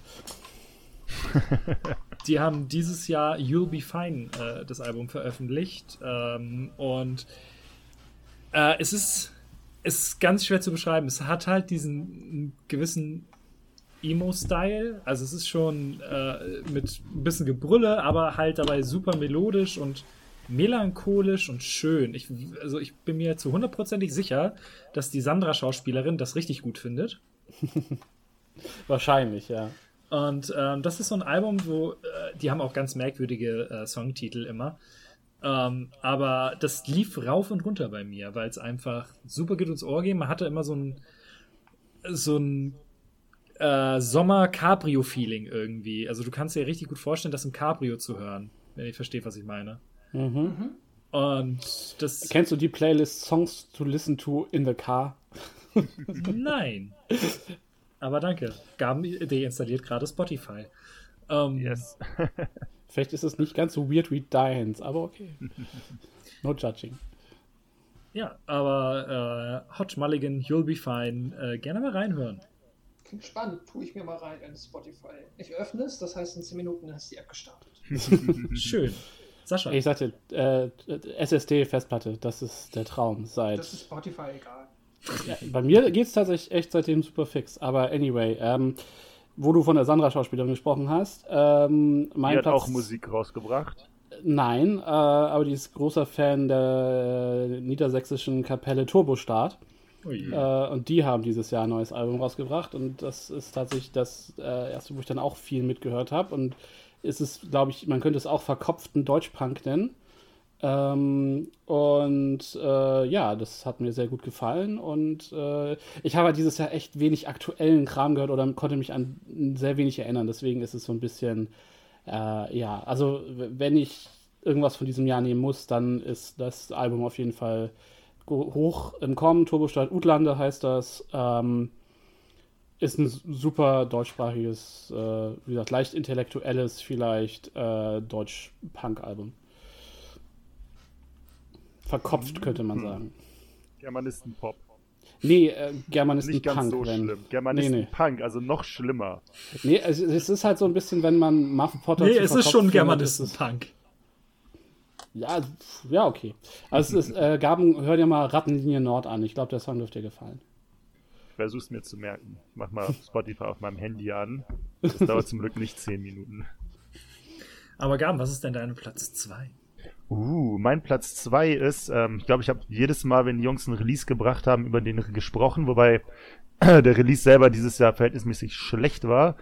die haben dieses Jahr You'll Be Fine, äh, das Album, veröffentlicht. Ähm, und äh, es ist, ist ganz schwer zu beschreiben. Es hat halt diesen gewissen Emo-Style. Also es ist schon äh, mit ein bisschen Gebrülle, aber halt dabei super melodisch und melancholisch und schön. Ich, also ich bin mir zu hundertprozentig sicher, dass die Sandra-Schauspielerin das richtig gut findet. Wahrscheinlich, ja. Und ähm, das ist so ein Album, wo äh, die haben auch ganz merkwürdige äh, Songtitel immer. Ähm, aber das lief rauf und runter bei mir, weil es einfach super gut ins Ohr ging. Man hatte immer so ein so ein äh, Sommer-Cabrio-Feeling irgendwie. Also du kannst dir richtig gut vorstellen, das im Cabrio zu hören, wenn ihr versteht, was ich meine. Mhm. Und das. Kennst du die Playlist Songs to Listen to in the Car? Nein. Aber danke. Gaben deinstalliert gerade Spotify. Ähm, Yes. Vielleicht ist es nicht ganz so weird wie Dance, aber okay. No judging. Ja, aber äh, Hot Mulligan, You'll Be Fine. Äh, gerne mal reinhören. Klingt spannend, tue ich mir mal rein in Spotify. Ich öffne es, das heißt in 10 Minuten ist die App gestartet. Schön. Sascha. Ich sagte, äh, SSD-Festplatte, das ist der Traum seit. Das ist Spotify egal. Ja, bei mir geht es tatsächlich echt seitdem super fix. Aber anyway, ähm, wo du von der Sandra-Schauspielerin gesprochen hast, ähm, mein Die hat Platz, auch Musik rausgebracht. Nein, äh, aber die ist großer Fan der niedersächsischen Kapelle Turbostart. Äh, und die haben dieses Jahr ein neues Album rausgebracht. Und das ist tatsächlich das äh, erste, wo ich dann auch viel mitgehört habe. Und es ist, glaube ich, man könnte es auch verkopften Deutschpunk nennen. Ähm, und äh, ja, das hat mir sehr gut gefallen. Und äh, ich habe halt dieses Jahr echt wenig aktuellen Kram gehört oder konnte mich an sehr wenig erinnern. Deswegen ist es so ein bisschen, äh, ja, also wenn ich irgendwas von diesem Jahr nehmen muss, dann ist das Album auf jeden Fall hoch im Kommen. Turbostadt Utlande heißt das. Ähm, ist ein super deutschsprachiges, äh, wie gesagt, leicht intellektuelles, vielleicht äh, Deutsch-Punk-Album. Verkopft, könnte man sagen. Germanisten-Pop. Nee, äh, Germanisten Nicht ganz Punk. so wenn. schlimm. Germanisten-Punk, also noch schlimmer. Nee, es, es ist halt so ein bisschen, wenn man Muffin Potter Nee, zu es ist schon ist es- Ja, ja, okay. Also es ist, äh, Gaben, hör dir mal Rattenlinie Nord an. Ich glaube, der Song dürfte dir gefallen. Ich versuch's mir zu merken. Ich mach mal Spotify auf meinem Handy an. Das dauert zum Glück nicht 10 Minuten. Aber Gaben, was ist denn dein Platz 2? Uh, mein Platz 2 ist, ähm, ich glaube, ich habe jedes Mal, wenn die Jungs einen Release gebracht haben, über den gesprochen, wobei der Release selber dieses Jahr verhältnismäßig schlecht war.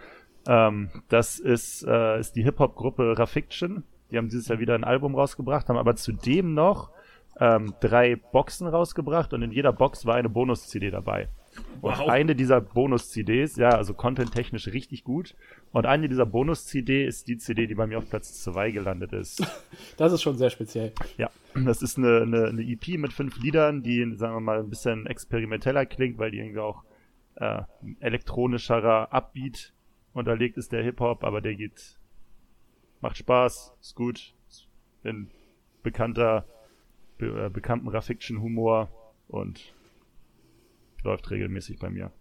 Ähm, das ist, äh, ist die Hip-Hop-Gruppe Rafiction. Die haben dieses Jahr wieder ein Album rausgebracht, haben aber zudem noch ähm, drei Boxen rausgebracht und in jeder Box war eine Bonus-CD dabei. Und Wow. eine dieser Bonus-CDs, ja, also content-technisch richtig gut. Und eine dieser Bonus-CD ist die CD, die bei mir auf Platz 2 gelandet ist. Das ist schon sehr speziell. Ja, das ist eine, eine, eine EP mit fünf Liedern, die, sagen wir mal, ein bisschen experimenteller klingt, weil die irgendwie auch äh, elektronischerer Upbeat unterlegt ist, der Hip-Hop, aber der geht, macht Spaß, ist gut, ist ein bekannter, be, äh, bekannten Rafiction-Humor und läuft regelmäßig bei mir.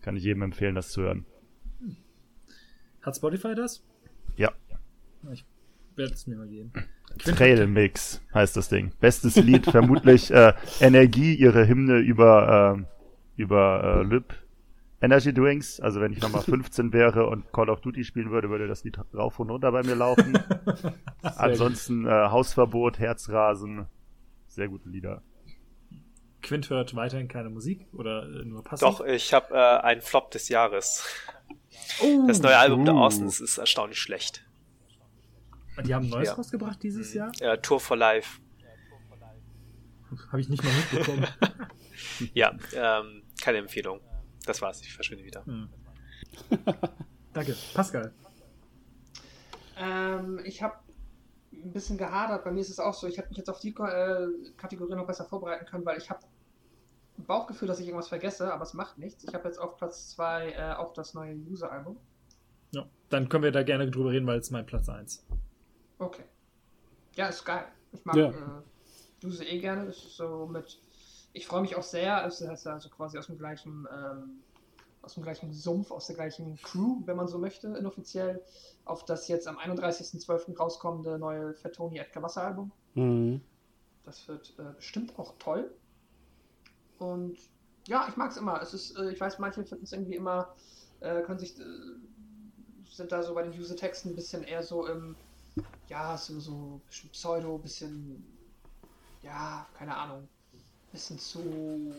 Kann ich jedem empfehlen, das zu hören. Hat Spotify das? Ja, Ich werde es mir mal geben. Trail Mix heißt das Ding. Bestes Lied, vermutlich äh, Energie, ihre Hymne über, ähm, über äh, Lib Energy Drinks. Also wenn ich nochmal 15 wäre und Call of Duty spielen würde, würde das Lied rauf und runter bei mir laufen. Ansonsten äh, Hausverbot, Herzrasen, sehr gute Lieder. Quint hört weiterhin keine Musik oder äh, nur passiv? Doch, ich habe äh, einen Flop des Jahres. Oh, Das neue Album der Uh. Orsons ist erstaunlich schlecht. Die haben ein neues Ja. rausgebracht dieses Jahr? Äh, Tour for Life. Habe ich nicht mal mitbekommen. Ja, ähm, keine Empfehlung. Das war's, ich verschwinde wieder. Danke. Pascal. Ähm, ich habe ein bisschen gehadert. Bei mir ist es auch so, ich hätte mich jetzt auf die äh, Kategorie noch besser vorbereiten können, weil ich habe Bauchgefühl, dass ich irgendwas vergesse, aber es macht nichts. Ich habe jetzt auf Platz 2 äh, auch das neue User-Album. Ja, dann können wir da gerne drüber reden, weil es mein Platz 1. Okay. Ja, ist geil. Ich mag Ja. äh, User eh gerne. Das ist so mit. Ich freue mich auch sehr. Es ist also quasi aus dem gleichen. Ähm, aus dem gleichen Sumpf, aus der gleichen Crew, wenn man so möchte, inoffiziell, auf das jetzt am 31.12. rauskommende neue Fettoni Edgar Wasser Album. Mhm. Das wird äh, bestimmt auch toll. Und ja, ich mag es immer. Es ist, äh, ich weiß, manche finden es irgendwie immer, äh, können sich, äh, sind da so bei den User-Texten ein bisschen eher so im, ja, so, so bisschen Pseudo, bisschen, ja, keine Ahnung, bisschen zu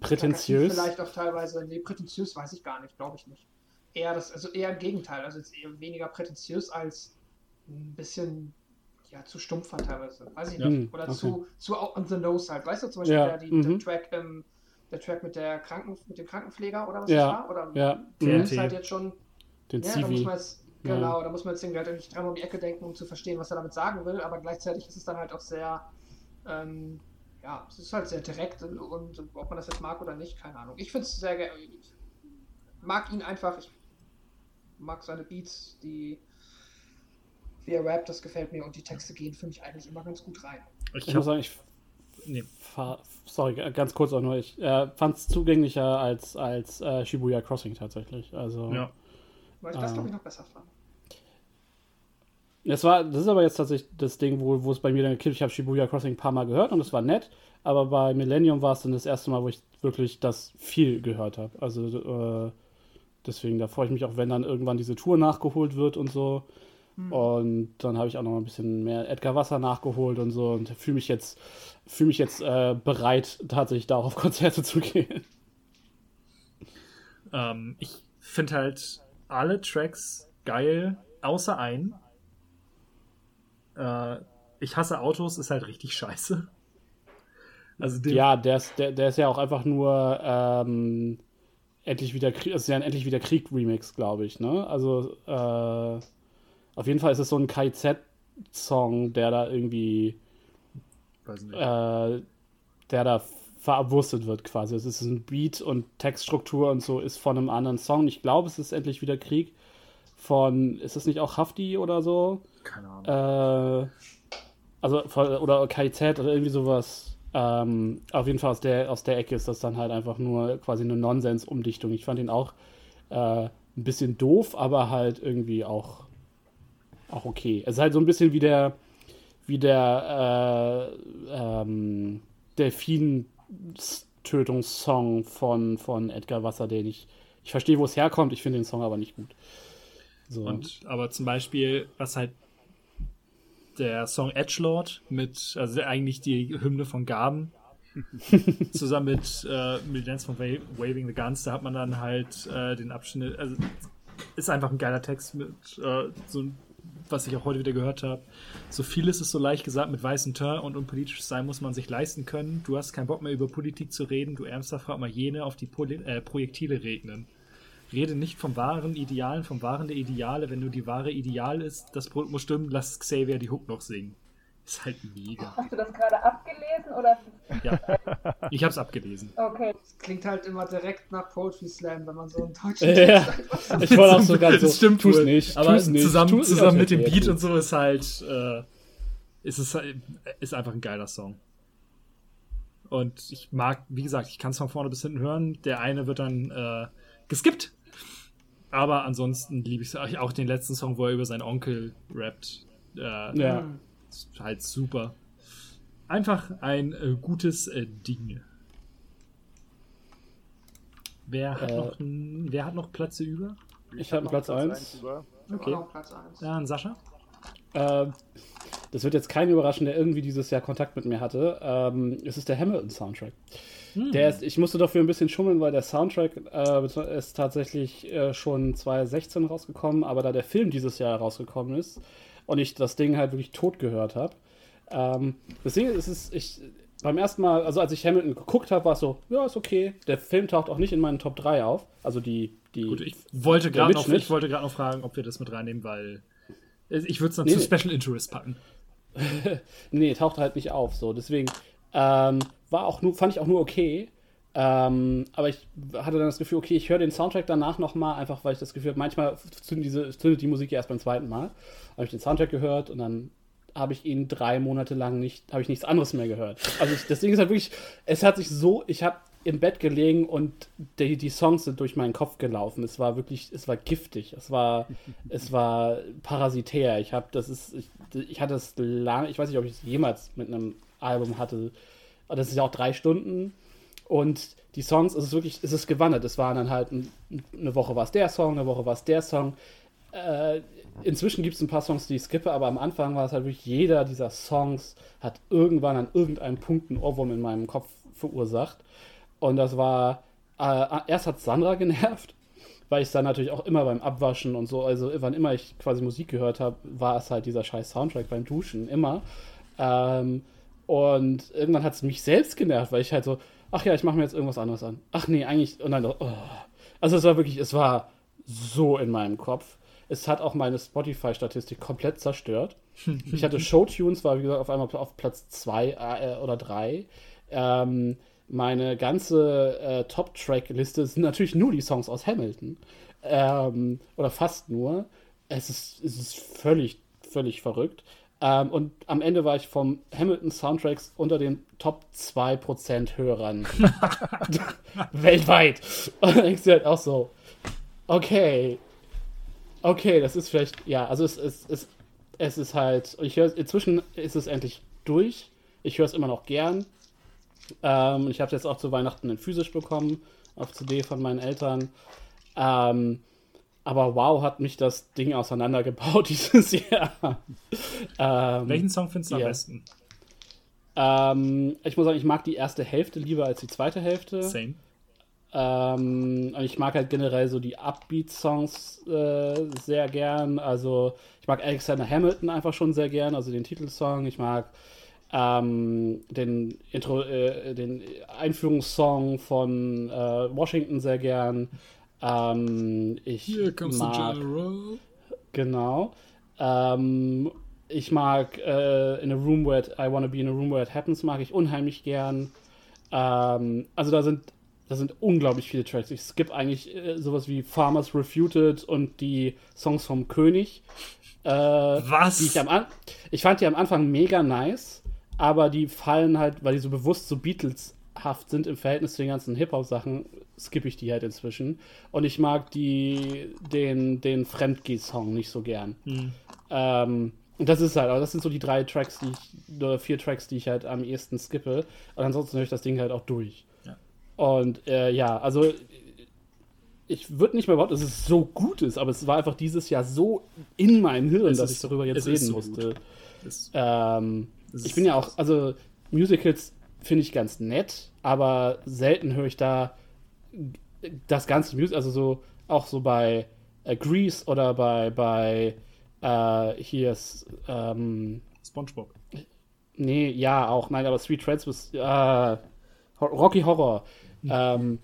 Prätentiös. Vielleicht auch teilweise, nee, prätentiös weiß ich gar nicht, glaube ich nicht. Eher das, also eher im Gegenteil, also jetzt eher weniger prätentiös als ein bisschen ja, zu stumpf war teilweise. Weiß ich nicht. Oder okay. zu, zu out on the nose halt. Weißt du, zum Beispiel Ja, der, die, mhm. der Track, ähm, der Track mit der Kranken, mit dem Krankenpfleger oder was Ja, das war? Oder ja. der Mhm. ist halt jetzt schon, Den ja, da muss man jetzt, genau, da muss man jetzt irgendwie halt nicht dreimal um die Ecke denken, um zu verstehen, was er damit sagen will, aber gleichzeitig ist es dann halt auch sehr, ähm, ja, es ist halt sehr direkt und, und ob man das jetzt mag oder nicht, keine Ahnung. Ich finde es sehr ich mag ihn einfach, ich mag seine Beats, die, wie er rappt, das gefällt mir und die Texte gehen für mich eigentlich immer ganz gut rein. Ich, muss sagen, ich nee, fahr, sorry, ganz kurz auch nur. Ich äh, fand es zugänglicher als, als äh, Shibuya Crossing tatsächlich. Also ja. Weil ich das, Ah. glaube ich, noch besser fand. Es war, das ist aber jetzt tatsächlich das Ding, wo, wo es bei mir dann gekippt. Ich habe Shibuya Crossing ein paar Mal gehört und es war nett, aber bei Millennium war es dann das erste Mal, wo ich wirklich das viel gehört habe. Also äh, deswegen, da freue ich mich auch, wenn dann irgendwann diese Tour nachgeholt wird und so. Und dann habe ich auch noch ein bisschen mehr Edgar Wasser nachgeholt und so und fühle mich jetzt, fühle mich jetzt äh, bereit, tatsächlich da auch auf Konzerte zu gehen. Ähm, ich finde halt alle Tracks geil, außer einen. Äh, ich hasse Autos, ist halt richtig scheiße. Also Ja, der ist, der, der ist ja auch einfach nur ähm, endlich wieder Krieg, ist ja ein endlich wieder Krieg Remix, glaube ich, ne? Also äh, auf jeden Fall ist es so ein KZ-Song, der da irgendwie, weiß nicht. äh, der da verabwurstet wird quasi. Es ist ein Beat und Textstruktur und so ist von einem anderen Song. Ich glaube, es ist endlich wieder Krieg von, ist es nicht auch Hafti oder so? Keine Ahnung. Äh, also von- oder KIZ oder irgendwie sowas. Ähm, auf jeden Fall aus der, aus der Ecke ist das dann halt einfach nur quasi eine Nonsens-Umdichtung. Ich fand ihn auch äh, ein bisschen doof, aber halt irgendwie auch, auch okay. Es ist halt so ein bisschen wie der, wie der äh, ähm, Delfin-Tötungssong von, von Edgar Wasser, den ich, ich verstehe, wo es herkommt, ich finde den Song aber nicht gut. So. Und aber zum Beispiel, was halt der Song Edgelord mit, also eigentlich die Hymne von Gaben, zusammen mit, äh, mit Dance von Wa- Waving the Guns, da hat man dann halt äh, den Abschnitt, also ist einfach ein geiler Text mit äh, so was ich auch heute wieder gehört habe. So vieles ist so leicht gesagt mit weißem Teint und unpolitisch sein muss man sich leisten können. Du hast keinen Bock mehr über Politik zu reden, du ärmster frag mal jene auf die Poli äh, Projektile regnen. Rede nicht vom wahren Idealen, vom wahren der Ideale. Wenn nur die wahre Ideal ist, das Brot muss stimmen, lass Xavier die Hook noch singen. Ist halt mega. Hast du das gerade abgelesen oder? Ja. Ich hab's abgelesen. Okay. Das klingt halt immer direkt nach Poetry Slam, wenn man so einen deutschen Ja. Sagt. Ich wollte auch so ganz so, Das stimmt tu's wohl. nicht, Aber tu's nicht, zusammen, tu's zusammen mit dem Beat tu. und so ist halt, äh, ist es ist einfach ein geiler Song. Und ich mag, wie gesagt, ich kann es von vorne bis hinten hören. Der eine wird dann äh, geskippt. Aber ansonsten liebe ich auch den letzten Song, wo er über seinen Onkel rappt. Äh, Ja. Ist halt super. Einfach ein äh, gutes äh, Ding. Wer hat, Äh, noch, wer hat noch Plätze über? Ich habe Platz 1. über. Okay. Platz 1. Ja, ein Sascha? Ähm, das wird jetzt keinen überraschen, der irgendwie dieses Jahr Kontakt mit mir hatte. Ähm, es ist der Hamilton-Soundtrack. Der ist, ich musste dafür ein bisschen schummeln, weil der Soundtrack äh, ist tatsächlich äh, schon 2016 rausgekommen, aber da der Film dieses Jahr rausgekommen ist und ich das Ding halt wirklich tot gehört habe. Ähm, deswegen ist es, ich, beim ersten Mal, also als ich Hamilton geguckt habe, war es so, ja, ist okay. Der Film taucht auch nicht in meinen Top 3 auf. Also die, die Gut, ich wollte gerade noch, ich wollte gerade noch fragen, ob wir das mit reinnehmen, weil ich würde es dann Nee, zu. Special Interest packen. Nee, taucht halt nicht auf. So, deswegen, Ähm, war auch nur, fand ich auch nur okay. Ähm, aber ich hatte dann das Gefühl, okay, ich höre den Soundtrack danach nochmal, einfach weil ich das Gefühl habe, manchmal zündet, diese, zündet die Musik erst beim zweiten Mal. Habe ich den Soundtrack gehört und dann habe ich ihn drei Monate lang nicht, habe ich nichts anderes mehr gehört. Also ich, das Ding ist halt wirklich, es hat sich so, ich habe im Bett gelegen und die, die Songs sind durch meinen Kopf gelaufen. Es war wirklich, es war giftig, es war, es war parasitär. Ich habe, das ist, ich, ich hatte es lange, ich weiß nicht, ob ich es jemals mit einem Album hatte. Aber das ist ja auch drei Stunden und die Songs, es ist wirklich, es ist gewandert. Es war dann halt ein, eine Woche war es der Song, eine Woche war es der Song. Äh, inzwischen gibt es ein paar Songs, die ich skippe, aber am Anfang war es halt wirklich, jeder dieser Songs hat irgendwann an irgendeinem Punkt einen Ohrwurm in meinem Kopf verursacht. Und das war, äh, erst hat Sandra genervt, weil ich dann natürlich auch immer beim Abwaschen und so, also wann immer ich quasi Musik gehört habe, war es halt dieser scheiß Soundtrack beim Duschen, immer. Ähm, und irgendwann hat es mich selbst genervt, weil ich halt so, ach ja, ich mache mir jetzt irgendwas anderes an. Ach nee, eigentlich, und dann, oh. also es war wirklich, es war so in meinem Kopf. Es hat auch meine Spotify-Statistik komplett zerstört. ich hatte Showtunes, war wie gesagt auf einmal auf Platz 2 äh, oder 3. Ähm, meine ganze äh, Top-Track-Liste sind natürlich nur die Songs aus Hamilton. Ähm, oder fast nur. Es ist, es ist völlig, völlig verrückt. Ähm, und am Ende war ich vom Hamilton Soundtracks unter den Top 2% Hörern weltweit. Und dann denkst du halt auch so, okay, okay, das ist vielleicht, ja, also es, es, es, es ist halt, ich höre, inzwischen ist es endlich durch. Ich höre es immer noch gern. Ähm, ich habe es jetzt auch zu Weihnachten in physisch bekommen, auf CD von meinen Eltern. Ähm, aber wow, hat mich das Ding auseinandergebaut dieses Jahr. ähm, Welchen Song findest du yeah. am besten? Ähm, ich muss sagen, ich mag die erste Hälfte lieber als die zweite Hälfte. Same. Ähm, ich mag halt generell so die Upbeat-Songs äh, sehr gern. Also ich mag Alexander Hamilton einfach schon sehr gern, also den Titelsong. Ich mag ähm, den, Intro, äh, den Einführungssong von äh, Washington sehr gern. Ähm, ich Here comes mag, the general. Genau. Ähm, ich mag äh, in a room where it, I wanna be in a room where it happens mag ich unheimlich gern. Ähm, also da sind da sind unglaublich viele Tracks. Ich skippe eigentlich äh, sowas wie Farmers Refuted und die Songs vom König. Äh, Was? ich, am ich fand die am Anfang mega nice, aber die fallen halt, weil die so bewusst so Beatles-haft sind im Verhältnis zu den ganzen Hip-Hop-Sachen, skippe ich die halt inzwischen. Und ich mag die, den, den Fremdgeh-Song nicht so gern. Hm. Ähm, und das ist halt, aber das sind so die drei Tracks, die ich, oder vier Tracks, die ich halt am ehesten skippe. Und ansonsten höre ich das Ding halt auch durch. Ja. Und äh, ja, also ich würde nicht mehr behaupten, dass es so gut ist, aber es war einfach dieses Jahr so in meinem Hirn, es dass ist, ich darüber jetzt reden so musste. Ähm, ich bin ja auch, also Musicals finde ich ganz nett, aber selten höre ich da das ganze Musical, also so auch so bei äh, Grease oder bei bei äh, hier ist ähm, SpongeBob. Nee, ja, auch, nein, aber Sweet Transvest, äh, Rocky Horror. Mhm. Ähm,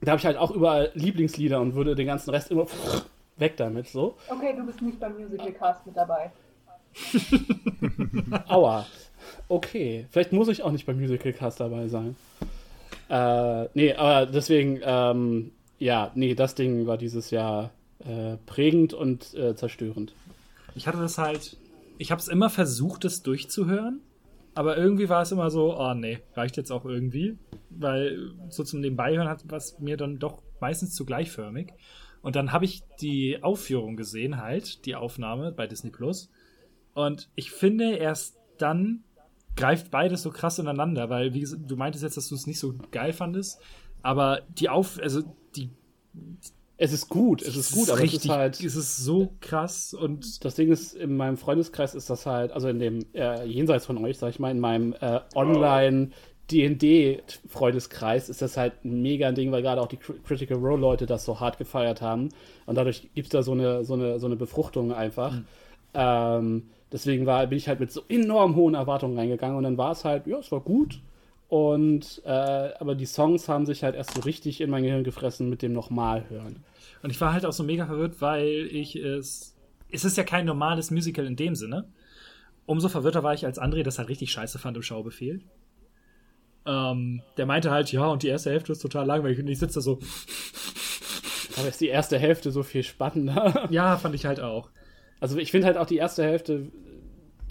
da habe ich halt auch überall Lieblingslieder und würde den ganzen Rest immer weg damit, so. Okay, du bist nicht beim Musical Cast mit dabei. Aua. Okay, vielleicht muss ich auch nicht beim Musical Cast dabei sein. Äh, nee, aber deswegen, ähm, ja, nee, das Ding war dieses Jahr äh, prägend und äh, zerstörend. Ich hatte das halt, ich habe es immer versucht, es durchzuhören, aber irgendwie war es immer so, oh nee, reicht jetzt auch irgendwie, weil so zum Nebenbeihören hat was mir dann doch meistens zu gleichförmig. Und dann habe ich die Aufführung gesehen, halt, die Aufnahme bei Disney Plus. Und ich finde, erst dann greift beides so krass ineinander, weil, wie du meintest jetzt, dass du es nicht so geil fandest, aber die Auf, also die. Es ist gut, es ist gut, aber richtig, es ist halt. Es ist so krass und. Das Ding ist, in meinem Freundeskreis ist das halt, also in dem, äh, jenseits von euch, sag ich mal, in meinem äh, Online- D&D-Freundeskreis ist das halt ein mega Ding, weil gerade auch die Critical Role-Leute das so hart gefeiert haben. Und dadurch gibt es da so eine, so, eine, so eine Befruchtung einfach. Mhm. Ähm, Deswegen war, bin ich halt mit so enorm hohen Erwartungen reingegangen und dann war es halt, ja, es war gut. Und äh, aber die Songs haben sich halt erst so richtig in mein Gehirn gefressen mit dem nochmal hören. Und ich war halt auch so mega verwirrt, weil ich es. Es ist ja kein normales Musical in dem Sinne. Umso verwirrter war ich, als André das halt richtig scheiße fand im Schaubefehl. Ähm, der meinte halt, ja, und die erste Hälfte ist total langweilig. Und ich sitze da so, Aber ist die erste Hälfte so viel spannender? ja, fand ich halt auch. Also ich finde halt auch die erste Hälfte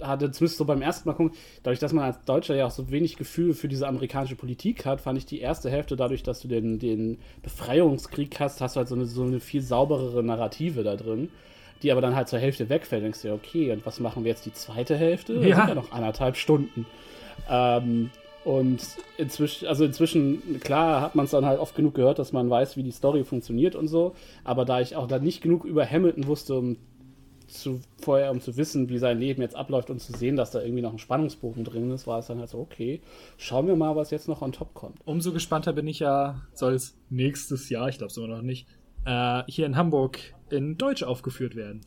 hatte zumindest so beim ersten Mal gucken, dadurch, dass man als Deutscher ja auch so wenig Gefühl für diese amerikanische Politik hat, fand ich die erste Hälfte dadurch, dass du den, den Befreiungskrieg hast, hast du halt so eine, so eine viel sauberere Narrative da drin, die aber dann halt zur Hälfte wegfällt. Denkst du, okay, und was machen wir jetzt die zweite Hälfte? Das Ja. sind ja noch anderthalb Stunden. Ähm, und inzwischen, also inzwischen, klar, hat man es dann halt oft genug gehört, dass man weiß, wie die Story funktioniert und so. Aber da ich auch da nicht genug über Hamilton wusste, um zu, vorher, um zu wissen, wie sein Leben jetzt abläuft und zu sehen, dass da irgendwie noch ein Spannungsbogen drin ist, war es dann halt so, okay, schauen wir mal, was jetzt noch on top kommt. Umso gespannter bin ich ja, soll es nächstes Jahr, ich glaube es immer noch nicht, äh, hier in Hamburg in Deutsch aufgeführt werden.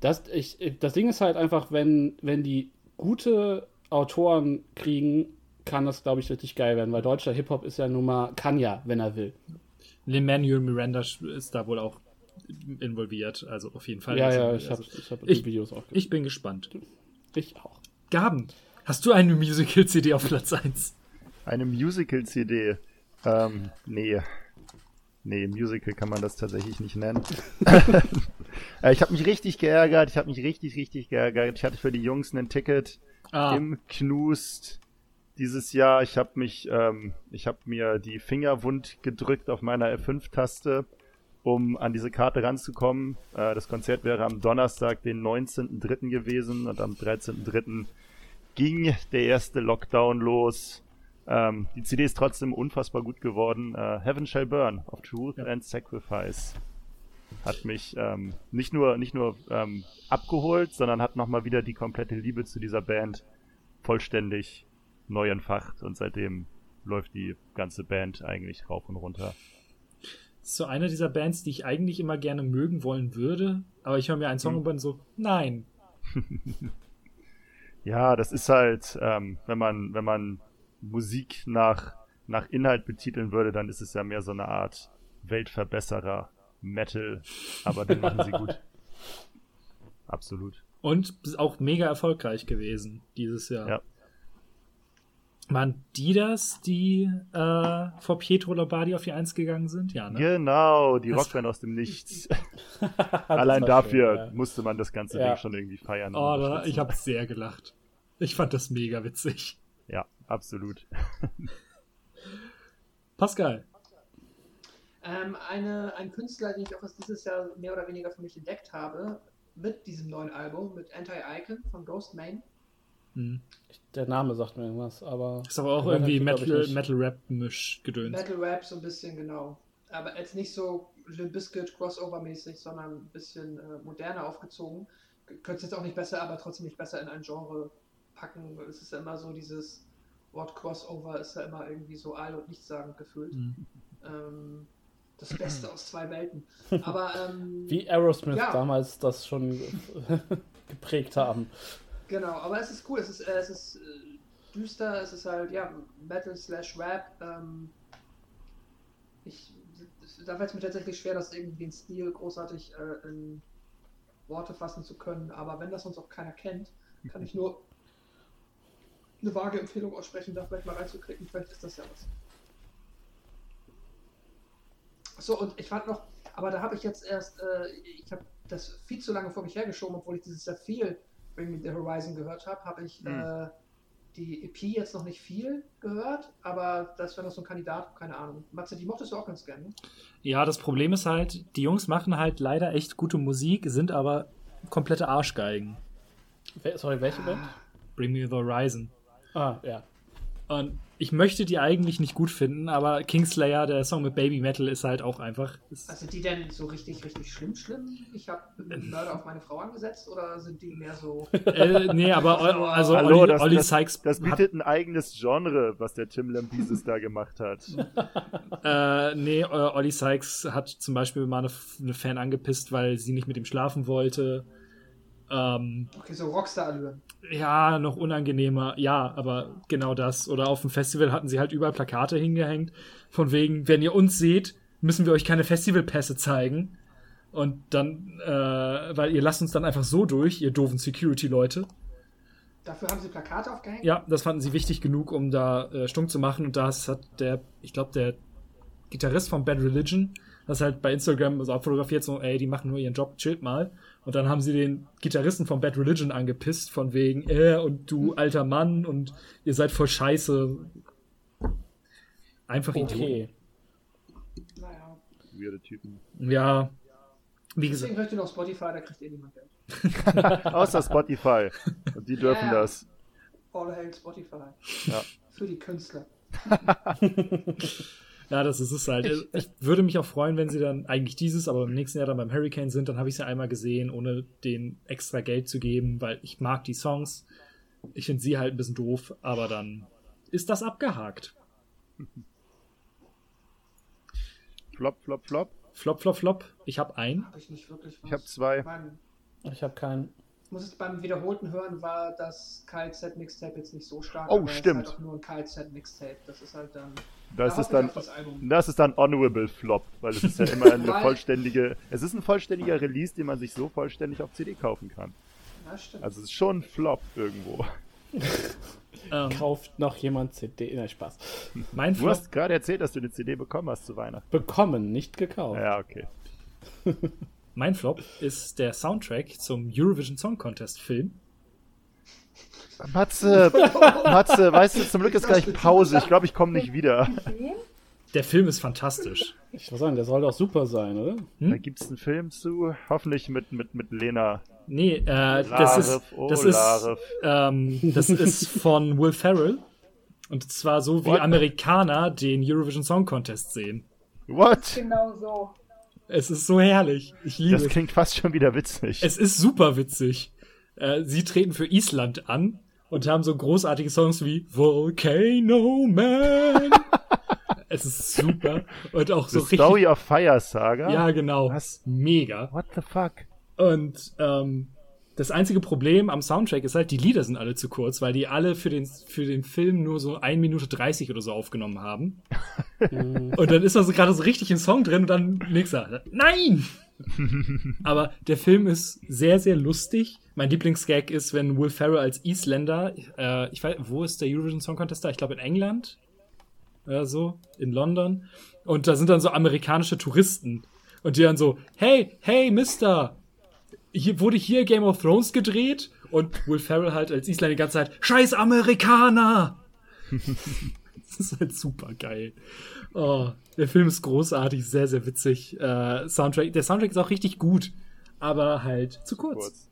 Das, ich, das Ding ist halt einfach, wenn, wenn die gute Autoren kriegen, kann das, glaube ich, richtig geil werden, weil deutscher Hip-Hop ist ja nun mal, kann ja, wenn er will. Lin-Manuel Miranda ist da wohl auch involviert, also auf jeden Fall. ja, Also, ja, ich habe also, ich hab ich- die Videos auch ich bin gespannt. Ich auch. Gaben, hast du eine Musical-CD auf Platz 1? Eine Musical-CD. Ähm, nee. Nee, Musical kann man das tatsächlich nicht nennen. Äh, ich habe mich richtig geärgert. Ich habe mich richtig, richtig geärgert. Ich hatte für die Jungs ein Ticket Ah, im Knust dieses Jahr. Ich habe mich, ähm, ich habe mir die Finger wund gedrückt auf meiner F5-Taste, um an diese Karte ranzukommen. Äh, das Konzert wäre am Donnerstag, den 19.03. gewesen und am 13.03. ging der erste Lockdown los. Ähm, die CD ist trotzdem unfassbar gut geworden. Äh, Heaven Shall Burn of Truth Ja. and Sacrifice hat mich ähm, nicht nur nicht nur ähm, abgeholt, sondern hat nochmal wieder die komplette Liebe zu dieser Band vollständig neu entfacht und seitdem läuft die ganze Band eigentlich rauf und runter. Ist so eine dieser Bands, die ich eigentlich immer gerne mögen wollen würde, aber ich höre mir einen Song Hm. und bin so, nein. Ja, das ist halt, ähm, wenn man wenn man Musik nach nach Inhalt betiteln würde, dann ist es ja mehr so eine Art Weltverbesserer Metal, aber den machen sie gut. Absolut. Und ist auch mega erfolgreich gewesen dieses Jahr. Ja. Waren die das, die äh, vor Pietro Lombardi auf die Eins gegangen sind? Ja, ne? Genau, die Das- Rockband aus dem Nichts. Allein dafür schön, ja. musste man das ganze Ja. Ding schon irgendwie feiern. Oh, da, ich habe sehr gelacht. Ich fand das mega witzig. Ja, absolut. Pascal. Ähm, eine, ein Künstler, den ich auch erst dieses Jahr mehr oder weniger für mich entdeckt habe, mit diesem neuen Album, mit Anti-Icon von Ghost Main. Hm. Der Name sagt mir irgendwas, aber. Ist aber auch irgendwie glaub ich Metal, nicht. Metal Rap Misch gedöns. Metal Rap so ein bisschen, genau. Aber jetzt nicht so Limp Bizkit Crossover-mäßig, sondern ein bisschen äh, moderner aufgezogen. Könnte es jetzt auch nicht besser, aber trotzdem nicht besser in ein Genre packen. Es ist ja immer so dieses Wort Crossover ist ja immer irgendwie so all- und nichtssagend gefühlt. Hm. Ähm, das Beste aus zwei Welten. Aber ähm, Wie Aerosmith Ja. damals das schon ge- geprägt haben. Genau, aber es ist cool, es ist, äh, es ist äh, düster, es ist halt, ja, Metal slash Rap. Ähm, ich, da fällt es mir tatsächlich schwer, das irgendwie den Stil großartig äh, in Worte fassen zu können, aber wenn das sonst auch keiner kennt, kann ich nur eine vage Empfehlung aussprechen, da vielleicht mal reinzuklicken, vielleicht ist das ja was. So, und ich fand noch, aber da habe ich jetzt erst, äh, ich habe das viel zu lange vor mich hergeschoben, obwohl ich dieses Jahr viel Bring Me the Horizon gehört habe, habe ich Mhm. äh, die EP jetzt noch nicht viel gehört, aber das wäre noch so ein Kandidat, keine Ahnung. Matze, die mochtest du auch ganz gerne. ne? Ja, das Problem ist halt, die Jungs machen halt leider echt gute Musik, sind aber komplette Arschgeigen. Sorry, welche Band? Bring Me the Horizon. Ah, ja. Und ich möchte die eigentlich nicht gut finden, aber Kingslayer, der Song mit Baby Metal, ist halt auch einfach. Ist, Also sind die denn so richtig, richtig schlimm, schlimm? Ich habe Mörder auf meine Frau angesetzt oder sind die mehr so. äh, nee, aber also Hallo, Olli, das, Olli das, Sykes das bietet ein eigenes Genre, was der Tim Lambesis da gemacht hat. äh, nee, äh, Olli Sykes hat zum Beispiel mal eine, eine Fan angepisst, weil sie nicht mit ihm schlafen wollte. Ähm, Okay, so Rockstar-Allüren. ja, noch unangenehmer. Ja, aber genau das. Oder auf dem Festival hatten sie halt überall Plakate hingehängt. Von wegen, wenn ihr uns seht, müssen wir euch keine Festivalpässe zeigen. Und dann, äh, weil ihr lasst uns dann einfach so durch, ihr doofen Security-Leute. Dafür haben sie Plakate aufgehängt? Ja, das fanden sie wichtig genug, um da äh, stumm zu machen. Und das hat der, ich glaube, der Gitarrist von Bad Religion, das halt bei Instagram so abfotografiert, so, ey, die machen nur ihren Job, chillt mal. Und dann haben sie den Gitarristen von Bad Religion angepisst, von wegen, äh, und du alter Mann und ihr seid voll scheiße. Einfach Idioten. Okay. Naja. Weirde Typen. Ja, wie Deswegen gesagt, hört ihr noch Spotify, da kriegt eh niemand Geld. Außer Spotify. Und die dürfen Ja. das. All hail Spotify. Ja. Für die Künstler. ja, das ist es halt. Ich würde mich auch freuen, wenn sie dann eigentlich dieses, aber im nächsten Jahr dann beim Hurricane sind, dann habe ich sie einmal gesehen, ohne denen extra Geld zu geben, weil ich mag die Songs. Ich finde sie halt ein bisschen doof, aber dann ist das abgehakt. Flop, flop, flop. Flop, flop, flop. Ich habe einen. Habe ich nicht wirklich was. Ich habe zwei. Beim, Ich habe keinen. muss es beim wiederholten Hören war das KZ Mixtape jetzt nicht so stark. Oh, aber es stimmt. Ist halt auch nur ein KZ Mixtape. Das ist halt dann. Das da ist dann, das das ist dann Honorable Flop, weil es ist ja immer eine vollständige, es ist ein vollständiger Release, den man sich so vollständig auf CD kaufen kann. Ja, stimmt. Also es ist schon ein Flop irgendwo. Ähm, Kauft noch jemand CD? Nein, Spaß. mein Du Flop. hast gerade erzählt, dass du eine CD bekommen hast zu Weihnachten. Bekommen, nicht gekauft. Ja, okay. Mein Flop ist der Soundtrack zum Eurovision Song Contest Film. Matze, Matze, weißt du, zum Glück ist gleich Pause. Ich glaube, ich komme nicht wieder. Der Film ist fantastisch. Ich muss sagen, der soll doch super sein, oder? Da gibt's einen Film zu, hoffentlich mit, mit, mit Lena. Nee, äh, das Larif, ist, oh, das ist, Larif. ähm, das ist von Will Ferrell. Und zwar so wie What? Amerikaner den Eurovision Song Contest sehen. What? Genau so. Es ist so herrlich. Ich liebe Das es. klingt fast schon wieder witzig. Es ist super witzig. Äh, sie treten für Island an und haben so großartige Songs wie Volcano Man. es ist super. Und auch so The richtig. Story of Fire Saga? Ja, genau. Was? Mega. What the fuck? Und ähm, das einzige Problem am Soundtrack ist halt, die Lieder sind alle zu kurz, weil die alle für den, für den Film nur so 1 Minute 30 oder so aufgenommen haben. und dann ist da so gerade so richtig ein Song drin und dann nächster. Nein! Aber der Film ist sehr, sehr lustig. Mein Lieblingsgag ist, wenn Will Ferrell als Isländer, äh, ich weiß, wo ist der Eurovision Song Contest da? Ich glaube in England oder so, in London. Und da sind dann so amerikanische Touristen. Und die dann so, hey, hey, Mister, hier wurde hier Game of Thrones gedreht und Will Ferrell halt als Isländer die ganze Zeit, scheiß Amerikaner! das ist halt super geil. Oh, der Film ist großartig, sehr, sehr witzig. Äh, Soundtrack, der Soundtrack ist auch richtig gut, aber halt zu kurz. Kurz.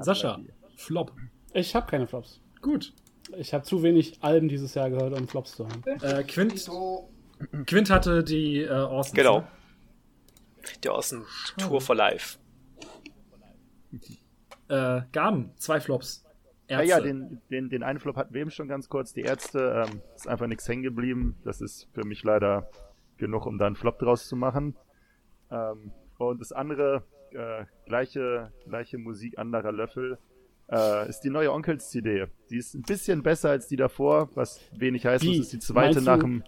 Sascha, Flop. Ich habe keine Flops. Gut. Ich habe zu wenig Alben dieses Jahr gehört, um Flops zu haben. Äh, Quint, Quint hatte die äh. Genau. ne? Der Osten Tour for Life. Äh, Gaben, zwei Flops. Ja, Ärzte. ja, den, den, den einen Flop hatten wir eben schon ganz kurz. Die Ärzte, ähm, ist einfach nichts hängen geblieben. Das ist für mich leider genug, um da einen Flop draus zu machen. Ähm, und das andere, äh, gleiche, gleiche Musik, anderer Löffel, äh, ist die neue Onkels-CD. Die ist ein bisschen besser als die davor, was wenig heißt. Wie? Das ist die zweite nach dem.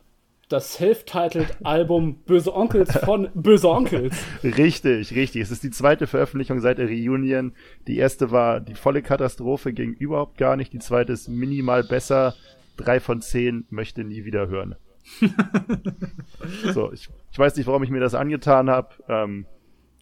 Das self-titled Album Böse Onkels von Böse Onkels. Richtig, richtig. Es ist die zweite Veröffentlichung seit der Reunion. Die erste war die volle Katastrophe, ging überhaupt gar nicht. Die zweite ist minimal besser. Drei von zehn möchte nie wieder hören. so, ich, ich weiß nicht, warum ich mir das angetan habe. Ähm,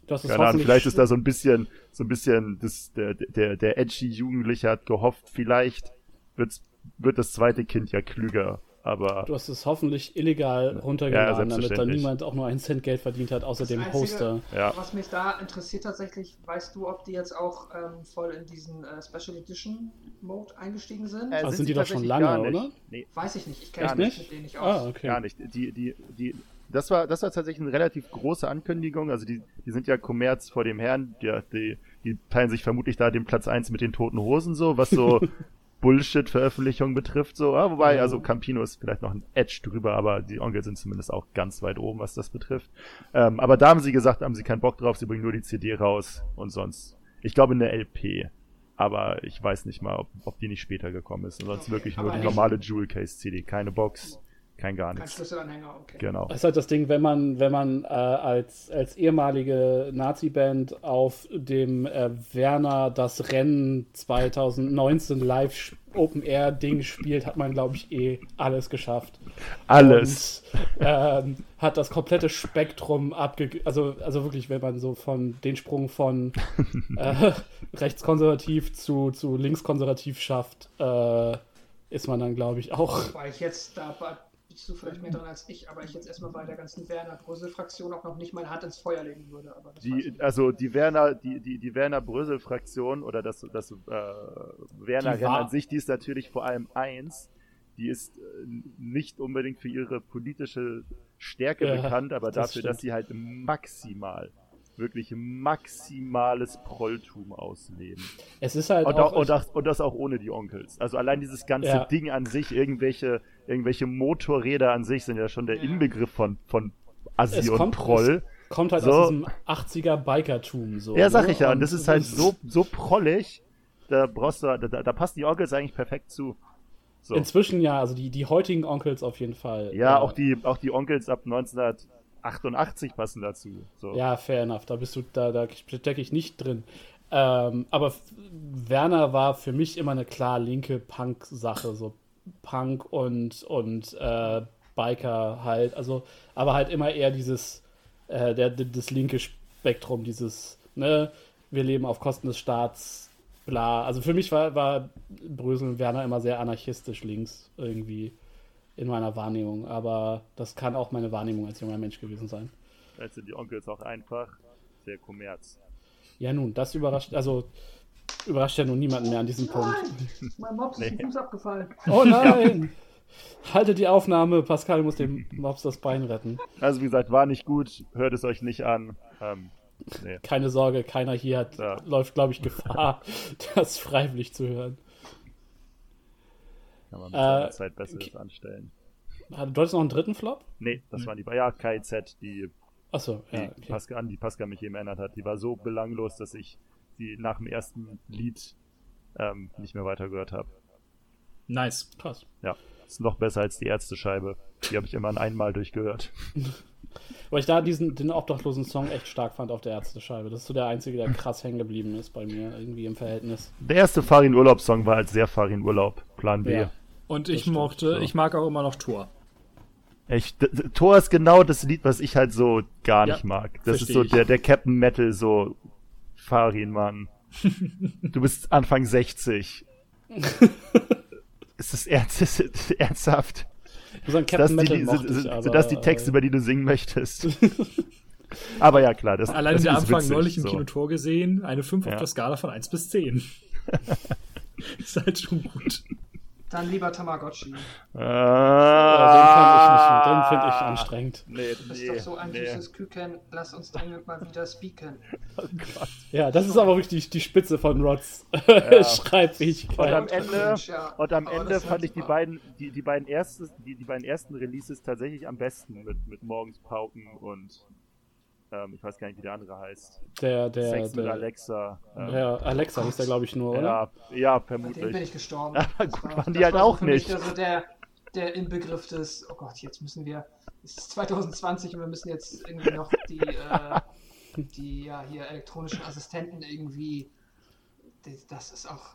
Das ist keine Ahnung, vielleicht ist da so ein bisschen, so ein bisschen, das, der, der, der edgy Jugendliche hat gehofft, vielleicht wird's, wird das zweite Kind ja klüger. Aber Du hast es hoffentlich illegal Ja, runtergeladen, damit da niemand auch nur einen Cent Geld verdient hat, außer dem Einzige- Hoster. ja, was mich da interessiert tatsächlich, weißt du, ob die jetzt auch ähm, voll in diesen äh, Special Edition Mode eingestiegen sind? Äh, Ah, sind sind die doch schon lange, oder? Nee, Weiß ich nicht, ich kenne mich nicht? mit denen nicht aus. Ah, okay. Gar nicht. Die, die, die, das war, das war tatsächlich eine relativ große Ankündigung. Also die, die sind ja Kommerz vor dem Herrn. Die, die, die teilen sich vermutlich da den Platz 1 mit den toten Hosen so, was so Bullshit-Veröffentlichungen betrifft. So, ah, wobei, Ja. also Campino ist vielleicht noch ein Edge drüber, aber die Onkel sind zumindest auch ganz weit oben, was das betrifft. Ähm, aber da haben sie gesagt, haben sie keinen Bock drauf, sie bringen nur die CD raus und sonst. Ich glaube eine LP. Aber ich weiß nicht mal, ob, ob die nicht später gekommen ist. Und sonst Okay, wirklich nur die normale Jewel Case CD, keine Box. Kein gar Kein nichts. Schlüsselanhänger, okay. Genau. Das ist halt das Ding, wenn man, wenn man äh, als, als ehemalige Nazi-Band auf dem äh, Werner das Rennen 2019 live Open Air Ding spielt, hat man, glaube ich, eh alles geschafft. Alles. Und, ähm, hat das komplette Spektrum abge... Also, also wirklich, wenn man so von den Sprung von äh, rechtskonservativ zu, zu linkskonservativ schafft, äh, ist man dann, glaube ich, auch Weil ich jetzt, da bist du vielleicht mehr dran als ich, aber ich jetzt erstmal bei der ganzen Werner-Brösel-Fraktion auch noch nicht meine Hand ins Feuer legen würde. Die, also die Werner, die, die, die Werner Brösel-Fraktion oder das, das äh, Werner an sich, die ist natürlich vor allem eins. Die ist äh, nicht unbedingt für ihre politische Stärke Ja, bekannt, aber das dafür, stimmt. dass sie halt maximal, wirklich maximales Prolltum ausleben. Es ist halt Und, auch, auch, und, das, und das auch ohne die Onkels. Also allein dieses ganze Ja. Ding an sich, irgendwelche, irgendwelche Motorräder an sich sind ja schon der Ja. Inbegriff von, von Assi Es und kommt- Proll. kommt halt so. aus diesem 80er Bikertum so. Ja, sag ne? ich ja. Und Und das ist halt so, so prollig, da brauchst du, da, da passen die Onkels eigentlich perfekt zu. So. Inzwischen ja, also die, die heutigen Onkels auf jeden Fall. Ja, Äh, auch die, auch die Onkels ab 1988 passen dazu. So. Ja, fair enough. Da bist du, da, da stecke ich nicht drin. Ähm, aber Werner war für mich immer eine klar linke Punk-Sache, so Punk und, und äh, Biker halt. Also, aber halt immer eher dieses, äh, der, das linke Spektrum, dieses, ne, wir leben auf Kosten des Staats, bla. Also für mich war, war Brösel und Werner immer sehr anarchistisch links irgendwie in meiner Wahrnehmung. Aber das kann auch meine Wahrnehmung als junger Mensch gewesen sein. Jetzt sind die Onkels auch einfach sehr kommerz. Ja, nun, das überrascht, also überrascht ja nun niemanden mehr an diesem Punkt. Mein Mops ist dem Fuß abgefallen. Oh nein! Haltet die Aufnahme, Pascal muss dem Mops das Bein retten. Also wie gesagt, war nicht gut, hört es euch nicht an. Ähm, nee. Keine Sorge, keiner hier hat, Ja. läuft, glaube ich, Gefahr, das freiwillig zu hören. Kann man mit Äh, seiner Zeit Besseres okay. anstellen. Du hattest noch einen dritten Flop? Nee, das waren die, ja, KZ, die, Achso, die ja. Okay. Pascal, an die Pascal mich eben erinnert hat. Die war so belanglos, dass ich sie nach dem ersten Lied ähm, nicht mehr weitergehört habe. Nice. Krass. Ja, ist noch besser als die Ärztescheibe. Die habe ich immer einmal durchgehört. Weil ich da diesen den obdachlosen Song echt stark fand auf der Ärztescheibe. Das ist so der einzige, der krass hängen geblieben ist bei mir, irgendwie im Verhältnis. Der erste Farin Urlaub Song war als sehr Farin Urlaub. Plan B. Ja. Und ich stimmt. mochte, So. ich mag auch immer noch Tor. Echt, Thor ist genau das Lied, was ich halt so gar Ja, nicht mag. Das ist so ich. der, der Captain Metal, so Farin, Mann. du bist Anfang 60. ist das ernst, ist das ernsthaft? Sind das, Captain die, Metal die, mochte sind, ich, aber, das die Texte, äh, über die du singen möchtest? aber ja, klar. Das, Allein das der Anfang witzig, neulich im so. Kinotor gesehen, eine 5 Ja. auf der Skala von 1 bis 10. ist halt schon gut. Dann lieber Tamagotchi. äh, den fand ich nicht, den finde ich anstrengend. Nee, Das ist nee, doch so ein nee. süßes Küken. Lass uns dringend mal wieder speaken. Ja, das ist aber wirklich die Spitze von Rods Und Schreibfähigkeit. am Ende, ja. und am Aber Ende fand hat ich die beiden, die, die beiden ersten, die, die beiden ersten Releases tatsächlich am besten mit, mit Morgens Pauken und ähm, ich weiß gar nicht, wie der andere heißt. Der, der, Sex mit der, Alexa. Ähm, ja, Alexa ist der, glaube ich, nur, oder? ja, ja, Bei dem bin vermutlich. ich gestorben. Aber gut, war- waren die halt war auch für mich nicht. Also der, der Inbegriff des, oh Gott, jetzt müssen wir, es ist 2020 und wir müssen jetzt irgendwie noch die, äh, die ja hier elektronischen Assistenten irgendwie, das, das ist auch,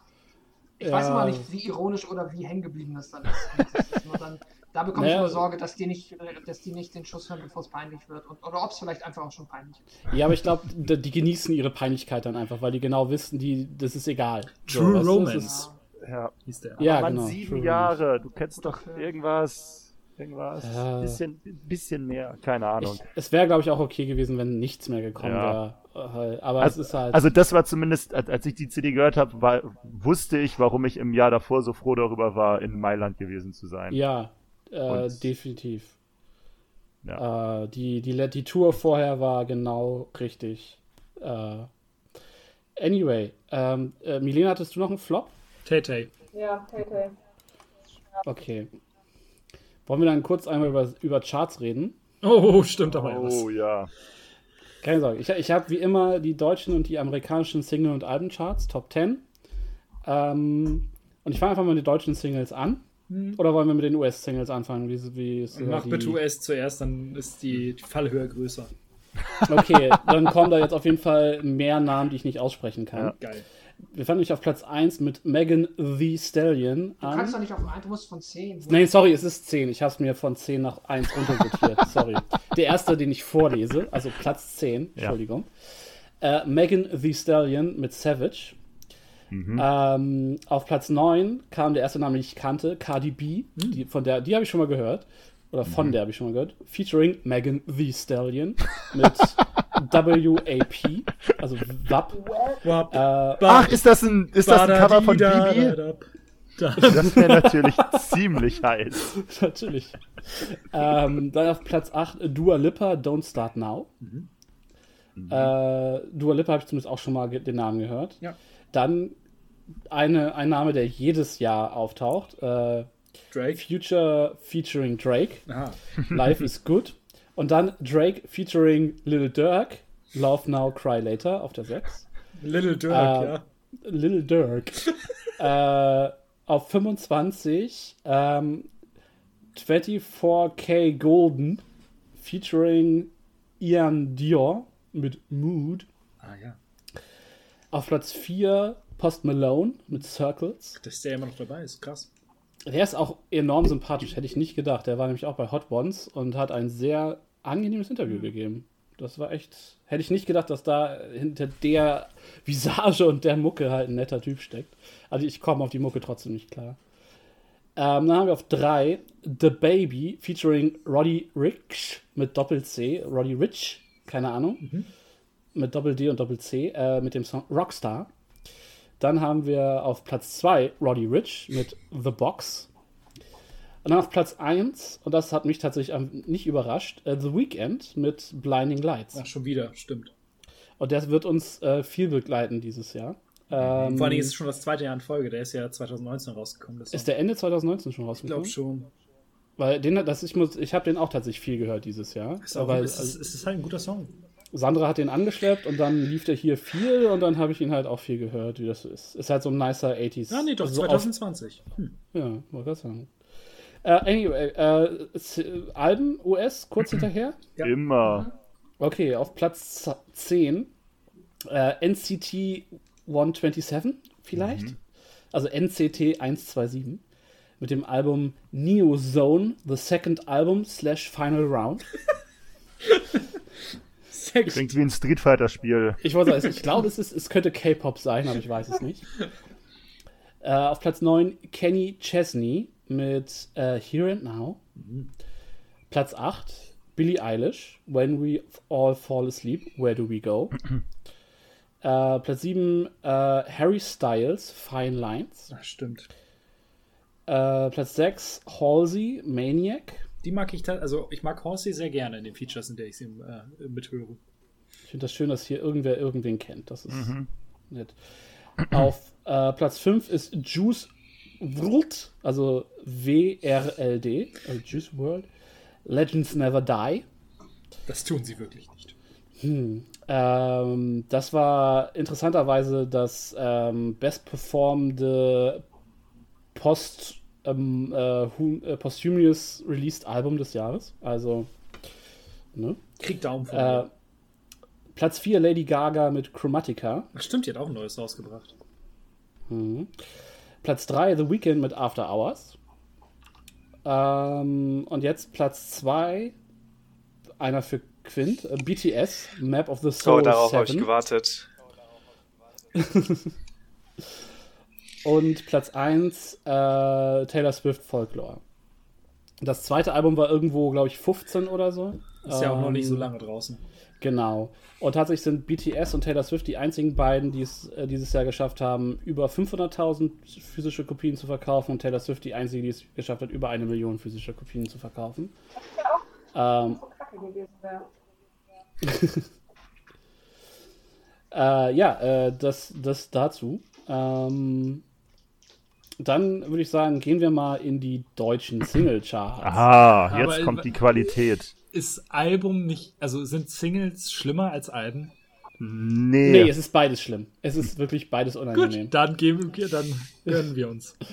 ich Ja. weiß immer nicht, wie ironisch oder wie hängen geblieben das dann ist. Das ist nur dann, da bekomme ich Naja. nur Sorge, dass die nicht, dass die nicht den Schuss hören, bevor es peinlich wird. Und, oder ob es vielleicht einfach auch schon peinlich ist. Ja, aber ich glaube, die, die genießen ihre Peinlichkeit dann einfach, weil die genau wissen, die, das ist egal. True es Romance. ist- Ja, Hieß der. Ja, Mann, genau. sieben True Jahre. Du kennst doch irgendwas, irgendwas, Ja. bisschen, bisschen mehr, keine Ahnung. Ich, es wäre, glaube ich, auch okay gewesen, wenn nichts mehr gekommen Ja. wäre. Äh, Aber Also, es ist halt. also das war zumindest, als als ich die CD gehört habe, war, wusste ich, warum ich im Jahr davor so froh darüber war, in Mailand gewesen zu sein. ja, äh, definitiv. Ja. Äh, die, die, die Tour vorher war genau richtig. Äh, anyway, ähm, äh, Milena, hattest du noch einen Flop? Tay Tay. Ja, Tay Tay. Okay. Wollen wir dann kurz einmal über, über Charts reden? Oh, stimmt aber ja was. Oh ja. Keine Sorge. Ich, ich habe wie immer die deutschen und die amerikanischen Single- und Albencharts, Top 10. Ähm, und ich fange einfach mal mit den deutschen Singles an. Oder wollen wir mit den US-Singles anfangen? Wie, wie ist, Mach die- bitte US zuerst, dann ist die, die Fallhöhe größer. Okay, dann kommen da jetzt auf jeden Fall mehr Namen, die ich nicht aussprechen kann. Ja. Geil. Wir fangen nämlich auf Platz 1 mit Megan The Stallion Du kannst doch an. nicht auf ein, du musst von 10. Nee, sorry, es ist 10. Ich habe es mir von 10 nach 1 runtersortiert. sorry. Der erste, den ich vorlese, also Platz 10, Ja. Entschuldigung. Äh, Megan The Stallion mit Savage. Ähm, auf Platz 9 kam der erste Name, den ich kannte, Cardi B. Die, von der, die habe ich schon mal gehört. Oder von der habe ich schon mal gehört. Featuring Megan The Stallion mit WAP, also WAP. Wap, Äh, Ach, ist das ein, ist das ein Cover von da, Bibi? da, da. Das wäre natürlich ziemlich heiß. Natürlich. ähm, dann auf Platz 8 Dua Lipa, Don't Start Now. Äh, Dua Lipa habe ich zumindest auch schon mal den Namen gehört. Ja. Dann eine, ein Name, der jedes Jahr auftaucht. Äh, Drake. Future featuring Drake. Aha. Life is Good. Und dann Drake featuring Lil Durk. Love Now, Cry Later auf der 6. Little Dirk, Äh, ja. Lil Durk. äh, auf 25 ähm, 24K Golden featuring Ian Dior mit Mood. Ah ja. Auf Platz 4 Post Malone mit Circles. Dass der immer noch dabei ist, krass. Der ist auch enorm sympathisch, hätte ich nicht gedacht. Der war nämlich auch bei Hot Ones und hat ein sehr angenehmes Interview gegeben. Das war echt. Hätte ich nicht gedacht, dass da hinter der Visage und der Mucke halt ein netter Typ steckt. Also ich komme auf die Mucke trotzdem nicht klar. Ähm, dann haben wir auf drei The Baby featuring Roddy Rich mit Doppel-C. Roddy Rich, keine Ahnung. Mit Doppel-D und Doppel-C äh, mit dem Song Rockstar. Dann haben wir auf Platz 2 Roddy Rich mit The Box. Und dann auf Platz 1, und das hat mich tatsächlich nicht überrascht, äh, The Weeknd mit Blinding Lights. Ach, schon wieder, stimmt. Und der wird uns äh, viel begleiten dieses Jahr. Ähm, Vor allen Dingen ist es schon das zweite Jahr in Folge. Der ist ja 2019 rausgekommen. Ist der Ende 2019 schon ich rausgekommen? glaube schon. Weil den, das, ich muss, ich habe den auch tatsächlich viel gehört dieses Jahr. Ist, auch, weil, ist, also, ist, ist halt ein guter Song. Sandra hat den angeschleppt und dann lief der hier viel und dann habe ich ihn halt auch viel gehört, wie das so ist. Ist halt so ein nicer 80s. Ah, nee, doch, also so auf- 2020. Hm. Ja, wollte gerade sagen. Äh, anyway, äh, Alben US kurz hinterher. Ja. Immer. Okay, auf Platz z- 10 äh, NCT 127 vielleicht. Also NCT 127 mit dem Album Neo Zone, the second album slash final round. Sehr gut. Klingt wie ein Street Fighter-Spiel. Ich wollte sagen, ich glaube, es, ist, es könnte K-Pop sein, aber ich weiß es nicht. Äh, auf Platz 9 Kenny Chesney mit äh, Here and Now. Platz 8 Billie Eilish, When We All Fall Asleep, Where Do We Go? äh, Platz 7 äh, Harry Styles, Fine Lines. Ach, stimmt. Äh, Platz 6 Halsey, Maniac. Die mag ich, also ich mag Horsey sehr gerne in den Features, in der ich sie äh, mithöre. Ich finde das schön, dass hier irgendwer irgendwen kennt. Das ist nett. Auf äh, Platz 5 ist Juice WRLD, also W-R-L-D, also Juice World. Legends Never Die. Das tun sie wirklich nicht. Ähm, das war interessanterweise das ähm, bestperformende Post, ähm, äh, äh, posthumous released Album des Jahres. Also, ne? Krieg Daumen von Äh. Platz 4 Lady Gaga mit Chromatica. Ach, stimmt, die hat auch ein neues rausgebracht. Mhm. Platz 3 The Weeknd mit After Hours. Ähm, und jetzt Platz 2, einer für Quint, äh, BTS, Map of the Soul Oh, darauf habe ich 7. gewartet. Und Platz 1 äh, Taylor Swift Folklore. Das zweite Album war irgendwo, glaube ich, 15 oder so. Ist ja auch noch nicht so Ähm, lange draußen. Genau. Und tatsächlich sind BTS und Taylor Swift die einzigen beiden, die es äh, dieses Jahr geschafft haben, über 500.000 physische Kopien zu verkaufen und Taylor Swift die einzige, die es geschafft hat, über eine Million physische Kopien zu verkaufen. Ähm, äh, ja, äh, das, das dazu. Ähm, dann würde ich sagen, gehen wir mal in die deutschen Singlecharts. Aha, jetzt Aber- kommt die Qualität. Ist Album nicht, also sind Singles schlimmer als Alben? Nee. Nee, es ist beides schlimm. Es ist wirklich beides unangenehm. Gut, dann geben wir, dann hören wir uns.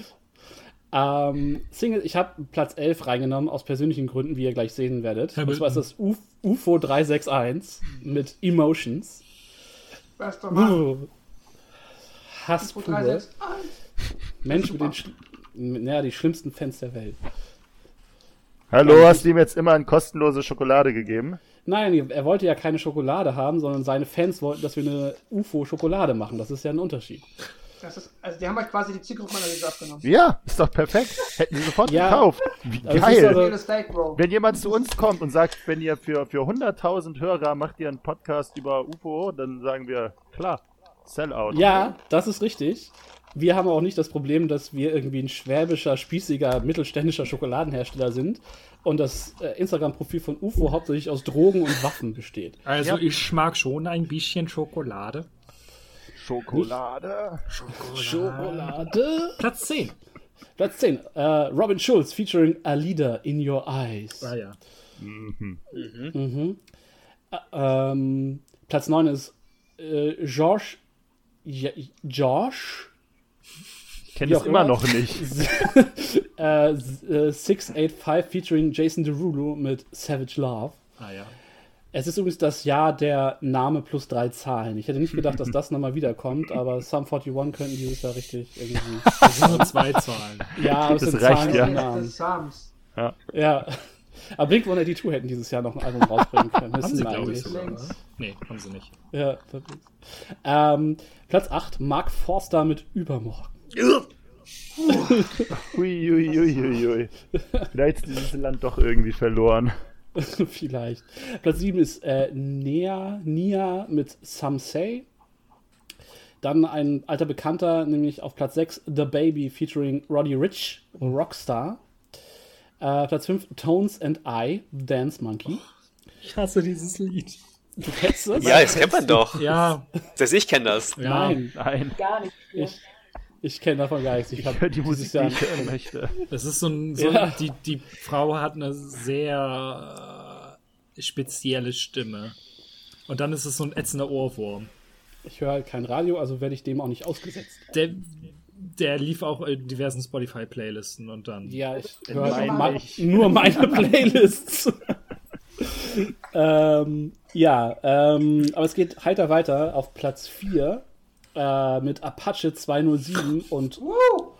Ähm, Single, ich habe Platz 11 reingenommen, aus persönlichen Gründen, wie ihr gleich sehen werdet. Und zwar ist das Uf UFO 361 mit Emotions. Bester Mann. Uh, Hass UFO pur. 361. Mensch mit den schl ja, die schlimmsten Fans der Welt. Hallo, hast du ihm jetzt immer eine kostenlose Schokolade gegeben? Nein, er wollte ja keine Schokolade haben, sondern seine Fans wollten, dass wir eine UFO-Schokolade machen. Das ist ja ein Unterschied. Das ist, also die haben halt quasi die Zielgruppenanalyse abgenommen. Ja, ist doch perfekt. Hätten sie sofort Ja. gekauft. Wie ist geil. also-. Wenn jemand zu uns kommt und sagt, wenn ihr für, für 100.000 Hörer macht ihr einen Podcast über UFO, dann sagen wir, klar, Sellout. Ja, das ist richtig. Wir haben auch nicht das Problem, dass wir irgendwie ein schwäbischer, spießiger, mittelständischer Schokoladenhersteller sind und das äh, Instagram-Profil von UFO hauptsächlich aus Drogen und Waffen besteht. Also ich mag schon ein bisschen Schokolade. Schokolade. Schokolade. Platz 10. Platz 10. Äh, Robin Schulz featuring A Leader in Your Eyes. Ah ja. Mhm. Ä- ähm, Platz 9 ist äh, George. Ja, Josh. Kenn Wie es auch immer noch nicht. äh, s- äh, 685 featuring Jason Derulo mit Savage Love. Ah ja. Es ist übrigens das Jahr der Name plus drei Zahlen. Ich hätte nicht gedacht, dass das nochmal wiederkommt, aber Sum 41 könnten dieses Jahr richtig irgendwie. Das sind nur zwei Zahlen. Ja, aber es Das sind reicht, Zahlen ja. und Namen. Sams. Ja. Aber Blink 182 hätten dieses Jahr noch ein Album rausbringen können. Haben sie, glaube ich, sogar. Oder? Nee, haben sie nicht. Ja. Ähm, Platz 8, Mark Forster mit Übermorgen. Hui. Vielleicht ist dieses Land doch irgendwie verloren. Vielleicht. Platz 7 ist äh, Nia, Nia mit Some Say. Dann ein alter Bekannter, nämlich auf Platz 6 The Baby featuring Roddy Rich, Rockstar. Äh, Platz 5 Tones and I, Dance Monkey. Ich hasse dieses Lied. Du kennst das? Ja, das kennt man doch. Ja, Selbst ich kenne das. ja. Nein, Nein, Gar nicht. ich, ich kenne davon gar nichts. Ich, ich hab höre die Musik, die Jahr- ich hören möchte. Das ist so ein, so Ja. die, die Frau hat eine sehr äh, spezielle Stimme. Und dann ist es so ein ätzender Ohrwurm. Ich höre halt kein Radio, also werde ich dem auch nicht ausgesetzt. Der, der lief auch in diversen Spotify-Playlisten und dann. Ja, ich höre ich. nur meine Playlists. ähm, ja, ähm, aber es geht heiter weiter auf Platz 4 äh, mit Apache 207 und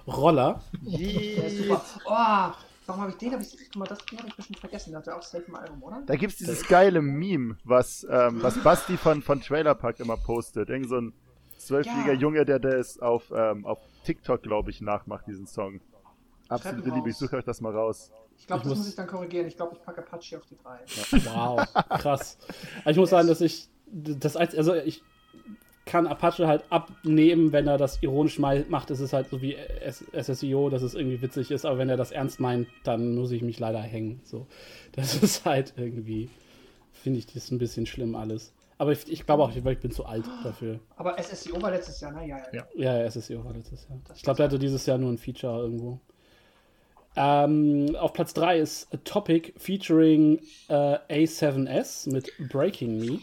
Roller. Der ist super. Oh, warum habe ich den? Hab ich, guck mal, das den habe ich bestimmt vergessen. Der hat ja auch safe im Album, oder? Da gibt's dieses geile Meme, was, ähm, was Basti von, von Trailer Park immer postet. Irgend so ein zwölfjähriger Ja. Junge, der das auf, ähm, auf TikTok, glaube ich, nachmacht, diesen Song. Absolute. Liebe, ich suche euch das mal raus. Ich glaube, das muss- muss ich dann korrigieren. Ich glaube, ich packe Apache auf die 3. Wow, krass. Aber ich muss sagen, dass ich das als, also ich kann Apache halt abnehmen, wenn er das ironisch mal macht. Es ist halt so wie SSIO, dass es irgendwie witzig ist, aber wenn er das ernst meint, dann muss ich mich leider hängen. So, das ist halt irgendwie, finde ich das ein bisschen schlimm alles. Aber ich, ich glaube auch, weil ich bin zu alt dafür. Aber SSIO war letztes Jahr, ne? Ja, ja. Ja. Ja, SSIO war letztes Jahr. Ich glaube, der hatte dieses Jahr nur ein Feature irgendwo. Ähm, auf Platz 3 ist A Topic featuring äh, A7S mit Breaking Me.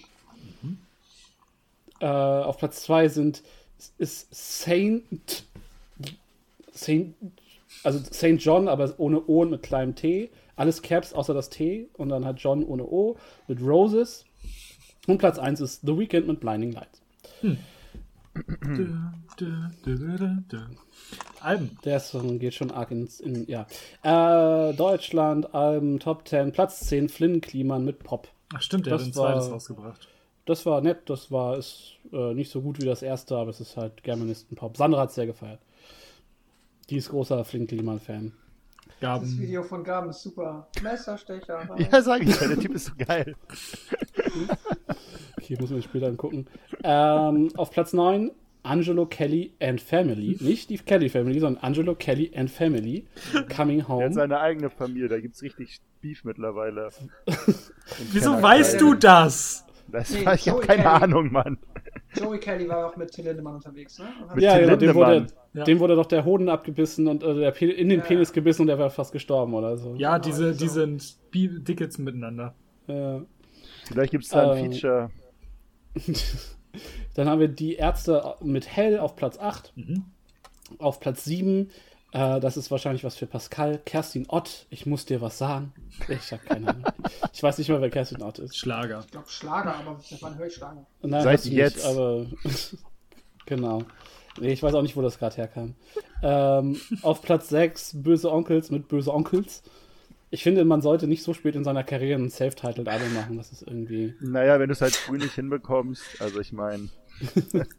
Äh, auf Platz 2 sind ist Saint Saint also Saint John, aber ohne O und mit kleinem T. Alles Caps außer das T und dann hat John ohne O mit Roses. Und Platz 1 ist The Weeknd mit Blinding Lights. Dö. Alben. Der Song geht schon arg ins. In, ja. Äh, Deutschland, Alben, Top 10, Platz 10, Flynn Kliman mit Pop. Ach stimmt, der Das hat ein zweites rausgebracht. Das war nett, das war ist äh, nicht so gut wie das erste, aber es ist halt Germanisten-Pop. Sandra hat es sehr gefeiert. Die ist großer Flynn Kliman-Fan. Das Gaben. Video von Gaben ist super. Messerstecher. Ja, sag ich ja, der Typ ist so geil. Okay, muss man später angucken. Ähm, auf Platz 9, Angelo Kelly and Family. Nicht die Kelly Family, sondern Angelo Kelly and Family. Coming Er hat Home. seine eigene Familie, da gibt's richtig Beef mittlerweile. Wieso weißt du das? Das, Nee, ich habe Joey keine Kelly. Ahnung, Mann. Joey Kelly war auch mit Till Lindemann unterwegs, ne? Ja, Till dem wurde. Ja. dem wurde doch der Hoden abgebissen und äh, der in den Ja. Penis gebissen und der war fast gestorben oder so. Ja, Genau, diese, so. die sind Dickets miteinander. Äh, Vielleicht gibt's da ein Ähm, Feature. dann haben wir die Ärzte mit Hell auf Platz 8. Mhm. Auf Platz 7 Äh, das ist wahrscheinlich was für Pascal. Kerstin Ott, ich muss dir was sagen. Ich habe keine Ahnung. Ich weiß nicht mal, wer Kerstin Ott ist. Schlager. Ich glaube Schlager, aber wann höre ich Schlager? Nein, Seit jetzt. Nicht, aber genau. Nee, ich weiß auch nicht, wo das gerade herkam. Ähm, auf Platz 6 Böse Onkels mit Böse Onkels. Ich finde, man sollte nicht so spät in seiner Karriere ein Self-Titled-Album machen. Das ist irgendwie. Naja, wenn du es halt früh nicht hinbekommst, also ich meine,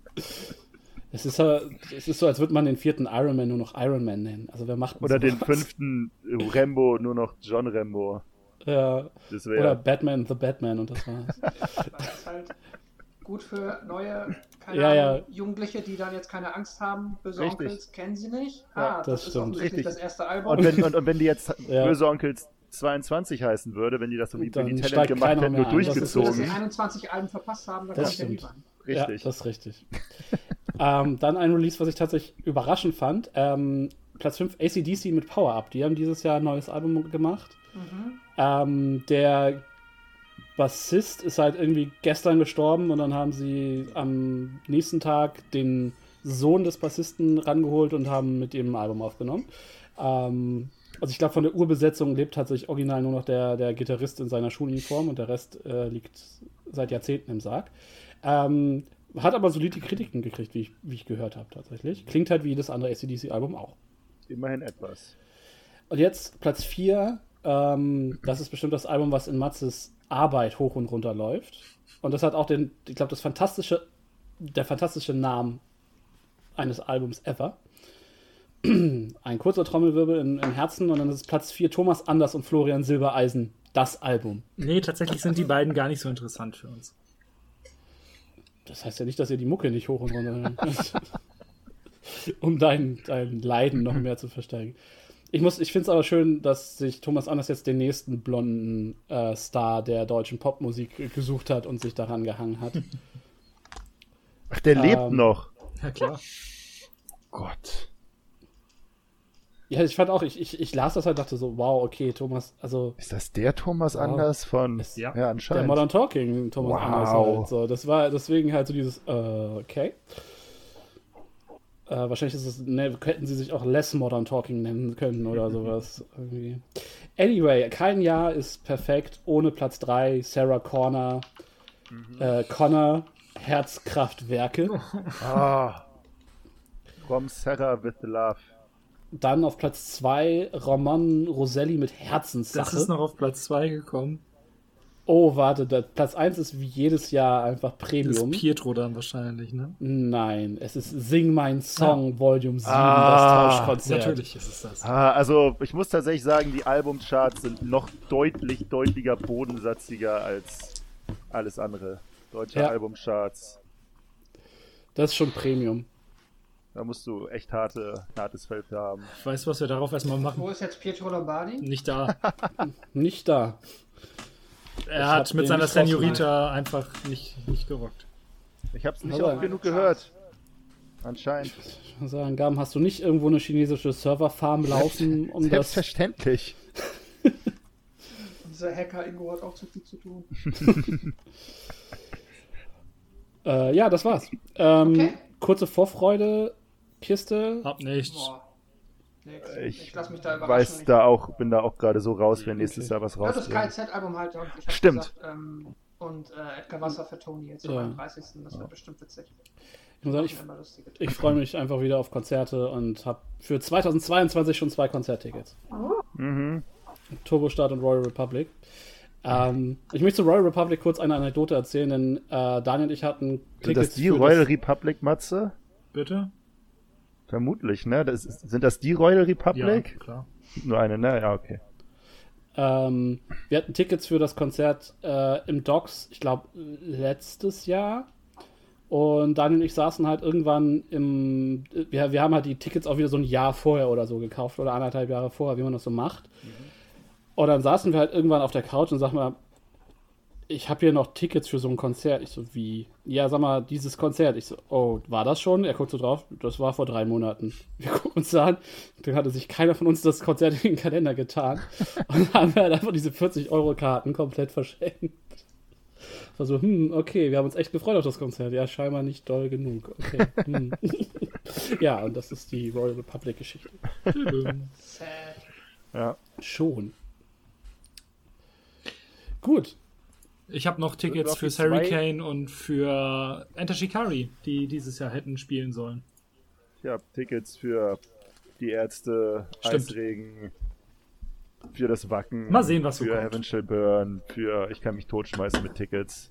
Es ist, ja- es ist so, als würde man den vierten Iron Man nur noch Iron Man nennen. Also wer macht oder den sowas? fünften Rambo nur noch John Rambo. Ja, Das oder. Batman, The Batman und das war's. Das ist halt gut für neue, keine Ja, ja. Ahnung, Jugendliche, die dann jetzt keine Angst haben. Böse Richtig. Onkels kennen sie nicht. Ja, Ah, das das, ist stimmt. offensichtlich Richtig. das erste Album. Und wenn, und, und wenn die jetzt Ja. Böse Onkels 22 heißen würde, wenn die das so wie Billy Talent gemacht hätten, nur ist- dass sie durchgezogen. 21 Alben verpasst haben, dann Das kommt stimmt. Lieber. Richtig. Ja, das ist richtig. ähm, dann ein Release, was ich tatsächlich überraschend fand. Ähm, Platz 5, ACDC mit Power Up. Die haben dieses Jahr ein neues Album gemacht. Mhm. Ähm, der Bassist ist halt irgendwie gestern gestorben und dann haben sie am nächsten Tag den Sohn des Bassisten rangeholt und haben mit ihm ein Album aufgenommen. Ähm, also ich glaube, von der Urbesetzung lebt tatsächlich original nur noch der, der Gitarrist in seiner Schuluniform und der Rest äh, liegt seit Jahrzehnten im Sarg. Ähm, hat aber solide Kritiken gekriegt, wie ich, wie ich gehört habe tatsächlich. Klingt halt wie jedes andere ACDC-Album auch. Immerhin etwas. Und jetzt Platz 4. Ähm, das ist bestimmt das Album, was in Matzes Arbeit hoch und runter läuft. Und das hat auch den, ich glaube, das fantastische, der fantastische Namen eines Albums ever. Ein kurzer Trommelwirbel im, im Herzen und dann ist es Platz 4 Thomas Anders und Florian Silbereisen, das Album. Nee, tatsächlich sind die beiden gar nicht so interessant für uns. Das heißt ja nicht, dass ihr die Mucke nicht hoch und runter könnt. um dein, dein Leiden noch mehr zu versteigen. Ich, muss- ich finde es aber schön, dass sich Thomas Anders jetzt den nächsten blonden äh, Star der deutschen Popmusik gesucht hat und sich daran gehangen hat. Ach, der lebt Ähm, noch. Ja, klar. Gott. Ja, ich fand auch, ich, ich, ich las das halt, dachte so, wow, okay, Thomas, also Ist das der Thomas Wow. Anders von. Ist- ja, ja, anscheinend. der Modern Talking Thomas Wow. Anders halt. So, das war deswegen halt so dieses, äh, okay. Äh, wahrscheinlich ist es, ne, hätten sie sich auch Less Modern Talking nennen können oder sowas. Irgendwie. Anyway, kein Jahr ist perfekt ohne Platz 3, Sarah Connor, äh, Connor, Herzkraftwerke. Ah. From Sarah with Love. Dann auf Platz 2 Roman Roselli mit Das Herzenssache. ist noch auf Platz 2 gekommen. oh, warte, Platz 1 ist wie jedes Jahr einfach Das Premium. ist Pietro dann wahrscheinlich, ne? Nein, es ist Sing Mein Song Volume 7, Ah, das Tauschkonzert. Natürlich ist es das. Ah, also ich muss tatsächlich sagen, die Albumcharts sind noch deutlich, deutlicher bodensatziger als alles andere. Deutsche Ja. Albumcharts. Das ist schon Premium. Da musst du echt harte, hartes Feld haben. Weißt du, was wir darauf erstmal Wo machen? ist jetzt Pietro Lombardi? Nicht da. Nicht da. Er hab hat mit seiner nicht Senorita einfach nicht, nicht gerockt. Ich hab's nicht Aber- oft genug gehört. Anscheinend. Ich muss sagen, Gaben, hast du nicht irgendwo eine chinesische Serverfarm laufen, um das. Selbstverständlich. Dieser Hacker Ingo hat auch zu viel zu tun. Äh, ja, das war's. Ähm, Okay. Kurze Vorfreude, Kiste. Hab nicht. Boah. Nix. Ich, Ich, lass mich da weiß Ich- da auch, bin da auch gerade so raus, wenn nächstes Okay. Jahr was Ja, das rauskommt. KZ-Album halt. Und ich hab Stimmt. Gesagt, ähm, und äh, Edgar Wasser für Tony jetzt Ja. am 30. Das wird bestimmt witzig. Ich muss sagen, ich, ich freue mich einfach wieder auf Konzerte und habe für 2022 schon zwei Konzerttickets. Mhm. Turbostart und Royal Republic. Ähm, ich möchte zu Royal Republic kurz eine Anekdote erzählen, denn äh, Daniel und ich hatten Sind das die für Royal das- Republic, Matze? Bitte? Vermutlich, ne? Das ist, sind das die Royal Ja, Republic? klar. Nur eine, ne? Ja, okay. Ähm, wir hatten Tickets für das Konzert äh, im Docks, ich glaube, letztes Jahr. Und Daniel und ich saßen halt irgendwann im. Wir, wir haben halt die Tickets auch wieder so ein Jahr vorher oder so gekauft oder anderthalb Jahre vorher, wie man das so macht. Und dann saßen wir halt irgendwann auf der Couch und sagten mal, ich habe hier noch Tickets für so ein Konzert. Ich so, wie? Ja, sag mal, dieses Konzert. Ich so, oh, war das schon? Er guckt so drauf, das war vor drei Monaten. Wir gucken uns da an. Dann hatte sich keiner von uns das Konzert in den Kalender getan. Und dann haben wir halt einfach diese 40-Euro-Karten komplett verschenkt. War so, hm, okay, wir haben uns echt gefreut auf das Konzert. Ja, scheinbar nicht doll genug. Okay. Hm. Ja, und das ist die Royal Republic-Geschichte. Ja. Schon. Gut. Ich habe noch Tickets für Harry zwei- Kane und für Enter Shikari, die dieses Jahr hätten spielen sollen. Ich habe Tickets für die Ärzte, Stimmt. Eisregen, für das Wacken. Mal sehen, was so Für kommt. Heaven Shall Burn, für Ich kann mich totschmeißen mit Tickets.